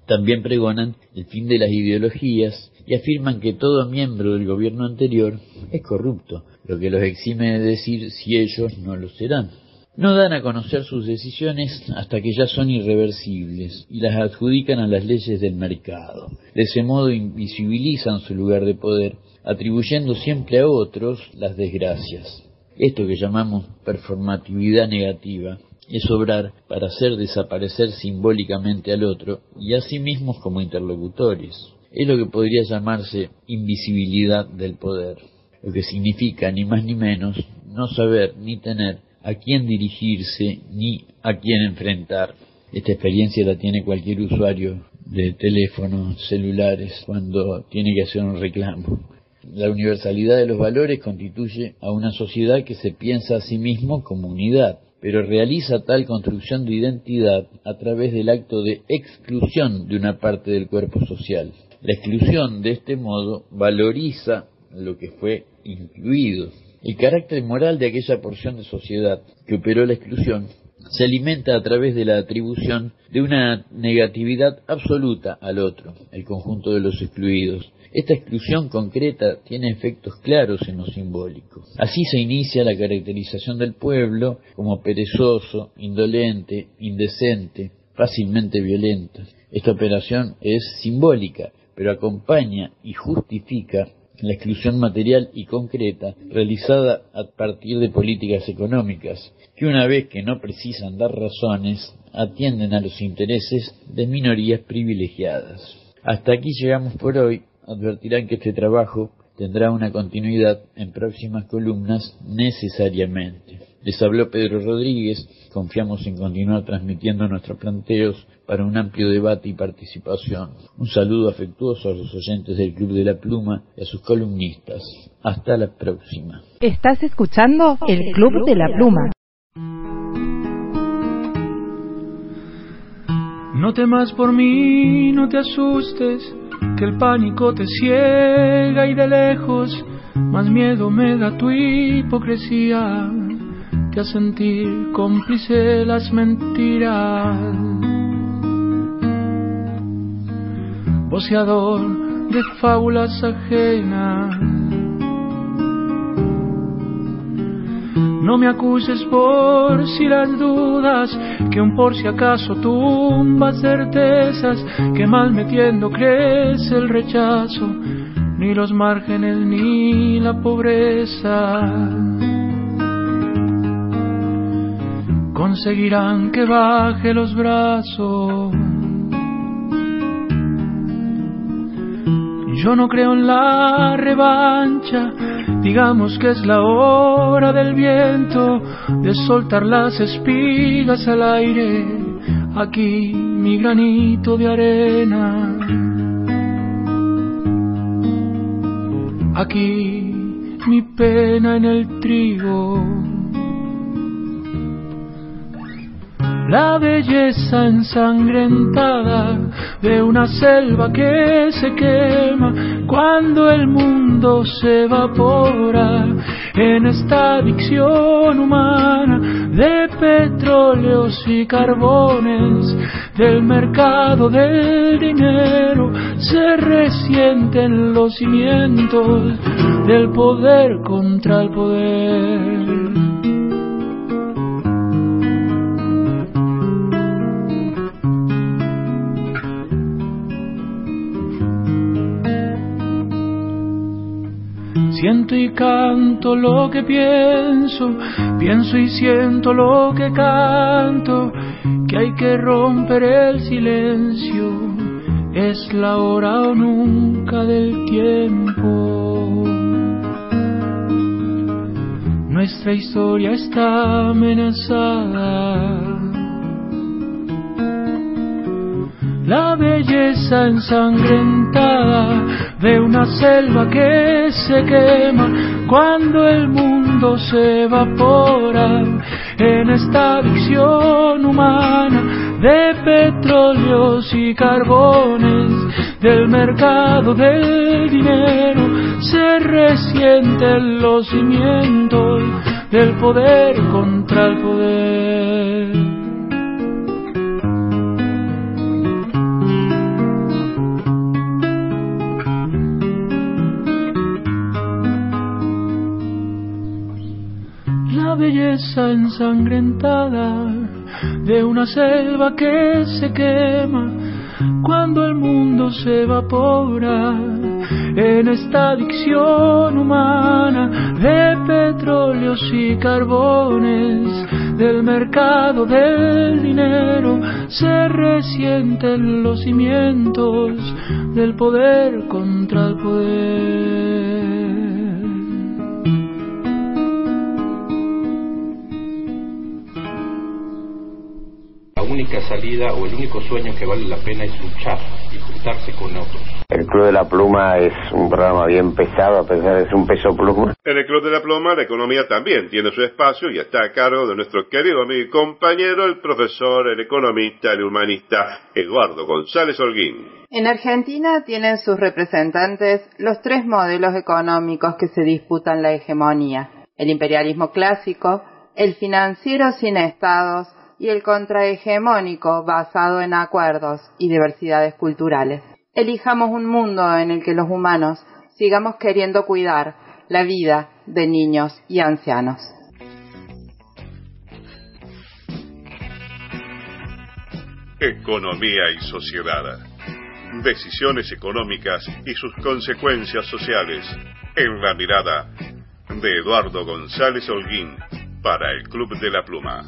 Speaker 80: También pregonan el fin de las ideologías y afirman que todo miembro del gobierno anterior es corrupto, lo que los exime de decir si ellos no lo serán. No dan a conocer sus decisiones hasta que ya son irreversibles y las adjudican a las leyes del mercado. De ese modo invisibilizan su lugar de poder, atribuyendo siempre a otros las desgracias. Esto que llamamos performatividad negativa es obrar para hacer desaparecer simbólicamente al otro y a sí mismos como interlocutores. Es lo que podría llamarse invisibilidad del poder, lo que significa ni más ni menos no saber ni tener a quién dirigirse ni a quién enfrentar. Esta experiencia la tiene cualquier usuario de teléfonos celulares cuando tiene que hacer un reclamo. La universalidad de los valores constituye a una sociedad que se piensa a sí mismo como unidad, pero realiza tal construcción de identidad a través del acto de exclusión de una parte del cuerpo social. La exclusión, de este modo, valoriza lo que fue El carácter moral de aquella porción de sociedad que operó la exclusión se alimenta a través de la atribución de una negatividad absoluta al otro, el conjunto de los excluidos. Esta exclusión concreta tiene efectos claros en lo simbólico. Así se inicia la caracterización del pueblo como perezoso, indolente, indecente, fácilmente violento. Esta operación es simbólica, pero acompaña y justifica la exclusión material y concreta realizada a partir de políticas económicas, que una vez que no precisan dar razones, atienden a los intereses de minorías privilegiadas. Hasta aquí llegamos por hoy. Advertirán que este trabajo tendrá una continuidad en próximas columnas necesariamente. Les habló Pedro Rodríguez, confiamos en continuar transmitiendo nuestros planteos para un amplio debate y participación. Un saludo afectuoso a los oyentes del Club de la Pluma y a sus columnistas. Hasta la próxima.
Speaker 14: ¿Estás escuchando el Club de la Pluma?
Speaker 81: No temas por mí, no te asustes, que el pánico te ciega y de lejos más miedo me da tu hipocresía que a sentir cómplice las mentiras. Voceador de fábulas ajenas. No me acuses por si las dudas, que un por si acaso tumba certezas, que mal metiendo crece el rechazo, ni los márgenes ni la pobreza. Conseguirán que baje los brazos. Yo no creo en la revancha, digamos que es la hora del viento, de soltar las espigas al aire, aquí mi granito de arena. Aquí mi pena en el trigo. La belleza ensangrentada de una selva que se quema cuando el mundo se evapora en esta adicción humana de petróleos y carbones del mercado del dinero se resienten los cimientos del poder contra el poder. Siento y canto lo que pienso, pienso y siento lo que canto, que hay que romper el silencio, es la hora o nunca del tiempo. Nuestra historia está amenazada. La belleza ensangrentada de una selva que se quema cuando el mundo se evapora en esta adicción humana de petróleos y carbones del mercado del dinero se resienten los cimientos del poder contra el poder. Ensangrentada de una selva que se quema cuando el mundo se evapora en esta adicción humana de petróleos y carbones del mercado del dinero se resienten los cimientos del poder contra el poder.
Speaker 82: Única salida o el único sueño que vale la pena es luchar y juntarse con otros.
Speaker 83: El Club de la Pluma es un programa bien pesado, a pesar de ser un peso pluma.
Speaker 5: En el Club de la Pluma la economía también tiene su espacio y está a cargo de nuestro querido amigo y compañero, el profesor, el economista, el humanista Eduardo González Holguín.
Speaker 3: En Argentina tienen sus representantes los tres modelos económicos que se disputan la hegemonía. El imperialismo clásico, el financiero sin estados y el contrahegemónico basado en acuerdos y diversidades culturales. Elijamos un mundo en el que los humanos sigamos queriendo cuidar la vida de niños y ancianos.
Speaker 46: Economía y sociedad. Decisiones económicas y sus consecuencias sociales. En la mirada de Eduardo González Holguín para el Club de la Pluma.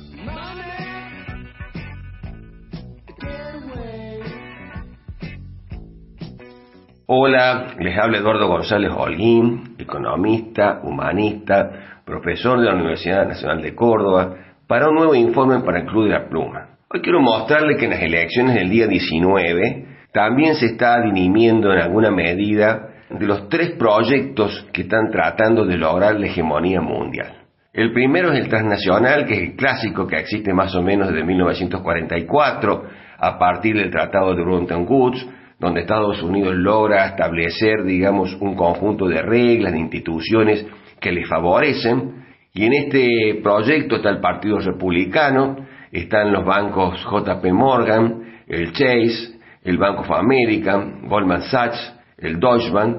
Speaker 83: Hola, les habla Eduardo González Holguín, economista, humanista, profesor de la Universidad Nacional de Córdoba, para un nuevo informe para el Club de la Pluma. Hoy quiero mostrarle que en las elecciones del día 19 también se está dirimiendo en alguna medida de los tres proyectos que están tratando de lograr la hegemonía mundial. El primero es el transnacional, que es el clásico que existe más o menos desde 1944, a partir del Tratado de Bretton Woods, donde Estados Unidos logra establecer, digamos, un conjunto de reglas, de instituciones que le favorecen. Y en este proyecto está el Partido Republicano, están los bancos JP Morgan, el Chase, el Bank of America, Goldman Sachs, el Deutsche Bank,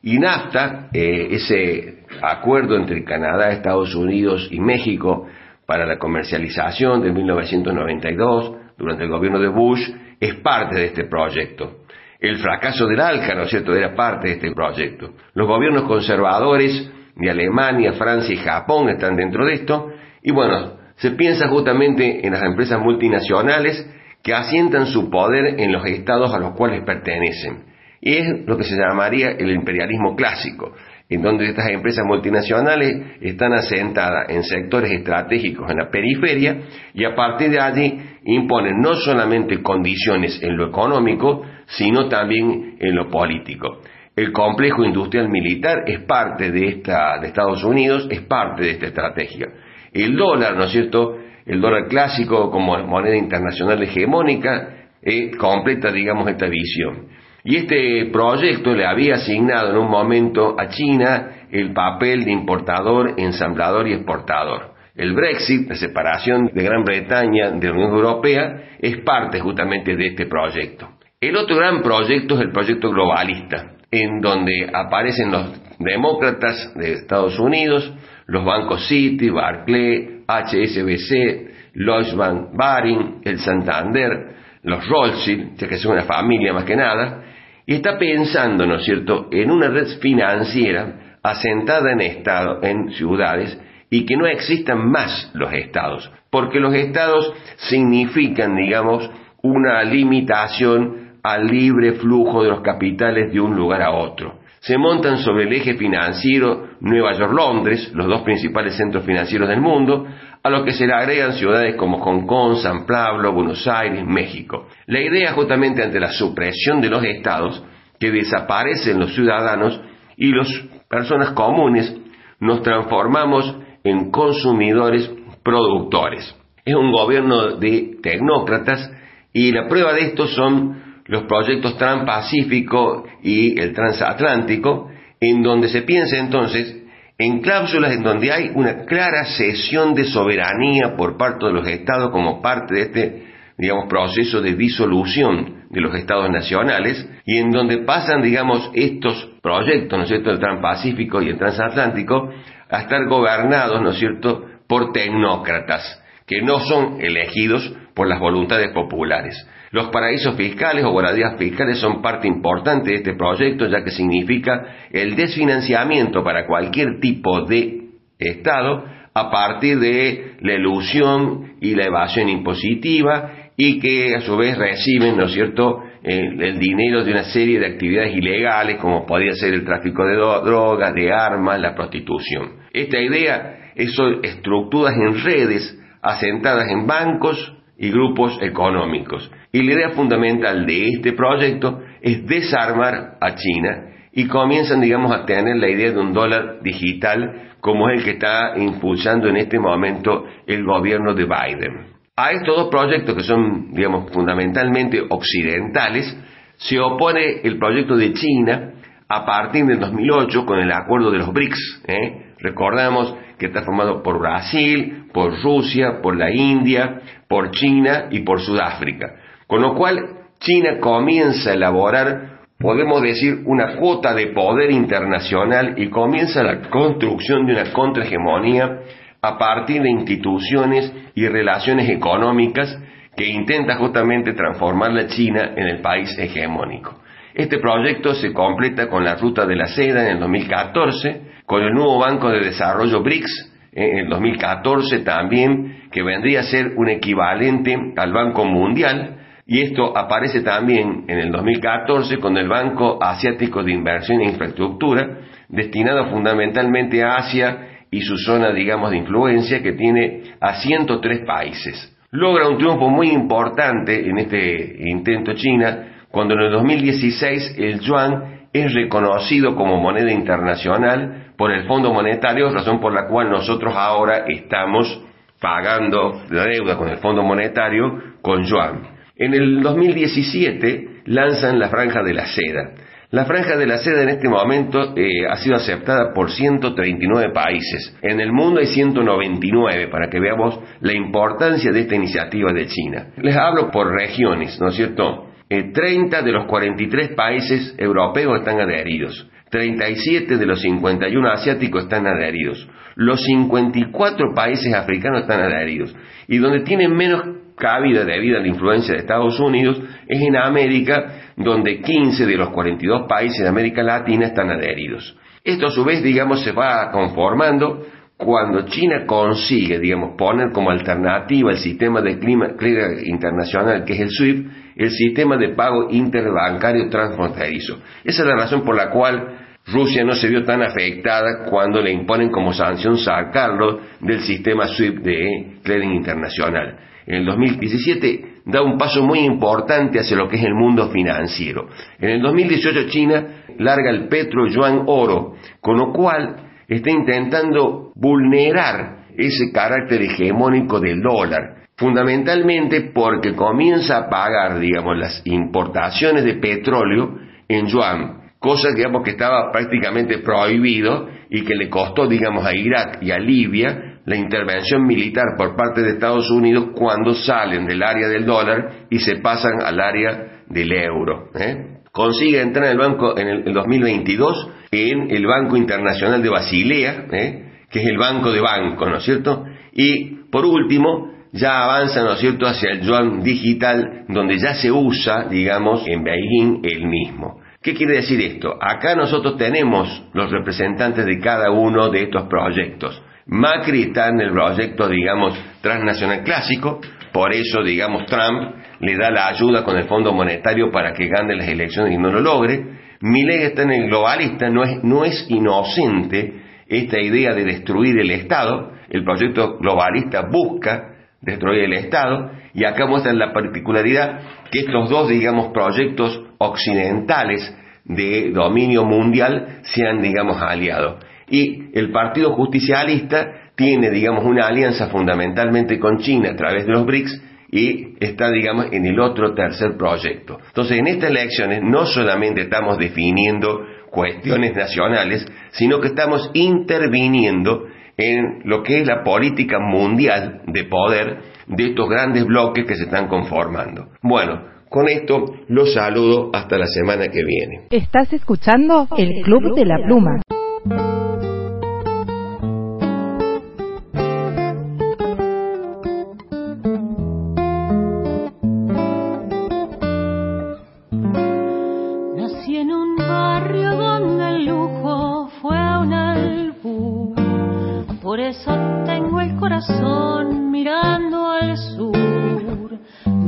Speaker 83: y NAFTA, eh, ese acuerdo entre Canadá, Estados Unidos y México para la comercialización de 1992 durante el gobierno de Bush, es parte de este proyecto. El fracaso del ALCA, ¿no es cierto?, era parte de este proyecto. Los gobiernos conservadores de Alemania, Francia y Japón están dentro de esto, y bueno, se piensa justamente en las empresas multinacionales que asientan su poder en los estados a los cuales pertenecen. Y es lo que se llamaría el imperialismo clásico, en donde estas empresas multinacionales están asentadas en sectores estratégicos en la periferia y a partir de allí imponen no solamente condiciones en lo económico, sino también en lo político. El complejo industrial militar es parte de esta de Estados Unidos, es parte de esta estrategia. El dólar, ¿no es cierto? El dólar clásico como moneda internacional hegemónica eh, completa, digamos, esta visión. Y este proyecto le había asignado en un momento a China el papel de importador, ensamblador y exportador. El Brexit, la separación de Gran Bretaña de la Unión Europea, es parte justamente de este proyecto. El otro gran proyecto es el proyecto globalista, en donde aparecen los demócratas de Estados Unidos, los bancos Citi, Barclay, HSBC, Lloyds Bank Baring, el Santander, los Rothschild, ya que son una familia más que nada, y está pensando, ¿no es cierto?, en una red financiera asentada en estado, en ciudades, y que no existan más los estados, porque los estados significan, digamos, una limitación al libre flujo de los capitales de un lugar a otro se montan sobre el eje financiero Nueva York-Londres, los dos principales centros financieros del mundo, a los que se le agregan ciudades como Hong Kong, San Pablo, Buenos Aires, México. La idea justamente ante la supresión de los estados, que desaparecen los ciudadanos y las personas comunes nos transformamos en consumidores productores. Es un gobierno de tecnócratas y la prueba de esto son los proyectos Transpacífico y el Transatlántico, en donde se piensa entonces en cláusulas en donde hay una clara cesión de soberanía por parte de los estados como parte de este, digamos, proceso de disolución de los estados nacionales y en donde pasan, digamos, estos proyectos, ¿no es cierto?, el Transpacífico y el Transatlántico, a estar gobernados, ¿no es cierto?, por tecnócratas que no son elegidos por las voluntades populares. Los paraísos fiscales o guardias fiscales son parte importante de este proyecto ya que significa el desfinanciamiento para cualquier tipo de Estado a partir de la ilusión y la evasión impositiva y que a su vez reciben, ¿no es cierto?, el dinero de una serie de actividades ilegales como podría ser el tráfico de drogas, de armas, la prostitución. Esta idea es estructuras en redes asentadas en bancos, y grupos económicos. Y la idea fundamental de este proyecto es desarmar a China y comienzan, digamos, a tener la idea de un dólar digital como es el que está impulsando en este momento el gobierno de Biden. A estos dos proyectos que son, digamos, fundamentalmente occidentales, se opone el proyecto de China a partir del 2008 con el acuerdo de los BRICS. ¿eh? Recordamos que está formado por Brasil, por Rusia, por la India, por China y por Sudáfrica. Con lo cual, China comienza a elaborar, podemos decir, una cuota de poder internacional y comienza la construcción de una contrahegemonía a partir de instituciones y relaciones económicas que intenta justamente transformar la China en el país hegemónico. Este proyecto se completa con la Ruta de la Seda en el 2014, con el nuevo Banco de Desarrollo BRICS en el 2014 también, que vendría a ser un equivalente al Banco Mundial, y esto aparece también en el 2014 con el Banco Asiático de Inversión e Infraestructura, destinado fundamentalmente a Asia y su zona, digamos, de influencia, que tiene a 103 países. Logra un triunfo muy importante en este intento China, cuando en el 2016 el yuan es reconocido como moneda internacional por el Fondo Monetario, razón por la cual nosotros ahora estamos pagando la deuda con el Fondo Monetario con yuan. En el 2017 lanzan la Franja de la Seda. La Franja de la Seda en este momento eh, ha sido aceptada por 139 países. En el mundo hay 199 para que veamos la importancia de esta iniciativa de China. Les hablo por regiones, ¿no es cierto? Eh, 30 de los 43 países europeos están adheridos. 37 de los 51 asiáticos están adheridos. Los 54 países africanos están adheridos. Y donde tienen menos cabida debido a la influencia de Estados Unidos es en América, donde 15 de los 42 países de América Latina están adheridos. Esto a su vez, digamos, se va conformando cuando China consigue, digamos, poner como alternativa el sistema de clima clearing internacional, que es el SWIFT, el sistema de pago interbancario transfronterizo. Esa es la razón por la cual Rusia no se vio tan afectada cuando le imponen como sanción sacarlo del sistema SWIFT de clearing internacional. En el 2017 da un paso muy importante hacia lo que es el mundo financiero. En el 2018 China larga el petro yuan oro, con lo cual está intentando vulnerar ese carácter hegemónico del dólar, fundamentalmente porque comienza a pagar, digamos, las importaciones de petróleo en yuan, cosa, digamos, que estaba prácticamente prohibido y que le costó, digamos, a Irak y a Libia la intervención militar por parte de Estados Unidos cuando salen del área del dólar y se pasan al área del euro. ¿eh? Consigue entrar en el banco en el 2022 en el Banco Internacional de Basilea, ¿eh? que es el banco de banco, ¿no es cierto? Y por último, ya avanza, ¿no es cierto?, hacia el yuan digital, donde ya se usa, digamos, en Beijing el mismo. ¿Qué quiere decir esto? Acá nosotros tenemos los representantes de cada uno de estos proyectos. Macri está en el proyecto, digamos, transnacional clásico, por eso, digamos, Trump le da la ayuda con el Fondo Monetario para que gane las elecciones y no lo logre. Milei está en el globalista, no es, no es inocente esta idea de destruir el Estado, el proyecto globalista busca destruir el Estado, y acá muestran la particularidad que estos dos, digamos, proyectos occidentales de dominio mundial se han, digamos, aliado. Y el Partido Justicialista tiene, digamos, una alianza fundamentalmente con China a través de los BRICS y está, digamos, en el otro tercer proyecto. Entonces, en estas elecciones no solamente estamos definiendo cuestiones nacionales, sino que estamos interviniendo en lo que es la política mundial de poder de estos grandes bloques que se están conformando. Bueno, con esto los saludo hasta la semana que viene.
Speaker 14: Estás escuchando el Club de la Pluma.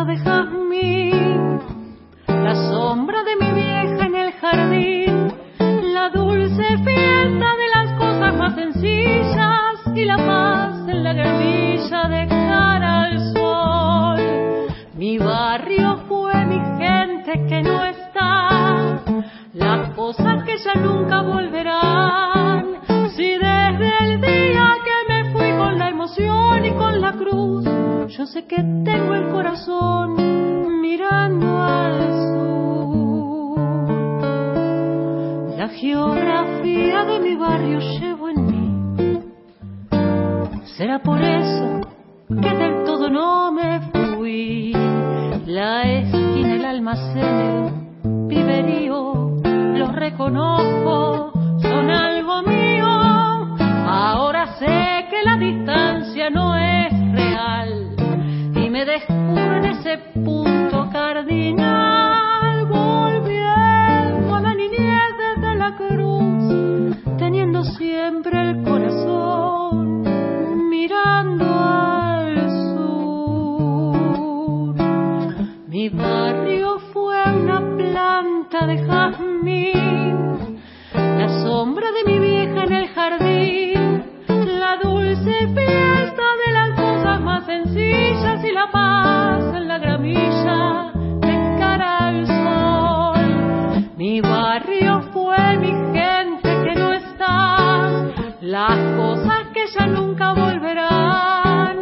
Speaker 84: planta de jazmín, la sombra de mi vieja en el jardín, la dulce fiesta de las cosas más sencillas y la paz en la guerrilla de cara al sol. Mi barrio fue mi gente que no está, las cosas que ya nunca volverán. Si desde el día emoción y con la cruz, yo sé que tengo el corazón mirando al sur. La geografía de mi barrio llevo en mí. Será por eso que del todo no me fui. La esquina, el almacén, el piberío, los reconozco, son algo mío. Ahora sé que la distancia no es real. Y me descubro en ese punto cardinal volviendo a la niñez desde la cruz teniendo siempre el corazón mirando al sur. Mi barrio fue una planta de jazmín la sombra de mi vieja en el jardín la dulce piel sencillas y la paz en la gramilla de cara al sol. Mi barrio fue mi gente que no está, las cosas que ya nunca volverán.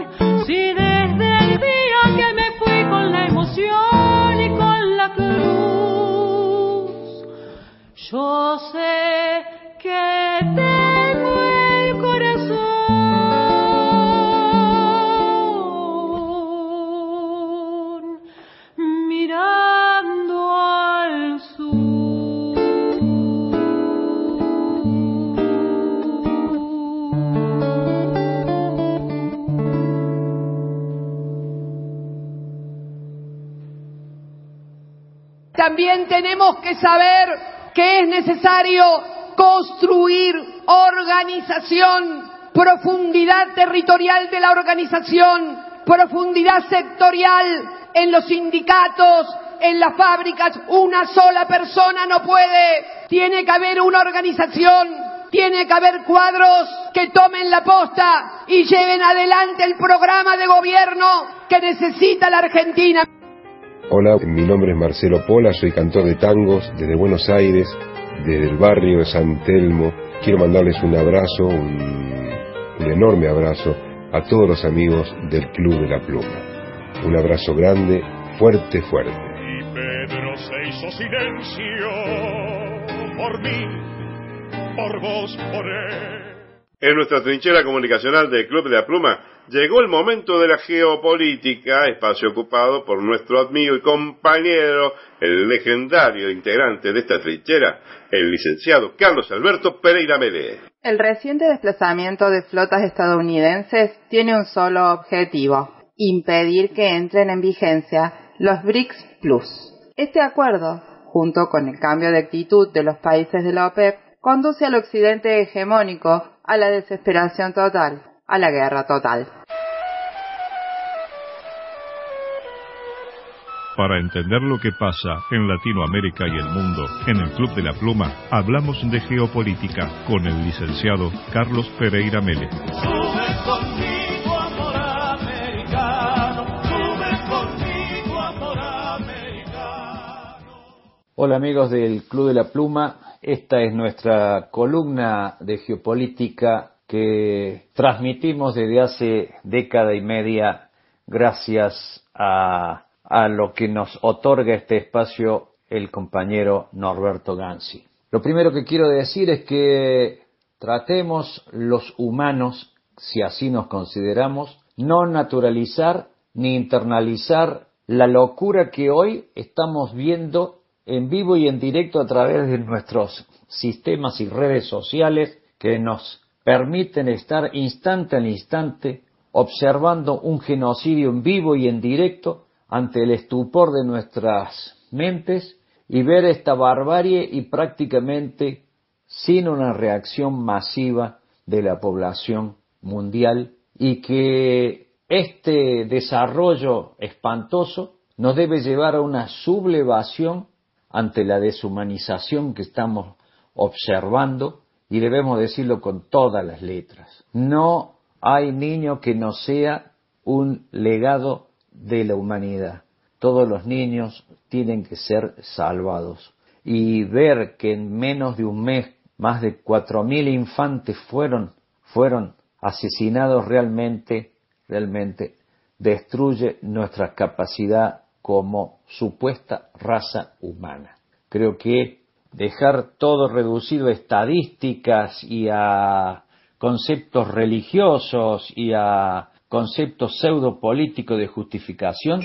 Speaker 84: Si desde el día que me fui con la emoción y con la cruz, yo sé
Speaker 85: También tenemos que saber que es necesario construir organización, profundidad territorial de la organización, profundidad sectorial en los sindicatos, en las fábricas. Una sola persona no puede. Tiene que haber una organización, tiene que haber cuadros que tomen la posta y lleven adelante el programa de gobierno que necesita la Argentina.
Speaker 86: Hola, mi nombre es Marcelo Pola, soy cantor de tangos desde Buenos Aires, desde el barrio de San Telmo. Quiero mandarles un abrazo, un, un enorme abrazo a todos los amigos del Club de la Pluma. Un abrazo grande, fuerte, fuerte.
Speaker 87: Pedro se hizo silencio por mí, por vos, por él.
Speaker 5: En nuestra trinchera comunicacional del Club de la Pluma llegó el momento de la geopolítica, espacio ocupado por nuestro amigo y compañero, el legendario integrante de esta trinchera, el licenciado Carlos Alberto Pereira Mele.
Speaker 3: El reciente desplazamiento de flotas estadounidenses tiene un solo objetivo, impedir que entren en vigencia los BRICS Plus. Este acuerdo, junto con el cambio de actitud de los países de la OPEP, conduce al occidente hegemónico a la desesperación total, a la guerra total.
Speaker 59: Para entender lo que pasa en Latinoamérica y el mundo, en el Club de la Pluma hablamos de geopolítica con el licenciado Carlos Pereira Mele.
Speaker 88: Hola amigos del Club de la Pluma, esta es nuestra columna de geopolítica que transmitimos desde hace década y media gracias a, a lo que nos otorga este espacio el compañero Norberto Gansi. Lo primero que quiero decir es que tratemos los humanos, si así nos consideramos, no naturalizar ni internalizar la locura que hoy estamos viendo en vivo y en directo a través de nuestros sistemas y redes sociales que nos permiten estar instante al instante observando un genocidio en vivo y en directo ante el estupor de nuestras mentes y ver esta barbarie y prácticamente sin una reacción masiva de la población mundial y que este desarrollo espantoso nos debe llevar a una sublevación ante la deshumanización que estamos observando y debemos decirlo con todas las letras. No hay niño que no sea un legado de la humanidad. Todos los niños tienen que ser salvados. Y ver que en menos de un mes más de cuatro mil infantes fueron, fueron asesinados realmente, realmente destruye nuestra capacidad como supuesta raza humana. Creo que dejar todo reducido a estadísticas y a conceptos religiosos y a conceptos pseudopolíticos de justificación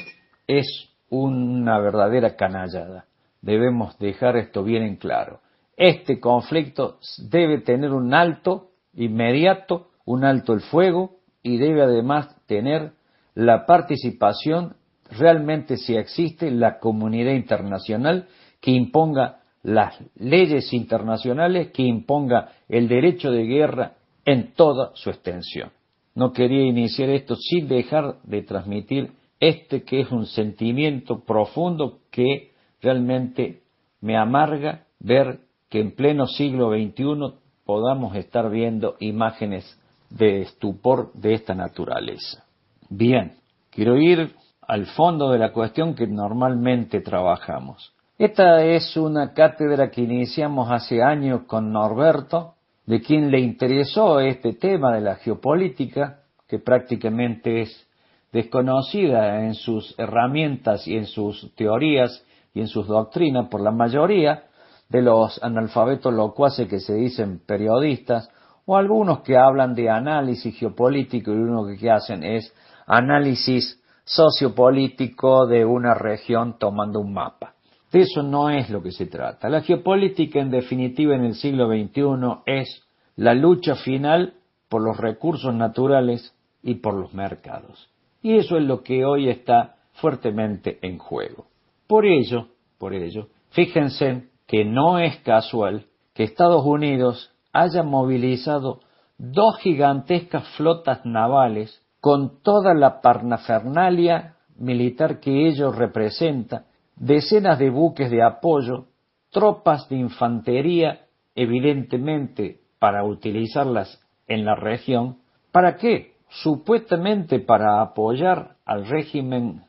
Speaker 88: es una verdadera canallada. Debemos dejar esto bien en claro. Este conflicto debe tener un alto inmediato, un alto el fuego y debe además tener la participación realmente si existe la comunidad internacional que imponga las leyes internacionales, que imponga el derecho de guerra en toda su extensión. No quería iniciar esto sin dejar de transmitir este que es un sentimiento profundo que realmente me amarga ver que en pleno siglo XXI podamos estar viendo imágenes de estupor de esta naturaleza. Bien, quiero ir al fondo de la cuestión que normalmente trabajamos. Esta es una cátedra que iniciamos hace años con Norberto, de quien le interesó este tema de la geopolítica, que prácticamente es desconocida en sus herramientas y en sus teorías y en sus doctrinas por la mayoría de los analfabetos locuaces que se dicen periodistas, o algunos que hablan de análisis geopolítico y uno que hacen es análisis sociopolítico de una región tomando un mapa. De eso no es lo que se trata. La geopolítica, en definitiva, en el siglo XXI es la lucha final por los recursos naturales y por los mercados. Y eso es lo que hoy está fuertemente en juego. Por ello, por ello, fíjense que no es casual que Estados Unidos haya movilizado dos gigantescas flotas navales con toda la parnafernalia militar que ello representa, decenas de buques de apoyo, tropas de infantería, evidentemente para utilizarlas en la región, ¿para qué? Supuestamente para apoyar al régimen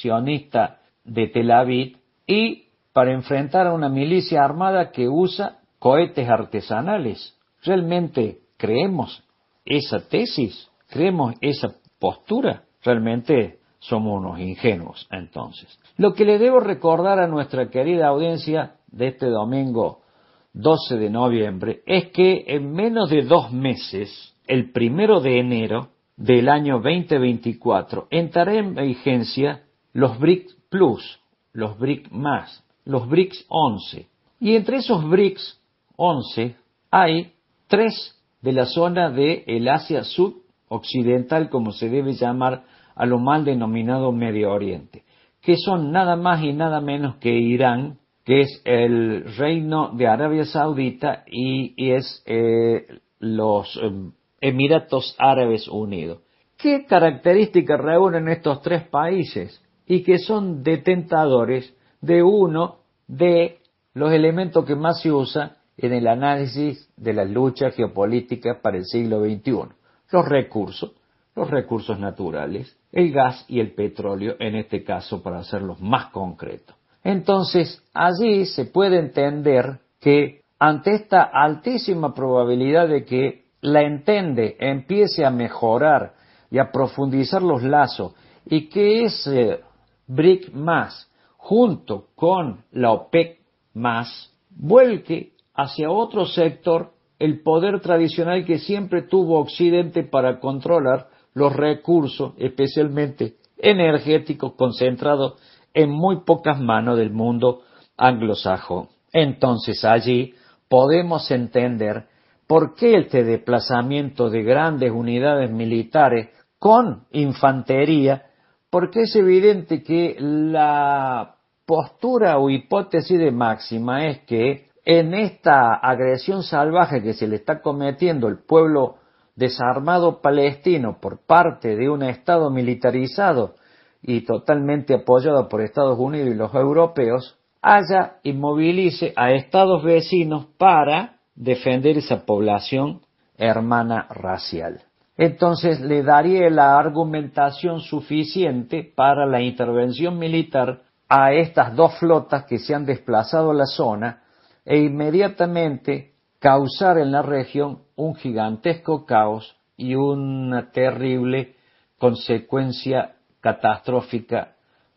Speaker 88: sionista de Tel Aviv y para enfrentar a una milicia armada que usa cohetes artesanales. ¿Realmente creemos esa tesis? ¿Creemos esa postura? Realmente somos unos ingenuos entonces. Lo que le debo recordar a nuestra querida audiencia de este domingo 12 de noviembre es que en menos de dos meses, el primero de enero del año 2024, entrará en vigencia los BRICS Plus, los BRICS más, los BRICS 11. Y entre esos BRICS 11 hay tres de la zona de el Asia Sud-Occidental, como se debe llamar a lo mal denominado Medio Oriente, que son nada más y nada menos que Irán, que es el reino de Arabia Saudita y, es eh, los em, Emiratos Árabes Unidos. ¿Qué características reúnen estos tres países? Y que son detentadores de uno de los elementos que más se usa en el análisis de la lucha geopolítica para el siglo XXI. Los recursos, los recursos naturales, el gas y el petróleo, en este caso para hacerlos más concretos. Entonces, allí se puede entender que ante esta altísima probabilidad de que la entende empiece a mejorar y a profundizar los lazos y que ese BRIC más, junto con la OPEC más, vuelque hacia otro sector el poder tradicional que siempre tuvo Occidente para controlar los recursos, especialmente energéticos, concentrados en muy pocas manos del mundo anglosajón. Entonces allí podemos entender por qué este desplazamiento de grandes unidades militares con infantería, porque es evidente que la postura o hipótesis de máxima es que en esta agresión salvaje que se le está cometiendo el pueblo desarmado palestino por parte de un Estado militarizado y totalmente apoyado por Estados Unidos y los europeos, haya y a Estados vecinos para defender esa población hermana racial. Entonces le daría la argumentación suficiente para la intervención militar a estas dos flotas que se han desplazado a la zona e inmediatamente causar en la región un gigantesco caos y una terrible consecuencia catastrófica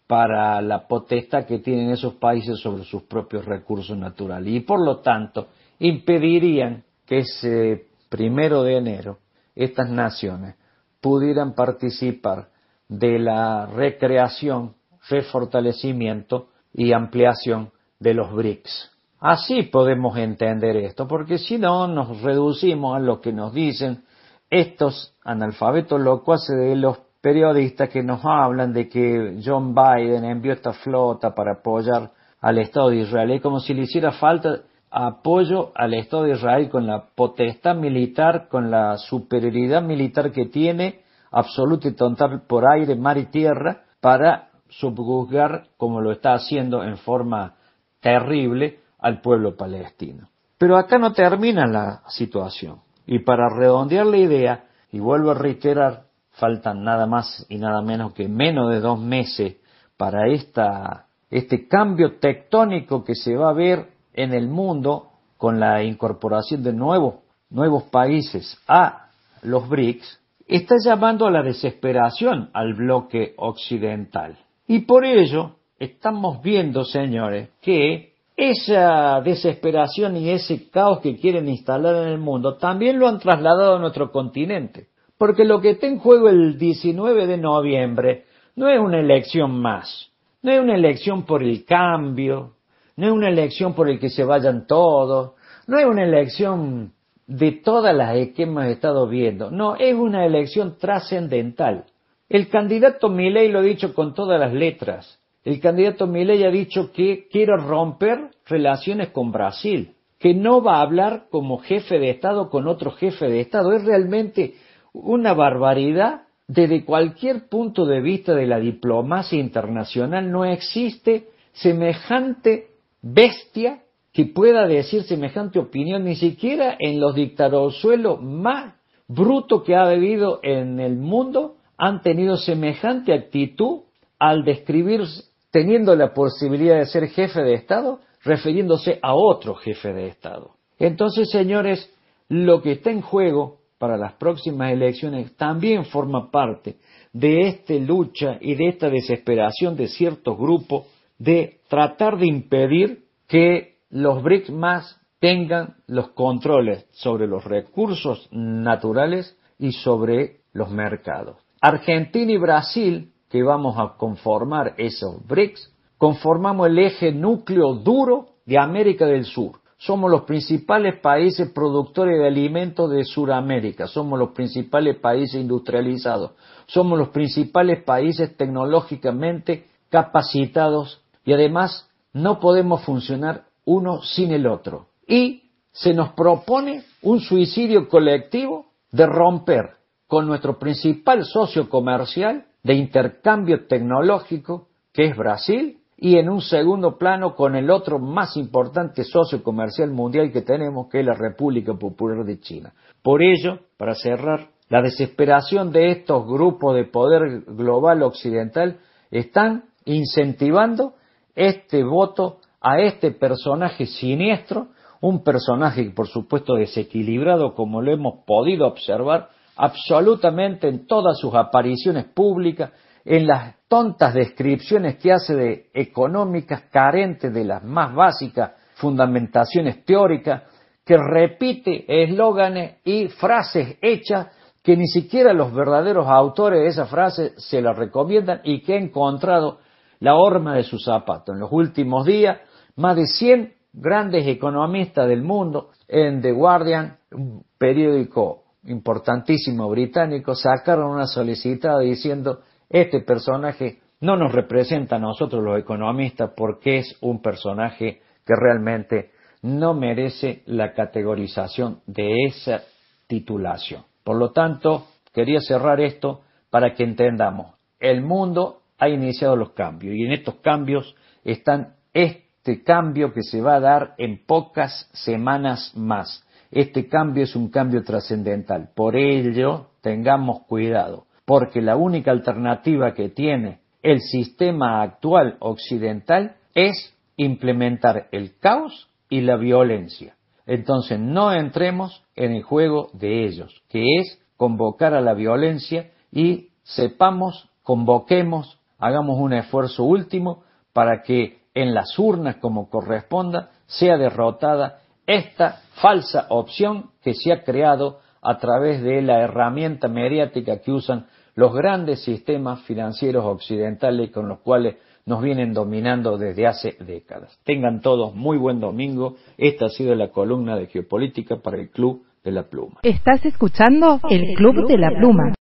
Speaker 88: para la potestad que tienen esos países sobre sus propios recursos naturales y por lo tanto impedirían que ese primero de enero estas naciones pudieran participar de la recreación, refortalecimiento y ampliación de los BRICS. Así podemos entender esto, porque si no nos reducimos a lo que nos dicen estos analfabetos locuaces de los periodistas que nos hablan de que John Biden envió esta flota para apoyar al Estado de Israel. Es como si le hiciera falta apoyo al Estado de Israel con la potestad militar, con la superioridad militar que tiene, absoluta y total por aire, mar y tierra, para subjuzgar, como lo está haciendo en forma terrible al pueblo palestino. Pero acá no termina la situación. Y para redondear la idea, y vuelvo a reiterar, faltan nada más y nada menos que menos de dos meses para esta, este cambio tectónico que se va a ver en el mundo con la incorporación de nuevos, nuevos países a los BRICS, está llamando a la desesperación al bloque occidental. Y por ello estamos viendo, señores, que esa desesperación y ese caos que quieren instalar en el mundo también lo han trasladado a nuestro continente. Porque lo que está en juego el 19 de noviembre no es una elección más, no es una elección por el cambio, no es una elección por el que se vayan todos, no es una elección de todas las que hemos estado viendo, no, es una elección trascendental. El candidato Milei lo ha dicho con todas las letras. El candidato Milei ha dicho que quiere romper relaciones con Brasil, que no va a hablar como jefe de Estado con otro jefe de Estado. Es realmente una barbaridad. Desde cualquier punto de vista de la diplomacia internacional no existe semejante bestia que pueda decir semejante opinión, ni siquiera en los dictadosuelos más brutos que ha habido en el mundo han tenido semejante actitud al describir, teniendo la posibilidad de ser jefe de Estado, refiriéndose a otro jefe de Estado. Entonces, señores, lo que está en juego para las próximas elecciones también forma parte de esta lucha y de esta desesperación de ciertos grupos de tratar de impedir que los BRICS más tengan los controles sobre los recursos naturales y sobre los mercados. Argentina y Brasil, que vamos a conformar esos BRICS, conformamos el eje núcleo duro de América del Sur. Somos los principales países productores de alimentos de Sudamérica, somos los principales países industrializados, somos los principales países tecnológicamente capacitados y además no podemos funcionar uno sin el otro. Y se nos propone un suicidio colectivo de romper con nuestro principal socio comercial de intercambio tecnológico, que es Brasil, y en un segundo plano con el otro más importante socio comercial mundial que tenemos, que es la República Popular de China. Por ello, para cerrar, la desesperación de estos grupos de poder global occidental están incentivando este voto a este personaje siniestro, un personaje por supuesto desequilibrado como lo hemos podido observar absolutamente en todas sus apariciones públicas, en las tontas descripciones que hace de económicas carentes de las más básicas fundamentaciones teóricas, que repite eslóganes y frases hechas que ni siquiera los verdaderos autores de esas frases se las recomiendan y que ha encontrado la horma de su zapato. En los últimos días, más de 100 grandes economistas del mundo en The Guardian, un periódico importantísimo británico, sacaron una solicitada diciendo este personaje no nos representa a nosotros los economistas porque es un personaje que realmente no merece la categorización de esa titulación. Por lo tanto, quería cerrar esto para que entendamos, el mundo ha iniciado los cambios y en estos cambios están este cambio que se va a dar en pocas semanas más. Este cambio es un cambio trascendental. Por ello, tengamos cuidado, porque la única alternativa que tiene el sistema actual occidental es implementar el caos y la violencia. Entonces no entremos en el juego de ellos, que es convocar a la violencia y sepamos, convoquemos hagamos un esfuerzo último para que en las urnas como corresponda sea derrotada esta falsa opción que se ha creado a través de la herramienta mediática que usan los grandes sistemas financieros occidentales con los cuales nos vienen dominando desde hace décadas. Tengan todos muy buen domingo. Esta ha sido la columna de geopolítica para el Club de la Pluma.
Speaker 14: Estás escuchando el Club de la Pluma.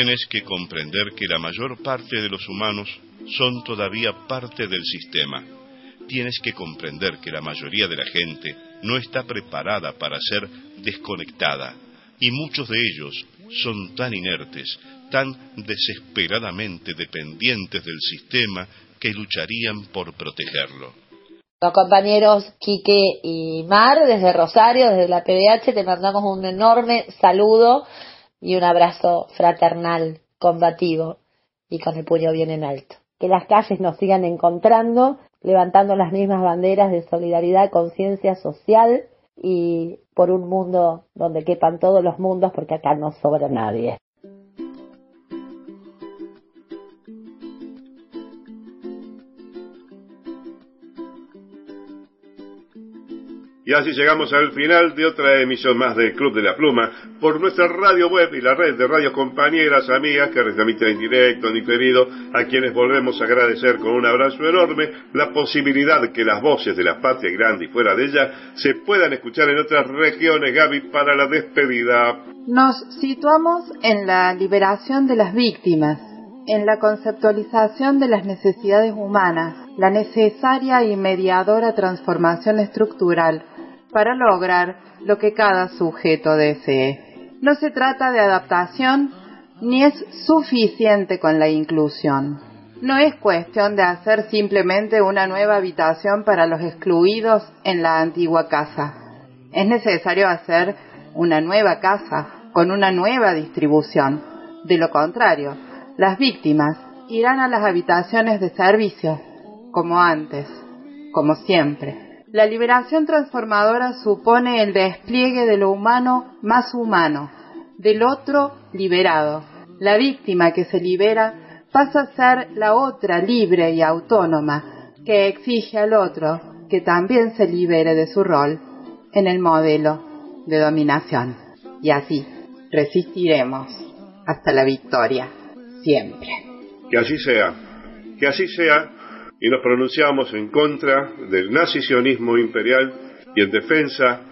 Speaker 7: Tienes que comprender que la mayor parte de los humanos son todavía parte del sistema. Tienes que comprender que la mayoría de la gente no está preparada para ser desconectada y muchos de ellos son tan inertes, tan desesperadamente dependientes del sistema que lucharían por protegerlo.
Speaker 89: Los compañeros Quique y Mar desde Rosario, desde la PDH, te mandamos un enorme saludo y un abrazo fraternal, combativo y con el puño bien en alto. Que las calles nos sigan encontrando, levantando las mismas banderas de solidaridad, conciencia social y por un mundo donde quepan todos los mundos porque acá no sobra nadie.
Speaker 5: Y así llegamos al final de otra emisión más del Club de la Pluma por nuestra radio web y la red de radios compañeras, amigas que retransmiten en directo, en diferido, a quienes volvemos a agradecer con un abrazo enorme la posibilidad que las voces de la patria grande y fuera de ella se puedan escuchar en otras regiones, Gaby, para la despedida.
Speaker 3: Nos situamos en la liberación de las víctimas, en la conceptualización de las necesidades humanas, la necesaria y mediadora transformación estructural para lograr lo que cada sujeto desee. No se trata de adaptación ni es suficiente con la inclusión. No es cuestión de hacer simplemente una nueva habitación para los excluidos en la antigua casa. Es necesario hacer una nueva casa con una nueva distribución. De lo contrario, las víctimas irán a las habitaciones de servicio, como antes, como siempre. La liberación transformadora supone el despliegue de lo humano más humano, del otro liberado. La víctima que se libera pasa a ser la otra libre y autónoma, que exige al otro que también se libere de su rol en el modelo de dominación. Y así resistiremos hasta la victoria, siempre.
Speaker 7: Que así sea, que así sea, y nos pronunciamos en contra del nazisionismo imperial y en defensa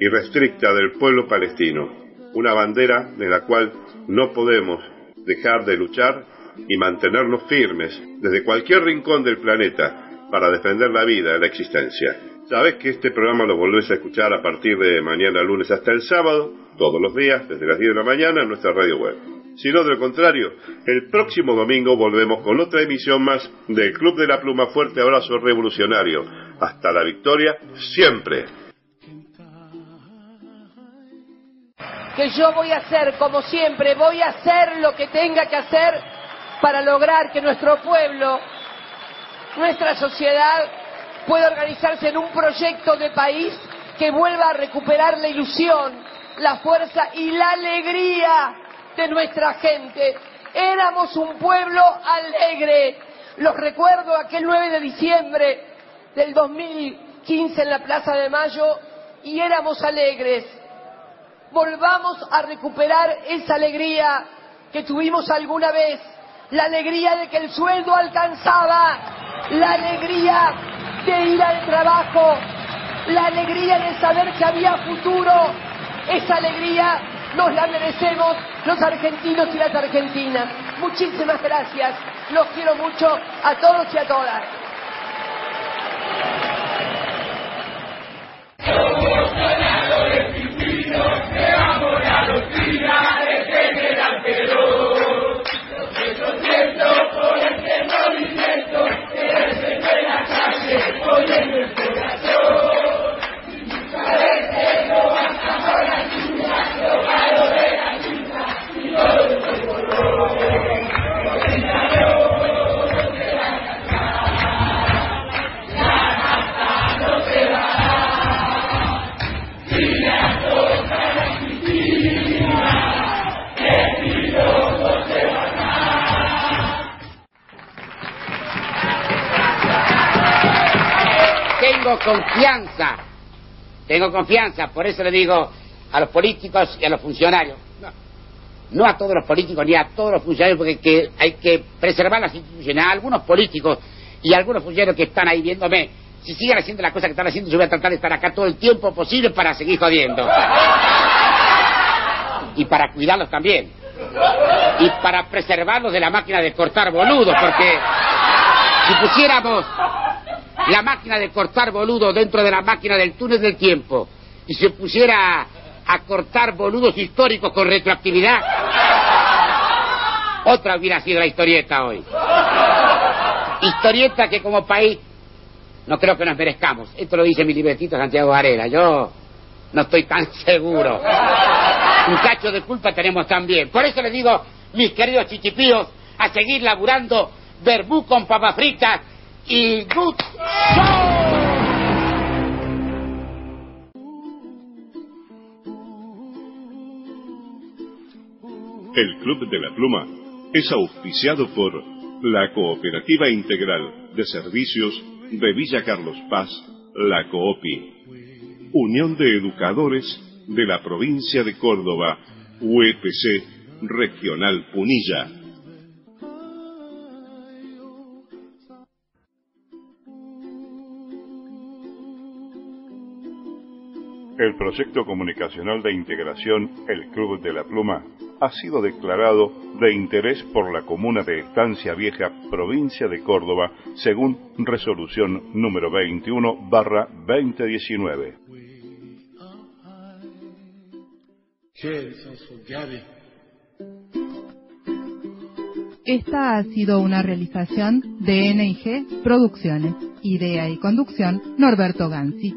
Speaker 7: irrestricta del pueblo palestino, una bandera de la cual no podemos dejar de luchar y mantenernos firmes desde cualquier rincón del planeta para defender la vida y la existencia. Sabes que este programa lo volvés a escuchar a partir de mañana lunes hasta el sábado, todos los días, desde las 10 de la mañana en nuestra radio web. Si no, de lo contrario, el próximo domingo volvemos con otra emisión más del Club de la Pluma. Fuerte abrazo revolucionario. Hasta la victoria, siempre.
Speaker 79: que yo voy a hacer, como siempre, voy a hacer lo que tenga que hacer para lograr que nuestro pueblo, nuestra sociedad, pueda organizarse en un proyecto de país que vuelva a recuperar la ilusión, la fuerza y la alegría de nuestra gente. Éramos un pueblo alegre. Los recuerdo aquel 9 de diciembre del 2015 en la Plaza de Mayo y éramos alegres volvamos a recuperar esa alegría que tuvimos alguna vez, la alegría de que el sueldo alcanzaba, la alegría de ir al trabajo, la alegría de saber que había futuro, esa alegría nos la merecemos los argentinos y las argentinas. Muchísimas gracias, los quiero mucho a todos y a todas.
Speaker 90: Tengo confianza, tengo confianza, por eso le digo a los políticos y a los funcionarios, no, no a todos los políticos ni a todos los funcionarios, porque que hay que preservar las instituciones, a algunos políticos y a algunos funcionarios que están ahí viéndome, si siguen haciendo las cosas que están haciendo, yo voy a tratar de estar acá todo el tiempo posible para seguir jodiendo. Y para cuidarlos también. Y para preservarlos de la máquina de cortar boludos, porque si pusiéramos la máquina de cortar boludos dentro de la máquina del túnel del tiempo y se pusiera a, cortar boludos históricos con retroactividad, otra hubiera sido la historieta hoy. Historieta que como país no creo que nos merezcamos. Esto lo dice mi libretito Santiago Varela. Yo no estoy tan [laughs] seguro. Un cacho de culpa tenemos también. Por eso les digo, mis queridos chichipíos, a seguir laburando verbú con papas fritas
Speaker 7: El Club de la Pluma es auspiciado por la Cooperativa Integral de Servicios de Villa Carlos Paz, la COOPI, Unión de Educadores de la Provincia de Córdoba, UEPC Regional Punilla. El proyecto comunicacional de integración El Club de la Pluma ha sido declarado de interés por la comuna de Estancia Vieja, provincia de Córdoba, según resolución número 21 barra 2019.
Speaker 91: Esta ha sido una realización de NIG Producciones. Idea y conducción Norberto Gansi.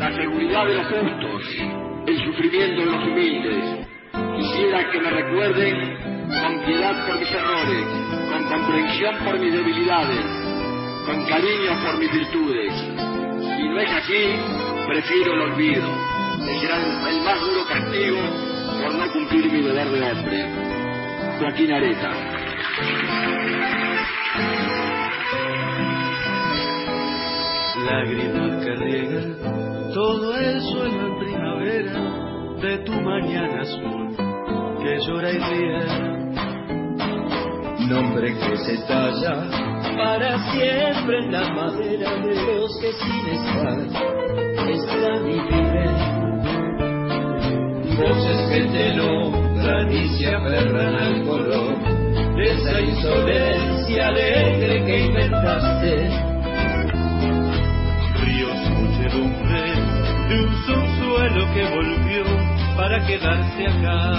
Speaker 92: la seguridad de los justos, el sufrimiento de los humildes. Quisiera que me recuerden con piedad por mis errores, con comprensión por mis debilidades, con cariño por mis virtudes. Si no es así, prefiero el olvido, que será el, más duro castigo por no cumplir mi deber de hombre. Joaquín Areta.
Speaker 59: lágrimas todo el suelo en primavera de tu mañana azul que llora y ríe. Nombre que se talla para siempre en la madera de los que sin estar están y viven. Voces que te nombran y se aferran al color de esa insolencia alegre que inventaste ríos, muchedumbre subsuelo que volvió para quedarse acá,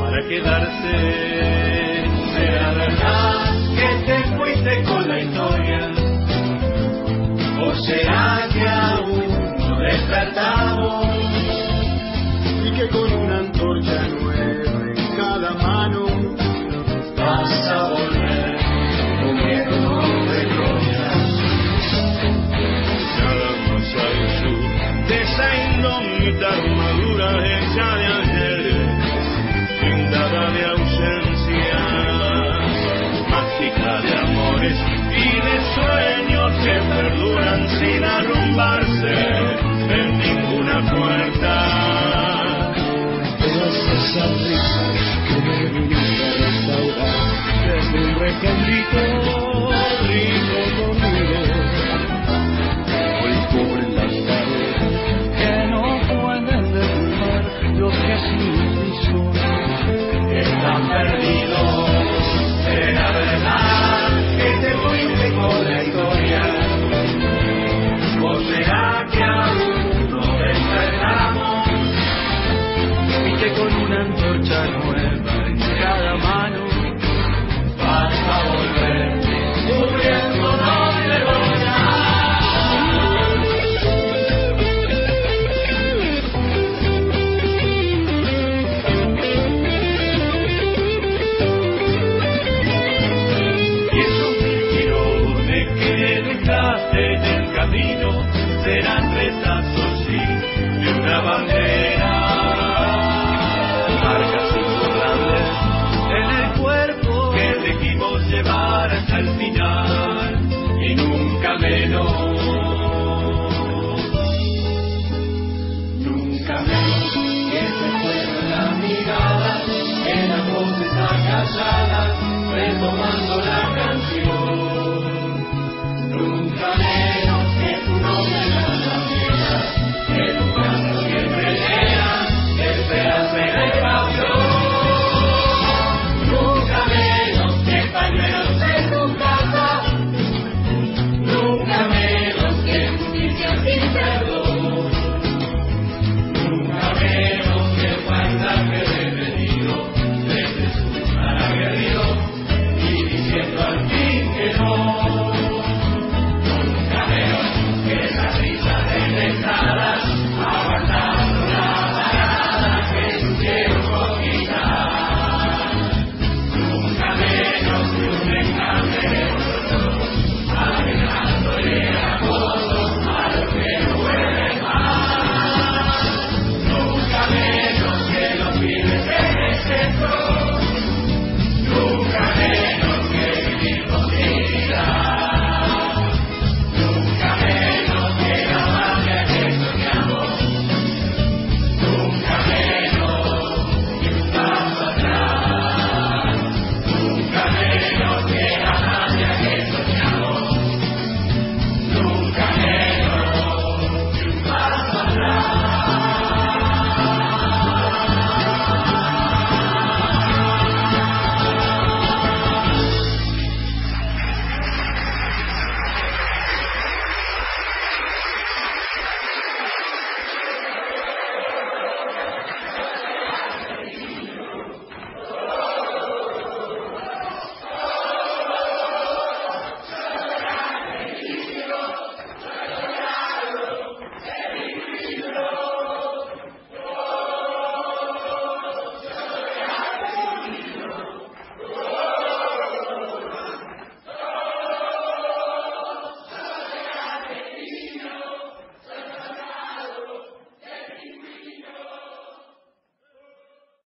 Speaker 59: para quedarse. ¿Será verdad que te fuiste con la historia? ¿O será que aún no despertamos? Esa indómita armadura hecha de ayer, blindada de ausencia, mágica de amores y de sueños que perduran sin arrumbarse en ninguna puerta. Todas esas risas que me viniste a restaurar desde un recondito rico están perdidos. Será verdad que te fuiste con la historia, o será que aún no despertamos y que con una antorcha nueva the one.